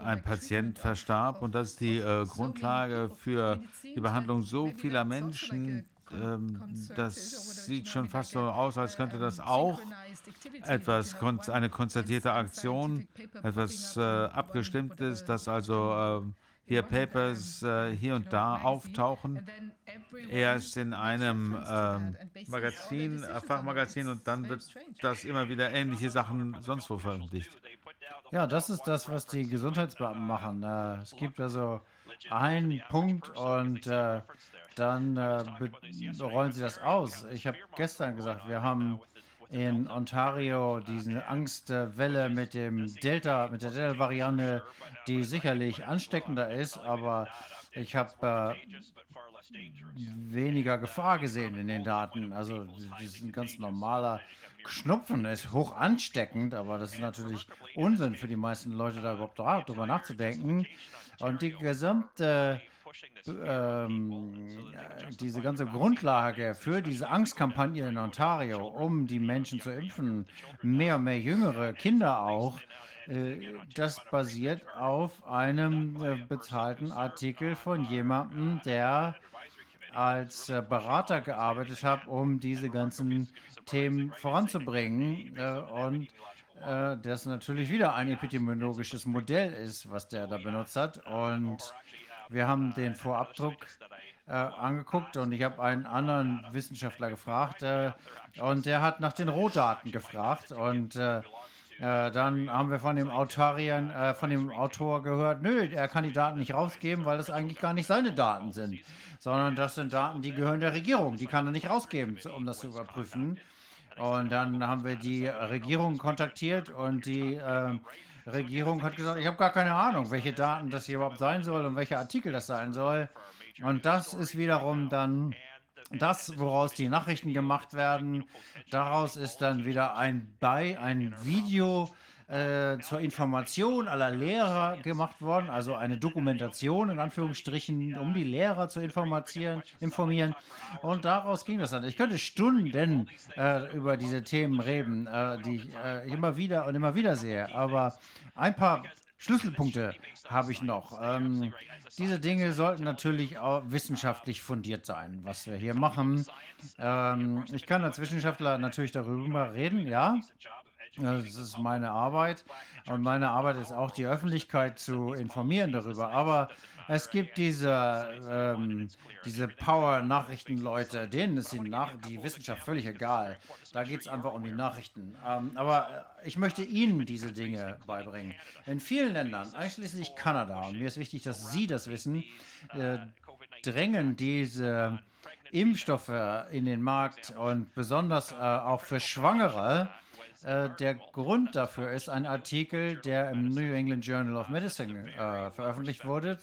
ein Patient verstarb. Und das ist die äh, Grundlage für die Behandlung so vieler Menschen. Ähm, das sieht schon fast so aus, als könnte das auch etwas, eine konstatierte Aktion, etwas äh, abgestimmtes, das also äh, hier Papers äh, hier und da auftauchen. Erst in einem ähm, Magazin, äh, Fachmagazin und dann wird das immer wieder ähnliche Sachen sonst wo veröffentlicht. Ja, das ist das, was die Gesundheitsbeamten machen. Äh, es gibt also einen Punkt und äh, dann äh, rollen sie das aus. Ich habe gestern gesagt, wir haben in Ontario diese Angstwelle mit dem Delta, mit der Delta-Variante, die sicherlich ansteckender ist, aber ich habe äh, weniger Gefahr gesehen in den Daten. Also ein ganz normaler Schnupfen ist hoch ansteckend, aber das ist natürlich Unsinn für die meisten Leute, da überhaupt darüber nachzudenken. Und die gesamte ähm, diese ganze Grundlage für diese Angstkampagne in Ontario, um die Menschen zu impfen, mehr und mehr jüngere Kinder auch, äh, das basiert auf einem äh, bezahlten Artikel von jemandem, der als äh, Berater gearbeitet hat, um diese ganzen Themen voranzubringen. und das natürlich wieder ein epidemiologisches Modell ist, was der da benutzt hat. Und wir haben den Vorabdruck äh, angeguckt und ich habe einen anderen Wissenschaftler gefragt äh, und der hat nach den Rohdaten gefragt und äh, äh dann haben wir von dem Autorien, äh, von dem Autor gehört, nö, er kann die Daten nicht rausgeben, weil das eigentlich gar nicht seine Daten sind, sondern das sind Daten, die gehören der Regierung, die kann er nicht rausgeben, um das zu überprüfen. Und dann haben wir die Regierung kontaktiert und die äh, Regierung hat gesagt, ich habe gar keine Ahnung, welche Daten das hier überhaupt sein soll und welcher Artikel das sein soll. Und das ist wiederum dann das, woraus die Nachrichten gemacht werden. Daraus ist dann wieder ein bei ein Video äh, zur Information aller Lehrer gemacht worden, also eine Dokumentation in Anführungsstrichen, um die Lehrer zu informieren. informieren. Und daraus ging das dann. Ich könnte Stunden äh, über diese Themen reden, äh, die ich äh, immer wieder und immer wieder sehe. Aber ein paar Schlüsselpunkte habe ich noch. Ähm, diese Dinge sollten natürlich auch wissenschaftlich fundiert sein, was wir hier machen. Ähm, ich kann als Wissenschaftler natürlich darüber reden, ja. Das ist meine Arbeit und meine Arbeit ist auch die Öffentlichkeit zu informieren darüber. Aber es gibt diese, ähm, diese Power-Nachrichtenleute, denen ist die, Nach die Wissenschaft völlig egal. Da geht es einfach um die Nachrichten. Ähm, aber ich möchte Ihnen diese Dinge beibringen. In vielen Ländern, einschließlich Kanada, und mir ist wichtig, dass Sie das wissen, äh, drängen diese Impfstoffe in den Markt und besonders äh, auch für Schwangere äh, der Grund dafür ist ein Artikel, der im New England Journal of Medicine äh, veröffentlicht, wurde,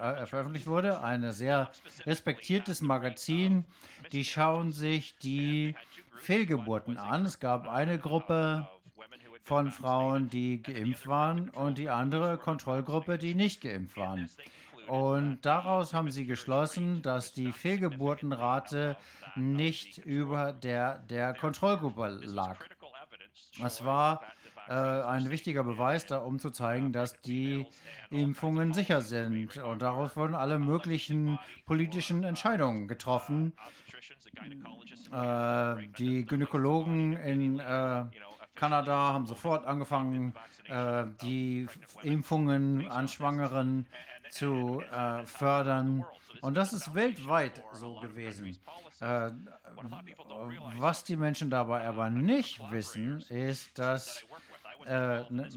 äh, veröffentlicht wurde. Ein sehr respektiertes Magazin. Die schauen sich die Fehlgeburten an. Es gab eine Gruppe von Frauen, die geimpft waren und die andere Kontrollgruppe, die nicht geimpft waren. Und daraus haben sie geschlossen, dass die Fehlgeburtenrate nicht über der der Kontrollgruppe lag. Das war äh, ein wichtiger Beweis, da, um zu zeigen, dass die Impfungen sicher sind. Und daraus wurden alle möglichen politischen Entscheidungen getroffen. Äh, die Gynäkologen in äh, Kanada haben sofort angefangen, äh, die Impfungen an Schwangeren zu äh, fördern. Und das ist weltweit so gewesen. Äh, was die Menschen dabei aber nicht wissen, ist, dass äh, ne,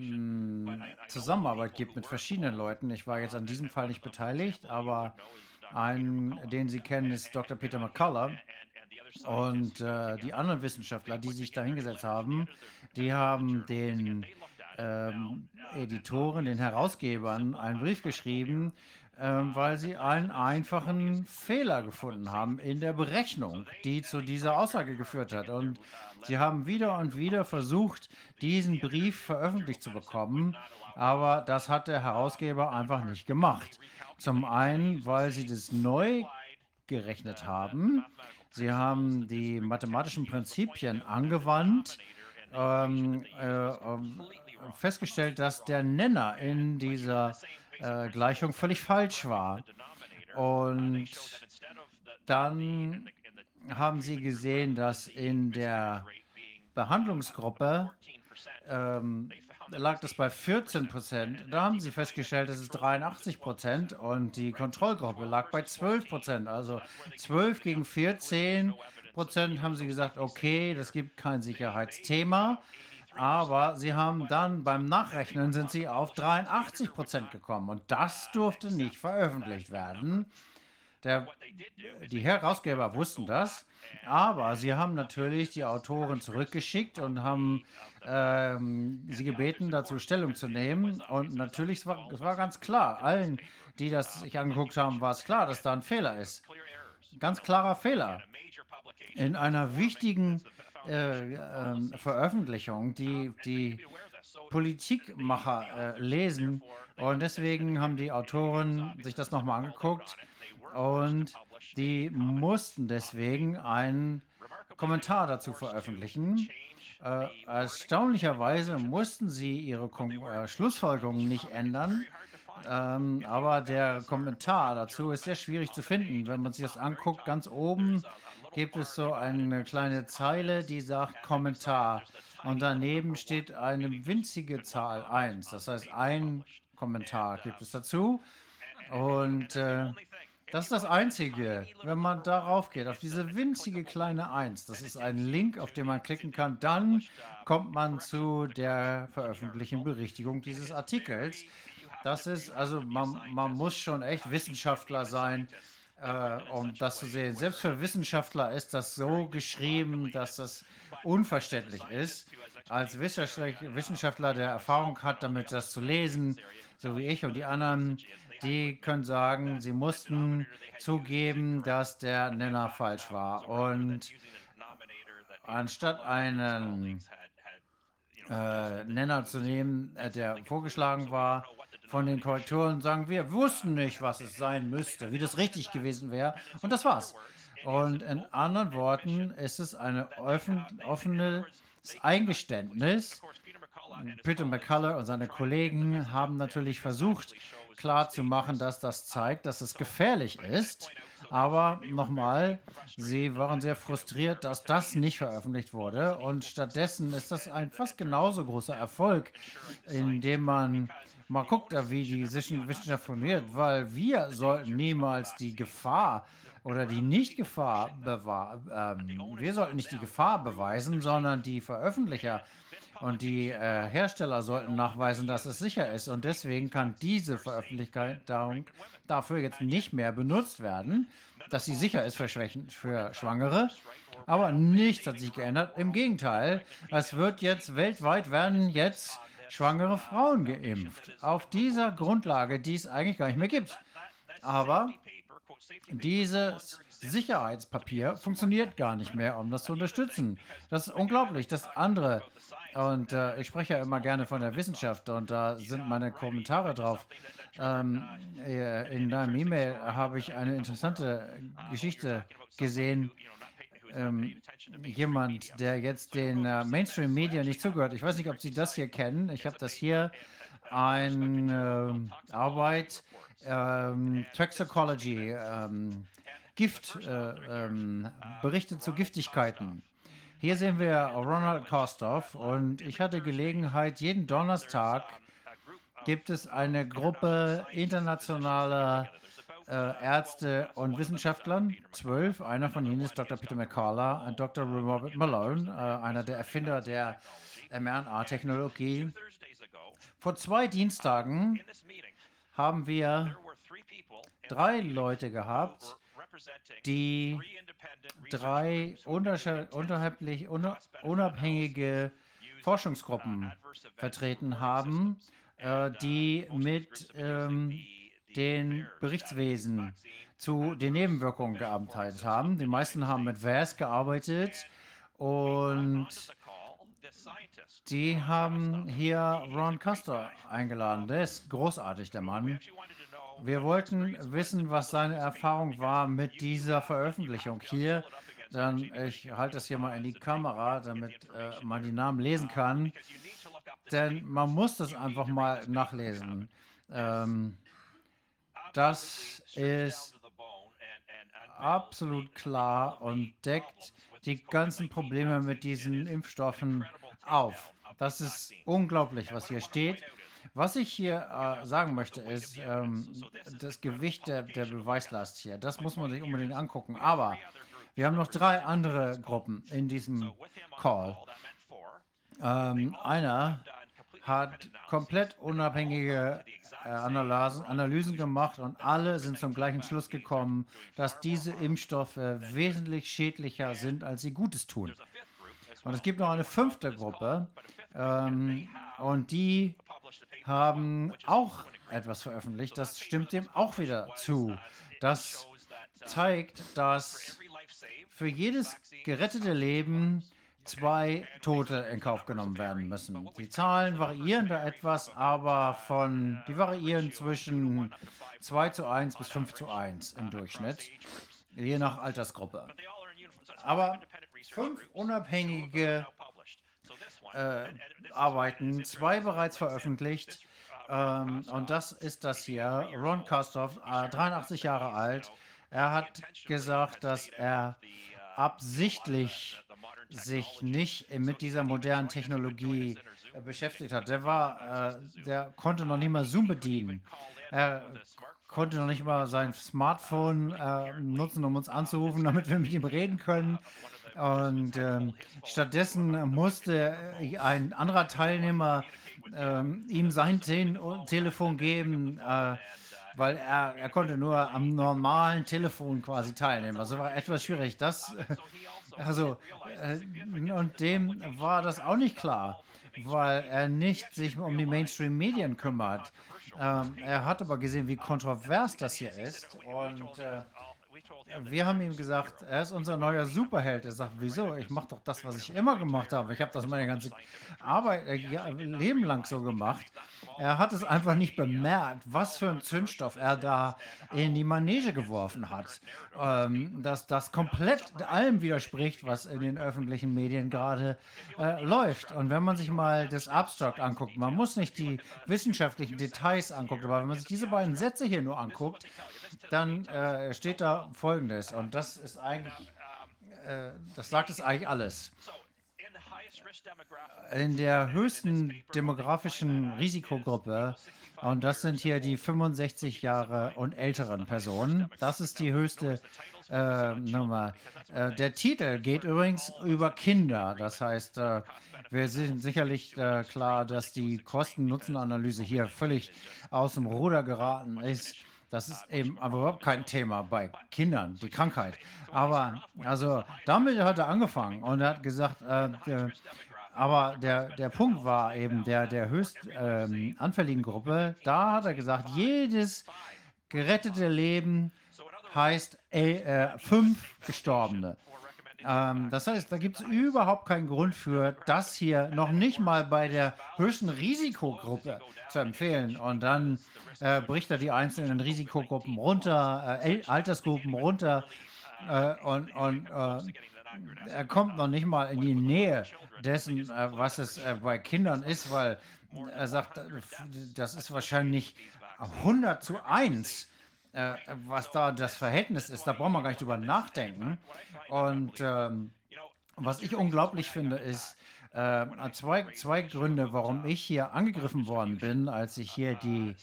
m- Zusammenarbeit gibt mit verschiedenen Leuten. Ich war jetzt an diesem Fall nicht beteiligt, aber einen, den Sie kennen, ist Dr. Peter McCullough. Und äh, die anderen Wissenschaftler, die sich da hingesetzt haben, die haben den ähm, Editoren, den Herausgebern einen Brief geschrieben, ähm, weil sie einen einfachen Fehler gefunden haben in der Berechnung, die zu dieser Aussage geführt hat. Und sie haben wieder und wieder versucht, diesen Brief veröffentlicht zu bekommen, aber das hat der Herausgeber einfach nicht gemacht. Zum einen, weil sie das neu gerechnet haben. Sie haben die mathematischen Prinzipien angewandt, ähm, äh, ähm, festgestellt, dass der Nenner in dieser äh, Gleichung völlig falsch war. Und dann haben sie gesehen, dass in der Behandlungsgruppe ähm, lag das bei 14 Prozent. Da haben sie festgestellt, es ist 83 Prozent und die Kontrollgruppe lag bei 12 Prozent. Also 12 gegen 14 Prozent haben sie gesagt, okay, das gibt kein Sicherheitsthema. Aber sie haben dann beim Nachrechnen sind sie auf 83 Prozent gekommen und das durfte nicht veröffentlicht werden. Der, die Herausgeber wussten das, aber sie haben natürlich die Autoren zurückgeschickt und haben ähm, sie gebeten, dazu Stellung zu nehmen. Und natürlich, es war, es war ganz klar, allen, die das sich angeguckt haben, war es klar, dass da ein Fehler ist. Ganz klarer Fehler. In einer wichtigen äh, ähm, Veröffentlichung, die die Politikmacher äh, lesen. Und deswegen haben die Autoren sich das nochmal angeguckt und die mussten deswegen einen Kommentar dazu veröffentlichen. Äh, erstaunlicherweise mussten sie ihre Kon äh, Schlussfolgerungen nicht ändern, ähm, aber der Kommentar dazu ist sehr schwierig zu finden. Wenn man sich das anguckt, ganz oben gibt es so eine kleine Zeile, die sagt Kommentar. Und daneben steht eine winzige Zahl 1. Das heißt, ein Kommentar gibt es dazu. Und äh, das ist das Einzige, wenn man darauf geht, auf diese winzige kleine 1. Das ist ein Link, auf den man klicken kann. Dann kommt man zu der veröffentlichten Berichtigung dieses Artikels. Das ist, also man, man muss schon echt Wissenschaftler sein, äh, um das zu sehen. Selbst für Wissenschaftler ist das so geschrieben, dass das unverständlich ist. Als Wissenschaftler, der Erfahrung hat, damit das zu lesen, so wie ich und die anderen, die können sagen, sie mussten zugeben, dass der Nenner falsch war. Und anstatt einen äh, Nenner zu nehmen, äh, der vorgeschlagen war, von den Korrektoren sagen wir wussten nicht, was es sein müsste, wie das richtig gewesen wäre. Und das war's. Und in anderen Worten ist es ein offen, offenes Eingeständnis. Peter McCullough und seine Kollegen haben natürlich versucht, klarzumachen, dass das zeigt, dass es gefährlich ist. Aber nochmal, sie waren sehr frustriert, dass das nicht veröffentlicht wurde. Und stattdessen ist das ein fast genauso großer Erfolg, indem man mal guckt, wie die Wissenschaft funktioniert, weil wir sollten niemals die Gefahr oder die Nicht-Gefahr. Ähm, wir sollten nicht die Gefahr beweisen, sondern die Veröffentlicher und die äh, Hersteller sollten nachweisen, dass es sicher ist. Und deswegen kann diese Veröffentlichung dafür jetzt nicht mehr benutzt werden, dass sie sicher ist für, Schwächen, für Schwangere. Aber nichts hat sich geändert. Im Gegenteil, es wird jetzt weltweit werden jetzt schwangere Frauen geimpft. Auf dieser Grundlage, die es eigentlich gar nicht mehr gibt. Aber dieses Sicherheitspapier funktioniert gar nicht mehr, um das zu unterstützen. Das ist unglaublich. Das andere, und äh, ich spreche ja immer gerne von der Wissenschaft und da sind meine Kommentare drauf. Ähm, äh, in deinem E-Mail habe ich eine interessante Geschichte gesehen. Ähm, jemand, der jetzt den äh, Mainstream-Medien nicht zugehört. Ich weiß nicht, ob Sie das hier kennen. Ich habe das hier, eine äh, Arbeit, ähm, Toxicology, ähm, Gift, äh, ähm, Berichte zu Giftigkeiten. Hier sehen wir Ronald Kostoff und ich hatte Gelegenheit, jeden Donnerstag gibt es eine Gruppe internationaler äh, Ärzte und Wissenschaftlern, zwölf. Einer von ihnen ist Dr. Peter McCullough und Dr. Robert Malone, äh, einer der Erfinder der mRNA-Technologie. Vor zwei Dienstagen haben wir drei Leute gehabt, die drei unabhängige Forschungsgruppen vertreten haben, äh, die mit ähm, den Berichtswesen zu den Nebenwirkungen gearbeitet haben. Die meisten haben mit VAS gearbeitet und die haben hier Ron Custer eingeladen. Der ist großartig, der Mann. Wir wollten wissen, was seine Erfahrung war mit dieser Veröffentlichung hier. Dann, ich halte das hier mal in die Kamera, damit äh, man die Namen lesen kann. Denn man muss das einfach mal nachlesen. Ähm, das ist absolut klar und deckt die ganzen Probleme mit diesen Impfstoffen auf. Das ist unglaublich, was hier steht. Was ich hier äh, sagen möchte, ist ähm, das Gewicht der, der Beweislast hier. Das muss man sich unbedingt angucken. Aber wir haben noch drei andere Gruppen in diesem Call. Ähm, einer hat komplett unabhängige Analysen, Analysen gemacht und alle sind zum gleichen Schluss gekommen, dass diese Impfstoffe wesentlich schädlicher sind, als sie Gutes tun. Und es gibt noch eine fünfte Gruppe ähm, und die haben auch etwas veröffentlicht. Das stimmt dem auch wieder zu. Das zeigt, dass für jedes gerettete Leben zwei Tote in Kauf genommen werden müssen. Die Zahlen variieren da etwas, aber von, die variieren zwischen 2 zu 1 bis 5 zu 1 im Durchschnitt, je nach Altersgruppe. Aber fünf unabhängige äh, Arbeiten, zwei bereits veröffentlicht. Ähm, und das ist das hier. Ron Kostoff, äh, 83 Jahre alt. Er hat gesagt, dass er absichtlich sich nicht mit dieser modernen Technologie äh, beschäftigt hat. Der war, äh, der konnte noch nicht mal Zoom bedienen. Er konnte noch nicht mal sein Smartphone äh, nutzen, um uns anzurufen, damit wir mit ihm reden können. Und ähm, stattdessen musste ein anderer Teilnehmer ähm, ihm sein Te Telefon geben, äh, weil er, er konnte nur am normalen Telefon quasi teilnehmen. Also war etwas schwierig. Das, also, äh, und dem war das auch nicht klar, weil er nicht sich um die Mainstream-Medien kümmert. Ähm, er hat aber gesehen, wie kontrovers das hier ist und äh, wir haben ihm gesagt, er ist unser neuer Superheld. Er sagt, wieso? Ich mache doch das, was ich immer gemacht habe. Ich habe das meine ganze Arbeit, äh, Leben lang so gemacht. Er hat es einfach nicht bemerkt, was für ein Zündstoff er da in die Manege geworfen hat. Ähm, dass das komplett allem widerspricht, was in den öffentlichen Medien gerade äh, läuft. Und wenn man sich mal das Abstract anguckt, man muss nicht die wissenschaftlichen Details angucken, aber wenn man sich diese beiden Sätze hier nur anguckt, dann äh, steht da Folgendes. Und das ist eigentlich, äh, das sagt es eigentlich alles. In der höchsten demografischen Risikogruppe, und das sind hier die 65 Jahre und älteren Personen, das ist die höchste äh, Nummer. Äh, der Titel geht übrigens über Kinder. Das heißt, äh, wir sind sicherlich äh, klar, dass die Kosten-Nutzen-Analyse hier völlig aus dem Ruder geraten ist. Das ist eben aber überhaupt kein Thema bei Kindern, die Krankheit. Aber also damit hat er angefangen und er hat gesagt, äh, der, aber der, der Punkt war eben der, der höchst ähm, anfälligen Gruppe, da hat er gesagt, jedes gerettete Leben heißt äh, fünf Gestorbene. Ähm, das heißt, da gibt es überhaupt keinen Grund für, das hier noch nicht mal bei der höchsten Risikogruppe zu empfehlen. Und dann äh, bricht er die einzelnen Risikogruppen runter, äh, Altersgruppen runter äh, und, und äh, er kommt noch nicht mal in die Nähe dessen, äh, was es äh, bei Kindern ist, weil er sagt, das ist wahrscheinlich 100 zu 1 äh, was da das Verhältnis ist, da brauchen wir gar nicht drüber nachdenken. Und ähm, was ich unglaublich finde, ist äh, zwei, zwei Gründe, warum ich hier angegriffen worden bin, als ich hier die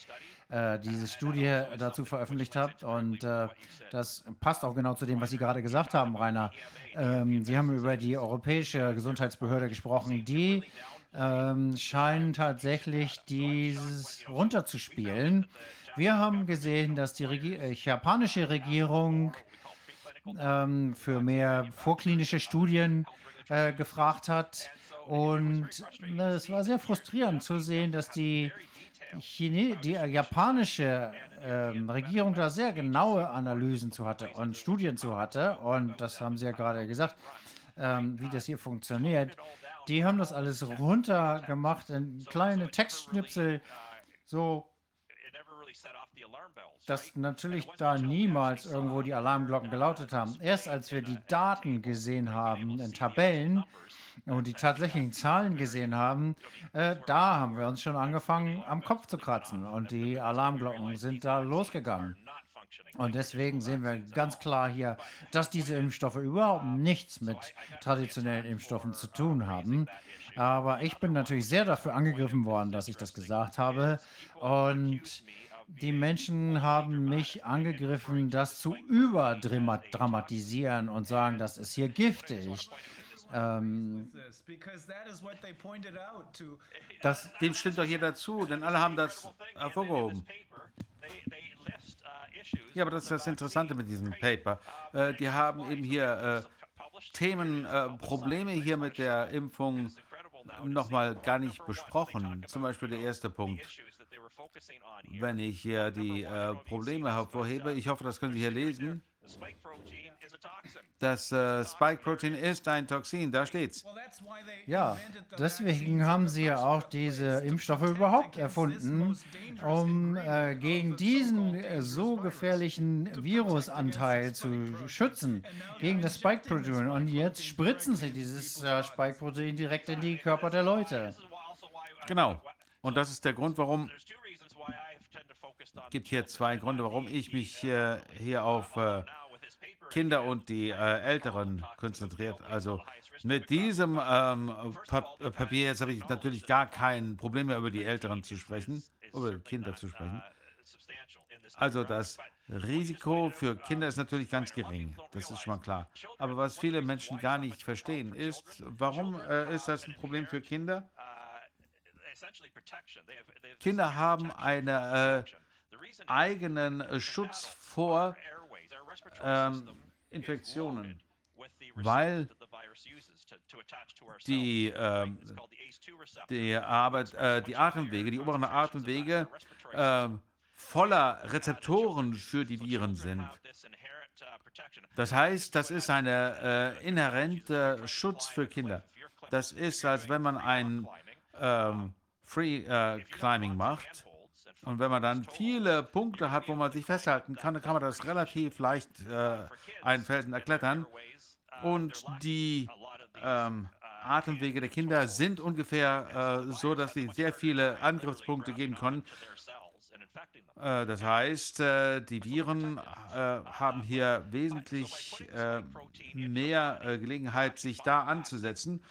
äh, diese Studie dazu veröffentlicht habe. Und äh, das passt auch genau zu dem, was Sie gerade gesagt haben, Rainer. Ähm, Sie haben über die Europäische Gesundheitsbehörde gesprochen. Die ähm, scheinen tatsächlich dieses runterzuspielen. Wir haben gesehen, dass die Regi äh, japanische Regierung ähm, für mehr vorklinische Studien äh, gefragt hat. Und na, es war sehr frustrierend zu sehen, dass die, Chine die japanische ähm, Regierung da sehr genaue Analysen zu hatte und Studien zu hatte. Und das haben Sie ja gerade gesagt, ähm, wie das hier funktioniert. Die haben das alles runtergemacht in kleine Textschnipsel, so dass natürlich da niemals irgendwo die Alarmglocken gelautet haben. Erst als wir die Daten gesehen haben in Tabellen und die tatsächlichen Zahlen gesehen haben, äh, da haben wir uns schon angefangen, am Kopf zu kratzen und die Alarmglocken sind da losgegangen. Und deswegen sehen wir ganz klar hier, dass diese Impfstoffe überhaupt nichts mit traditionellen Impfstoffen zu tun haben. Aber ich bin natürlich sehr dafür angegriffen worden, dass ich das gesagt habe. Und die Menschen haben mich angegriffen, das zu überdramatisieren und sagen, das ist hier giftig. Ähm, das, dem stimmt doch jeder zu, denn alle haben das hervorgehoben. Ja, aber das ist das Interessante mit diesem Paper. Äh, die haben eben hier äh, Themen, äh, Probleme hier mit der Impfung nochmal gar nicht besprochen. Zum Beispiel der erste Punkt wenn ich hier die äh, Probleme hervorhebe. Ich hoffe, das können Sie hier lesen. Das äh, Spike-Protein ist ein Toxin, da steht's. Ja, deswegen haben sie ja auch diese Impfstoffe überhaupt erfunden, um äh, gegen diesen äh, so gefährlichen Virusanteil zu schützen, gegen das Spike-Protein. Und jetzt spritzen sie dieses äh, Spike-Protein direkt in die Körper der Leute. Genau. Und das ist der Grund, warum gibt hier zwei Gründe, warum ich mich äh, hier auf äh, Kinder und die äh, Älteren konzentriert. Also mit diesem ähm, Pap Papier jetzt habe ich natürlich gar kein Problem mehr über die Älteren zu sprechen, über Kinder zu sprechen. Also das Risiko für Kinder ist natürlich ganz gering, das ist schon mal klar. Aber was viele Menschen gar nicht verstehen ist, warum äh, ist das ein Problem für Kinder? Kinder haben einen äh, eigenen äh, Schutz vor ähm, Infektionen, weil die, äh, die, Arbeit, äh, die Atemwege, die oberen Atemwege äh, voller Rezeptoren für die Viren sind. Das heißt, das ist ein äh, inhärenter Schutz für Kinder. Das ist, als wenn man ein ähm, Free äh, Climbing macht. Und wenn man dann viele Punkte hat, wo man sich festhalten kann, dann kann man das relativ leicht äh, einen Felsen erklettern. Und die ähm, Atemwege der Kinder sind ungefähr äh, so, dass sie sehr viele Angriffspunkte geben können. Äh, das heißt, äh, die Viren äh, haben hier wesentlich mehr Gelegenheit, sich da anzusetzen.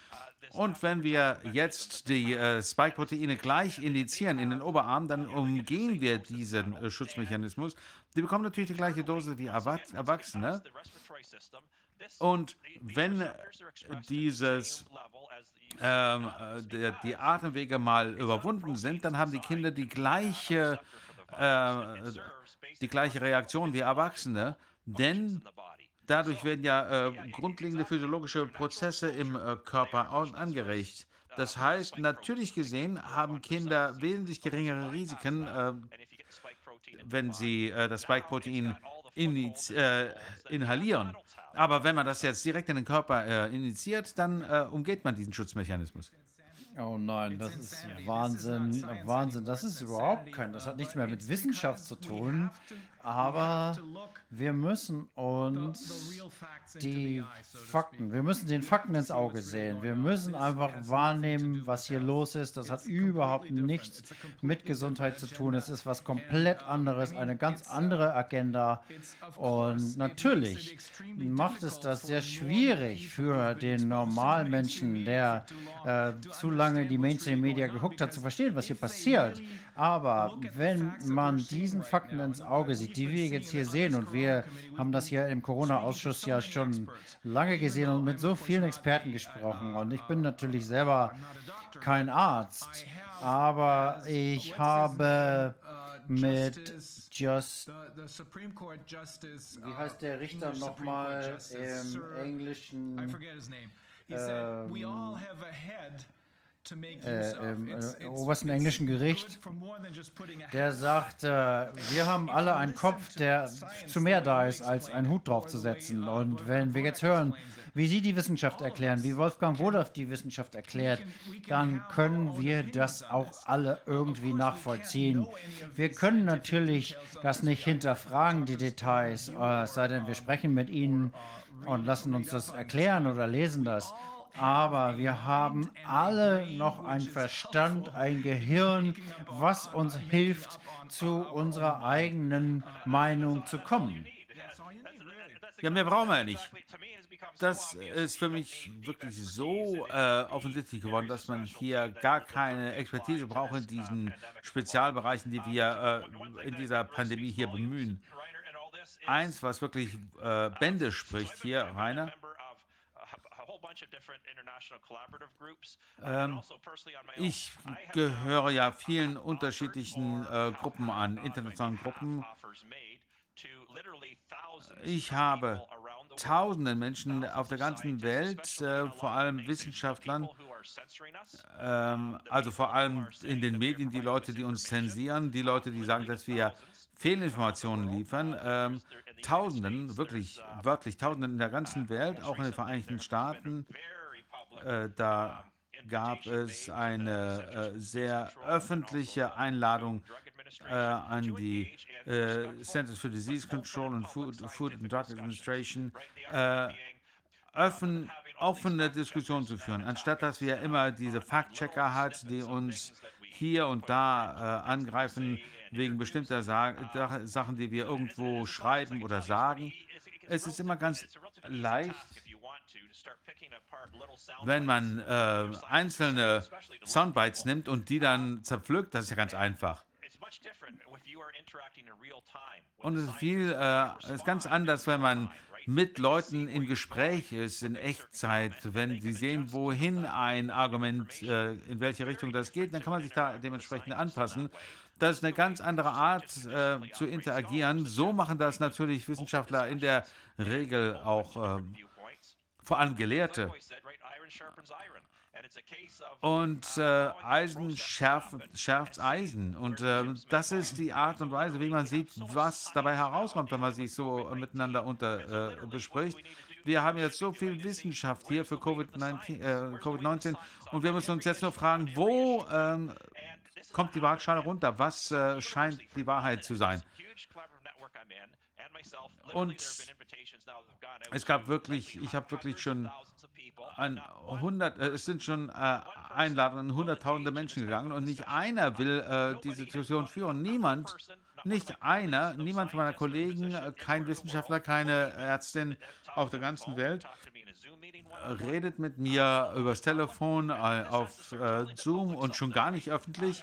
Und wenn wir jetzt die äh, Spike-Proteine gleich indizieren in den Oberarm, dann umgehen wir diesen äh, Schutzmechanismus. Die bekommen natürlich die gleiche Dose wie Erwachsene. Und wenn dieses, ähm, äh, der, die Atemwege mal überwunden sind, dann haben die Kinder die gleiche, äh, die gleiche Reaktion wie Erwachsene, denn Dadurch werden ja äh, grundlegende physiologische Prozesse im äh, Körper angeregt. Das heißt, natürlich gesehen haben Kinder wesentlich geringere Risiken, äh, wenn sie äh, das Spike-Protein äh, inhalieren. Aber wenn man das jetzt direkt in den Körper äh, injiziert, dann umgeht man diesen Schutzmechanismus. Oh nein, das ist Wahnsinn, Wahnsinn. Das ist überhaupt kein, das hat nichts mehr mit Wissenschaft zu tun. Aber wir müssen uns die Fakten, wir müssen den Fakten ins Auge sehen. Wir müssen einfach wahrnehmen, was hier los ist. Das hat überhaupt nichts mit Gesundheit zu tun. Es ist was komplett anderes, eine ganz andere Agenda. Und natürlich macht es das sehr schwierig für den normalen Menschen, der äh, zu lange die Mainstream-Media geguckt hat, zu verstehen, was hier passiert. Aber wenn man diesen Fakten ins Auge sieht, die wir jetzt hier sehen, und wir haben das hier im Corona-Ausschuss ja schon lange gesehen und mit so vielen Experten gesprochen, und ich bin natürlich selber kein Arzt, aber ich habe mit Just, wie heißt der Richter nochmal im Englischen? Ähm, äh, im äh, obersten englischen Gericht, der sagt, äh, wir haben alle einen Kopf, der zu mehr da ist, als einen Hut draufzusetzen. Und wenn wir jetzt hören, wie Sie die Wissenschaft erklären, wie Wolfgang Wodorf die Wissenschaft erklärt, dann können wir das auch alle irgendwie nachvollziehen. Wir können natürlich das nicht hinterfragen, die Details, äh, es sei denn, wir sprechen mit Ihnen und lassen uns das erklären oder lesen das aber wir haben alle noch einen Verstand, ein Gehirn, was uns hilft, zu unserer eigenen Meinung zu kommen. Ja, mehr brauchen wir ja nicht. Das ist für mich wirklich so äh, offensichtlich geworden, dass man hier gar keine Expertise braucht in diesen Spezialbereichen, die wir äh, in dieser Pandemie hier bemühen. Eins, was wirklich äh, Bände spricht hier, Rainer, ähm, ich gehöre ja vielen unterschiedlichen äh, Gruppen an, internationalen Gruppen. Ich habe tausenden Menschen auf der ganzen Welt, äh, vor allem Wissenschaftlern, ähm, also vor allem in den Medien, die Leute, die uns zensieren, die Leute, die sagen, dass wir Fehlinformationen liefern. Ähm, Tausenden, wirklich wörtlich Tausenden in der ganzen Welt, auch in den Vereinigten Staaten. Äh, da gab es eine äh, sehr öffentliche Einladung äh, an die äh, Centers for Disease Control und Food, Food and Drug Administration, äh, offen, offene Diskussionen zu führen, anstatt dass wir immer diese Fact-Checker hat, die uns hier und da äh, angreifen wegen bestimmter Sa Sachen, die wir irgendwo schreiben oder sagen. Es ist immer ganz leicht, wenn man äh, einzelne Soundbites nimmt und die dann zerpflückt, das ist ja ganz einfach. Und es ist viel, äh, ist ganz anders, wenn man mit Leuten im Gespräch ist, in Echtzeit, wenn sie sehen, wohin ein Argument, äh, in welche Richtung das geht, dann kann man sich da dementsprechend anpassen. Das ist eine ganz andere Art äh, zu interagieren. So machen das natürlich Wissenschaftler in der Regel auch, äh, vor allem Gelehrte. Und äh, Eisen schärft, schärft Eisen. Und äh, das ist die Art und Weise, wie man sieht, was dabei herauskommt, wenn man sich so miteinander unter, äh, bespricht. Wir haben jetzt so viel Wissenschaft hier für Covid-19 äh, COVID und wir müssen uns jetzt nur fragen, wo ähm, kommt die Waagschale runter? Was äh, scheint die Wahrheit zu sein? Und es gab wirklich, ich habe wirklich schon an 100, äh, es sind schon äh, Einladungen hunderttausende Menschen gegangen und nicht einer will äh, diese Diskussion führen. Niemand, nicht einer, niemand meiner Kollegen, äh, kein Wissenschaftler, keine Ärztin auf der ganzen Welt redet mit mir übers Telefon, äh, auf äh, Zoom und schon gar nicht öffentlich.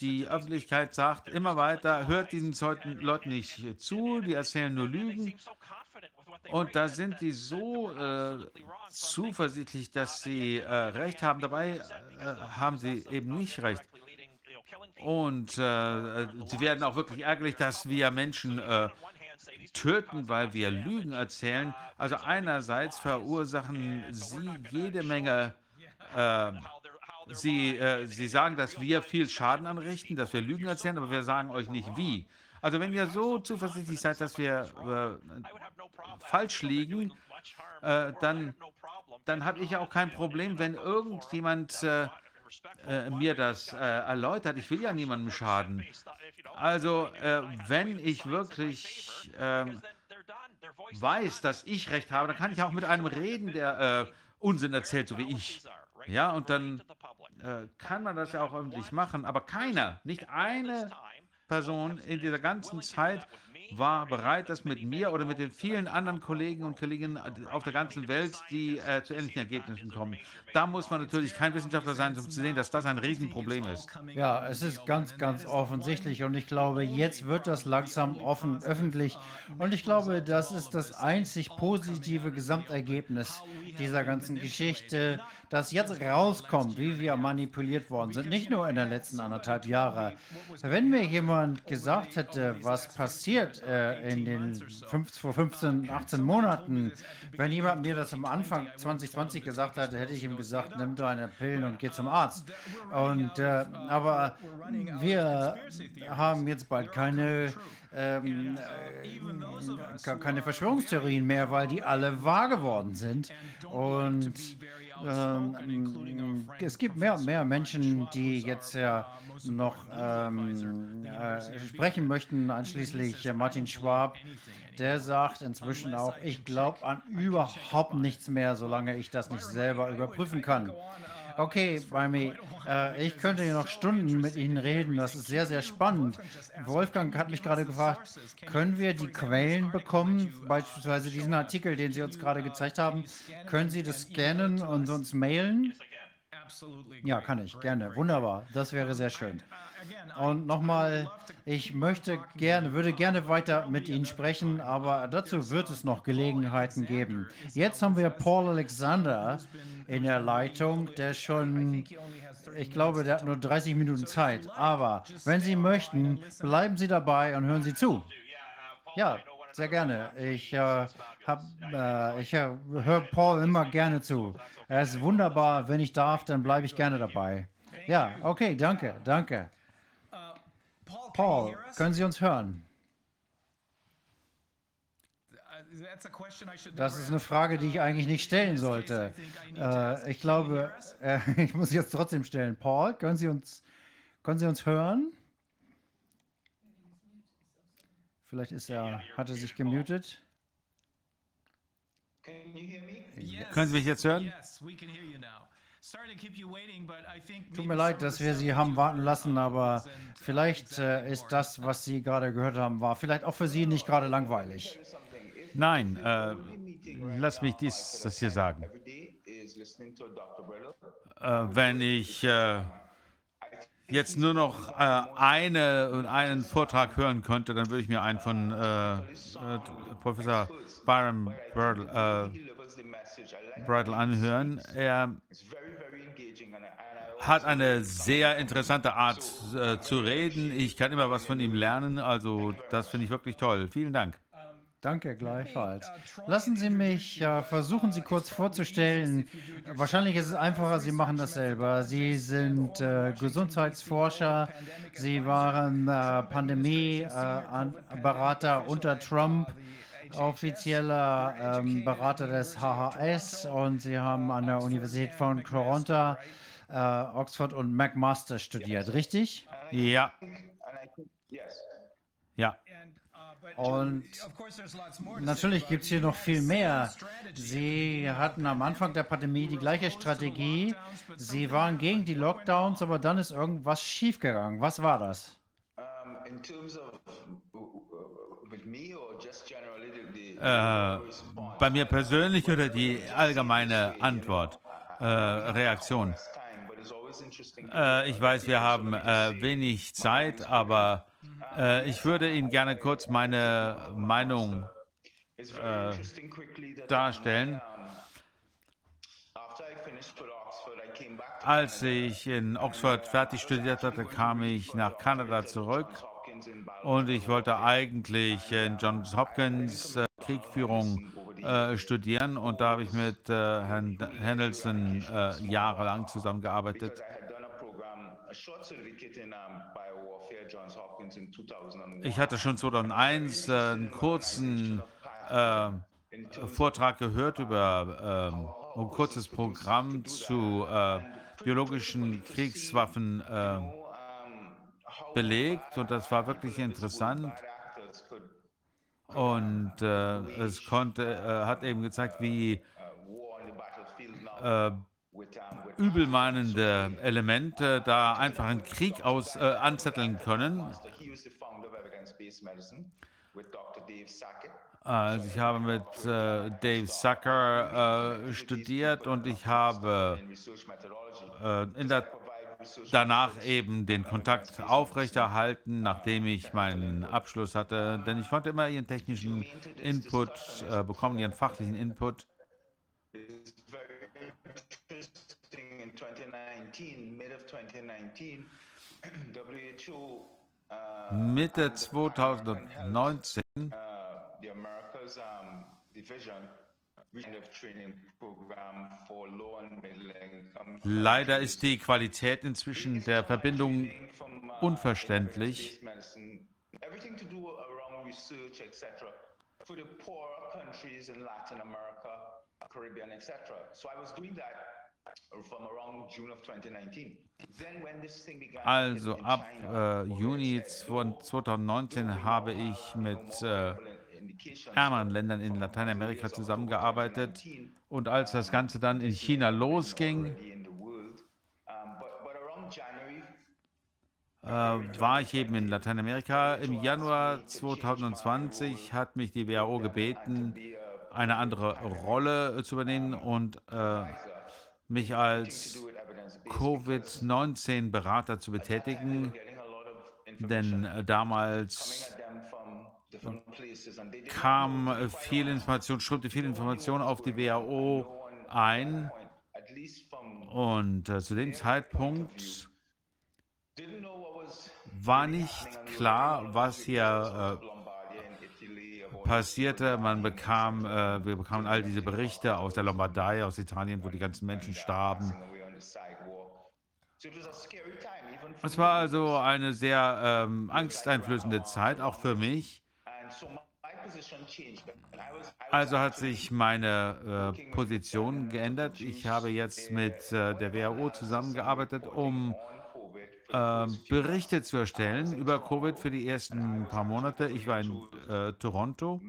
Die Öffentlichkeit sagt immer weiter, hört diesen Leuten nicht zu, die erzählen nur Lügen. Und da sind die so äh, zuversichtlich, dass sie äh, recht haben. Dabei äh, haben sie eben nicht recht. Und äh, sie werden auch wirklich ärgerlich, dass wir Menschen äh, töten, weil wir Lügen erzählen. Also einerseits verursachen sie jede Menge äh, Sie, äh, Sie sagen, dass wir viel Schaden anrichten, dass wir Lügen erzählen, aber wir sagen euch nicht wie. Also wenn ihr so zuversichtlich seid, dass wir falsch liegen, äh, dann, dann habe ich ja auch kein Problem, wenn irgendjemand äh, äh, mir das äh, erläutert. Ich will ja niemandem schaden. Also, äh, wenn ich wirklich ähm, weiß, dass ich recht habe, dann kann ich auch mit einem reden, der äh, Unsinn erzählt, so wie ich. Ja, und dann äh, kann man das ja auch öffentlich machen, aber keiner, nicht eine Person in dieser ganzen Zeit war bereit, das mit mir oder mit den vielen anderen Kollegen und Kolleginnen auf der ganzen Welt, die äh, zu ähnlichen Ergebnissen kommen. Da muss man natürlich kein Wissenschaftler sein, um zu sehen, dass das ein Riesenproblem ist. Ja, es ist ganz, ganz offensichtlich und ich glaube, jetzt wird das langsam offen öffentlich und ich glaube, das ist das einzig positive Gesamtergebnis dieser ganzen Geschichte, dass jetzt rauskommt, wie wir manipuliert worden sind, nicht nur in den letzten anderthalb Jahren. Wenn mir jemand gesagt hätte, was passiert äh, in den vor 15, 18 Monaten, wenn jemand mir das am Anfang 2020 gesagt hätte, hätte ich ihm gesagt, nimm deine Pillen und geh zum Arzt. Und, äh, aber wir haben jetzt bald keine ähm, äh, keine Verschwörungstheorien mehr, weil die alle wahr geworden sind. Und ähm, es gibt mehr und mehr Menschen, die jetzt ja noch ähm, äh, sprechen möchten, einschließlich Martin Schwab. Der sagt inzwischen auch, ich glaube an überhaupt nichts mehr, solange ich das nicht selber überprüfen kann. Okay, Baimi, äh, ich könnte noch Stunden mit Ihnen reden. Das ist sehr, sehr spannend. Wolfgang hat mich gerade gefragt, können wir die Quellen bekommen? Beispielsweise diesen Artikel, den Sie uns gerade gezeigt haben. Können Sie das scannen und uns mailen? Ja, kann ich, gerne. Wunderbar. Das wäre sehr schön. Und nochmal, ich möchte gerne, würde gerne weiter mit Ihnen sprechen, aber dazu wird es noch Gelegenheiten geben. Jetzt haben wir Paul Alexander in der Leitung, der schon, ich glaube, der hat nur 30 Minuten Zeit. Aber wenn Sie möchten, bleiben Sie dabei und hören Sie zu. Ja, sehr gerne. Ich, äh, äh, ich äh, höre Paul immer gerne zu. Er ist wunderbar. Wenn ich darf, dann bleibe ich gerne dabei. Ja, okay, danke, danke. Paul, können Sie uns hören? Das ist eine Frage, die ich eigentlich nicht stellen sollte. Äh, ich glaube, äh, ich muss sie jetzt trotzdem stellen. Paul, können Sie uns, können Sie uns hören? Vielleicht ist er, hat er sich gemutet. Können Sie mich jetzt hören? Tut mir leid, dass wir Sie haben warten lassen, aber vielleicht äh, ist das, was Sie gerade gehört haben, war vielleicht auch für Sie nicht gerade langweilig. Nein, äh, lass mich dies, das hier sagen. Äh, wenn ich äh, jetzt nur noch äh, eine, einen Vortrag hören könnte, dann würde ich mir einen von äh, äh, Professor Byron Bridle, Bridle anhören. Er hat eine sehr interessante Art äh, zu reden. Ich kann immer was von ihm lernen. Also das finde ich wirklich toll. Vielen Dank. Danke, gleichfalls. Lassen Sie mich äh, versuchen, Sie kurz vorzustellen. Wahrscheinlich ist es einfacher, Sie machen das selber. Sie sind äh, Gesundheitsforscher, Sie waren äh, Pandemieberater unter Trump, offizieller ähm, Berater des HHS und Sie haben an der Universität von Toronto, äh, Oxford und McMaster studiert, richtig? Ja. Ja. Und natürlich gibt es hier noch viel mehr. Sie hatten am Anfang der Pandemie die gleiche Strategie. Sie waren gegen die Lockdowns, aber dann ist irgendwas schiefgegangen. Was war das? Äh, bei mir persönlich oder die allgemeine Antwort, äh, Reaktion? Äh, ich weiß, wir haben äh, wenig Zeit, aber äh, ich würde Ihnen gerne kurz meine Meinung darstellen. Als ich in Oxford fertig studiert hatte, kam ich nach Kanada zurück und ich wollte eigentlich in Johns Hopkins äh, Kriegführung äh, studieren und da habe ich mit äh, Herrn Hendelson äh, jahrelang zusammengearbeitet. Ich hatte schon 2001 äh, einen kurzen äh, Vortrag gehört über ähm, ein kurzes Programm zu äh, biologischen Kriegswaffen äh, belegt und das war wirklich interessant. Und äh, es konnte, äh, hat eben gezeigt, wie äh, übelmeinende Elemente da einfach einen Krieg aus, äh, anzetteln können. Also ich habe mit äh, Dave Zucker äh, studiert und ich habe äh, in der, danach eben den Kontakt aufrechterhalten, nachdem ich meinen Abschluss hatte, denn ich konnte immer ihren technischen Input äh, bekommen, ihren fachlichen Input. in 2019, mid of 2019, WHO Mitte 2019 Leider ist die Qualität inzwischen der Verbindung unverständlich. medicine, everything to do around research, etc. For the poorer countries in Latin America, Caribbean, etc. So I was doing that from around June of 2019. Then when this thing began Also ab äh, Juni von 2019 habe ich mit äh, ärmeren Ländern in Lateinamerika zusammengearbeitet. Und als das Ganze dann in China losging, äh, war ich eben in Lateinamerika. Im Januar 2020 hat mich die WHO gebeten, eine andere Rolle zu übernehmen und äh, mich als Covid-19-Berater zu betätigen, denn äh, damals kam äh, viel Information, strömte viel Information auf die WHO ein und äh, zu dem Zeitpunkt war nicht klar, was hier äh, passierte. Man bekam, äh, wir bekamen all diese Berichte aus der Lombardei, aus Italien, wo die ganzen Menschen starben. Es war also eine sehr ähm, angsteinflößende Zeit, auch für mich. Also hat sich meine äh, Position geändert. Ich habe jetzt mit äh, der WHO zusammengearbeitet, um äh, Berichte zu erstellen über Covid für die ersten paar Monate. Ich war in äh, Toronto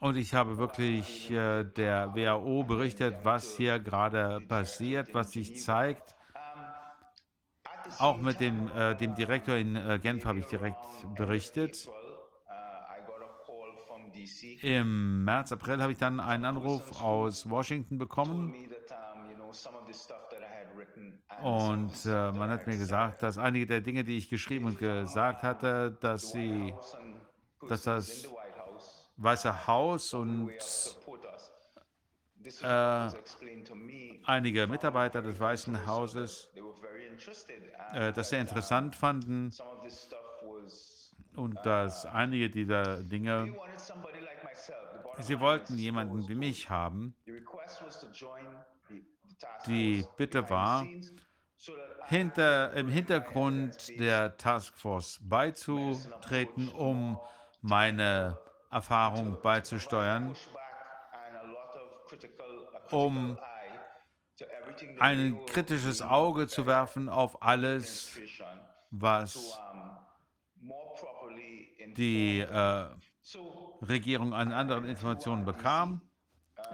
und ich habe wirklich äh, der WHO berichtet, was hier gerade passiert, was sich zeigt. Auch mit dem, äh, dem Direktor in äh, Genf habe ich direkt berichtet. Im März, April habe ich dann einen Anruf aus Washington bekommen und äh, man hat mir gesagt, dass einige der Dinge, die ich geschrieben und gesagt hatte, dass sie, dass das Weiße Haus und äh, einige Mitarbeiter des Weißen Hauses And äh, das sehr interessant fanden. und dass einige dieser Dinge, sie wollten jemanden wie mich haben. Die Bitte war, hinter, im Hintergrund der Taskforce beizutreten, um meine Erfahrung beizusteuern, push ein kritisches Auge zu werfen auf alles, was die äh, Regierung an anderen Informationen bekam.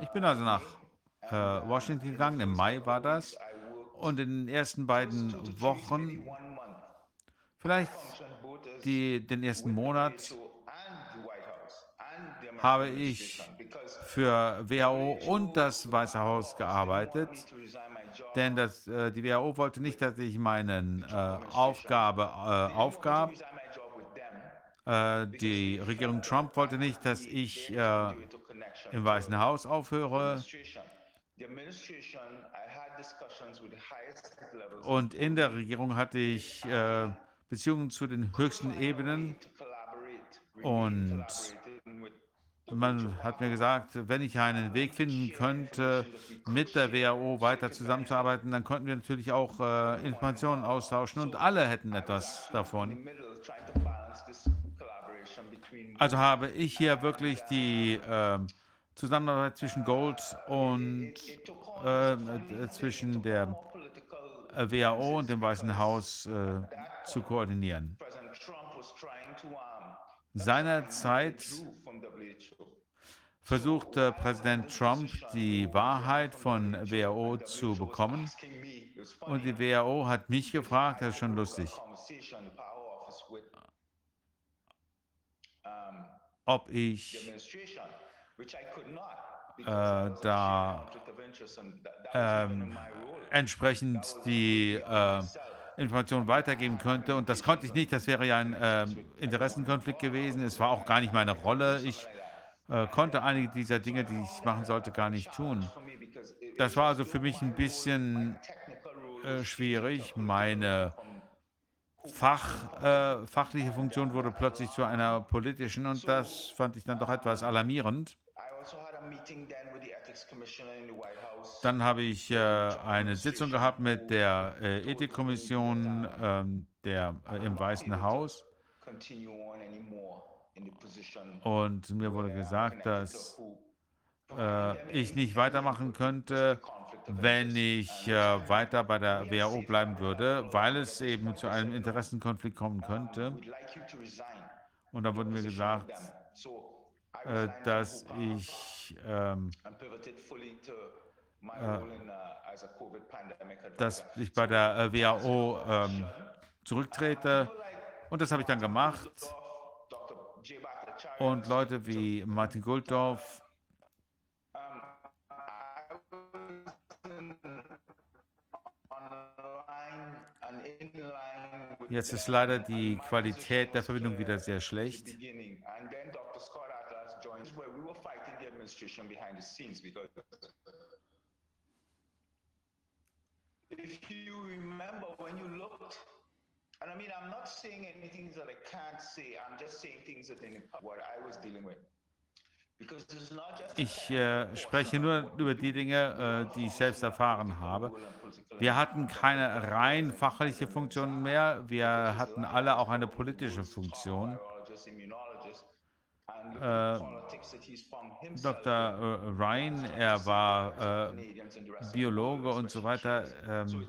Ich bin also nach äh, Washington gegangen, im Mai war das. Und in den ersten beiden Wochen, vielleicht die, den ersten Monat, habe ich für WHO und das Weiße Haus gearbeitet. Denn das, äh, die WHO wollte nicht, dass ich meine äh, Aufgabe äh, aufgab. Äh, die Regierung Trump wollte nicht, dass ich äh, im Weißen Haus aufhöre. Und in der Regierung hatte ich äh, Beziehungen zu den höchsten Ebenen. Und man hat mir gesagt, wenn ich einen Weg finden könnte, mit der WHO weiter zusammenzuarbeiten, dann könnten wir natürlich auch äh, Informationen austauschen und alle hätten etwas davon. Also habe ich hier wirklich die ähm, Zusammenarbeit zwischen Gold und äh, äh, zwischen der äh, WHO und dem Weißen Haus äh, zu koordinieren. Seinerzeit versuchte Präsident Trump die Wahrheit von WHO zu bekommen und die WHO hat mich gefragt, das ist schon lustig, ob ich äh, da ähm, entsprechend die äh, Informationen weitergeben könnte. Und das konnte ich nicht. Das wäre ja ein äh, Interessenkonflikt gewesen. Es war auch gar nicht meine Rolle. Ich äh, konnte einige dieser Dinge, die ich machen sollte, gar nicht tun. Das war also für mich ein bisschen äh, schwierig. Meine Fach, äh, fachliche Funktion wurde plötzlich zu einer politischen und das fand ich dann doch etwas alarmierend. Dann habe ich äh, eine Sitzung gehabt mit der äh, Ethikkommission ähm, der, äh, im Weißen Haus. Und mir wurde gesagt, dass äh, ich nicht weitermachen könnte, wenn ich äh, weiter bei der WHO bleiben würde, weil es eben zu einem Interessenkonflikt kommen könnte. Und da wurde mir gesagt, äh, dass ich ähm, äh, dass ich bei der äh, WHO ähm, zurücktrete. Und das habe ich dann gemacht. Und Leute wie Martin Gulddorf Jetzt ist leider die Qualität der Verbindung wieder sehr schlecht. If you remember when you looked, and I mean, I'm not saying anything that I can't say, I'm just saying things that in what I was dealing with. Ich äh, spreche nur über die Dinge, äh, die ich selbst erfahren habe. Wir hatten keine rein fachliche Funktion mehr, wir hatten alle auch eine politische Funktion. Äh, Dr. Äh, Ryan, er war äh, Biologe und so weiter. Ähm,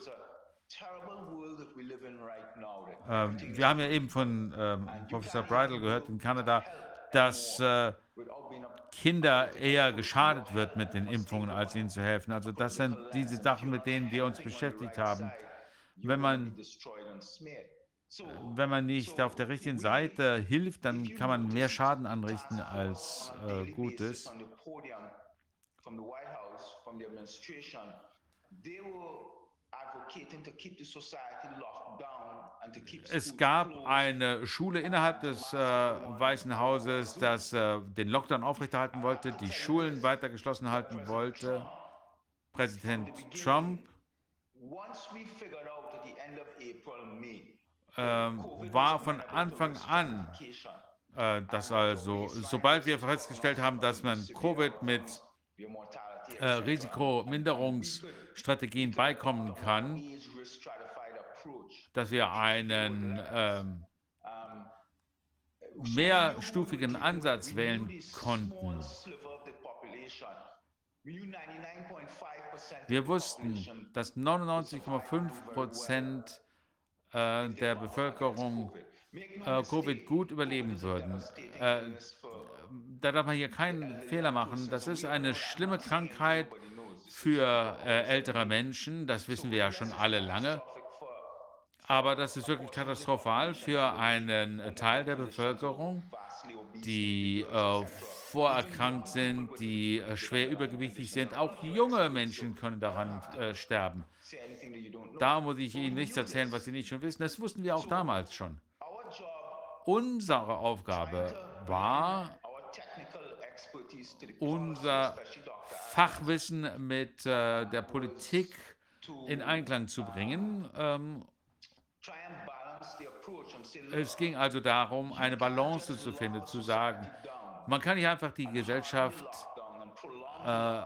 ähm, wir haben ja eben von ähm, Professor Bridle gehört in Kanada, dass äh, Kinder eher geschadet wird mit den Impfungen, als ihnen zu helfen. Also das sind diese Sachen, mit denen wir uns beschäftigt haben. Wenn man, wenn man nicht auf der richtigen Seite hilft, dann kann man mehr Schaden anrichten als äh, Gutes. Es gab eine Schule innerhalb des äh, Weißen Hauses, das äh, den Lockdown aufrechterhalten wollte, die Schulen weiter geschlossen halten wollte. Präsident Trump ähm, war von Anfang an, äh, dass also, sobald wir festgestellt haben, dass man Covid mit äh, Risikominderungsstrategien beikommen kann, dass wir einen ähm, mehrstufigen Ansatz wählen konnten. Wir wussten, dass 99,5 Prozent äh, der Bevölkerung äh, Covid gut überleben würden. Äh, da darf man hier keinen Fehler machen. Das ist eine schlimme Krankheit für äh, ältere Menschen. Das wissen wir ja schon alle lange. Aber das ist wirklich katastrophal für einen Teil der Bevölkerung, die äh, vorerkrankt sind, die äh, schwer übergewichtig sind. Auch junge Menschen können daran äh, sterben. Da muss ich Ihnen nichts erzählen, was Sie nicht schon wissen. Das wussten wir auch damals schon. Unsere Aufgabe war, unser Fachwissen mit äh, der Politik in Einklang zu bringen. Ähm, es ging also darum, eine Balance zu finden, zu sagen, man kann nicht einfach die Gesellschaft äh,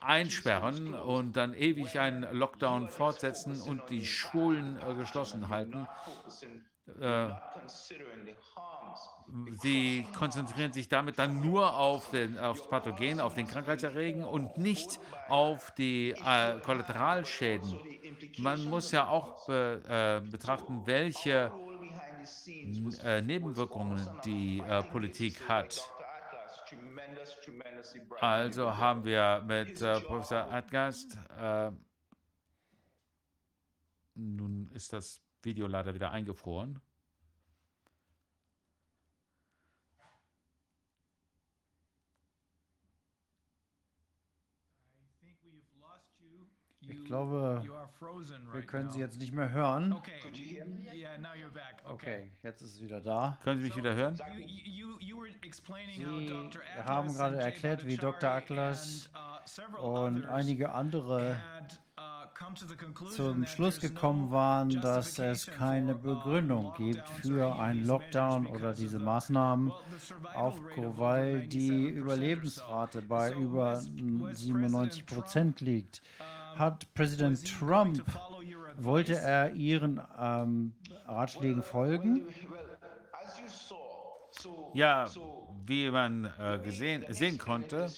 einsperren und dann ewig einen Lockdown fortsetzen und die Schulen äh, geschlossen halten. Äh, Sie konzentrieren sich damit dann nur auf den, aufs Pathogen, auf den Krankheitserregen und nicht auf die äh, Kollateralschäden. Man muss ja auch be, äh, betrachten, welche äh, Nebenwirkungen die äh, Politik hat. Also haben wir mit äh, Professor Adgast, äh, nun ist das Video leider wieder eingefroren. Ich glaube, wir können Sie jetzt nicht mehr hören. Okay, jetzt ist es wieder da. Können Sie mich wieder hören? Sie haben gerade erklärt, wie Dr. Atlas und einige andere zum Schluss gekommen waren, dass es keine Begründung gibt für einen Lockdown oder diese Maßnahmen auf weil die Überlebensrate bei über 97 Prozent liegt. Hat Präsident Trump, wollte er Ihren ähm, Ratschlägen folgen? Ja, wie man äh, gesehen, sehen konnte,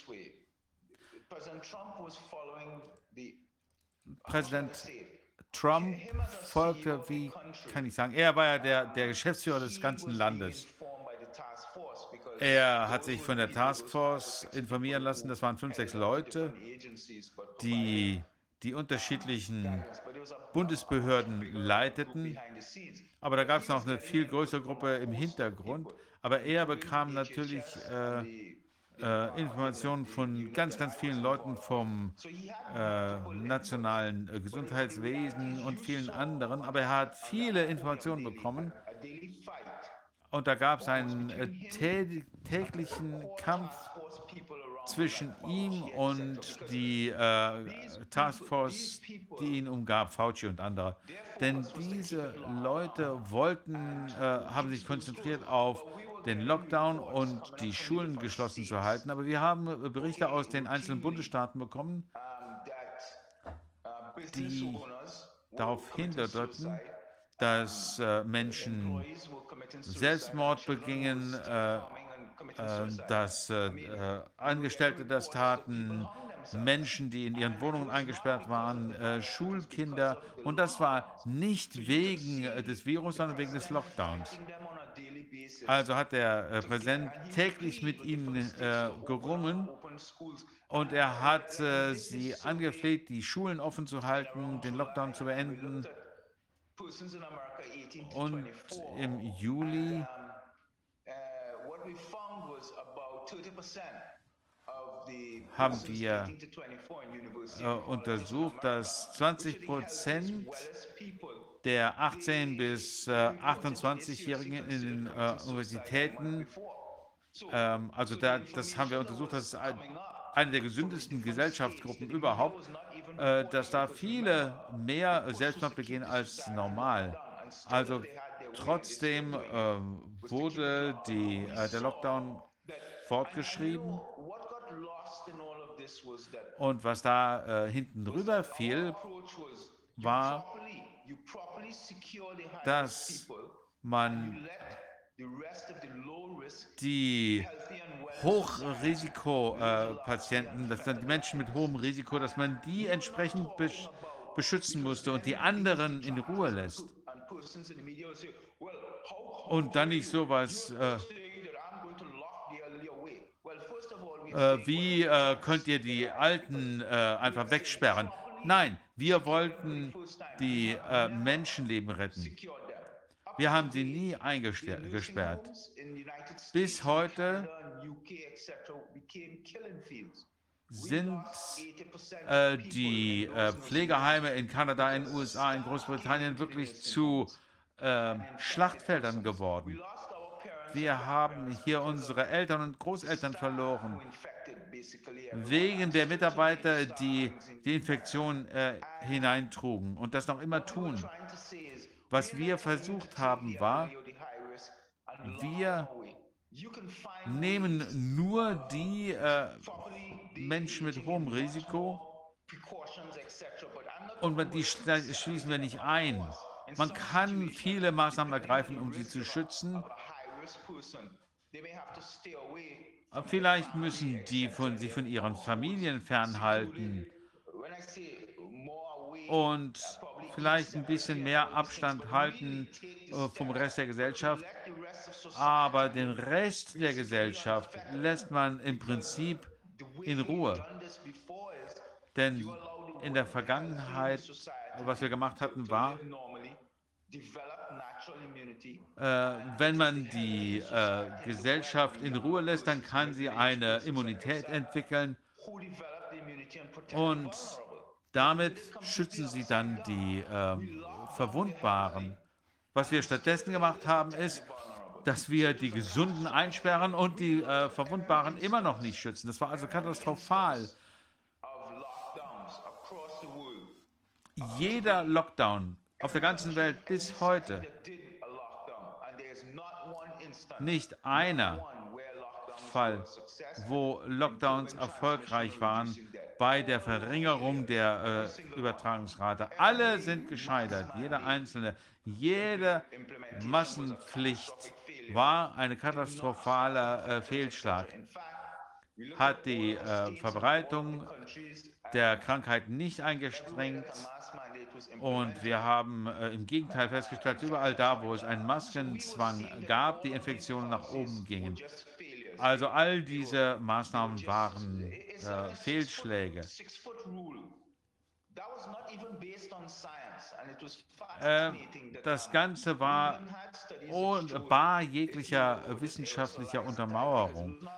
Präsident Trump folgte, wie kann ich sagen, er war ja der, der Geschäftsführer des ganzen Landes. Er hat sich von der Taskforce informieren lassen, das waren fünf, sechs Leute, die die unterschiedlichen Bundesbehörden leiteten. Aber da gab es noch eine viel größere Gruppe im Hintergrund. Aber er bekam natürlich äh, äh, Informationen von ganz, ganz vielen Leuten vom äh, nationalen Gesundheitswesen und vielen anderen. Aber er hat viele Informationen bekommen. Und da gab es einen äh, täglichen Kampf zwischen ihm und die äh, Taskforce, die ihn umgab, Fauci und andere. Denn diese Leute wollten, äh, haben sich konzentriert auf den Lockdown und die Schulen geschlossen zu halten. Aber wir haben Berichte aus den einzelnen Bundesstaaten bekommen, die darauf hindeuteten, dass äh, Menschen Selbstmord begingen, äh, dass äh, äh, Angestellte das taten, Menschen, die in ihren Wohnungen eingesperrt waren, äh, Schulkinder. Und das war nicht wegen äh, des Virus, sondern wegen des Lockdowns. Also hat der äh, Präsident täglich mit ihnen äh, gerungen und er hat sie angefleht, die Schulen offen zu halten, den Lockdown zu beenden. Und im Juli haben wir äh, untersucht, dass 20 Prozent der 18 bis äh, 28-Jährigen in den äh, Universitäten, ähm, also da, das haben wir untersucht, das ist ein, eine der gesündesten Gesellschaftsgruppen überhaupt, äh, dass da viele mehr Selbstmord begehen als normal. Also trotzdem ähm, wurde die, äh, der Lockdown fortgeschrieben. Und was da äh, hinten rüber fiel, war, dass man die Hochrisikopatienten, dass dann die Menschen mit hohem Risiko, dass man die entsprechend beschützen musste und die anderen in Ruhe lässt. Und dann nicht sowas, äh, äh, wie äh, könnt ihr die Alten äh, einfach wegsperren? Nein, wir wollten die äh, Menschenleben retten. Wir haben sie nie eingesperrt. Bis heute sind äh, die äh, Pflegeheime in Kanada, in den USA, in Großbritannien wirklich zu äh, Schlachtfeldern geworden. Wir haben hier unsere Eltern und Großeltern verloren, wegen der Mitarbeiter, die die Infektion äh, hineintrugen und das noch immer tun. Was wir versucht haben, war, wir nehmen nur die äh, Menschen mit hohem Risiko und die schließen wir nicht ein. Man kann viele Maßnahmen ergreifen, um sie zu schützen, Vielleicht müssen die von, sich von ihren Familien fernhalten und vielleicht ein bisschen mehr Abstand halten äh, vom Rest der Gesellschaft. Aber den Rest der Gesellschaft lässt man im Prinzip in Ruhe. Denn in der Vergangenheit, was wir gemacht hatten, war, äh, wenn man die äh, Gesellschaft in Ruhe lässt, dann kann sie eine Immunität entwickeln und damit schützen sie dann die ähm, Verwundbaren. Was wir stattdessen gemacht haben, ist, dass wir die Gesunden einsperren und die äh, Verwundbaren immer noch nicht schützen. Das war also katastrophal. Jeder Lockdown auf der ganzen Welt bis heute, nicht einer Fall, wo Lockdowns erfolgreich waren bei der Verringerung der äh, Übertragungsrate. Alle sind gescheitert, jeder einzelne. Jede Massenpflicht war ein katastrophaler äh, Fehlschlag, hat die äh, Verbreitung der Krankheit nicht eingestrengt. Und wir haben äh, im Gegenteil festgestellt, überall da, wo es einen Maskenzwang gab, die Infektionen nach oben gingen. Also all diese Maßnahmen waren äh, Fehlschläge. Äh, das Ganze war und bar jeglicher wissenschaftlicher Untermauerung.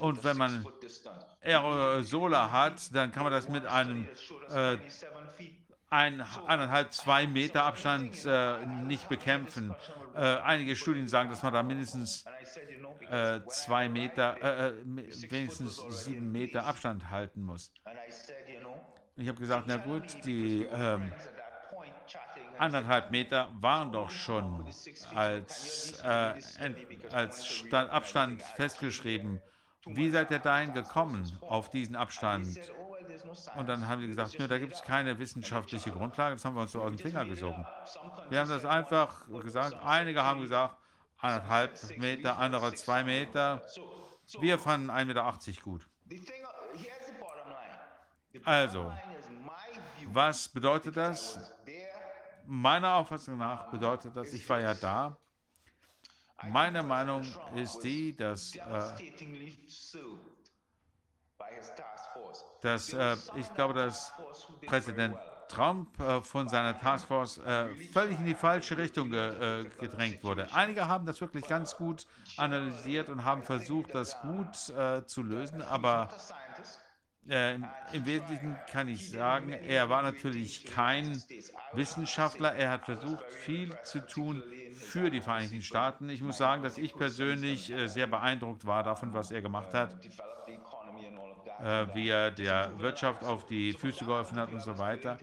Und wenn man distance. Aerosole hat, dann kann man das mit einem äh, 27 feet. ein, eineinhalb, zwei Meter Abstand äh, nicht bekämpfen. Äh, einige Studien sagen, dass man da mindestens äh, zwei Meter, äh, äh, wenigstens sieben Meter Abstand halten muss. Ich habe gesagt, na gut, die ähm, at that point chatting and anderthalb Meter waren doch schon als, äh, als Stand, Abstand festgeschrieben. Wie seid ihr dahin gekommen, auf diesen Abstand? Und dann haben die gesagt, nö, da gibt es keine wissenschaftliche Grundlage, das haben wir uns so aus dem Finger gesogen. Wir haben das einfach gesagt, einige haben gesagt, anderthalb Meter, andere zwei Meter. Wir fanden 1,80 Meter gut. Also, was bedeutet das? Meiner Auffassung nach bedeutet das, ich war ja da. Meine Meinung ist die, dass, äh, dass äh, ich glaube, dass Präsident Trump äh, von seiner Taskforce äh, völlig in die falsche Richtung ge, äh, gedrängt wurde. Einige haben das wirklich ganz gut analysiert und haben versucht, das gut äh, zu lösen, aber äh, im, Wesentlichen kann ich sagen, er war natürlich kein Wissenschaftler. Er hat versucht, viel zu tun für die Vereinigten Staaten. Ich muss sagen, dass ich persönlich äh, sehr beeindruckt war davon, was er gemacht hat, äh, wie er der Wirtschaft auf die Füße geholfen hat und so weiter.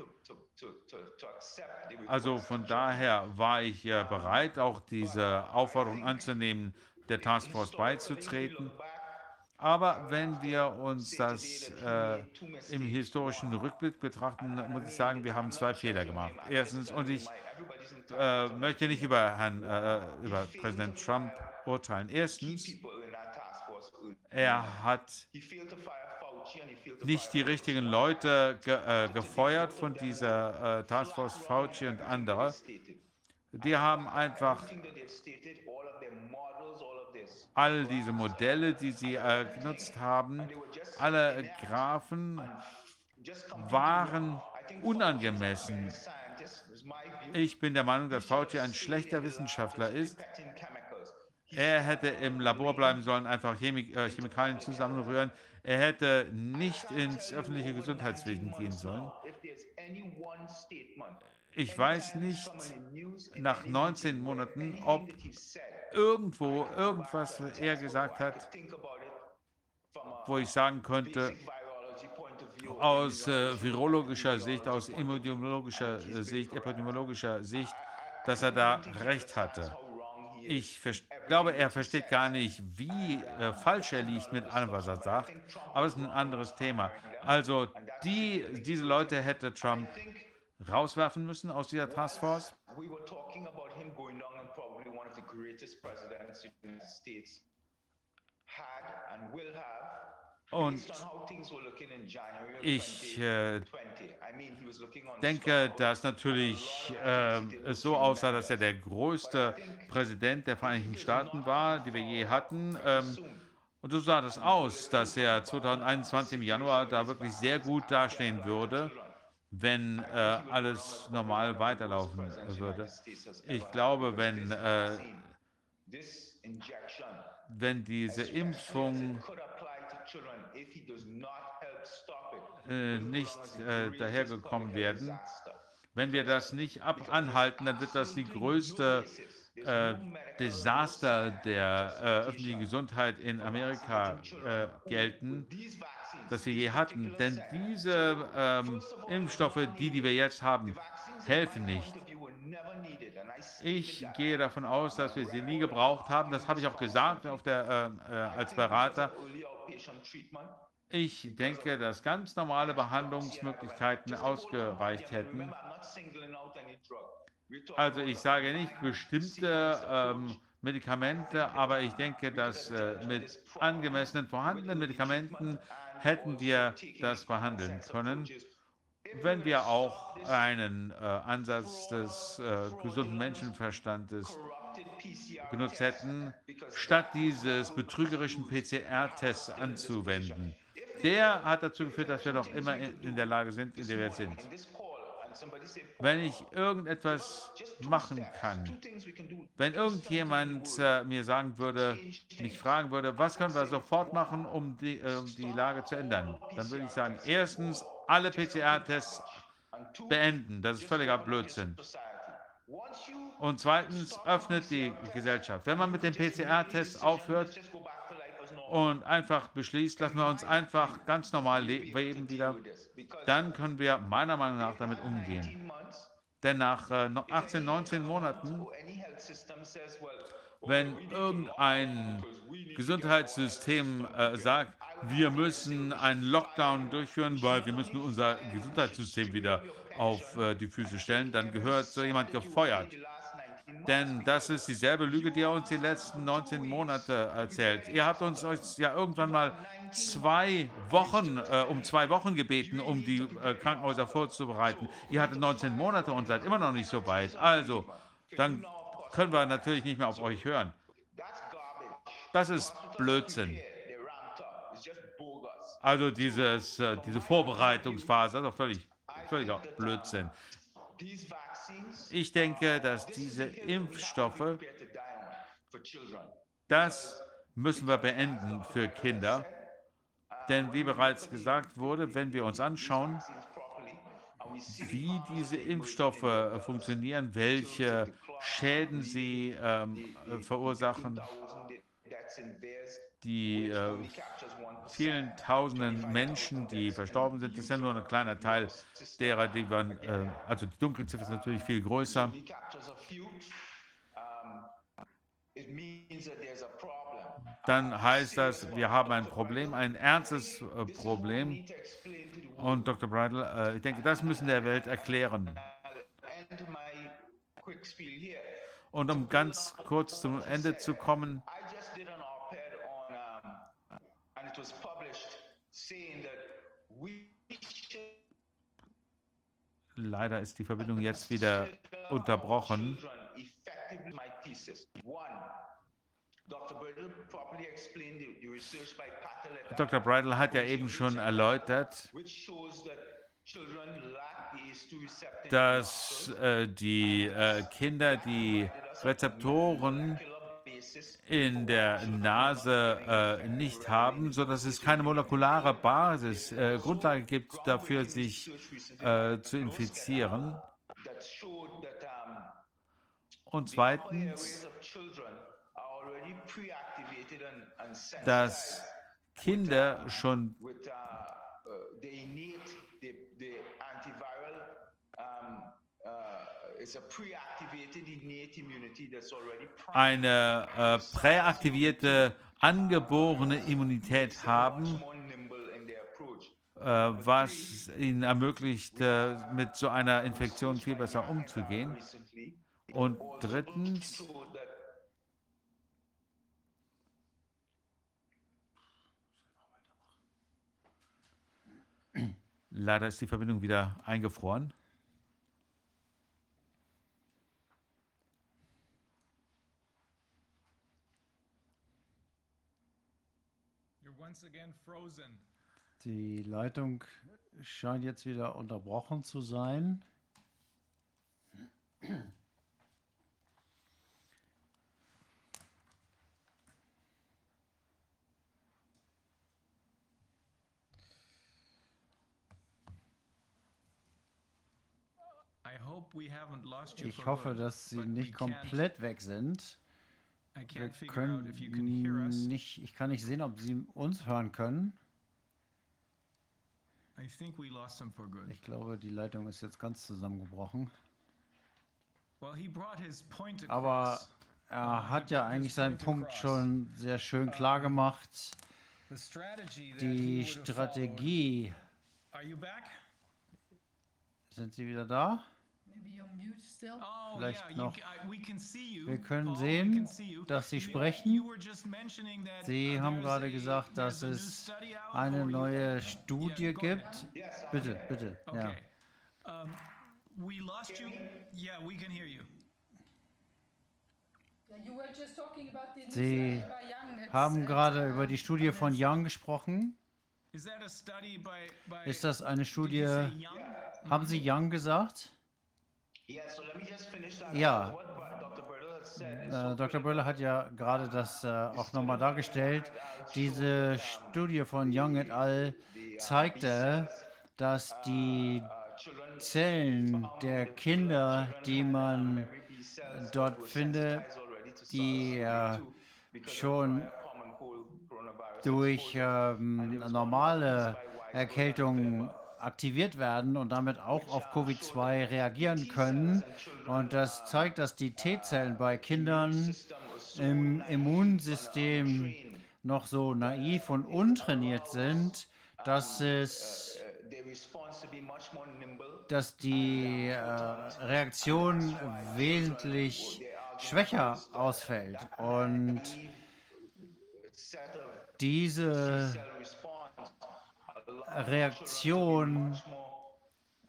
Also von daher war ich äh, bereit, auch diese Aufforderung anzunehmen, der Taskforce beizutreten. Aber wenn wir uns das äh, im historischen Rückblick betrachten, muss ich sagen, wir haben zwei Fehler gemacht. Erstens, und ich äh, möchte nicht über Herrn, äh, über Präsident Trump urteilen. Erstens, er hat nicht die richtigen Leute ge äh, gefeuert von dieser äh, Taskforce Fauci und andere. Die haben einfach all diese Modelle, die sie äh, genutzt haben, alle Graphen waren unangemessen. Ich bin der Meinung, dass Fauci ein schlechter Wissenschaftler ist. Er hätte im Labor bleiben sollen, einfach Chemi äh, Chemikalien zusammenrühren. Er hätte nicht ins öffentliche Gesundheitswesen gehen sollen. Ich weiß nicht nach 19 Monaten, ob irgendwo irgendwas er gesagt hat, wo ich sagen könnte, aus äh, virologischer Sicht, aus immunologischer äh, Sicht, epidemiologischer Sicht, dass er da recht hatte. Ich glaube, er versteht gar nicht, wie äh, falsch er liegt mit allem, was er sagt. Aber es ist ein anderes Thema. Also die, diese Leute hätte Trump rauswerfen müssen aus dieser Taskforce. Of ich äh, 2020. I mean, he was looking on denke, dass natürlich äh, es so aussah, dass er der größte Präsident der Vereinigten Staaten war, die wir je hatten. Ähm, und so sah das aus, dass er 2021 im Januar da wirklich sehr gut dastehen würde, wenn äh, alles normal weiterlaufen würde. Ich glaube, wenn, wenn diese Impfung äh, nicht äh, dahergekommen werden, wenn wir das nicht ab anhalten, dann wird das die größte äh, Desaster der äh, öffentlichen Gesundheit in Amerika äh, gelten, das wir je hatten. Denn diese ähm, Impfstoffe, die, die wir jetzt haben, helfen nicht. Ich gehe davon aus, dass wir sie nie gebraucht haben. Das habe ich auch gesagt der, äh, äh, als Berater. Ich denke, dass ganz normale Behandlungsmöglichkeiten ausgereicht hätten. Also ich sage nicht bestimmte ähm, Medikamente, aber ich denke, dass äh, mit angemessenen vorhandenen Medikamenten hätten wir das behandeln können, wenn wir auch einen äh, Ansatz des äh, gesunden Menschenverstandes genutzt hätten, statt dieses betrügerischen PCR-Tests anzuwenden. Der hat dazu geführt, dass wir noch immer in, der Lage sind, in der wir sind. Wenn ich irgendetwas machen kann, wenn irgendjemand äh, mir sagen würde, mich fragen würde, was können wir sofort machen, um die, äh, um die Lage zu ändern, dann würde ich sagen, erstens alle PCR-Tests beenden. Das ist völliger Blödsinn. Und zweitens öffnet die Gesellschaft. Wenn man mit den PCR-Tests aufhört und einfach beschließt, lassen wir uns einfach ganz normal leben wieder, dann können wir meiner Meinung nach damit umgehen. Denn nach äh, 18, 19 Monaten, wenn irgendein Gesundheitssystem äh, sagt, wir müssen einen Lockdown durchführen, weil wir müssen unser Gesundheitssystem wieder auf äh, die Füße stellen, dann gehört so jemand gefeuert. Denn das ist dieselbe Lüge, die er uns die letzten 19 Monate erzählt. Ihr habt uns ja irgendwann mal zwei Wochen, äh, um zwei Wochen gebeten, um die äh, Krankenhäuser vorzubereiten. Ihr hattet 19 Monate und seid immer noch nicht so weit. Also, dann können wir natürlich nicht mehr auf euch hören. Das ist Blödsinn. Also dieses, äh, diese Vorbereitungsphase, das ist doch völlig, völliger Blödsinn. Ich denke, dass diese Impfstoffe, das müssen wir beenden für Kinder. Denn wie bereits gesagt wurde, wenn wir uns anschauen, wie diese Impfstoffe äh, funktionieren, welche Schäden sie ähm, äh, verursachen, die äh, vielen tausenden Menschen, die verstorben sind, das ist ja nur ein kleiner Teil derer, die waren, äh, also die Dunkelziffer ist natürlich viel größer. Dann heißt das, wir haben ein Problem, ein ernstes äh, Problem. Und Dr. Bridle, äh, ich denke, das müssen der Welt erklären. Und um ganz kurz zum Ende zu kommen, Leider ist die Verbindung jetzt wieder unterbrochen. Dr. Bridle hat ja eben schon erläutert, dass äh, die äh, Kinder die Rezeptoren in der Nase äh, nicht haben, sodass es keine molekulare Basis, äh, Grundlage gibt dafür, sich äh, zu infizieren. Und zweitens, dass Kinder schon eine äh, präaktivierte, angeborene Immunität haben, äh, was ihnen ermöglicht, äh, mit so einer Infektion viel besser umzugehen. Und drittens, leider ist die Verbindung wieder eingefroren. Die Leitung scheint jetzt wieder unterbrochen zu sein. Ich hoffe, dass Sie nicht komplett weg sind. I Wir können nicht, ich kann nicht sehen, ob Sie uns hören können. Ich glaube, die Leitung ist jetzt ganz zusammengebrochen. Aber er hat ja eigentlich seinen Punkt schon sehr schön klar gemacht. Die Strategie. Sind Sie wieder da? Oh, Vielleicht noch. Wir können sehen, dass Sie sprechen. Sie uh, haben gerade a- gesagt, dass es eine neue Studie gibt. Bitte, bitte. Ja. Okay. We lost you. Yeah, we can hear you. You were just talking about the Sie. It's, haben uh, gerade über die Studie von Young gesprochen. Is that a study by, by Ist das eine Studie? Haben Sie Young gesagt? Yeah, so. Ja. Äh, Dr. Böller hat ja gerade das äh, auch nochmal dargestellt. Diese Studie von Young et al. zeigte, dass die Zellen der Kinder, die man dort findet, die äh, schon durch ähm, normale Erkältungen aktiviert werden und damit auch auf Covid-2 reagieren können. Und das zeigt, dass die T-Zellen bei Kindern im Immunsystem noch so naiv und untrainiert sind, dass es dass die äh, Reaktion wesentlich schwächer ausfällt. Und diese Reaktion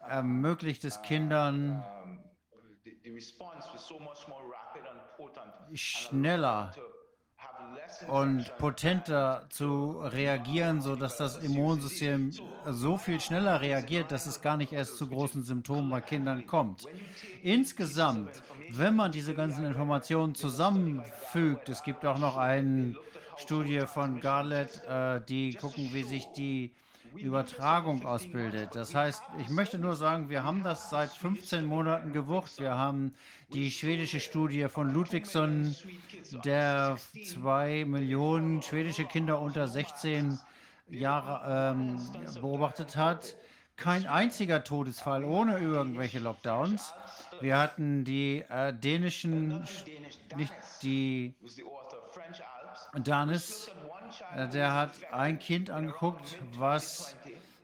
ermöglicht es Kindern schneller und potenter zu reagieren, sodass das Immunsystem so viel schneller reagiert, dass es gar nicht erst zu großen Symptomen bei Kindern kommt. Insgesamt, wenn man diese ganzen Informationen zusammenfügt, es gibt auch noch eine Studie von Garlett, äh, die gucken, wie sich die Übertragung ausbildet. Das heißt, ich möchte nur sagen, wir haben das seit 15 Monaten gewucht. Wir haben die schwedische Studie von Ludwigsson, der zwei Millionen schwedische Kinder unter 16 Jahre ähm, beobachtet hat. Kein einziger Todesfall ohne irgendwelche Lockdowns. Wir hatten die äh, dänischen, nicht die. Danis, der hat ein Kind angeguckt, was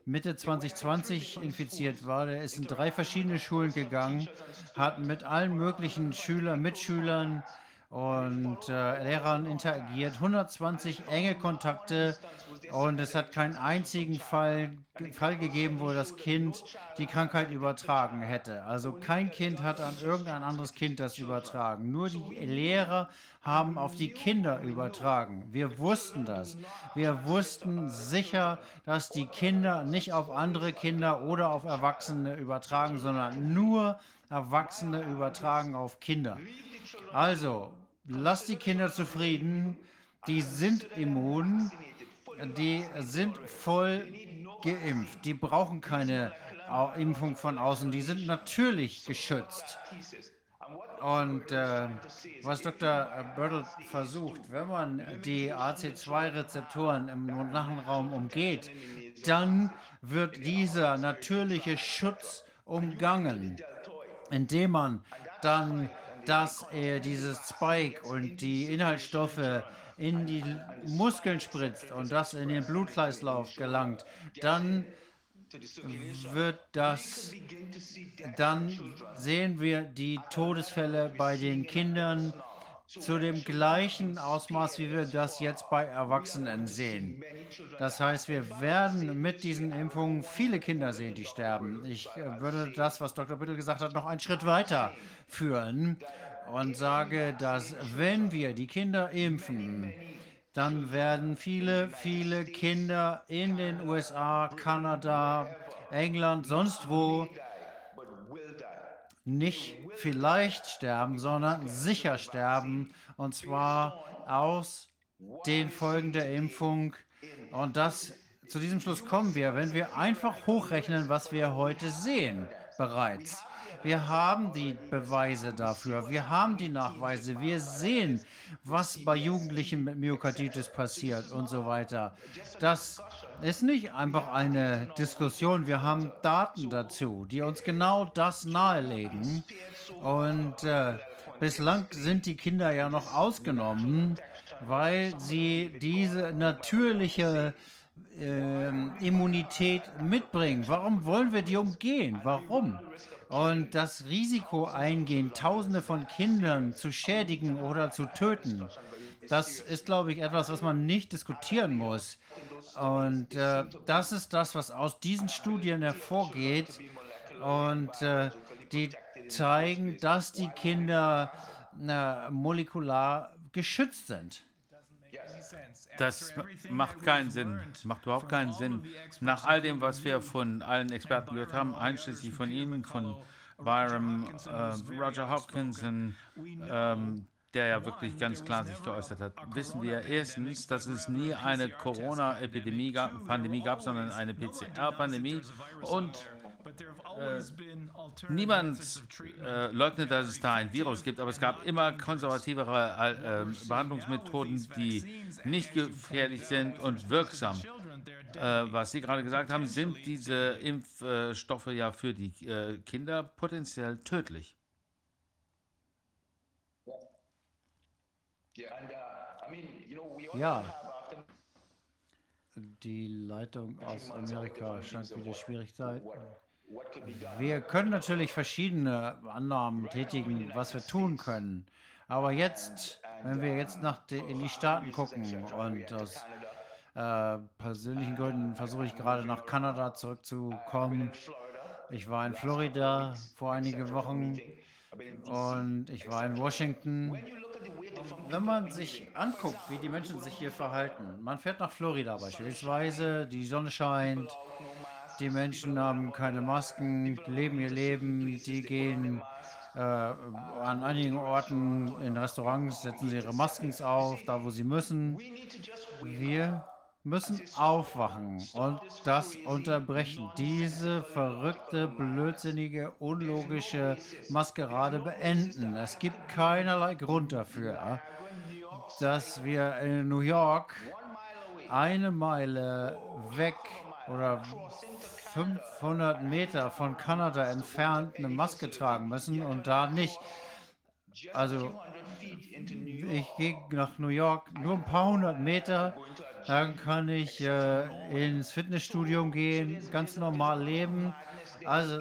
Mitte 2020 infiziert war. Der ist in drei verschiedene Schulen gegangen, hat mit allen möglichen Schülern, Mitschülern und äh, Lehrern interagiert, 120 enge Kontakte und es hat keinen einzigen Fall, Fall gegeben, wo das Kind die Krankheit übertragen hätte. Also kein Kind hat an irgendein anderes Kind das übertragen. Nur die Lehrer haben auf die Kinder übertragen. Wir wussten das. Wir wussten sicher, dass die Kinder nicht auf andere Kinder oder auf Erwachsene übertragen, sondern nur Erwachsene übertragen auf Kinder. Also, lasst die Kinder zufrieden. Die sind immun. Die sind voll geimpft. Die brauchen keine Impfung von außen. Die sind natürlich geschützt. Und äh, was Dr. Bördel versucht, wenn man die AC2-Rezeptoren im Nachenraum umgeht, dann wird dieser natürliche Schutz umgangen, indem man dann das, äh, dieses Spike und die Inhaltsstoffe in die Muskeln spritzt und das in den Blutkreislauf gelangt, dann wird das, dann sehen wir die Todesfälle bei den Kindern zu dem gleichen Ausmaß, wie wir das jetzt bei Erwachsenen sehen. Das heißt, wir werden mit diesen Impfungen viele Kinder sehen, die sterben. Ich würde das, was Dr. Büttel gesagt hat, noch einen Schritt weiter führen und sage, dass wenn wir die Kinder impfen, dann werden viele, viele Kinder in den USA, Kanada, England, sonst wo nicht vielleicht sterben, sondern sicher sterben. Und zwar aus den Folgen der Impfung. Und das, zu diesem Schluss kommen wir, wenn wir einfach hochrechnen, was wir heute sehen bereits. Wir haben die Beweise dafür. Wir haben die Nachweise. Wir sehen, was bei Jugendlichen mit Myokarditis passiert und so weiter. Das ist nicht einfach eine Diskussion. Wir haben Daten dazu, die uns genau das nahelegen. Und äh, bislang sind die Kinder ja noch ausgenommen, weil sie diese natürliche äh, Immunität mitbringen. Warum wollen wir die umgehen? Warum? Und das Risiko eingehen, Tausende von Kindern zu schädigen oder zu töten, das ist, glaube ich, etwas, was man nicht diskutieren muss. Und äh, das ist das, was aus diesen Studien hervorgeht. Und äh, die zeigen, dass die Kinder äh, molekular geschützt sind. Das macht keinen Sinn. Das macht überhaupt keinen Sinn. Nach all dem, was wir von allen Experten gehört haben, einschließlich von Ihnen, von Byram, äh, Roger Hopkins, und, ähm, der ja wirklich ganz klar sich geäußert hat, wissen wir erstens, dass es nie eine Corona-Epidemie gab, Pandemie gab, sondern eine PCR-Pandemie und äh, niemand äh, leugnet, dass es da ein Virus gibt, aber es gab immer konservativere äh, Behandlungsmethoden, die nicht gefährlich sind und wirksam. Äh, was Sie gerade gesagt haben, sind diese Impfstoffe ja für die äh, Kinder potenziell tödlich. Ja, die Leitung aus Amerika scheint wieder schwierig zu sein. Wir können natürlich verschiedene Annahmen tätigen, was wir tun können. Aber jetzt, wenn wir jetzt nach die, in die Staaten gucken und aus äh, persönlichen Gründen versuche ich gerade nach Kanada zurückzukommen. Ich war in Florida vor einigen Wochen und ich war in Washington. Wenn man sich anguckt, wie die Menschen sich hier verhalten, man fährt nach Florida beispielsweise, die Sonne scheint, die Menschen haben keine Masken, leben ihr Leben, die gehen äh, an einigen Orten in Restaurants, setzen sie ihre Masken auf, da wo sie müssen. Wir müssen aufwachen und das unterbrechen. Diese verrückte, blödsinnige, unlogische Maskerade beenden. Es gibt keinerlei Grund dafür, dass wir in New York eine Meile weg oder 500 Meter von Kanada entfernt eine Maske tragen müssen und da nicht. Also ich gehe nach New York nur ein paar hundert Meter, dann kann ich äh, ins Fitnessstudio gehen, ganz normal leben. Also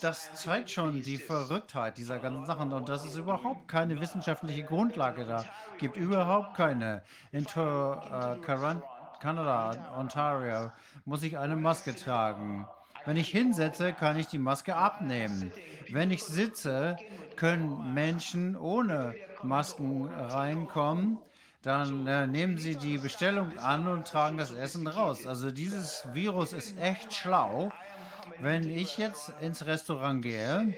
das zeigt schon die Verrücktheit dieser ganzen Sachen und dass es überhaupt keine wissenschaftliche Grundlage da gibt, überhaupt keine. In äh, Kanada, Ontario, muss ich eine Maske tragen. Wenn ich hinsetze, kann ich die Maske abnehmen. Wenn ich sitze, können Menschen ohne Masken reinkommen. Dann äh, nehmen sie die Bestellung an und tragen das Essen raus. Also dieses Virus ist echt schlau. Wenn ich jetzt ins Restaurant gehe,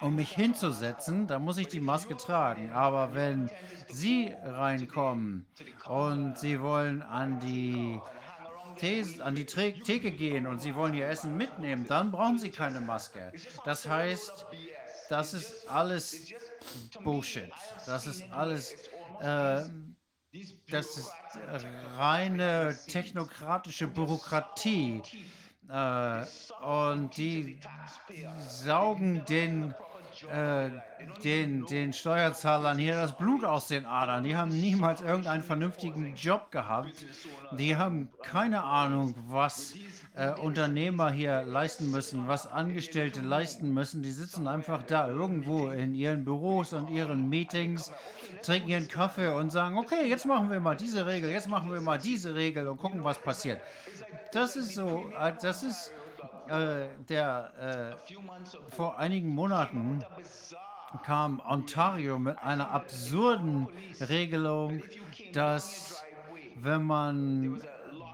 um mich hinzusetzen, dann muss ich die Maske tragen. Aber wenn Sie reinkommen und Sie wollen an die These, an die Theke gehen und Sie wollen Ihr Essen mitnehmen, dann brauchen Sie keine Maske. Das heißt, das ist alles Bullshit. Das ist alles, äh, das ist reine technokratische Bürokratie. Äh, und die saugen den äh, den, den Steuerzahlern hier das Blut aus den Adern. Die haben niemals irgendeinen vernünftigen Job gehabt. Die haben keine Ahnung, was äh, Unternehmer hier leisten müssen, was Angestellte leisten müssen. Die sitzen einfach da irgendwo in ihren Büros und ihren Meetings, trinken ihren Kaffee und sagen, okay, jetzt machen wir mal diese Regel, jetzt machen wir mal diese Regel und gucken, was passiert. Das ist so, äh, das ist äh, der äh, vor einigen Monaten kam Ontario mit einer absurden Regelung, dass wenn man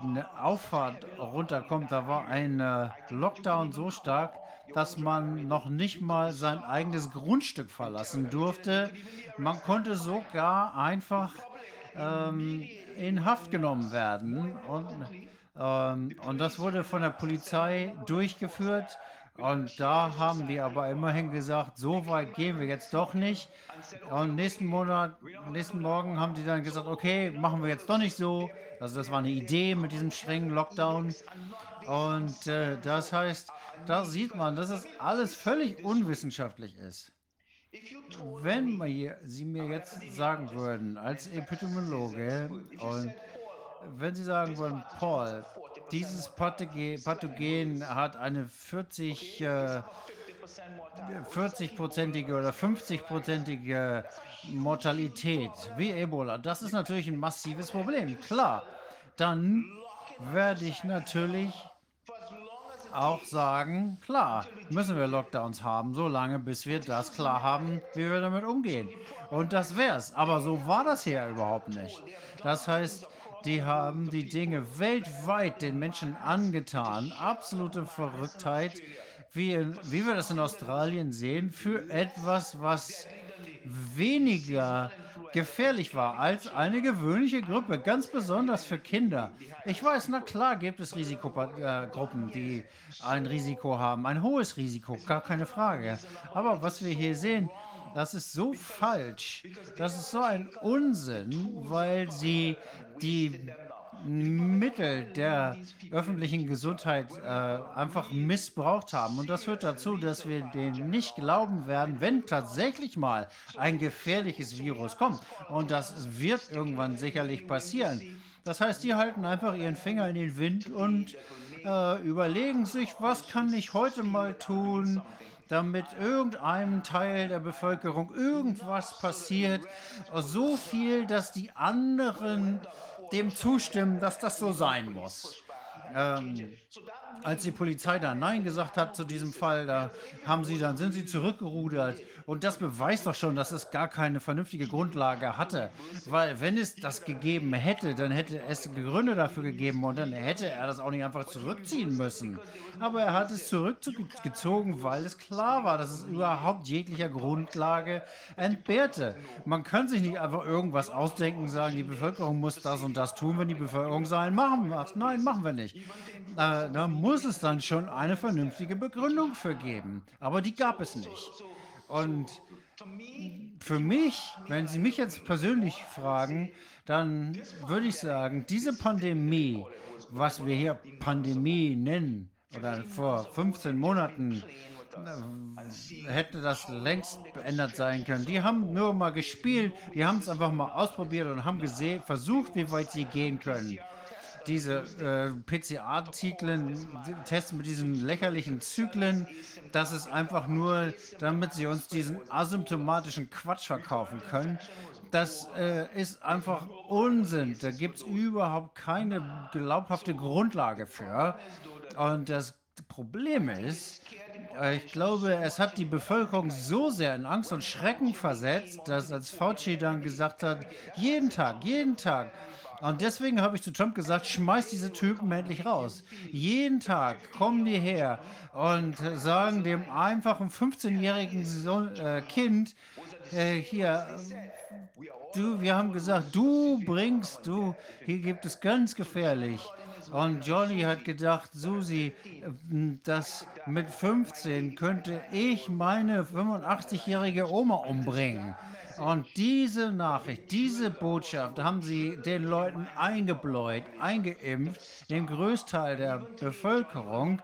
eine Auffahrt runterkommt, da war ein äh, Lockdown so stark, dass man noch nicht mal sein eigenes Grundstück verlassen durfte. Man konnte sogar einfach ähm, in Haft genommen werden. Und, ähm, und das wurde von der Polizei durchgeführt. Und da haben die aber immerhin gesagt, so weit gehen wir jetzt doch nicht. Und nächsten Monat, nächsten Morgen haben die dann gesagt, okay, machen wir jetzt doch nicht so. Also das war eine Idee mit diesem strengen Lockdown. Und äh, das heißt, da sieht man, dass es alles völlig unwissenschaftlich ist. Wenn mir, Sie mir jetzt sagen würden, als Epidemiologe, und wenn Sie sagen würden, Paul, dieses Pathogen, Pathogen hat eine 40, äh, 40-prozentige oder 50-prozentige Mortalität wie Ebola, das ist natürlich ein massives Problem. Klar, dann werde ich natürlich auch sagen, klar, müssen wir Lockdowns haben, solange bis wir das klar haben, wie wir damit umgehen. Und das wär's. Aber so war das hier überhaupt nicht. Das heißt, die haben die Dinge weltweit den Menschen angetan. Absolute Verrücktheit, wie, wie wir das in Australien sehen, für etwas, was weniger gefährlich war als eine gewöhnliche Grippe, ganz besonders für Kinder. Ich weiß, na klar gibt es Risikogruppen, die ein Risiko haben, ein hohes Risiko, gar keine Frage. Aber was wir hier sehen, das ist so falsch, das ist so ein Unsinn, weil sie die Mittel der öffentlichen Gesundheit äh, einfach missbraucht haben. Und das führt dazu, dass wir denen nicht glauben werden, wenn tatsächlich mal ein gefährliches Virus kommt. Und das wird irgendwann sicherlich passieren. Das heißt, die halten einfach ihren Finger in den Wind und äh, überlegen sich, was kann ich heute mal tun, damit irgendeinem Teil der Bevölkerung irgendwas passiert. So viel, dass die anderen dem zustimmen, dass das so sein muss. Ähm, als die Polizei dann Nein gesagt hat zu diesem Fall, da haben sie dann, sind sie zurückgerudert. Und das beweist doch schon, dass es gar keine vernünftige Grundlage hatte. Weil wenn es das gegeben hätte, dann hätte es Gründe dafür gegeben und dann hätte er das auch nicht einfach zurückziehen müssen. Aber er hat es zurückgezogen, weil es klar war, dass es überhaupt jeglicher Grundlage entbehrte. Man kann sich nicht einfach irgendwas ausdenken sagen, die Bevölkerung muss das und das tun, wenn die Bevölkerung sagen, machen wir es. Nein, machen wir nicht. Äh, da muss es dann schon eine vernünftige Begründung für geben. Aber die gab es nicht. Und für mich, wenn Sie mich jetzt persönlich fragen, dann würde ich sagen, diese Pandemie, was wir hier Pandemie nennen, oder vor 15 Monaten äh, hätte das längst beendet sein können. Die haben nur mal gespielt, die haben es einfach mal ausprobiert und haben gesehen, versucht, wie weit sie gehen können diese äh, PCA-Zyklen, Tests mit diesen lächerlichen Zyklen, das ist einfach nur, damit sie uns diesen asymptomatischen Quatsch verkaufen können. Das äh, ist einfach Unsinn. Da gibt es überhaupt keine glaubhafte Grundlage für. Und das Problem ist, äh, ich glaube, es hat die Bevölkerung so sehr in Angst und Schrecken versetzt, dass als Fauci dann gesagt hat, jeden Tag, jeden Tag und deswegen habe ich zu Trump gesagt, schmeiß diese Typen endlich raus. Jeden Tag kommen die her und sagen dem einfachen 15-jährigen äh, Kind, äh, hier, du, wir haben gesagt, du bringst, du, hier gibt es ganz gefährlich. Und Johnny hat gedacht, Susi, das mit 15 könnte ich meine 85-jährige Oma umbringen. Und diese Nachricht, diese Botschaft haben sie den Leuten eingebläut, eingeimpft, dem Größteil der Bevölkerung.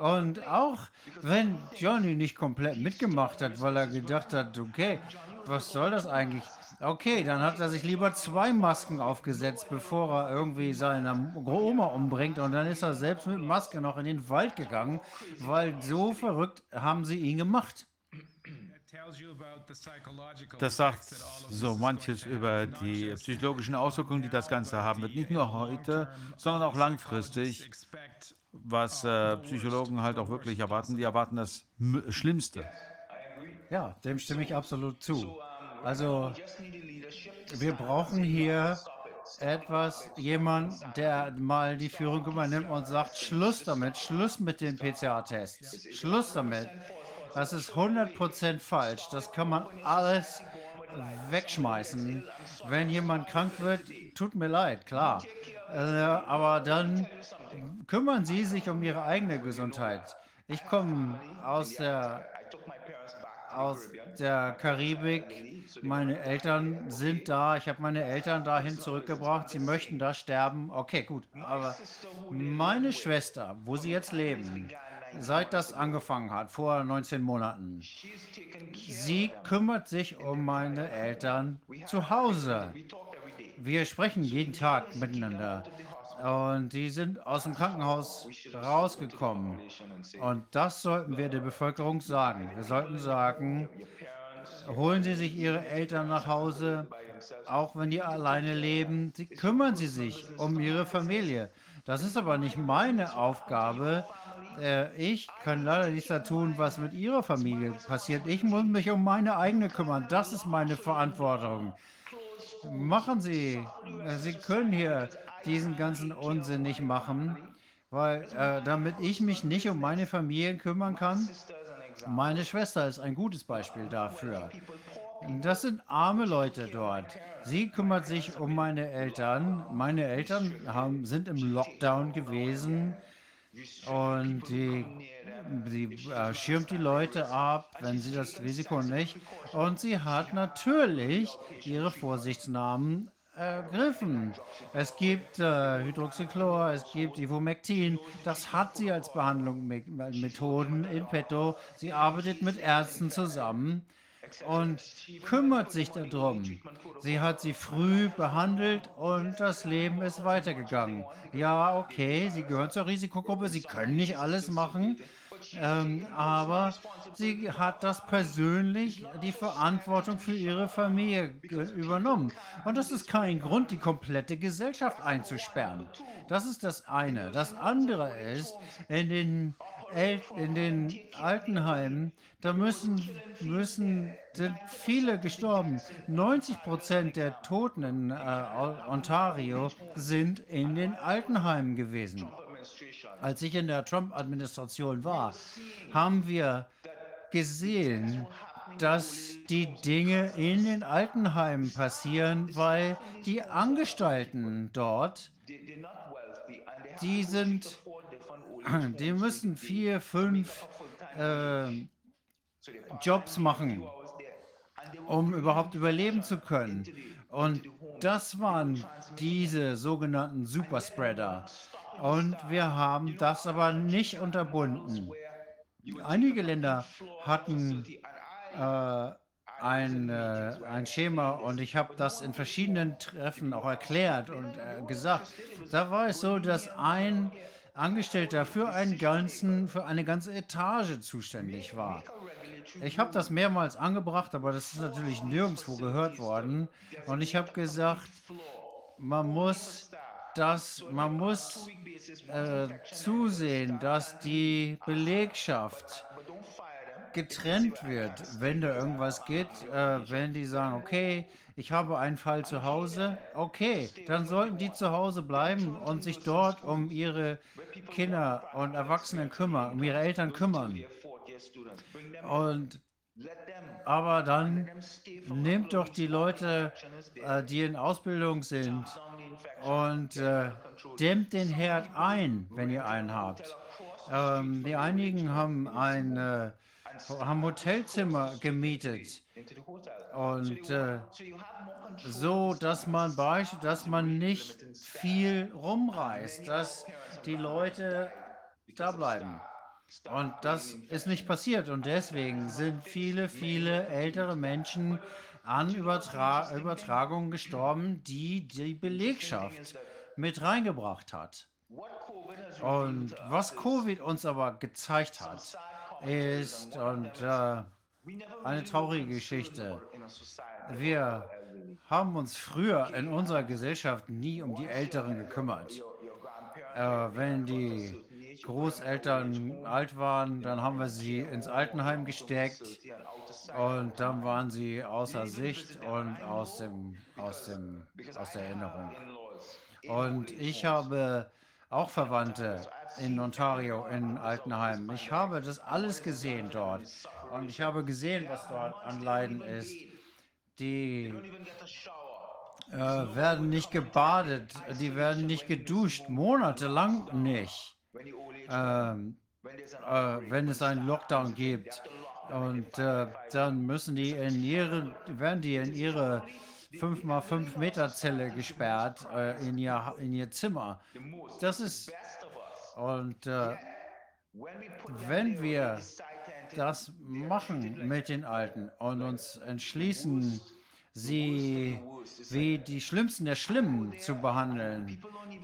Und auch wenn Johnny nicht komplett mitgemacht hat, weil er gedacht hat, okay, was soll das eigentlich? Okay, dann hat er sich lieber zwei Masken aufgesetzt, bevor er irgendwie seine Oma umbringt. Und dann ist er selbst mit Maske noch in den Wald gegangen, weil so verrückt haben sie ihn gemacht. Das sagt so manches über die psychologischen Auswirkungen, die das Ganze haben wird. Nicht nur heute, sondern auch langfristig, was äh, Psychologen halt auch wirklich erwarten. Die erwarten das M Schlimmste. Ja, dem stimme ich absolut zu. Also, wir brauchen hier etwas, jemand, der mal die Führung übernimmt und sagt, Schluss damit, Schluss mit den PCA-Tests, Schluss damit. Das ist 100% falsch. Das kann man alles wegschmeißen. Wenn jemand krank wird, tut mir leid, klar. Äh, aber dann kümmern Sie sich um Ihre eigene Gesundheit. Ich komme aus der aus der Karibik. Meine Eltern sind da. Ich habe meine Eltern dahin zurückgebracht. Sie möchten da sterben. Okay, gut. Aber meine Schwester, wo sie jetzt leben, seit das angefangen hat, vor 19 Monaten, sie kümmert sich um meine Eltern zu Hause. Wir sprechen jeden Tag miteinander. Und die sind aus dem Krankenhaus rausgekommen. Und das sollten wir der Bevölkerung sagen. Wir sollten sagen, holen Sie sich Ihre Eltern nach Hause, auch wenn die alleine leben. Sie kümmern Sie sich um Ihre Familie. Das ist aber nicht meine Aufgabe. Äh, ich kann leider nichts da tun, was mit Ihrer Familie passiert. Ich muss mich um meine eigene kümmern. Das ist meine Verantwortung. Machen Sie. Sie können hier diesen ganzen Unsinn nicht machen, weil äh, damit ich mich nicht um meine Familie kümmern kann. Meine Schwester ist ein gutes Beispiel dafür. Das sind arme Leute dort. Sie kümmert sich um meine Eltern. Meine Eltern haben, sind im Lockdown gewesen und die, die äh, schirmt die Leute ab, wenn sie das Risiko nicht. Und sie hat natürlich ihre Vorsichtsnahmen ergriffen. Es gibt äh, Hydroxychlor, es gibt Ivermectin. Das hat sie als Behandlungsmethoden in petto. Sie arbeitet mit Ärzten zusammen und kümmert sich darum. Sie hat sie früh behandelt und das Leben ist weitergegangen. Ja, okay, sie gehören zur Risikogruppe, sie können nicht alles machen. Ähm, aber sie hat das persönlich die Verantwortung für ihre Familie übernommen. Und das ist kein Grund, die komplette Gesellschaft einzusperren. Das ist das eine. Das andere ist, in den, El in den Altenheimen, da müssen, müssen, sind viele gestorben. 90 Prozent der Toten in äh, Ontario sind in den Altenheimen gewesen als ich in der Trump-Administration war, haben wir gesehen, dass die Dinge in den Altenheimen passieren, weil die Angestellten dort, die sind, die müssen vier, fünf äh, Jobs machen, um überhaupt überleben zu können. Und das waren diese sogenannten Superspreader. Und wir haben das aber nicht unterbunden. Einige Länder hatten äh, ein, äh, ein Schema und ich habe das in verschiedenen Treffen auch erklärt und äh, gesagt. Da war es so, dass ein Angestellter für, einen ganzen, für eine ganze Etage zuständig war. Ich habe das mehrmals angebracht, aber das ist natürlich nirgendwo gehört worden. Und ich habe gesagt, man muss dass man muss äh, zusehen, dass die Belegschaft getrennt wird, wenn da irgendwas geht, äh, wenn die sagen, okay, ich habe einen Fall zu Hause, okay, dann sollten die zu Hause bleiben und sich dort um ihre Kinder und Erwachsenen kümmern, um ihre Eltern kümmern. Und aber dann nehmt doch die Leute, äh, die in Ausbildung sind und äh, dämmt den Herd ein, wenn ihr einen habt. Ähm, die einigen haben ein äh, haben Hotelzimmer gemietet. und äh, so, dass man dass man nicht viel rumreist, dass die Leute da bleiben. Und das ist nicht passiert. Und deswegen sind viele, viele ältere Menschen an Übertra Übertragungen gestorben, die die Belegschaft mit reingebracht hat. Und was Covid uns aber gezeigt hat, ist, und äh, eine traurige Geschichte. Wir haben uns früher in unserer Gesellschaft nie um die Älteren gekümmert. Äh, wenn die Großeltern alt waren, dann haben wir sie ins Altenheim gesteckt und dann waren sie außer Sicht und aus, dem, aus, dem, aus der Erinnerung. Und ich habe auch Verwandte in Ontario, in Altenheim. Ich habe das alles gesehen dort. Und ich habe gesehen, was dort an Leiden ist. Die äh, werden nicht gebadet, die werden nicht geduscht, monatelang nicht, ähm, äh, wenn es einen Lockdown gibt. Und äh, dann müssen die in ihre, werden die in ihre 5x5 Meter Zelle gesperrt, äh, in, ihr, in ihr Zimmer. Das ist, und äh, wenn wir das machen mit den Alten und uns entschließen, sie wie die Schlimmsten der Schlimmen zu behandeln.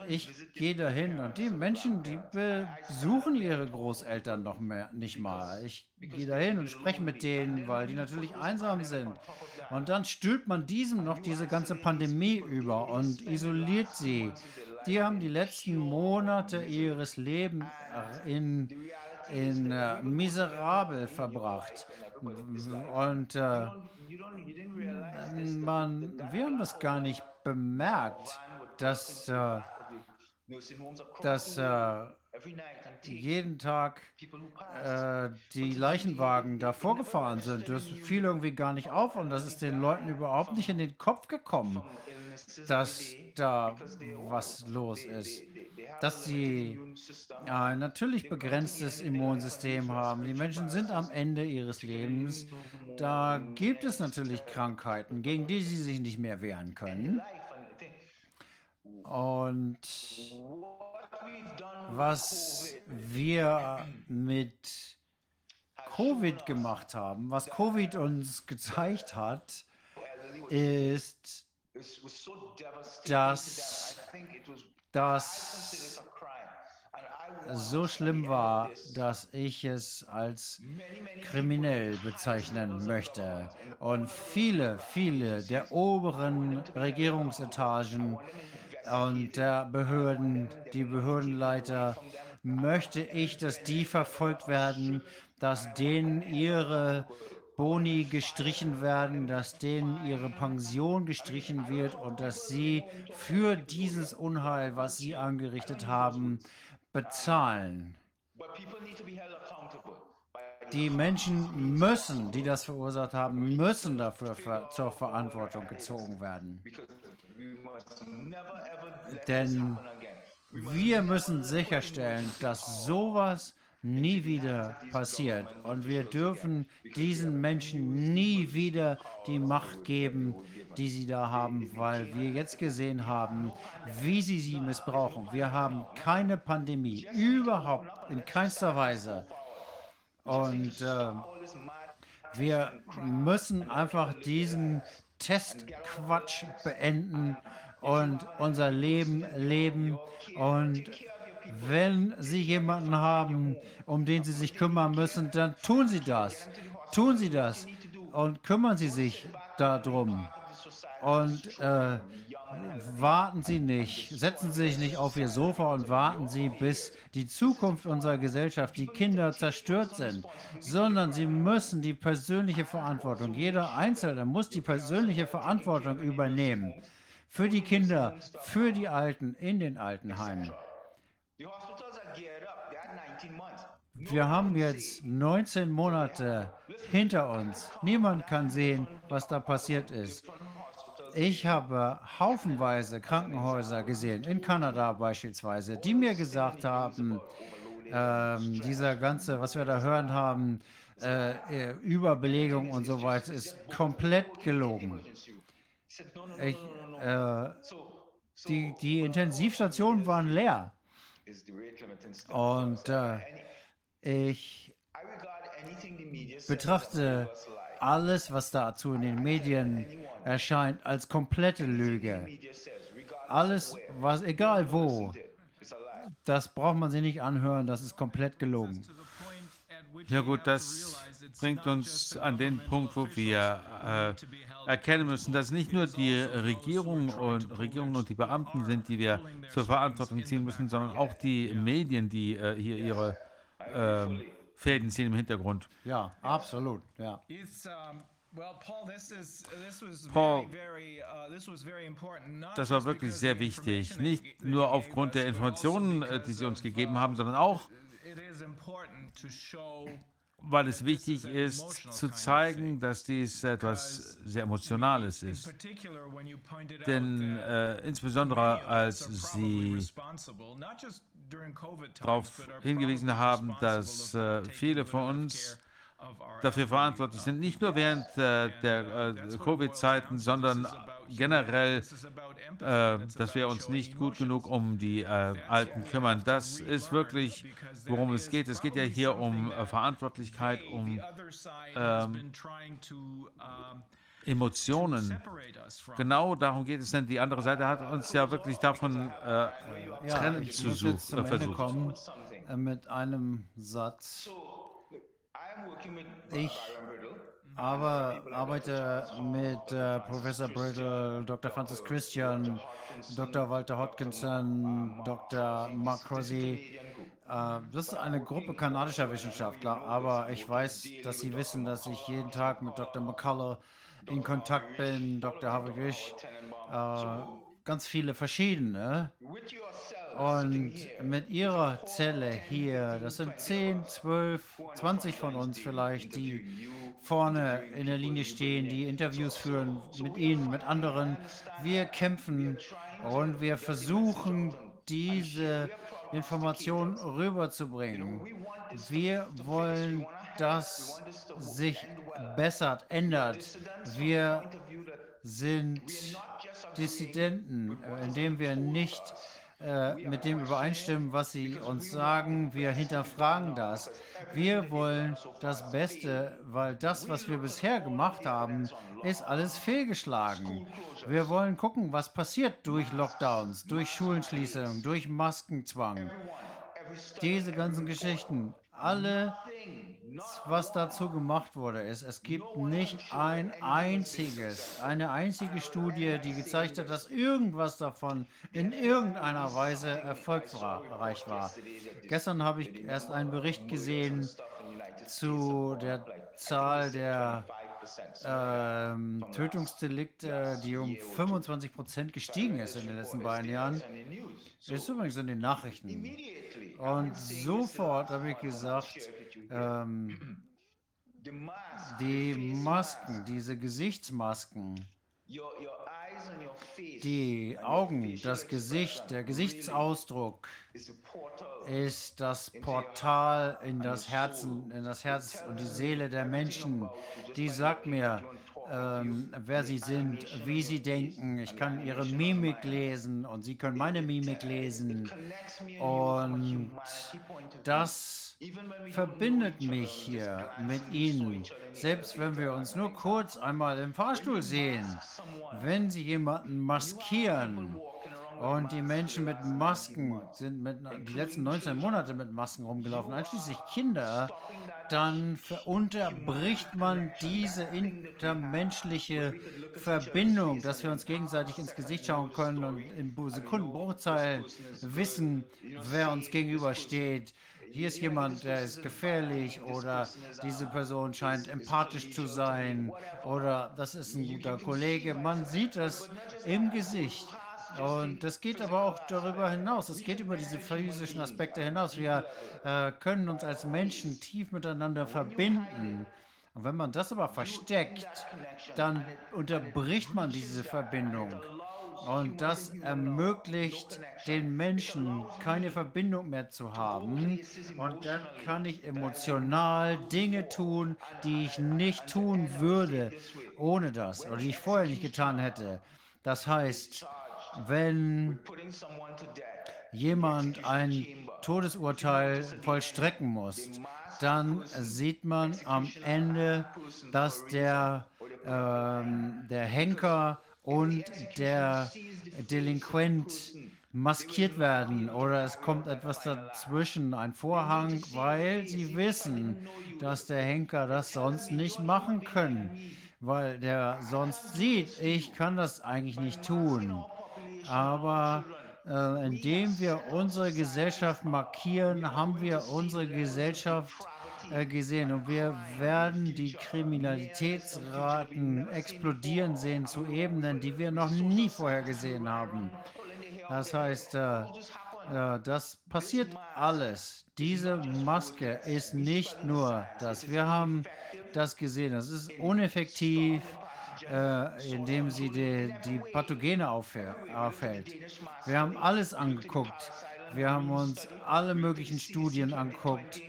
Ich gehe dahin und die Menschen, die besuchen ihre Großeltern noch mehr, nicht mal. Ich gehe dahin und spreche mit denen, weil die natürlich einsam sind. Und dann stülpt man diesem noch diese ganze Pandemie über und isoliert sie. Die haben die letzten Monate ihres Lebens in, in uh, miserabel verbracht. Und äh, man, wir haben das gar nicht bemerkt, dass, äh, dass äh, jeden Tag äh, die Leichenwagen da vorgefahren sind. Das fiel irgendwie gar nicht auf und das ist den Leuten überhaupt nicht in den Kopf gekommen, dass da was los ist. Dass sie äh, natürlich begrenztes Immunsystem haben. Die Menschen sind am Ende ihres Lebens. Da gibt es natürlich Krankheiten, gegen die sie sich nicht mehr wehren können. Und was wir mit Covid gemacht haben, was Covid uns gezeigt hat, ist, dass das so schlimm war, dass ich es als kriminell bezeichnen möchte. Und viele, viele der oberen Regierungsetagen und der Behörden, die Behördenleiter, möchte ich, dass die verfolgt werden, dass denen ihre Boni gestrichen werden, dass denen ihre Pension gestrichen wird und dass sie für dieses Unheil, was sie angerichtet haben, bezahlen. Die Menschen müssen, die das verursacht haben, müssen dafür ver zur Verantwortung gezogen werden. Denn wir müssen sicherstellen, dass sowas nie wieder passiert. Und wir dürfen diesen Menschen nie wieder die Macht geben, die sie da haben, weil wir jetzt gesehen haben, wie sie sie missbrauchen. Wir haben keine Pandemie, überhaupt in keinster Weise. Und äh, wir müssen einfach diesen Testquatsch beenden und unser Leben leben und wenn Sie jemanden haben, um den Sie sich kümmern müssen, dann tun Sie das. Tun Sie das und kümmern Sie sich darum. Und äh, warten Sie nicht, setzen Sie sich nicht auf Ihr Sofa und warten Sie, bis die Zukunft unserer Gesellschaft, die Kinder zerstört sind, sondern Sie müssen die persönliche Verantwortung, jeder Einzelne muss die persönliche Verantwortung übernehmen für die Kinder, für die Alten in den Altenheimen. Wir haben jetzt 19 Monate hinter uns. Niemand kann sehen, was da passiert ist. Ich habe haufenweise Krankenhäuser gesehen, in Kanada beispielsweise, die mir gesagt haben, äh, dieser ganze, was wir da hören haben, äh, Überbelegung und so weiter, ist komplett gelogen. Ich, äh, die, die Intensivstationen waren leer. Und äh, ich betrachte alles, was dazu in den Medien erscheint, als komplette Lüge. Alles, was, egal wo, das braucht man sich nicht anhören, das ist komplett gelogen. Ja gut, das bringt uns an den Punkt, wo wir äh, erkennen müssen, dass nicht nur die Regierung und Regierungen und die Beamten sind, die wir zur Verantwortung ziehen müssen, sondern auch die Medien, die äh, hier ihre ähm, Fäden ziehen im Hintergrund. Ja, absolut. Ja. Paul, das war wirklich sehr wichtig. Nicht nur aufgrund der Informationen, äh, die Sie uns gegeben haben, sondern auch, weil es wichtig ist, zu zeigen, dass dies etwas sehr Emotionales ist. Denn äh, insbesondere als Sie darauf hingewiesen haben, dass äh, viele von uns dafür verantwortlich sind, nicht nur während äh, der äh, Covid-Zeiten, sondern generell, äh, dass wir uns nicht gut genug um die äh, Alten kümmern. Das ist wirklich, worum es geht. Es geht ja hier um äh, Verantwortlichkeit, um ähm, Emotionen. Genau darum geht es, denn die andere Seite hat uns ja wirklich davon äh, Ja, trennen ich zu suchen, zum äh, Ende versucht. kommen äh, mit einem Satz. Ich aber arbeite mit äh, Professor Brittle, Dr. Francis Christian, Dr. Walter Hodgkinson, Dr. Mark Crosby. Äh, das ist eine Gruppe kanadischer Wissenschaftler, aber ich weiß, dass Sie wissen, dass ich jeden Tag mit Dr. McCullough in Kontakt bin, Dr. Harvey Gish, äh, ganz viele verschiedene. Und mit ihrer Zelle hier, das sind 10, 12, 20 von uns vielleicht, die vorne in der Linie stehen, die Interviews führen mit ihnen, mit anderen. Wir kämpfen und wir versuchen, diese Information rüberzubringen. Wir wollen, dass sich bessert, ändert. Wir sind Dissidenten, indem wir nicht äh, mit dem übereinstimmen, was sie uns sagen. Wir hinterfragen das. Wir wollen das Beste, weil das, was wir bisher gemacht haben, ist alles fehlgeschlagen. Wir wollen gucken, was passiert durch Lockdowns, durch Schulenschließungen, durch Maskenzwang. Diese ganzen Geschichten, alle, was dazu gemacht wurde, ist, es gibt nicht ein einziges, eine einzige Studie, die gezeigt hat, dass irgendwas davon in irgendeiner Weise erfolgreich war. Gestern habe ich erst einen Bericht gesehen zu der Zahl der ähm, Tötungsdelikte, die um 25 Prozent gestiegen ist in den letzten beiden Jahren. Ist übrigens in den Nachrichten. Und sofort habe ich gesagt, ähm, die Masken, diese Gesichtsmasken, die Augen, das Gesicht, der Gesichtsausdruck ist das Portal in das Herzen, in das Herz und die Seele der Menschen. Die sagt mir, ähm, wer sie sind, wie sie denken. Ich kann ihre Mimik lesen und sie können meine Mimik lesen. Und das verbindet mich hier mit ihnen. Selbst wenn wir uns nur kurz einmal im Fahrstuhl sehen, wenn sie jemanden maskieren und die Menschen mit Masken sind mit, die letzten 19 Monate mit Masken rumgelaufen, einschließlich Kinder, dann unterbricht man diese intermenschliche Verbindung, dass wir uns gegenseitig ins Gesicht schauen können und in Sekundenbruchteilen wissen, wer uns gegenübersteht. Hier ist jemand, der ist gefährlich oder diese Person scheint empathisch zu sein oder das ist ein guter Kollege. Man sieht das im Gesicht. Und das geht aber auch darüber hinaus. Es geht über diese physischen Aspekte hinaus. Wir äh, können uns als Menschen tief miteinander verbinden. Und wenn man das aber versteckt, dann unterbricht man diese Verbindung. Und das ermöglicht den Menschen keine Verbindung mehr zu haben. Und dann kann ich emotional Dinge tun, die ich nicht tun würde ohne das oder die ich vorher nicht getan hätte. Das heißt, wenn jemand ein Todesurteil vollstrecken muss, dann sieht man am Ende, dass der, ähm, der Henker und der Delinquent maskiert werden oder es kommt etwas dazwischen, ein Vorhang, weil sie wissen, dass der Henker das sonst nicht machen können, weil der sonst sieht, ich kann das eigentlich nicht tun. Aber äh, indem wir unsere Gesellschaft markieren, haben wir unsere Gesellschaft gesehen und wir werden die Kriminalitätsraten explodieren sehen zu Ebenen, die wir noch nie vorher gesehen haben. Das heißt, äh, äh, das passiert alles. Diese Maske ist nicht nur das. Wir haben das gesehen. Das ist uneffektiv, äh, indem sie die, die Pathogene aufhält. Wir haben alles angeguckt. Wir haben uns alle möglichen Studien angeguckt.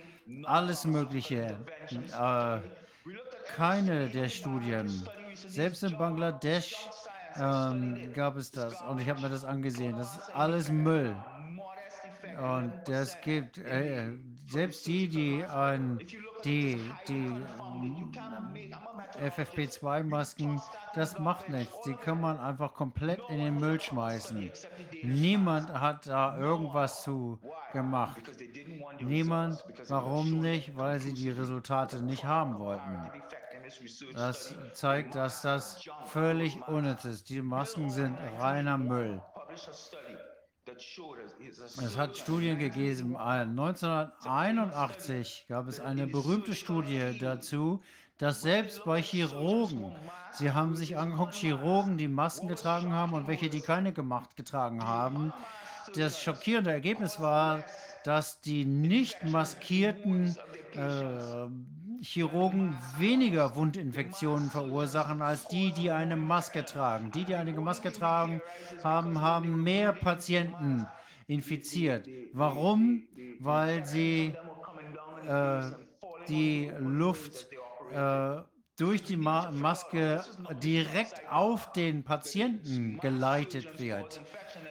Alles Mögliche. Äh, keine der Studien, selbst in Bangladesch, ähm, gab es das. Und ich habe mir das angesehen. Das ist alles Müll. Und das gibt, äh, selbst die, die ein, die, die FFP2-Masken, das macht nichts. Die kann man einfach komplett in den Müll schmeißen. Niemand hat da irgendwas zu gemacht. Niemand. Warum nicht? Weil sie die Resultate nicht haben wollten. Das zeigt, dass das völlig unnütz ist. Die Masken sind reiner Müll. Es hat Studien gegeben. 1981 gab es eine berühmte Studie dazu, dass selbst bei Chirurgen, sie haben sich angeguckt, Chirurgen, die Masken getragen haben und welche, die keine gemacht getragen haben. Das schockierende Ergebnis war, dass die nicht maskierten äh, Chirurgen weniger Wundinfektionen verursachen als die, die eine Maske tragen. Die, die eine Maske tragen, haben, haben mehr Patienten infiziert. Warum? Weil sie äh, die Luft äh, durch die Ma Maske direkt auf den Patienten geleitet wird.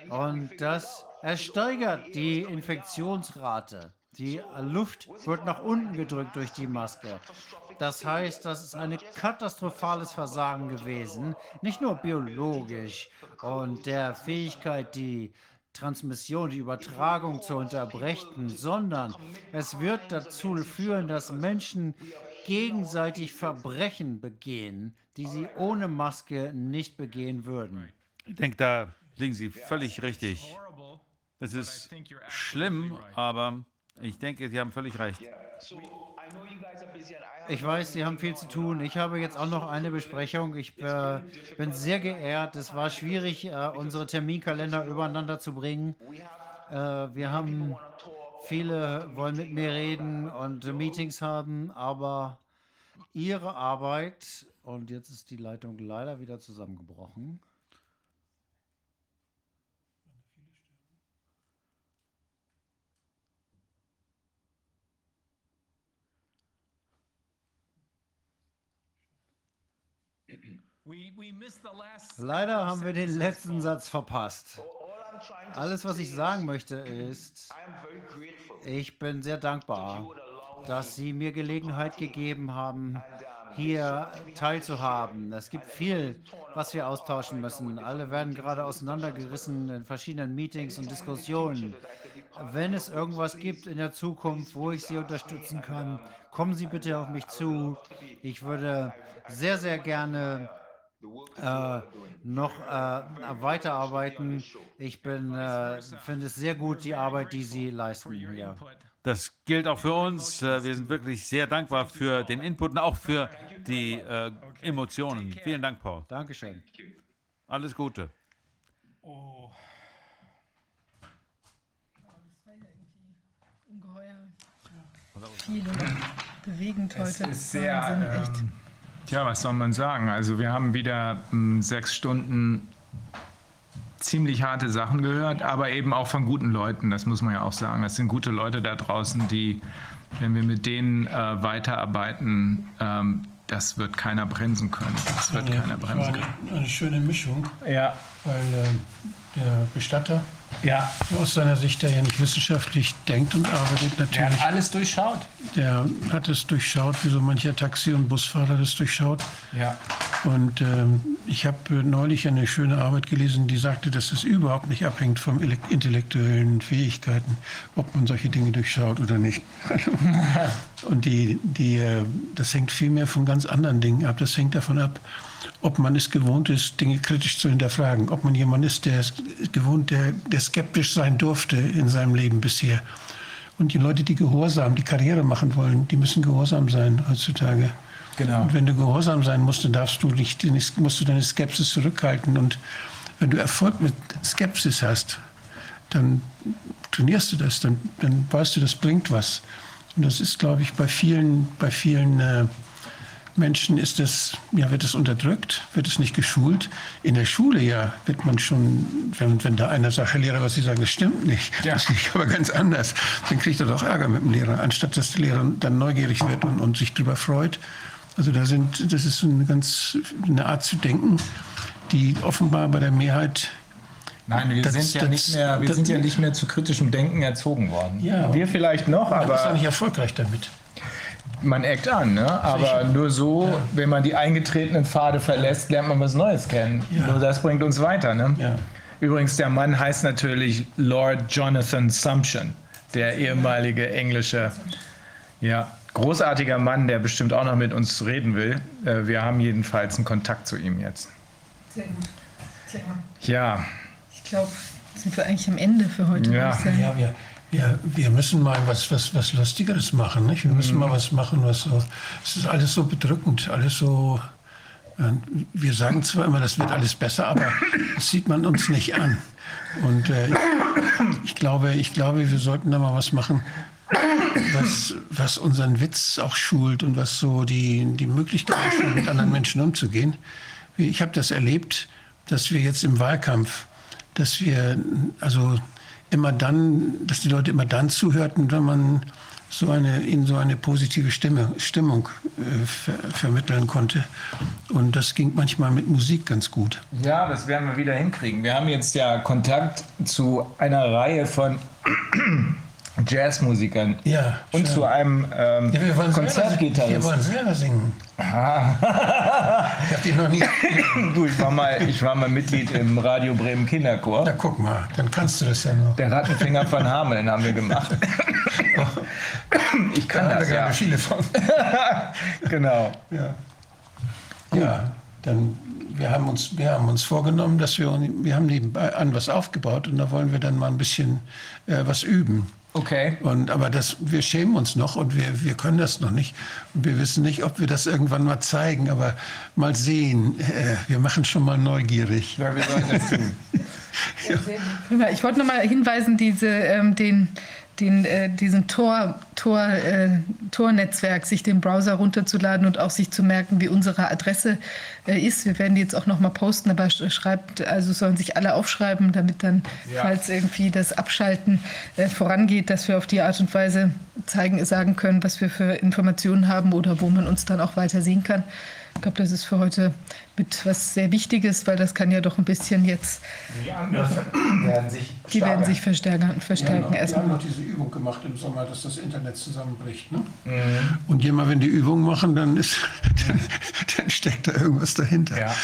Und das ersteigert die Infektionsrate. Die Luft wird nach unten gedrückt durch die Maske. Das heißt, das ist ein katastrophales Versagen gewesen, nicht nur biologisch und der Fähigkeit, die Transmission, die Übertragung zu unterbrechen, sondern es wird dazu führen, dass Menschen gegenseitig Verbrechen begehen, die sie ohne Maske nicht begehen würden. Ich denke, da liegen Sie völlig richtig. Es ist schlimm, aber ich denke, Sie haben völlig recht. Ich weiß, Sie haben viel zu tun. Ich habe jetzt auch noch eine Besprechung. Ich äh, bin sehr geehrt. Es war schwierig, äh, unsere Terminkalender übereinander zu bringen. Äh, wir haben viele wollen mit mir reden und Meetings haben, aber Ihre Arbeit und jetzt ist die Leitung leider wieder zusammengebrochen. Leider haben wir den letzten Satz verpasst. Alles, was ich sagen möchte, ist, ich bin sehr dankbar, dass Sie mir Gelegenheit gegeben haben, hier teilzuhaben. Es gibt viel, was wir austauschen müssen. Alle werden gerade auseinandergerissen in verschiedenen Meetings und Diskussionen. Wenn es irgendwas gibt in der Zukunft, wo ich Sie unterstützen kann, kommen Sie bitte auf mich zu. Ich würde sehr, sehr gerne äh, noch äh, weiterarbeiten. Ich bin, äh, finde es sehr gut, die Arbeit, die Sie leisten hier. Das gilt auch für uns. Äh, Wir sind wirklich sehr dankbar für den Input und auch für die äh, Emotionen. Vielen Dank, Paul. Dankeschön. Alles Gute. Oh. Ungeheuer. Viel und bewegend Es heute. ist sehr, Wahnsinn, echt. Tja, was soll man sagen? Also wir haben wieder m, sechs Stunden ziemlich harte Sachen gehört, aber eben auch von guten Leuten, das muss man ja auch sagen. Das sind gute Leute da draußen, die, wenn wir mit denen äh, weiterarbeiten, ähm, das wird keiner bremsen können. Das wird Ja, keiner bremsen können. eine, eine schöne Mischung, Ja, weil äh, der Bestatter ja. aus seiner Sicht, der ja nicht wissenschaftlich denkt und arbeitet, Er natürlich hat alles durchschaut. der hat es durchschaut, wie so mancher Taxi- und Busfahrer das durchschaut. Ja. Und ähm, ich habe neulich eine schöne Arbeit gelesen, die sagte, dass es überhaupt nicht abhängt von intellektuellen Fähigkeiten, ob man solche Dinge durchschaut oder nicht. und die, die, äh, das hängt vielmehr von ganz anderen Dingen ab. Das hängt davon ab, ob man es gewohnt ist, Dinge kritisch zu hinterfragen, ob man jemand ist, der es gewohnt, der, der skeptisch sein durfte in seinem Leben bisher. Und die Leute, die Gehorsam, die Karriere machen wollen, die müssen gehorsam sein heutzutage. Genau. Und wenn du gehorsam sein musst, dann darfst du nicht, musst du deine Skepsis zurückhalten. Und wenn du Erfolg mit Skepsis hast, dann trainierst du das, dann, dann weißt du, das bringt was. Und das ist, glaube ich, bei vielen, bei vielen äh, Menschen ist es, ja, wird es unterdrückt, wird es nicht geschult. In der Schule ja wird man schon, wenn, wenn da einer sagt, Herr Lehrer, was Sie sagen, das stimmt nicht. Ja. Das liegt aber ganz anders. Dann kriegt er doch Ärger mit dem Lehrer, anstatt dass der Lehrer dann neugierig wird und, und sich darüber freut. Also da sind, das ist eine ganz eine Art zu denken, die offenbar bei der Mehrheit Nein, wir, das, sind, ja das, nicht mehr, wir das, sind ja nicht mehr zu kritischem Denken erzogen worden. Ja, wir vielleicht noch, aber. Man ist auch nicht erfolgreich damit man eckt an, ne? aber nur so, ja. wenn man die eingetretenen Pfade verlässt, lernt man was Neues kennen. Ja. Nur das bringt uns weiter. Ne? Ja. Übrigens, der Mann heißt natürlich Lord Jonathan Sumption, der ehemalige englische, ja, großartiger Mann, der bestimmt auch noch mit uns reden will. Äh, wir haben jedenfalls einen Kontakt zu ihm jetzt. Sehr gut. Sehr gut. Ja. Ich glaube, sind wir eigentlich am Ende für heute. Ja, ja wir, ja, wir müssen mal was, was, was Lustigeres machen. Nicht? Wir müssen mal was machen, was so. Es ist alles so bedrückend, alles so. Äh, wir sagen zwar immer, das wird alles besser, aber das sieht man uns nicht an. Und äh, ich, glaube, ich glaube, wir sollten da mal was machen, was, was unseren Witz auch schult und was so die, die Möglichkeit schult, mit anderen Menschen umzugehen. Ich habe das erlebt, dass wir jetzt im Wahlkampf, dass wir also immer dann, dass die Leute immer dann zuhörten, wenn man so eine, ihnen so eine positive Stimme, Stimmung äh, ver vermitteln konnte. Und das ging manchmal mit Musik ganz gut. Ja, das werden wir wieder hinkriegen. Wir haben jetzt ja Kontakt zu einer Reihe von Jazzmusikern ja, und schön. zu einem ähm, ja, Konzertgitarristen. Wir wollen selber singen. Ah. ich habe dich noch nie. du, ich war, mal, ich war mal Mitglied im Radio Bremen Kinderchor. Na guck mal, dann kannst du das ja noch. Der Rattenfinger von Hameln haben wir gemacht. ich kann da das ja. viele von. genau. Ja. ja, dann wir haben uns, wir haben uns vorgenommen, dass wir, wir haben nebenan was aufgebaut und da wollen wir dann mal ein bisschen äh, was üben. Okay. Und, aber das, wir schämen uns noch und wir, wir können das noch nicht. Und wir wissen nicht, ob wir das irgendwann mal zeigen, aber mal sehen. Äh, wir machen schon mal neugierig. Ja, wir sollen das tun. ja. Ich wollte noch mal hinweisen, diese, ähm, den den, äh, diesen Tor, Tor, äh, Tor-Netzwerk, sich den Browser runterzuladen und auch sich zu merken, wie unsere Adresse äh, ist. Wir werden die jetzt auch noch mal posten, aber schreibt, also sollen sich alle aufschreiben, damit dann, ja. falls irgendwie das Abschalten äh, vorangeht, dass wir auf die Art und Weise zeigen, sagen können, was wir für Informationen haben oder wo man uns dann auch weiter sehen kann. Ich glaube, das ist für heute mit was sehr Wichtiges, weil das kann ja doch ein bisschen jetzt. Die anderen werden sich Die werden sich verstärken. verstärken wir, haben noch, wir haben noch diese Übung gemacht im Sommer, dass das Internet zusammenbricht. Ne? Mhm. Und immer wenn die Übung machen, dann, ist, dann, dann steckt da irgendwas dahinter. Ja.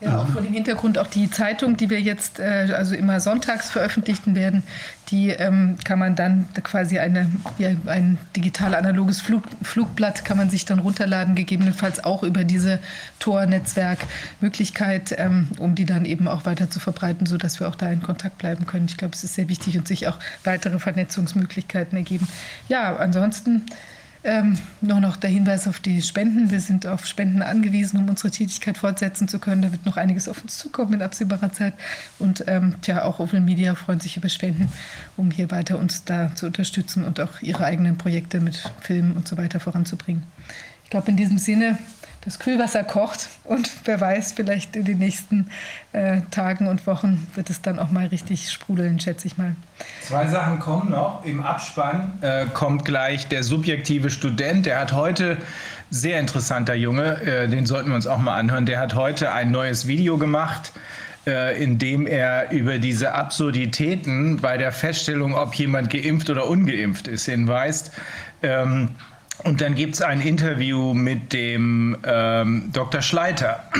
Ja, auch vor dem Hintergrund auch die Zeitung, die wir jetzt äh, also immer sonntags veröffentlichen werden, die ähm, kann man dann quasi eine, ja, ein digital-analoges Flug, Flugblatt kann man sich dann runterladen, gegebenenfalls auch über diese Tor-Netzwerk-Möglichkeit, ähm, um die dann eben auch weiter zu verbreiten, sodass wir auch da in Kontakt bleiben können. Ich glaube, es ist sehr wichtig und sich auch weitere Vernetzungsmöglichkeiten ergeben. Ja, ansonsten ähm, nur noch der Hinweis auf die Spenden. Wir sind auf Spenden angewiesen, um unsere Tätigkeit fortsetzen zu können. Da wird noch einiges auf uns zukommen in absehbarer Zeit. Und ähm, tja, auch Open Media freuen sich über Spenden, um hier weiter uns da zu unterstützen und auch ihre eigenen Projekte mit Filmen und so weiter voranzubringen. Ich glaube, in diesem Sinne das Kühlwasser kocht und wer weiß, vielleicht in den nächsten äh, Tagen und Wochen wird es dann auch mal richtig sprudeln, schätze ich mal. Zwei Sachen kommen noch. Im Abspann äh, kommt gleich der subjektive Student. Der hat heute, sehr interessanter Junge, äh, den sollten wir uns auch mal anhören, der hat heute ein neues Video gemacht äh, in dem er über diese Absurditäten bei der Feststellung, ob jemand geimpft oder ungeimpft ist, hinweist. Ähm, Und dann gibt es ein Interview mit dem ähm, Dr. Schleiter.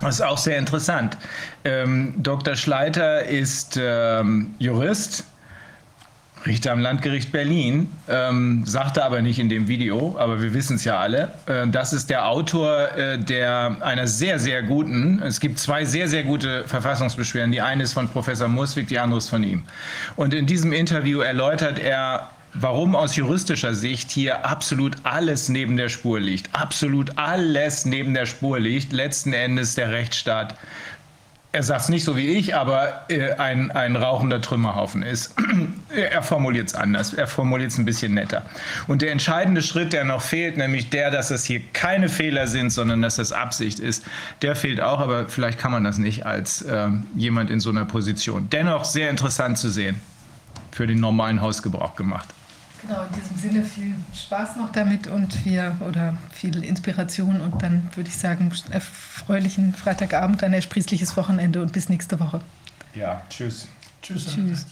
Das ist auch sehr interessant. Ähm, Dr. Schleiter ist ähm, Jurist, Richter am Landgericht Berlin, ähm, sagte aber nicht in dem Video, aber wir wissen es ja alle. Äh, das ist der Autor äh, der einer sehr, sehr guten, es gibt zwei sehr, sehr gute Verfassungsbeschwerden. Die eine ist von Professor Muswig, die andere ist von ihm. Und in diesem Interview erläutert er warum aus juristischer Sicht hier absolut alles neben der Spur liegt. Absolut alles neben der Spur liegt. Letzten Endes der Rechtsstaat. Er sagt es nicht so wie ich, aber äh, ein, ein rauchender Trümmerhaufen ist. er formuliert es anders. Er formuliert es ein bisschen netter. Und der entscheidende Schritt, der noch fehlt, nämlich der, dass es hier keine Fehler sind, sondern dass das Absicht ist, der fehlt auch. Aber vielleicht kann man das nicht als äh, jemand in so einer Position. Dennoch sehr interessant zu sehen. Für den normalen Hausgebrauch gemacht. Genau, in diesem Sinne viel Spaß noch damit und wir oder viel Inspiration und dann würde ich sagen, erfreulichen Freitagabend, ein ersprießliches Wochenende und bis nächste Woche. Ja, tschüss. Tschüss. Tschüss.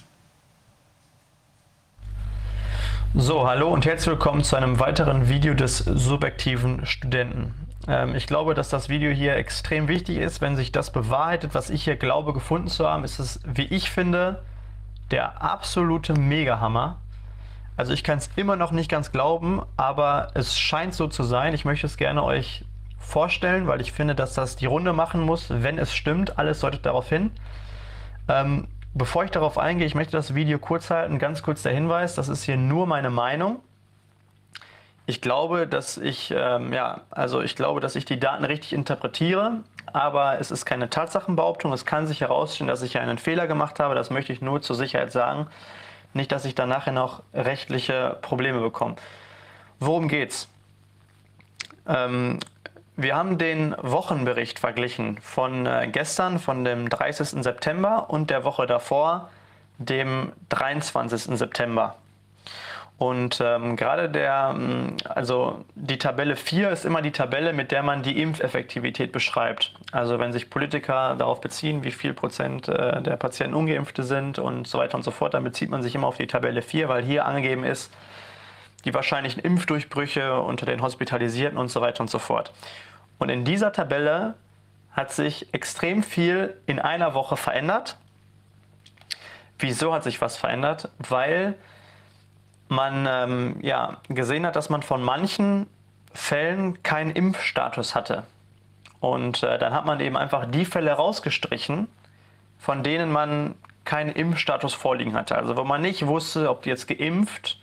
So, hallo und herzlich willkommen zu einem weiteren Video des subjektiven Studenten. Ähm, ich glaube, dass das Video hier extrem wichtig ist. Wenn sich das bewahrheitet, was ich hier glaube gefunden zu haben, ist es, wie ich finde, der absolute Megahammer. Also ich kann es immer noch nicht ganz glauben, aber es scheint so zu sein. Ich möchte es gerne euch vorstellen, weil ich finde, dass das die Runde machen muss, wenn es stimmt. Alles deutet darauf hin. Ähm, bevor ich darauf eingehe, ich möchte das Video kurz halten. Ganz kurz der Hinweis, das ist hier nur meine Meinung. Ich glaube, dass ich, ähm, ja, also ich glaube, dass ich die Daten richtig interpretiere, aber es ist keine Tatsachenbehauptung. Es kann sich herausstellen, dass ich einen Fehler gemacht habe. Das möchte ich nur zur Sicherheit sagen. Nicht, dass ich dann nachher noch rechtliche Probleme bekomme. Worum geht's? Ähm, wir haben den Wochenbericht verglichen von äh, gestern, von dem 30. September und der Woche davor, dem 23. September. Und ähm, gerade der, ähm, also die Tabelle 4 ist immer die Tabelle, mit der man die Impfeffektivität beschreibt. Also wenn sich Politiker darauf beziehen, wie viel Prozent äh, der Patienten ungeimpfte sind und so weiter und so fort, dann bezieht man sich immer auf die Tabelle 4, weil hier angegeben ist, die wahrscheinlichen Impfdurchbrüche unter den Hospitalisierten und so weiter und so fort. Und in dieser Tabelle hat sich extrem viel in einer Woche verändert. Wieso hat sich was verändert? Weil man ähm, ja, gesehen hat, dass man von manchen Fällen keinen Impfstatus hatte. Und äh, dann hat man eben einfach die Fälle rausgestrichen, von denen man keinen Impfstatus vorliegen hatte. Also wo man nicht wusste, ob die jetzt geimpft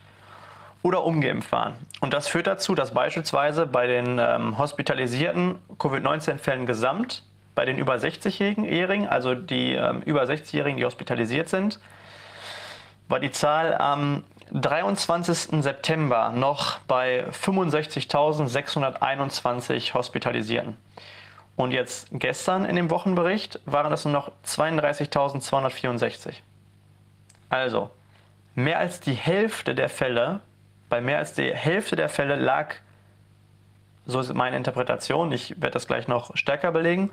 oder ungeimpft waren. Und das führt dazu, dass beispielsweise bei den ähm, hospitalisierten Covid-19-Fällen gesamt, bei den über 60-Jährigen, also die ähm, über 60-Jährigen, die hospitalisiert sind, war die Zahl am 23. September noch bei 65.621 Hospitalisierten. Und jetzt gestern in dem Wochenbericht waren das nur noch 32.264. Also, mehr als die Hälfte der Fälle, bei mehr als die Hälfte der Fälle lag, so ist meine Interpretation, ich werde das gleich noch stärker belegen,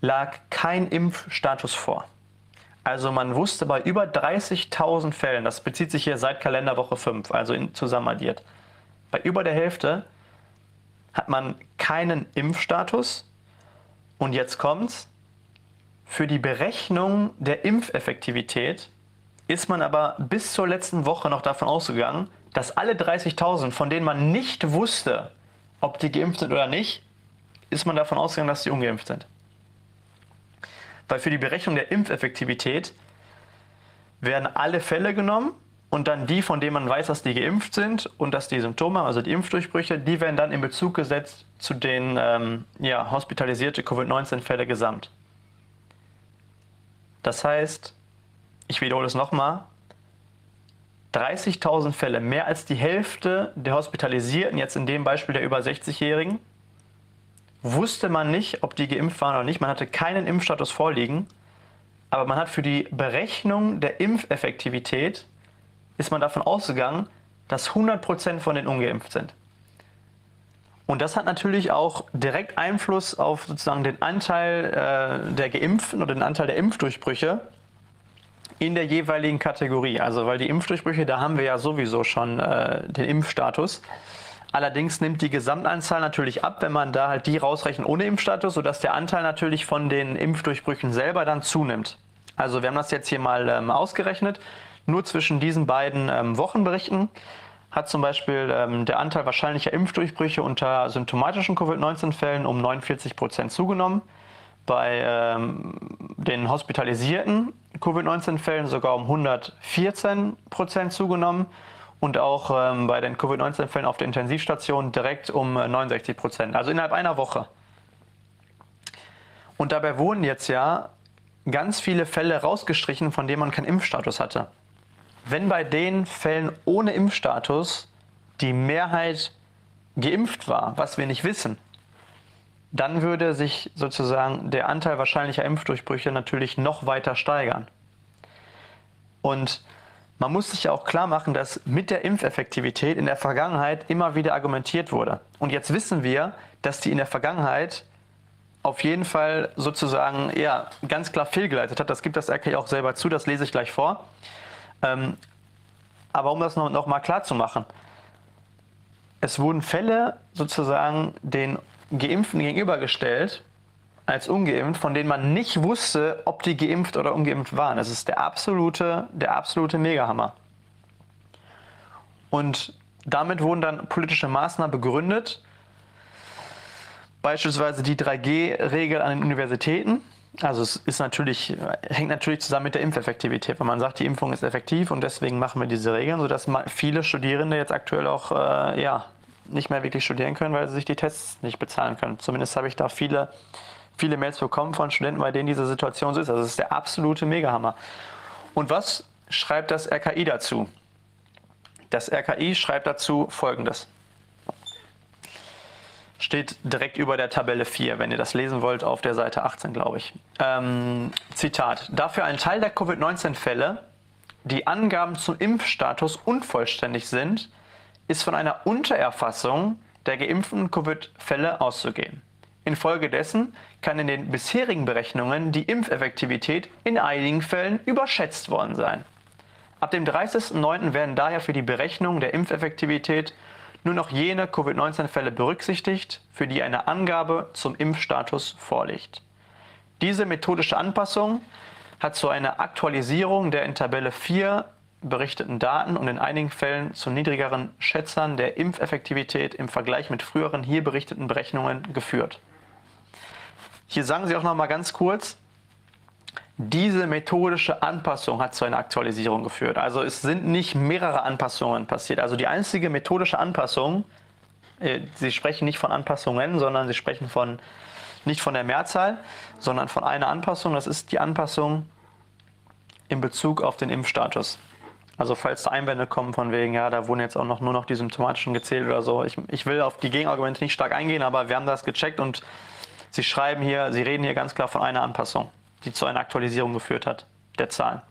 lag kein Impfstatus vor. Also man wusste bei über 30.000 Fällen, das bezieht sich hier seit Kalenderwoche 5, also in, zusammenaddiert, bei über der Hälfte hat man keinen Impfstatus. Und jetzt kommt's. Für die Berechnung der Impfeffektivität ist man aber bis zur letzten Woche noch davon ausgegangen, dass alle 30.000, von denen man nicht wusste, ob die geimpft sind oder nicht, ist man davon ausgegangen, dass sie ungeimpft sind. Weil für die Berechnung der Impfeffektivität werden alle Fälle genommen und dann die, von denen man weiß, dass die geimpft sind und dass die Symptome, also die Impfdurchbrüche, die werden dann in Bezug gesetzt zu den ähm, ja, hospitalisierte Covid-19-Fälle gesamt. Das heißt, ich wiederhole es nochmal, 30.000 Fälle, mehr als die Hälfte der Hospitalisierten, jetzt in dem Beispiel der über 60-Jährigen, wusste man nicht, ob die geimpft waren oder nicht. Man hatte keinen Impfstatus vorliegen, aber man hat für die Berechnung der Impfeffektivität ist man davon ausgegangen, dass 100% von den ungeimpft sind. Und das hat natürlich auch direkt Einfluss auf sozusagen den Anteil äh, der Geimpften oder den Anteil der Impfdurchbrüche in der jeweiligen Kategorie. Also weil die Impfdurchbrüche, da haben wir ja sowieso schon äh, den Impfstatus. Allerdings nimmt die Gesamtanzahl natürlich ab, wenn man da halt die rausrechnet ohne Impfstatus, sodass der Anteil natürlich von den Impfdurchbrüchen selber dann zunimmt. Also wir haben das jetzt hier mal ähm, ausgerechnet. Nur zwischen diesen beiden ähm, Wochenberichten hat zum Beispiel ähm, der Anteil wahrscheinlicher Impfdurchbrüche unter symptomatischen Covid-19-Fällen um 49 Prozent zugenommen. Bei ähm, den hospitalisierten Covid-19-Fällen sogar um 114 Prozent zugenommen und auch ähm, bei den Covid-19-Fällen auf der Intensivstation direkt um 69 äh, Prozent, also innerhalb einer Woche. Und dabei wurden jetzt ja ganz viele Fälle rausgestrichen, von denen man keinen Impfstatus hatte. Wenn bei den Fällen ohne Impfstatus die Mehrheit geimpft war, was wir nicht wissen, dann würde sich sozusagen der Anteil wahrscheinlicher Impfdurchbrüche natürlich noch weiter steigern. Und man muss sich ja auch klar machen, dass mit der Impfeffektivität in der Vergangenheit immer wieder argumentiert wurde. Und jetzt wissen wir, dass die in der Vergangenheit auf jeden Fall sozusagen ja, ganz klar fehlgeleitet hat. Das gibt das RKI auch selber zu, das lese ich gleich vor. Ähm, aber um das noch, noch mal klar zu machen, es wurden Fälle sozusagen den Geimpften gegenübergestellt, als ungeimpft, von denen man nicht wusste, ob die geimpft oder ungeimpft waren. Das ist der absolute, der absolute Megahammer. Und damit wurden dann politische Maßnahmen begründet, beispielsweise die 3G-Regel an den Universitäten. Also es ist natürlich, hängt natürlich zusammen mit der Impfeffektivität, wenn man sagt, die Impfung ist effektiv und deswegen machen wir diese Regeln, sodass viele Studierende jetzt aktuell auch äh, ja, nicht mehr wirklich studieren können, weil sie sich die Tests nicht bezahlen können. Zumindest habe ich da viele viele Mails bekommen von Studenten, bei denen diese Situation so ist. Also das ist der absolute Megahammer. Und was schreibt das RKI dazu? Das RKI schreibt dazu Folgendes. Steht direkt über der Tabelle 4, wenn ihr das lesen wollt, auf der Seite 18, glaube ich. Ähm, Zitat. Dafür ein Teil der Covid-19-Fälle, die Angaben zum Impfstatus unvollständig sind, ist von einer Untererfassung der geimpften Covid-Fälle auszugehen. Infolgedessen kann in den bisherigen Berechnungen die Impfeffektivität in einigen Fällen überschätzt worden sein. Ab dem 30.09. werden daher für die Berechnung der Impfeffektivität nur noch jene Covid-19-Fälle berücksichtigt, für die eine Angabe zum Impfstatus vorliegt. Diese methodische Anpassung hat zu einer Aktualisierung der in Tabelle 4 berichteten Daten und in einigen Fällen zu niedrigeren Schätzern der Impfeffektivität im Vergleich mit früheren hier berichteten Berechnungen geführt. Hier sagen Sie auch noch mal ganz kurz, diese methodische Anpassung hat zu einer Aktualisierung geführt. Also es sind nicht mehrere Anpassungen passiert. Also die einzige methodische Anpassung, äh, Sie sprechen nicht von Anpassungen, sondern Sie sprechen von nicht von der Mehrzahl, sondern von einer Anpassung. Das ist die Anpassung in Bezug auf den Impfstatus. Also falls da Einwände kommen von wegen, ja, da wurden jetzt auch noch nur noch die symptomatischen gezählt oder so. Ich, ich will auf die Gegenargumente nicht stark eingehen, aber wir haben das gecheckt und Sie schreiben hier, Sie reden hier ganz klar von einer Anpassung, die zu einer Aktualisierung geführt hat, der Zahlen.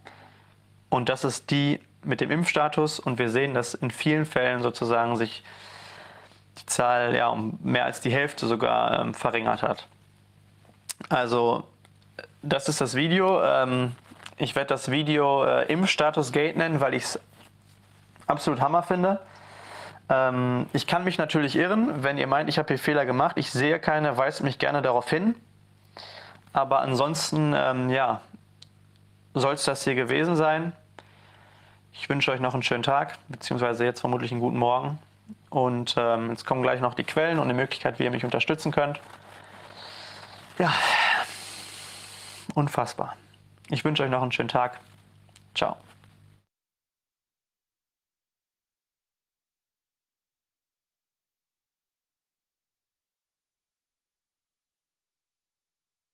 Und das ist die mit dem Impfstatus. Und wir sehen, dass in vielen Fällen sozusagen sich die Zahl ja um mehr als die Hälfte sogar ähm, verringert hat. Also, das ist das Video. Ähm, ich werde das Video äh, Impfstatus Gate nennen, weil ich es absolut Hammer finde. Ähm, ich kann mich natürlich irren, wenn ihr meint, ich habe hier Fehler gemacht. Ich sehe keine, weist mich gerne darauf hin. Aber ansonsten, ähm, ja, soll es das hier gewesen sein. Ich wünsche euch noch einen schönen Tag, beziehungsweise jetzt vermutlich einen guten Morgen. Und ähm, jetzt kommen gleich noch die Quellen und die Möglichkeit, wie ihr mich unterstützen könnt. Ja, unfassbar. Ich wünsche euch noch einen schönen Tag. Ciao.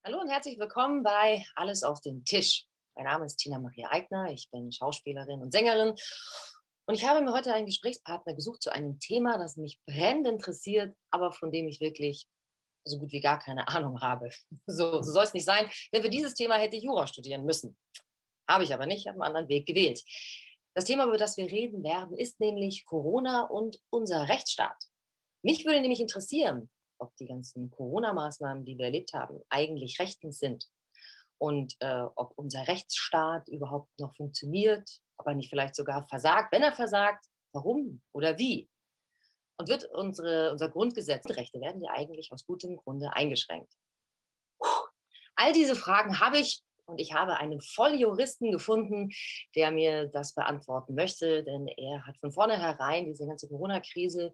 Hallo und herzlich willkommen bei Alles auf dem Tisch. Mein Name ist Tina Maria Eigner, ich bin Schauspielerin und Sängerin und ich habe mir heute einen Gesprächspartner gesucht zu einem Thema, das mich brennend interessiert, aber von dem ich wirklich so gut wie gar keine Ahnung habe. So, so soll es nicht sein, denn für dieses Thema hätte ich Jura studieren müssen. Habe ich aber nicht, habe einen anderen Weg gewählt. Das Thema, über das wir reden werden, ist nämlich Corona und unser Rechtsstaat. Mich würde nämlich interessieren, ob die ganzen Corona-Maßnahmen, die wir erlebt haben, eigentlich rechtens sind. und äh, ob unser Rechtsstaat überhaupt noch funktioniert, ob er nicht vielleicht sogar versagt. Wenn er versagt, warum oder wie? Und wird unsere, unser Grundgesetz, Rechte werden ja eigentlich aus gutem Grunde eingeschränkt. Puh. All diese Fragen habe ich und ich habe einen Volljuristen gefunden, der mir das beantworten möchte, denn er hat von vornherein diese ganze Corona-Krise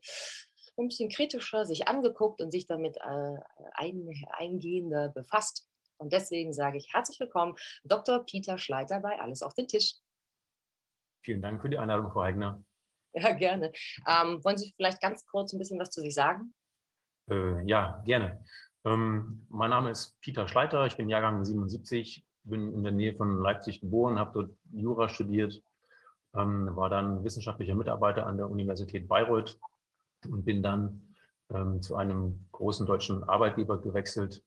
ein bisschen kritischer sich angeguckt und sich damit äh, ein, eingehender befasst. Und deswegen sage ich herzlich willkommen, Dr. Peter Schleiter bei Alles auf den Tisch. Vielen Dank für die Einladung, Frau Eigner. Ja, gerne. Ähm, wollen Sie vielleicht ganz kurz ein bisschen was zu sich sagen? Äh, ja, gerne. Ähm, mein Name ist Peter Schleiter, ich bin Jahrgang 77, bin in der Nähe von Leipzig geboren, habe dort Jura studiert, ähm, war dann wissenschaftlicher Mitarbeiter an der Universität Bayreuth und bin dann ähm, zu einem großen deutschen Arbeitgeber gewechselt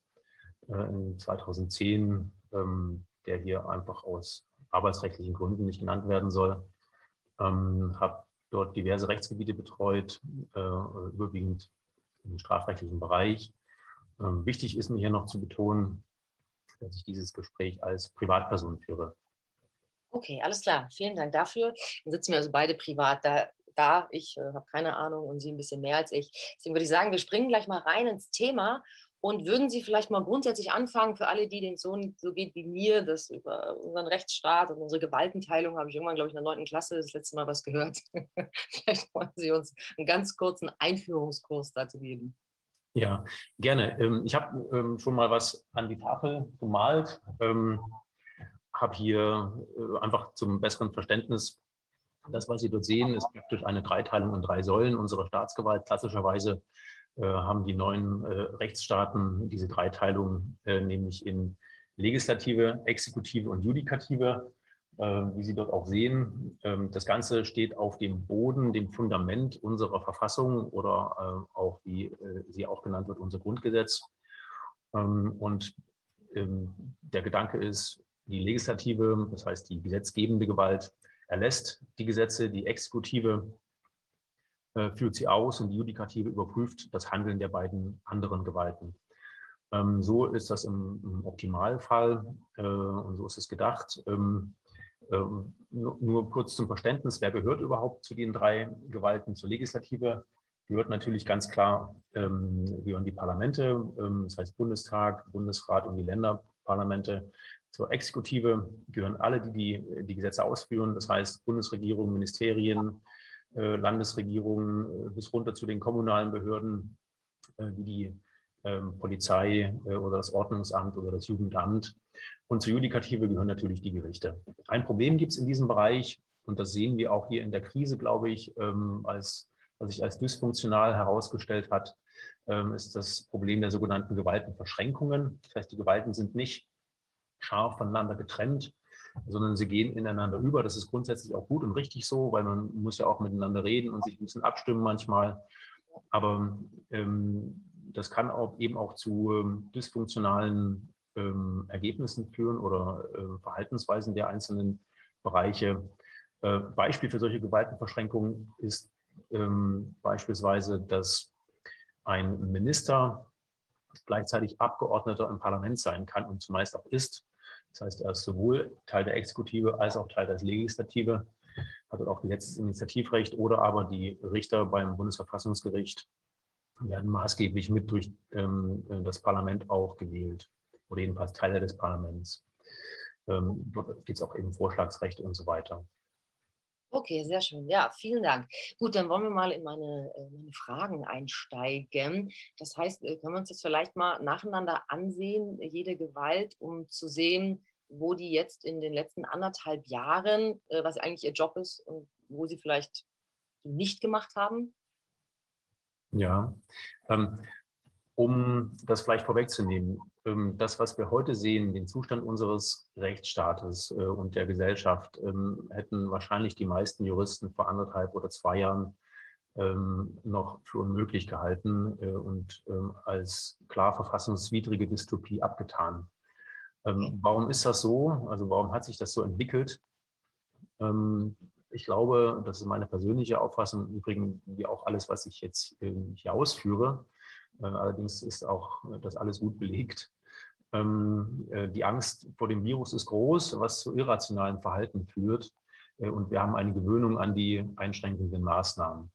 äh, in 2010, ähm, der hier einfach aus arbeitsrechtlichen Gründen nicht genannt werden soll. Ähm, habe dort diverse Rechtsgebiete betreut, äh, überwiegend im strafrechtlichen Bereich. Ähm, wichtig ist mir hier noch zu betonen, dass ich dieses Gespräch als Privatperson führe. Okay, alles klar. Vielen Dank dafür. Dann sitzen wir also beide privat da. Da. Ich äh, habe keine Ahnung und Sie ein bisschen mehr als ich. Deswegen würde ich sagen, wir springen gleich mal rein ins Thema. Und würden Sie vielleicht mal grundsätzlich anfangen, für alle, die den so, so geht wie mir, das über unseren Rechtsstaat und unsere Gewaltenteilung habe ich irgendwann, glaube ich, in der neunten Klasse das letzte Mal was gehört. vielleicht wollen Sie uns einen ganz kurzen Einführungskurs dazu geben. Ja, gerne. Ähm, ich habe ähm, schon mal was an die Tafel gemalt, ähm, habe hier äh, einfach zum besseren Verständnis, das, was Sie dort sehen, ist praktisch eine Dreiteilung in drei Säulen unserer Staatsgewalt. Klassischerweise äh, haben die neuen äh, Rechtsstaaten diese Dreiteilung nämlich in Legislative, Exekutive und Judikative. Ähm, wie Sie dort auch sehen. Ähm, das Ganze steht auf dem Boden, dem Fundament unserer Verfassung oder äh, auch, wie äh, sie auch genannt wird, unser Grundgesetz. Ähm, und der Gedanke ist, die Legislative, das heißt die gesetzgebende Gewalt, erlässt die Gesetze, die Exekutive äh, führt sie aus und die Judikative überprüft das Handeln der beiden anderen Gewalten. So ist das im, Optimalfall und so ist es gedacht. Ähm, nur, kurz zum Verständnis, wer gehört überhaupt zu den drei Gewalten zur Legislative? Gehört natürlich ganz klar, ähm, gehören die Parlamente, ähm, das heißt Bundestag, Bundesrat und die Länderparlamente. Zur Exekutive gehören alle, die die, die Gesetze ausführen, das heißt Bundesregierung, Ministerien, äh, Landesregierungen äh, bis runter zu den kommunalen Behörden, äh, wie die ähm, Polizei äh, oder das Ordnungsamt oder das Jugendamt. Und zur Judikative gehören natürlich die Gerichte. Ein Problem gibt es in diesem Bereich, und das sehen wir auch hier in der Krise, glaube ich, ähm, als, was sich als dysfunktional herausgestellt hat, ähm, ist das Problem der sogenannten Gewaltenverschränkungen. Das heißt, die Gewalten sind nicht scharf voneinander getrennt, sondern sie gehen ineinander über. Das ist grundsätzlich auch gut und richtig so, weil man muss ja auch miteinander reden und sich ein bisschen abstimmen manchmal. Aber ähm, das kann auch eben auch zu ähm, dysfunktionalen ähm, Ergebnissen führen oder äh, Verhaltensweisen der einzelnen Bereiche. Äh, Beispiel für solche Gewaltenverschränkungen ist ähm, beispielsweise, dass ein Minister gleichzeitig Abgeordneter im Parlament sein kann und zumeist auch ist. Das heißt, er ist sowohl Teil der Exekutive als auch Teil der Legislative, hat auch Gesetzesinitiativrecht oder aber die Richter beim Bundesverfassungsgericht werden maßgeblich mit durch ähm, das Parlament auch gewählt oder jedenfalls Teile des Parlaments. Ähm, dort gibt es auch eben Vorschlagsrechte und so weiter. Okay, sehr schön. Ja, vielen Dank. Gut, dann wollen wir mal in meine, äh, meine Fragen einsteigen. Das heißt, äh, können wir uns das vielleicht mal nacheinander ansehen, jede Gewalt, um zu sehen, wo die jetzt in den letzten anderthalb Jahren, äh, was eigentlich ihr Job ist und wo sie vielleicht nicht gemacht haben? Ja, ähm, um das vielleicht vorwegzunehmen, ähm, das, was wir heute sehen, den Zustand unseres Rechtsstaates äh, und der Gesellschaft, ähm, hätten wahrscheinlich die meisten Juristen vor anderthalb oder zwei Jahren ähm, noch für unmöglich gehalten äh, und als klar verfassungswidrige Dystopie abgetan. Warum ist das so? Also warum hat sich das so entwickelt? Ich glaube, das ist meine persönliche Auffassung, im Übrigen wie auch alles, was ich jetzt hier ausführe, allerdings ist auch das alles gut belegt. Ähm, äh, die Angst vor dem Virus ist groß, was zu irrationalen Verhalten führt. Äh, und wir haben eine Gewöhnung an die einschränkenden Maßnahmen.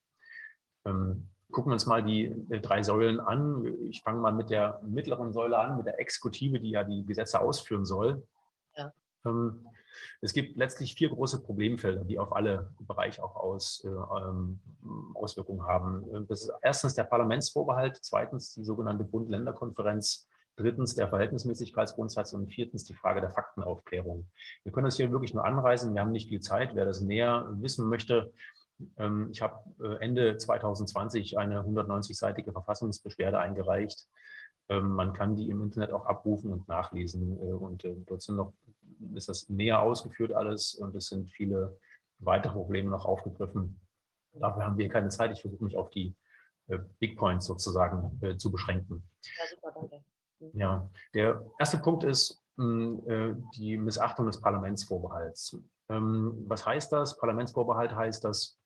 Ähm, gucken wir uns mal die äh, drei Säulen an. Ich fange mal mit der mittleren Säule an, mit der Exekutive, die ja die Gesetze ausführen soll. Ja. Es gibt letztlich vier große Problemfelder, die auf alle Bereiche auch aus, äh, ähm, Auswirkungen haben. Das ist erstens der Parlamentsvorbehalt, zweitens die sogenannte Bund-Länder-Konferenz, drittens der Verhältnismäßigkeitsgrundsatz und viertens die Frage der Faktenaufklärung. Wir können das hier wirklich nur anreisen, wir haben nicht viel Zeit. Wer das näher wissen möchte, ähm, ich habe äh, Ende 2020 eine 190-seitige Verfassungsbeschwerde eingereicht. Ähm, man kann die im Internet auch abrufen und nachlesen. Äh, und äh, dort sind noch, ist das näher ausgeführt alles und es sind viele weitere Probleme noch aufgegriffen. Dafür haben wir keine Zeit. Ich versuche mich auf die Big Points sozusagen zu beschränken. Ja, super, danke. Mhm. Ja, der erste Punkt ist hm, die Missachtung des Parlamentsvorbehalts. Ähm, was heißt das? Parlamentsvorbehalt heißt, dass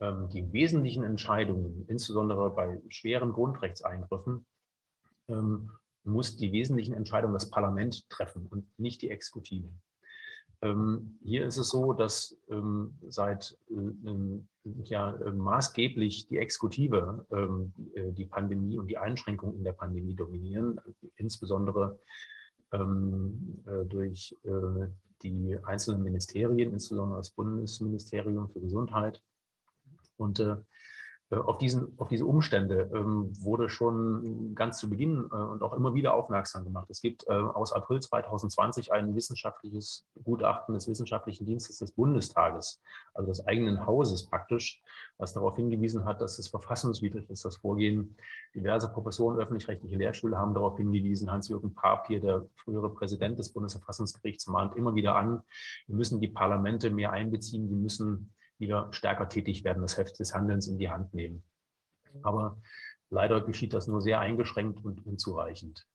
ähm, die wesentlichen Entscheidungen, insbesondere bei schweren Grundrechtseingriffen, ähm, muss die wesentlichen Entscheidungen das Parlament treffen und nicht die Exekutive. Ähm, hier ist es so, dass seit ja, maßgeblich die Exekutive äh, die Pandemie und die Einschränkungen in der Pandemie dominieren, insbesondere äh, durch äh, die einzelnen Ministerien, insbesondere das Bundesministerium für Gesundheit, und äh, äh, auf, diesen, auf diese Umstände ähm, wurde schon ganz zu Beginn äh, und auch immer wieder aufmerksam gemacht. Es gibt äh, aus April 2020 ein wissenschaftliches Gutachten des Wissenschaftlichen Dienstes des Bundestages, also des eigenen Hauses praktisch, was darauf hingewiesen hat, dass es verfassungswidrig ist, das Vorgehen. Diverse Professoren öffentlich-rechtliche Lehrstühle haben darauf hingewiesen. Hans-Jürgen Papier, der frühere Präsident des Bundesverfassungsgerichts, mahnt immer wieder an, wir müssen die Parlamente mehr einbeziehen, wir müssen wieder stärker tätig werden, das Heft des Handelns in die Hand nehmen. Mhm. Aber leider geschieht das nur sehr eingeschränkt und unzureichend.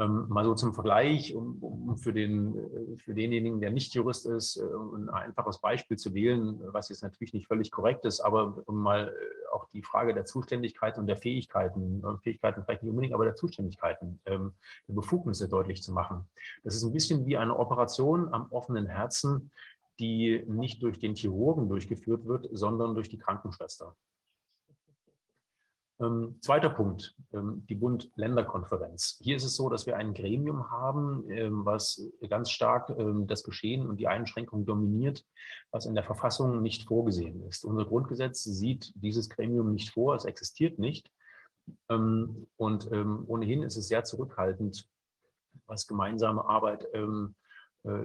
Ähm, mal so zum Vergleich, um, um, für, den, äh, für denjenigen, der nicht Jurist ist, äh, ein einfaches Beispiel zu wählen, was jetzt natürlich nicht völlig korrekt ist, aber um mal äh, auch die Frage der Zuständigkeiten und der Fähigkeiten, Fähigkeiten vielleicht nicht unbedingt, aber der Zuständigkeiten, ähm, der Befugnisse deutlich zu machen. Das ist ein bisschen wie eine Operation am offenen Herzen, die nicht durch den Chirurgen durchgeführt wird, sondern durch die Krankenschwester. Ähm, zweiter Punkt, ähm, die Bund-Länder-Konferenz. Hier ist es so, dass wir ein Gremium haben, ähm, was ganz stark ähm, das Geschehen und die Einschränkung dominiert, was in der Verfassung nicht vorgesehen ist. Unser Grundgesetz sieht dieses Gremium nicht vor, es existiert nicht. Ähm, und ähm, ohnehin ist es sehr zurückhaltend, was gemeinsame Arbeit äh,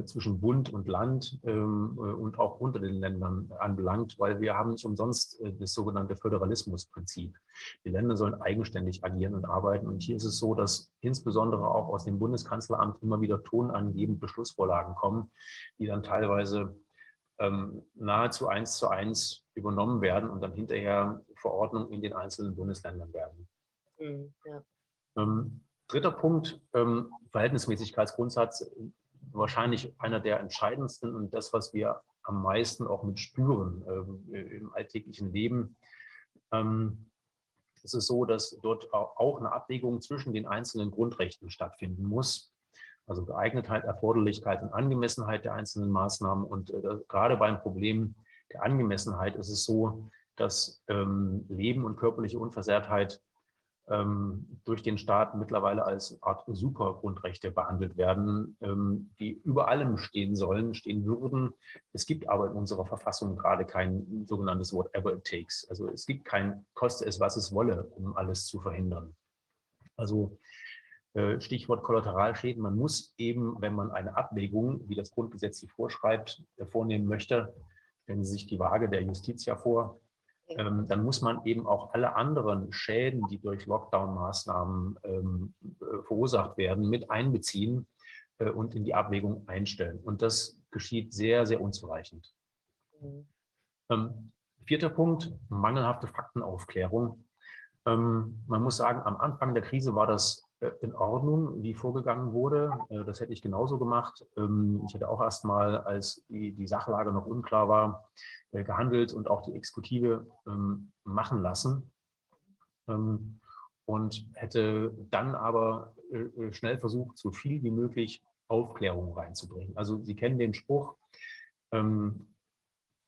zwischen Bund und Land ähm, äh, und auch unter den Ländern anbelangt, weil wir haben nicht umsonst äh, das sogenannte Föderalismusprinzip. Die Länder sollen eigenständig agieren und arbeiten. Und hier ist es so, dass insbesondere auch aus dem Bundeskanzleramt immer wieder tonangebend Beschlussvorlagen kommen, die dann teilweise ähm, nahezu eins zu eins übernommen werden und dann hinterher Verordnungen in den einzelnen Bundesländern werden. Mhm, ja. ähm, dritter Punkt, Verhältnismäßigkeitsgrundsatz wahrscheinlich einer der entscheidendsten und das, was wir am meisten auch mit spüren äh, im alltäglichen Leben. Ähm, es ist so, dass dort auch eine Abwägung zwischen den einzelnen Grundrechten stattfinden muss. Also Geeignetheit, Erforderlichkeit und Angemessenheit der einzelnen Maßnahmen. Und äh, gerade beim Problem der Angemessenheit ist es so, dass ähm, Leben und körperliche Unversehrtheit durch den Staat mittlerweile als Art Supergrundrechte behandelt werden, ähm, die über allem stehen sollen, stehen würden. Es gibt aber in unserer Verfassung gerade kein sogenanntes Whatever it takes. Also es gibt kein koste es, was es wolle, um alles zu verhindern. Also äh, Stichwort Kollateralschäden. Man muss eben, wenn man eine Abwägung, wie das Grundgesetz sie vorschreibt, äh, vornehmen möchte, stellen Sie sich die Waage der Justitia vor, ähm, dann muss man eben auch alle anderen Schäden, die durch Lockdown-Maßnahmen ähm, äh, verursacht werden, mit einbeziehen äh, und in die Abwägung einstellen. Und das geschieht sehr, sehr unzureichend. Mhm. Ähm, vierter Punkt, mangelhafte Faktenaufklärung. Ähm, man muss sagen, am Anfang der Krise war das in Ordnung, wie vorgegangen wurde. Äh, das hätte ich genauso gemacht. Ähm, ich hätte auch erst mal, als die, Sachlage noch unklar war, gehandelt und auch die Exekutive ähm, machen lassen. Ähm, und hätte dann aber äh, schnell versucht, so viel wie möglich Aufklärung reinzubringen. Also Sie kennen den Spruch,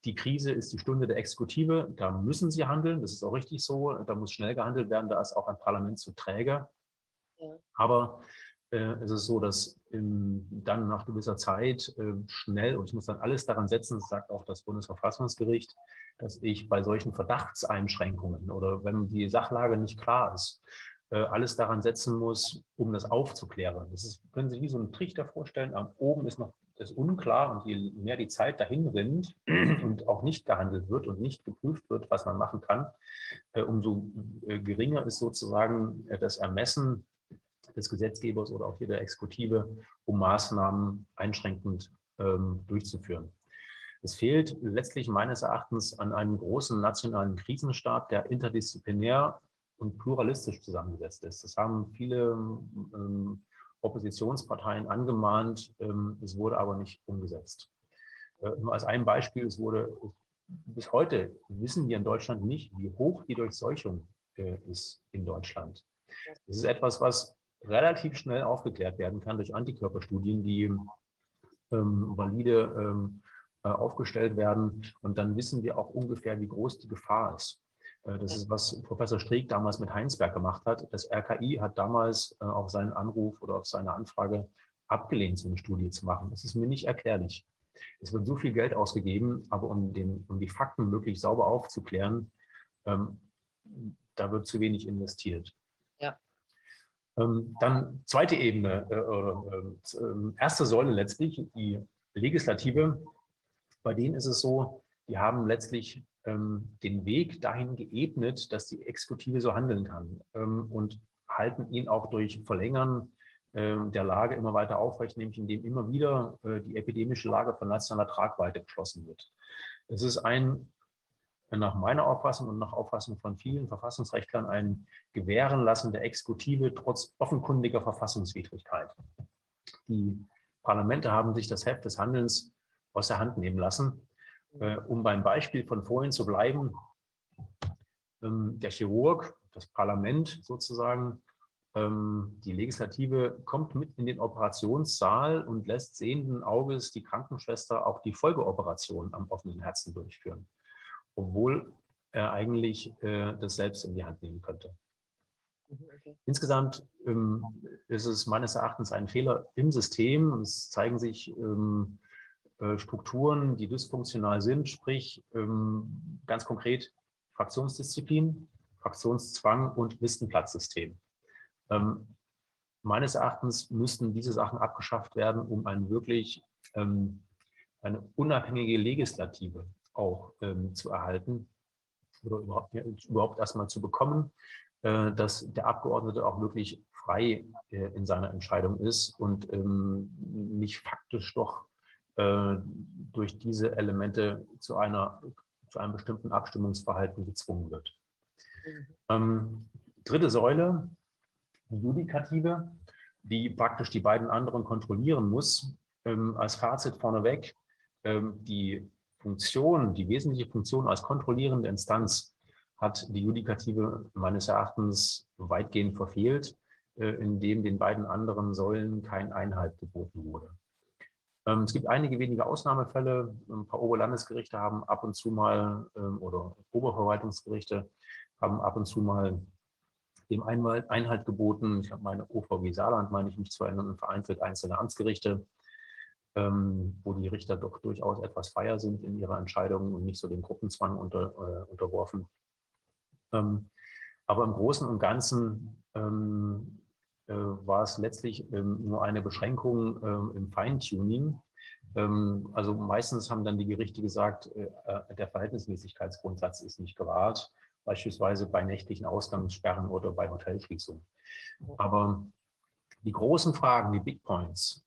die Krise ist die Stunde der Exekutive, da müssen sie handeln, das ist auch richtig so, da muss schnell gehandelt werden, da ist auch ein Parlament zu träge. Aber äh, es ist so, dass in, dann nach gewisser Zeit äh, schnell, und ich muss dann alles daran setzen, das sagt auch das Bundesverfassungsgericht, dass ich bei solchen Verdachtseinschränkungen oder wenn die Sachlage nicht klar ist, äh, alles daran setzen muss, um das aufzuklären. Das ist, können Sie sich wie so einen Trichter vorstellen, am oben ist noch das unklar und je mehr die Zeit dahin rinnt und auch nicht gehandelt wird und nicht geprüft wird, was man machen kann, äh, umso äh, geringer ist sozusagen das Ermessen des Gesetzgebers oder auch hier der Exekutive, um Maßnahmen einschränkend ähm, durchzuführen. Es fehlt letztlich meines Erachtens an einem großen nationalen Krisenstab, der interdisziplinär und pluralistisch zusammengesetzt ist. Das haben viele ähm, Oppositionsparteien angemahnt, ähm, es wurde aber nicht umgesetzt. Äh, nur als ein Beispiel, es wurde bis heute wissen wir in Deutschland nicht, wie hoch die Durchseuchung äh, ist in Deutschland. Das ist etwas, was relativ schnell aufgeklärt werden kann durch Antikörperstudien, die ähm, valide ähm, äh, aufgestellt werden. Und dann wissen wir auch ungefähr, wie groß die Gefahr ist. Äh, das ist, was Professor Streeck damals mit Heinsberg gemacht hat. Das RKI hat damals äh, auf seinen Anruf oder auf seine Anfrage abgelehnt, so eine Studie zu machen. Das ist mir nicht erklärlich. Es wird so viel Geld ausgegeben, aber um, den, um die Fakten möglichst sauber aufzuklären, ähm, da wird zu wenig investiert. Ähm, dann zweite Ebene, äh, äh, erste Säule letztlich, die Legislative. Bei denen ist es so, die haben letztlich ähm, den Weg dahin geebnet, dass die Exekutive so handeln kann ähm, und halten ihn auch durch Verlängern ähm, der Lage immer weiter aufrecht, nämlich indem immer wieder äh, die epidemische Lage von nationaler Tragweite beschlossen wird. Es ist ein nach meiner Auffassung und nach Auffassung von vielen Verfassungsrechtlern ein Gewährenlassen der Exekutive trotz offenkundiger Verfassungswidrigkeit. Die Parlamente haben sich das Heft des Handelns aus der Hand nehmen lassen äh, um beim Beispiel von vorhin zu bleiben, ähm, der Chirurg, das Parlament sozusagen, ähm, die Legislative kommt mit in den Operationssaal und lässt sehenden Auges die Krankenschwester auch die Folgeoperation am offenen Herzen durchführen, obwohl er eigentlich äh, das selbst in die Hand nehmen könnte. Okay. Insgesamt ähm, ist es meines Erachtens ein Fehler im System. Es zeigen sich ähm, äh, Strukturen, die dysfunktional sind, sprich ähm, ganz konkret Fraktionsdisziplin, Fraktionszwang und Listenplatzsystem. Ähm, meines Erachtens müssten diese Sachen abgeschafft werden, um ein wirklich ähm, eine unabhängige Legislative auch zu erhalten oder überhaupt, überhaupt erstmal zu bekommen, äh, dass der Abgeordnete auch wirklich frei äh, in seiner Entscheidung ist und nicht faktisch doch äh, durch diese Elemente zu, einer, zu einem bestimmten Abstimmungsverhalten gezwungen wird. Mhm. Ähm, dritte Säule, die Judikative, die praktisch die beiden anderen kontrollieren muss. Ähm, als Fazit vorneweg, ähm, die Funktion, die wesentliche Funktion als kontrollierende Instanz hat die Judikative meines Erachtens weitgehend verfehlt, äh, indem den beiden anderen Säulen kein Einhalt geboten wurde. Ähm, es gibt einige wenige Ausnahmefälle. Ein paar Oberlandesgerichte haben ab und zu mal ähm, oder Oberverwaltungsgerichte haben ab und zu mal dem Einhalt geboten. Ich habe meine OVG Saarland, meine ich mich zu erinnern, und vereinzelt einzelne Amtsgerichte, ähm, wo die Richter doch durchaus etwas freier sind in ihrer Entscheidung und nicht so dem Gruppenzwang unter, äh, unterworfen. aber im Großen und Ganzen äh, war es letztlich ähm, nur eine Beschränkung ähm, im Feintuning. Ähm, also meistens haben dann die Gerichte gesagt, äh, äh, der Verhältnismäßigkeitsgrundsatz ist nicht gewahrt, beispielsweise bei nächtlichen Ausgangssperren oder bei Hotelschließungen. Aber die großen Fragen, die Big Points,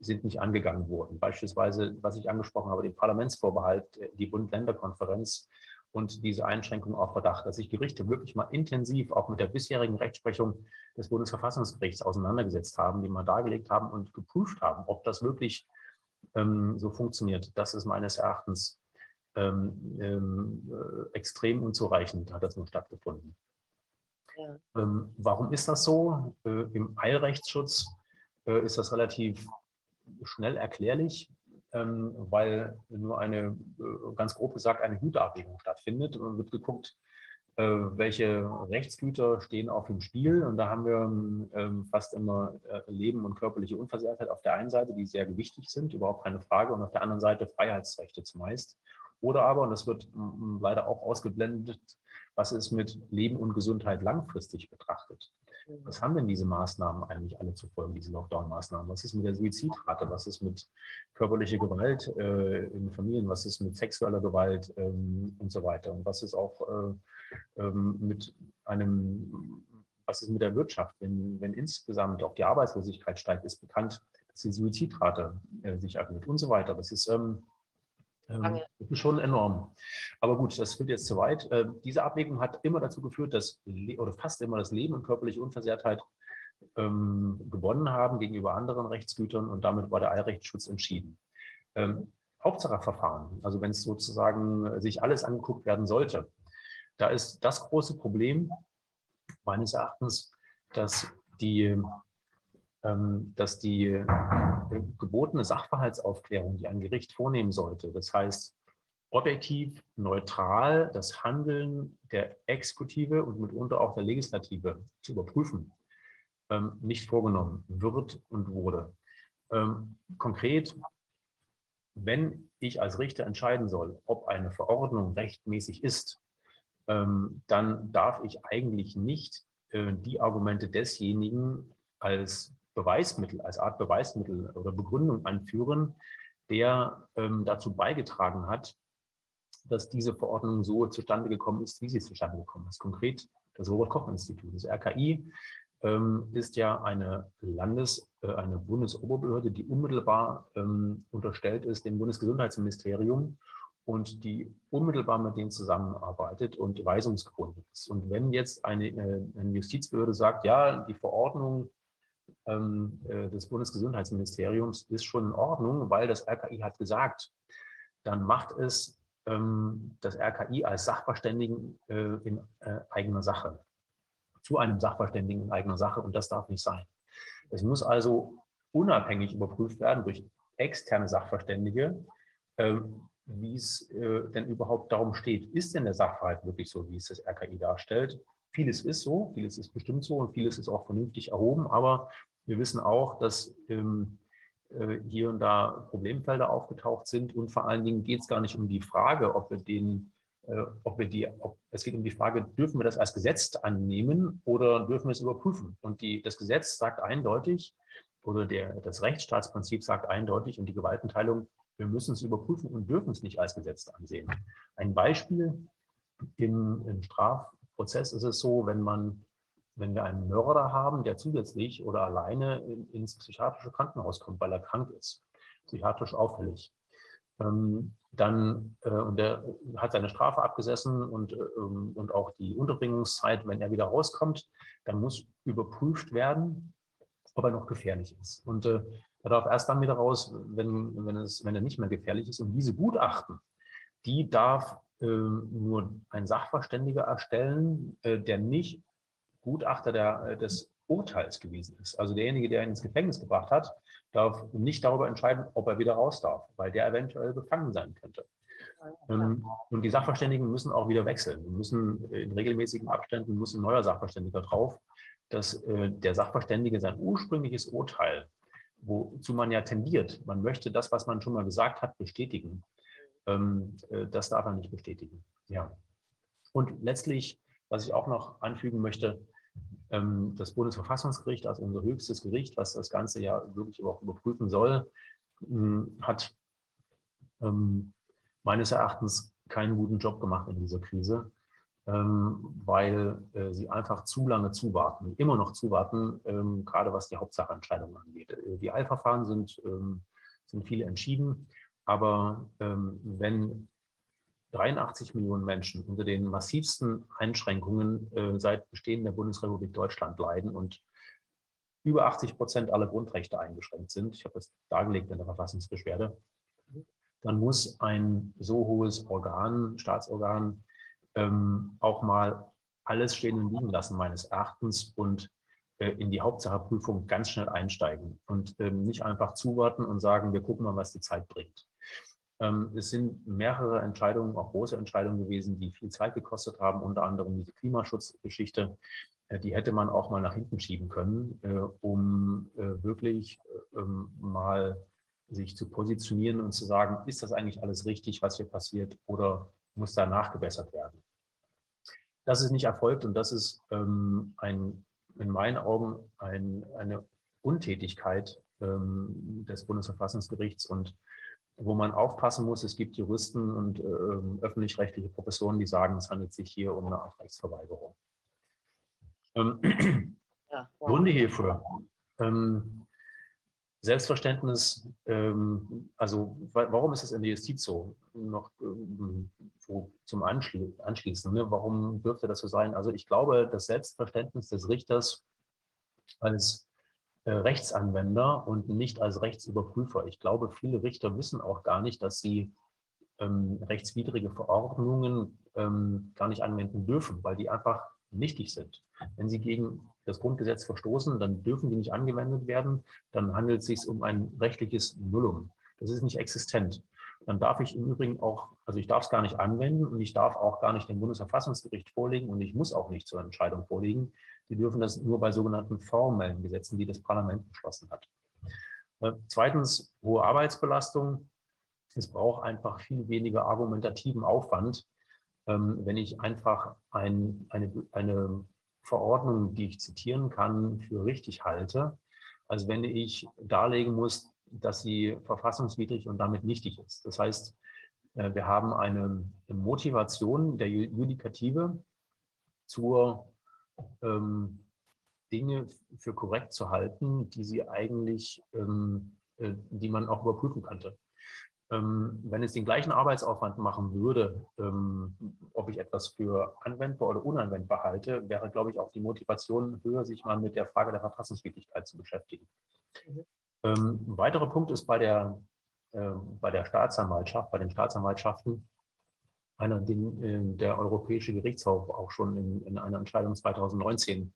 sind nicht angegangen worden. Beispielsweise, was ich angesprochen habe, den Parlamentsvorbehalt, die Bund-Länder-Konferenz und diese Einschränkung auf Verdacht, dass sich Gerichte wirklich mal intensiv auch mit der bisherigen Rechtsprechung des Bundesverfassungsgerichts auseinandergesetzt haben, die mal dargelegt haben und geprüft haben, ob das wirklich ähm, so funktioniert. Das ist meines Erachtens ähm, ähm, äh, extrem unzureichend, hat das nur stattgefunden. Ähm, warum ist das so? Äh, Im Eilrechtsschutz äh, ist das relativ schnell erklärlich, ähm, weil nur eine, äh, ganz grob gesagt, eine Güterabwägung stattfindet. Und wird geguckt, äh, welche Rechtsgüter stehen auf dem Spiel. Und da haben wir ähm, fast immer äh, Leben und körperliche Unversehrtheit auf der einen Seite, die sehr gewichtig sind, überhaupt keine Frage. Und auf der anderen Seite Freiheitsrechte zumeist. Oder aber, und das wird m, leider auch ausgeblendet, was ist mit Leben und Gesundheit langfristig betrachtet? Was haben denn diese Maßnahmen eigentlich alle zu folgen, diese Lockdown-Maßnahmen? Was ist mit der Suizidrate? Was ist mit körperlicher Gewalt äh, in Familien? Was ist mit sexueller Gewalt ähm, und so weiter? Und was ist auch äh, ähm, mit einem, was ist mit der Wirtschaft? Wenn, wenn insgesamt auch die Arbeitslosigkeit steigt, ist bekannt, dass die Suizidrate äh, sich erhöht und so weiter. Das ist ähm, ähm, Das ist schon enorm. Aber gut, das führt jetzt zu weit. Äh, diese Abwägung hat immer dazu geführt, dass, oder fast immer das Leben und körperliche Unversehrtheit ähm, gewonnen haben gegenüber anderen Rechtsgütern und damit war der Eilrechtsschutz entschieden. Ähm, Hauptsacheverfahren, also wenn es sozusagen äh, sich alles angeguckt werden sollte, da ist das große Problem meines Erachtens, dass die dass die äh, gebotene Sachverhaltsaufklärung, die ein Gericht vornehmen sollte, das heißt objektiv, neutral das Handeln der Exekutive und mitunter auch der Legislative zu überprüfen, ähm, nicht vorgenommen wird und wurde. Ähm, Konkret, wenn ich als Richter entscheiden soll, ob eine Verordnung rechtmäßig ist, ähm, dann darf ich eigentlich nicht äh, die Argumente desjenigen als Beweismittel, als Art Beweismittel oder Begründung anführen, der ähm, dazu beigetragen hat, dass diese Verordnung so zustande gekommen ist, wie sie zustande gekommen ist. Konkret das Robert-Koch-Institut, das RKI, ähm, ist ja eine Landes-, äh, eine Bundesoberbehörde, die unmittelbar ähm, unterstellt ist dem Bundesgesundheitsministerium und die unmittelbar mit denen zusammenarbeitet und weisungsgebunden ist. Und wenn jetzt eine, äh, eine Justizbehörde sagt, ja, die Verordnung des Bundesgesundheitsministeriums ist schon in Ordnung, weil das RKI hat gesagt, dann macht es ähm, das RKI als Sachverständigen äh, in äh, eigener Sache, zu einem Sachverständigen in eigener Sache und das darf nicht sein. Es muss also unabhängig überprüft werden durch externe Sachverständige, ähm, wie es äh, denn überhaupt darum steht, ist denn der Sachverhalt wirklich so, wie es das RKI darstellt? Vieles ist so, vieles ist bestimmt so und vieles ist auch vernünftig erhoben, aber wir wissen auch, dass ähm, äh, hier und da Problemfelder aufgetaucht sind und vor allen Dingen geht es gar nicht um die Frage, ob wir den, äh, ob wir die, ob, es geht um die Frage, dürfen wir das als Gesetz annehmen oder dürfen wir es überprüfen? Und die, das Gesetz sagt eindeutig, oder der, das Rechtsstaatsprinzip sagt eindeutig und die Gewaltenteilung, wir müssen es überprüfen und dürfen es nicht als Gesetz ansehen. Ein Beispiel im, im Strafprozess ist es so, wenn man wenn wir einen Mörder haben, der zusätzlich oder alleine in, ins psychiatrische Krankenhaus kommt, weil er krank ist, psychiatrisch auffällig, ähm, dann äh, und der hat seine Strafe abgesessen und, ähm, und auch die Unterbringungszeit, wenn er wieder rauskommt, dann muss überprüft werden, ob er noch gefährlich ist. Und äh, er darf erst dann wieder raus, wenn, wenn, es, wenn er nicht mehr gefährlich ist. Und diese Gutachten, die darf äh, nur ein Sachverständiger erstellen, äh, der nicht Gutachter der, äh, des Urteils gewesen ist. Also derjenige, der ihn ins Gefängnis gebracht hat, darf nicht darüber entscheiden, ob er wieder raus darf, weil der eventuell befangen sein könnte. Ähm, Und die Sachverständigen müssen auch wieder wechseln. Wir müssen in regelmäßigen Abständen muss ein neuer Sachverständiger drauf, dass äh, der Sachverständige sein ursprüngliches Urteil, wozu man ja tendiert, man möchte das, was man schon mal gesagt hat, bestätigen. Ähm, äh, Das darf er nicht bestätigen. Ja. Und letztlich, was ich auch noch anfügen möchte, das Bundesverfassungsgericht als unser höchstes Gericht, was das Ganze ja wirklich auch überprüfen soll, mh, hat ähm, meines Erachtens keinen guten Job gemacht in dieser Krise, ähm, weil äh, sie einfach zu lange zuwarten, immer noch zuwarten, ähm, gerade was die Hauptsachentscheidung angeht. Äh, Die Eilverfahren sind, ähm, sind viele entschieden, aber ähm, wenn 83 Millionen Menschen unter den massivsten Einschränkungen äh, seit Bestehen der Bundesrepublik Deutschland leiden und über 80 Prozent aller Grundrechte eingeschränkt sind. Ich habe das dargelegt in der Verfassungsbeschwerde. Dann muss ein so hohes Organ, Staatsorgan, ähm, auch mal alles stehen und liegen lassen, meines Erachtens, und äh, in die Hauptsacheprüfung ganz schnell einsteigen und ähm, nicht einfach zuwarten und sagen, wir gucken mal, was die Zeit bringt. Ähm, es sind mehrere Entscheidungen, auch große Entscheidungen gewesen, die viel Zeit gekostet haben, unter anderem diese Klimaschutzgeschichte. Äh, die hätte man auch mal nach hinten schieben können, äh, um äh, wirklich ähm, mal sich zu positionieren und zu sagen, ist das eigentlich alles richtig, was hier passiert, oder muss da nachgebessert werden? Das ist nicht erfolgt und das ist ähm, ein, in meinen Augen ein, eine Untätigkeit des Bundesverfassungsgerichts und wo man aufpassen muss, es gibt Juristen und äh, öffentlich-rechtliche Professoren, die sagen, es handelt sich hier um eine Art Rechtsverweigerung. Ähm, ja, wow. Gründe hierfür. Ähm, Selbstverständnis, ähm, also warum ist es in der Justiz so? Noch ähm, so zum Anschli Anschließen, ne? warum dürfte das so sein? Also ich glaube, das Selbstverständnis des Richters als Rechtsanwender und nicht als Rechtsüberprüfer. Ich glaube, viele Richter wissen auch gar nicht, dass sie ähm, rechtswidrige Verordnungen ähm, gar nicht anwenden dürfen, weil die einfach nichtig sind. Wenn sie gegen das Grundgesetz verstoßen, dann dürfen die nicht angewendet werden, dann handelt es sich um ein rechtliches Nullum. Das ist nicht existent. Dann darf ich im Übrigen auch, also ich darf es gar nicht anwenden und ich darf auch gar nicht dem Bundesverfassungsgericht vorlegen und ich muss auch nicht zur Entscheidung vorlegen, Sie dürfen das nur bei sogenannten formellen Gesetzen, die das Parlament beschlossen hat. Äh, zweitens, hohe Arbeitsbelastung. Es braucht einfach viel weniger argumentativen Aufwand, ähm, wenn ich einfach ein, eine, eine Verordnung, die ich zitieren kann, für richtig halte, als wenn ich darlegen muss, dass sie verfassungswidrig und damit nichtig ist. Das heißt, äh, wir haben eine Motivation der Judikative zur ähm, Dinge für korrekt zu halten, die sie eigentlich, ähm, äh, die man auch überprüfen könnte. Ähm, wenn es den gleichen Arbeitsaufwand machen würde, ähm, ob ich etwas für anwendbar oder unanwendbar halte, wäre, glaube ich, auch die Motivation höher, sich mal mit der Frage der Verfassungswidrigkeit zu beschäftigen. Mhm. Ähm, ein weiterer Punkt ist bei der, äh, bei der Staatsanwaltschaft, bei den Staatsanwaltschaften, einer, den äh, der Europäische Gerichtshof auch schon in, in einer Entscheidung 2019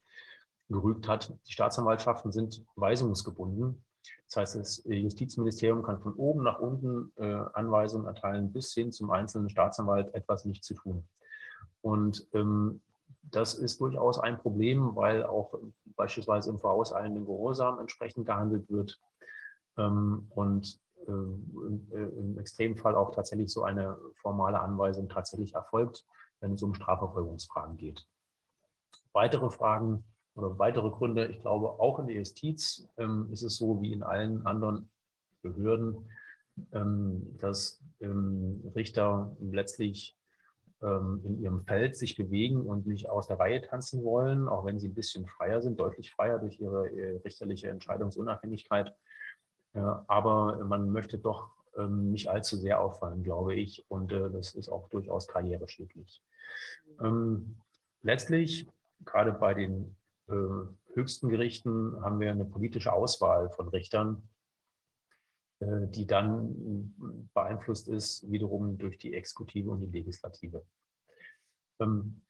gerügt hat. Die Staatsanwaltschaften sind weisungsgebunden. Das heißt, das Justizministerium kann von oben nach unten äh, Anweisungen erteilen, bis hin zum einzelnen Staatsanwalt etwas nicht zu tun. Und ähm, das ist durchaus ein Problem, weil auch beispielsweise im vorauseilenden Gehorsam entsprechend gehandelt wird. Ähm, und äh, im Extremfall auch tatsächlich so eine formale Anweisung tatsächlich erfolgt, wenn es um Strafverfolgungsfragen geht. Weitere Fragen oder weitere Gründe, ich glaube, auch in der Justiz ähm, ist es so wie in allen anderen Behörden, ähm, dass ähm, Richter letztlich ähm, in ihrem Feld sich bewegen und nicht aus der Reihe tanzen wollen, auch wenn sie ein bisschen freier sind, deutlich freier durch ihre äh, richterliche Entscheidungsunabhängigkeit aber man möchte doch ähm, nicht allzu sehr auffallen, glaube ich. Und äh, das ist auch durchaus karriereschädlich. Ähm, letztlich, gerade bei den äh, höchsten Gerichten, haben wir eine politische Auswahl von Richtern, äh, die dann beeinflusst ist wiederum durch die Exekutive und die Legislative. Ähm,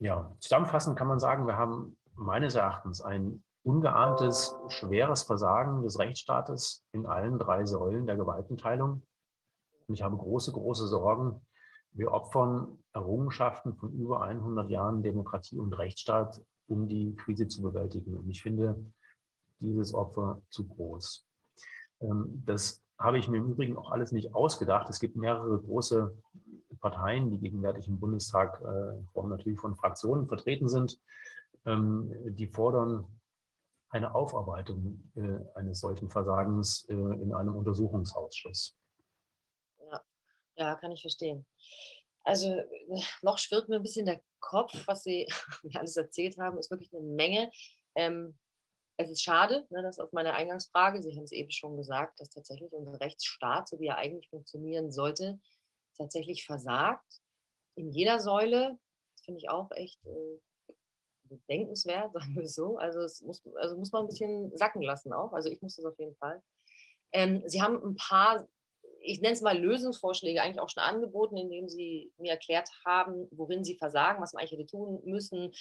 ja, zusammenfassend kann man sagen, wir haben meines Erachtens ein ungeahntes, schweres Versagen des Rechtsstaates in allen drei Säulen der Gewaltenteilung. Und ich habe große, große Sorgen. Wir opfern Errungenschaften von über 100 Jahren Demokratie und Rechtsstaat, um die Krise zu bewältigen. Und ich finde dieses Opfer zu groß. Ähm, das habe ich mir im Übrigen auch alles nicht ausgedacht. Es gibt mehrere große Parteien, die gegenwärtig im Bundestag, äh, natürlich von Fraktionen vertreten sind, ähm, die fordern eine Aufarbeitung äh, eines solchen Versagens äh, in einem Untersuchungsausschuss. Ja. ja, kann ich verstehen. Also noch schwirrt mir ein bisschen der Kopf, was Sie alles erzählt haben, ist wirklich eine Menge. Ähm, es ist schade, ne, dass auf meine Eingangsfrage, Sie haben es eben schon gesagt, dass tatsächlich unser Rechtsstaat, so wie er eigentlich funktionieren sollte, tatsächlich versagt. In jeder Säule, das finde ich auch echt äh, bedenkenswert, sagen wir so. Also es muss, also muss man ein bisschen sacken lassen auch. Also ich muss das auf jeden Fall. Ähm, Sie haben ein paar ich nenne es mal Lösungsvorschläge, eigentlich auch schon angeboten, indem Sie mir erklärt haben, worin Sie versagen, was man eigentlich hätte tun müssen,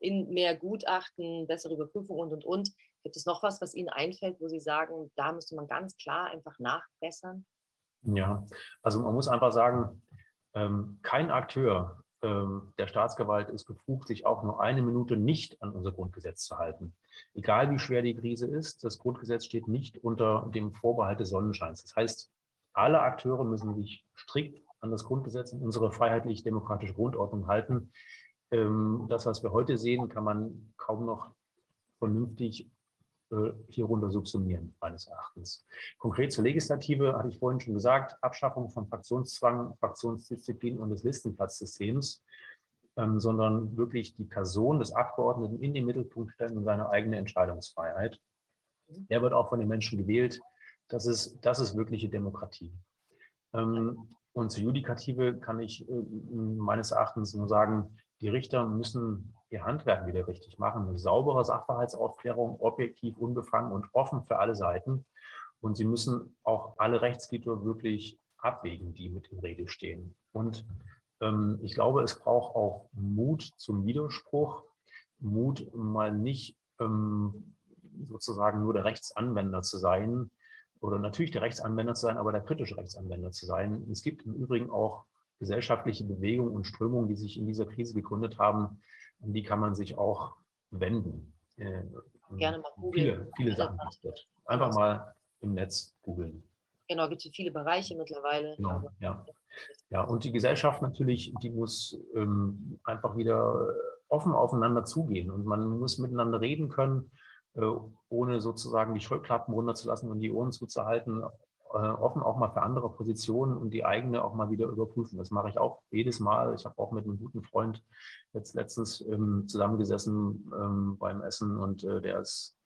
in mehr Gutachten, bessere Überprüfung und, und, und. Gibt es noch was, was Ihnen einfällt, wo Sie sagen, da müsste man ganz klar einfach nachbessern? Ja, also man muss einfach sagen, ähm, kein Akteur der Staatsgewalt ist befugt, sich auch nur eine Minute nicht an unser Grundgesetz zu halten. Egal wie schwer die Krise ist, das Grundgesetz steht nicht unter dem Vorbehalt des Sonnenscheins. Das heißt, alle Akteure müssen sich strikt an das Grundgesetz und unsere freiheitlich-demokratische Grundordnung halten. Ähm, das, was wir heute sehen, kann man kaum noch vernünftig hierunter subsumieren, meines Erachtens. Konkret zur Legislative hatte ich vorhin schon gesagt, Abschaffung von Fraktionszwang, Fraktionsdisziplin und des Listenplatzsystems, ähm, sondern wirklich die Person des Abgeordneten in den Mittelpunkt stellen und seine eigene Entscheidungsfreiheit. Er wird auch von den Menschen gewählt. Das ist, das ist wirkliche Demokratie. Ähm, und zur Judikative kann ich äh, meines Erachtens nur sagen, die Richter müssen ihr Handwerk wieder richtig machen. Eine saubere Sachverhaltsaufklärung, objektiv, unbefangen und offen für alle Seiten. Und sie müssen auch alle Rechtsgüter wirklich abwägen, die mit in Rede stehen. Und ähm, ich glaube, es braucht auch Mut zum Widerspruch, Mut mal nicht ähm, sozusagen nur der Rechtsanwender zu sein, oder natürlich der Rechtsanwender zu sein, aber der kritische Rechtsanwender zu sein. Es gibt im Übrigen auch gesellschaftliche Bewegungen und Strömungen, die sich in dieser Krise gegründet haben, an die kann man sich auch wenden. Äh, Gerne mal googeln. Viele, viele Sachen. Einfach mal im Netz googeln. Genau, gibt es viele Bereiche mittlerweile. Genau, ja. ja, und die Gesellschaft natürlich, die muss ähm, einfach wieder offen aufeinander zugehen und man muss miteinander reden können äh, ohne sozusagen die Scheuklappen runterzulassen und die Ohren zuzuhalten, offen auch mal für andere Positionen und die eigene auch mal wieder überprüfen. Das mache ich auch jedes Mal. Ich habe auch mit einem guten Freund jetzt letztens ähm, zusammengesessen ähm, beim Essen und äh, der ist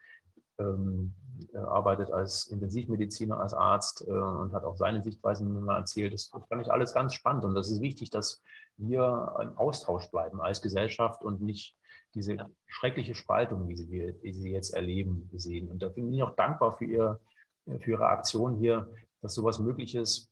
ähm, arbeitet als Intensivmediziner, als Arzt äh, und hat auch seine Sichtweisen mal erzählt. Das fand ich alles ganz spannend und das ist wichtig, dass wir im Austausch bleiben als Gesellschaft und nicht diese schreckliche Spaltung, wie sie, wie sie jetzt erleben, sehen. Und da bin ich auch dankbar für, ihr, für Ihre Aktion hier, dass sowas möglich ist,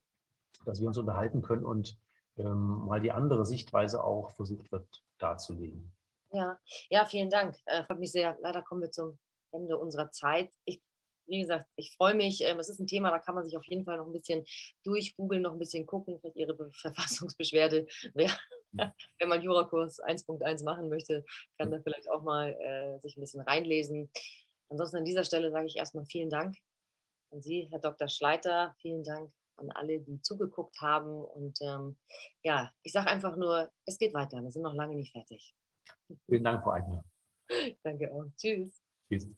dass wir uns unterhalten können und ähm, mal die andere Sichtweise auch versucht wird darzulegen. Ja, ja, vielen Dank. Äh, freut mich sehr. Leider kommen wir zum Ende unserer Zeit. Ich wie gesagt, ich freue mich. Ähm, es ist ein Thema, da kann man sich auf jeden Fall noch ein bisschen durchgoogeln, noch ein bisschen gucken, vielleicht Ihre Verfassungsbeschwerde. Wer, wenn man Jurakurs 1.1 machen möchte, kann da vielleicht auch mal äh, sich ein bisschen reinlesen. Ansonsten an dieser Stelle sage ich erstmal vielen Dank an Sie, Herr Dr. Schleiter. Vielen Dank an alle, die zugeguckt haben. Und ähm, ja, ich sage einfach nur, es geht weiter. Wir sind noch lange nicht fertig. Vielen Dank, Frau Eigner. Danke auch. Tschüss. Tschüss.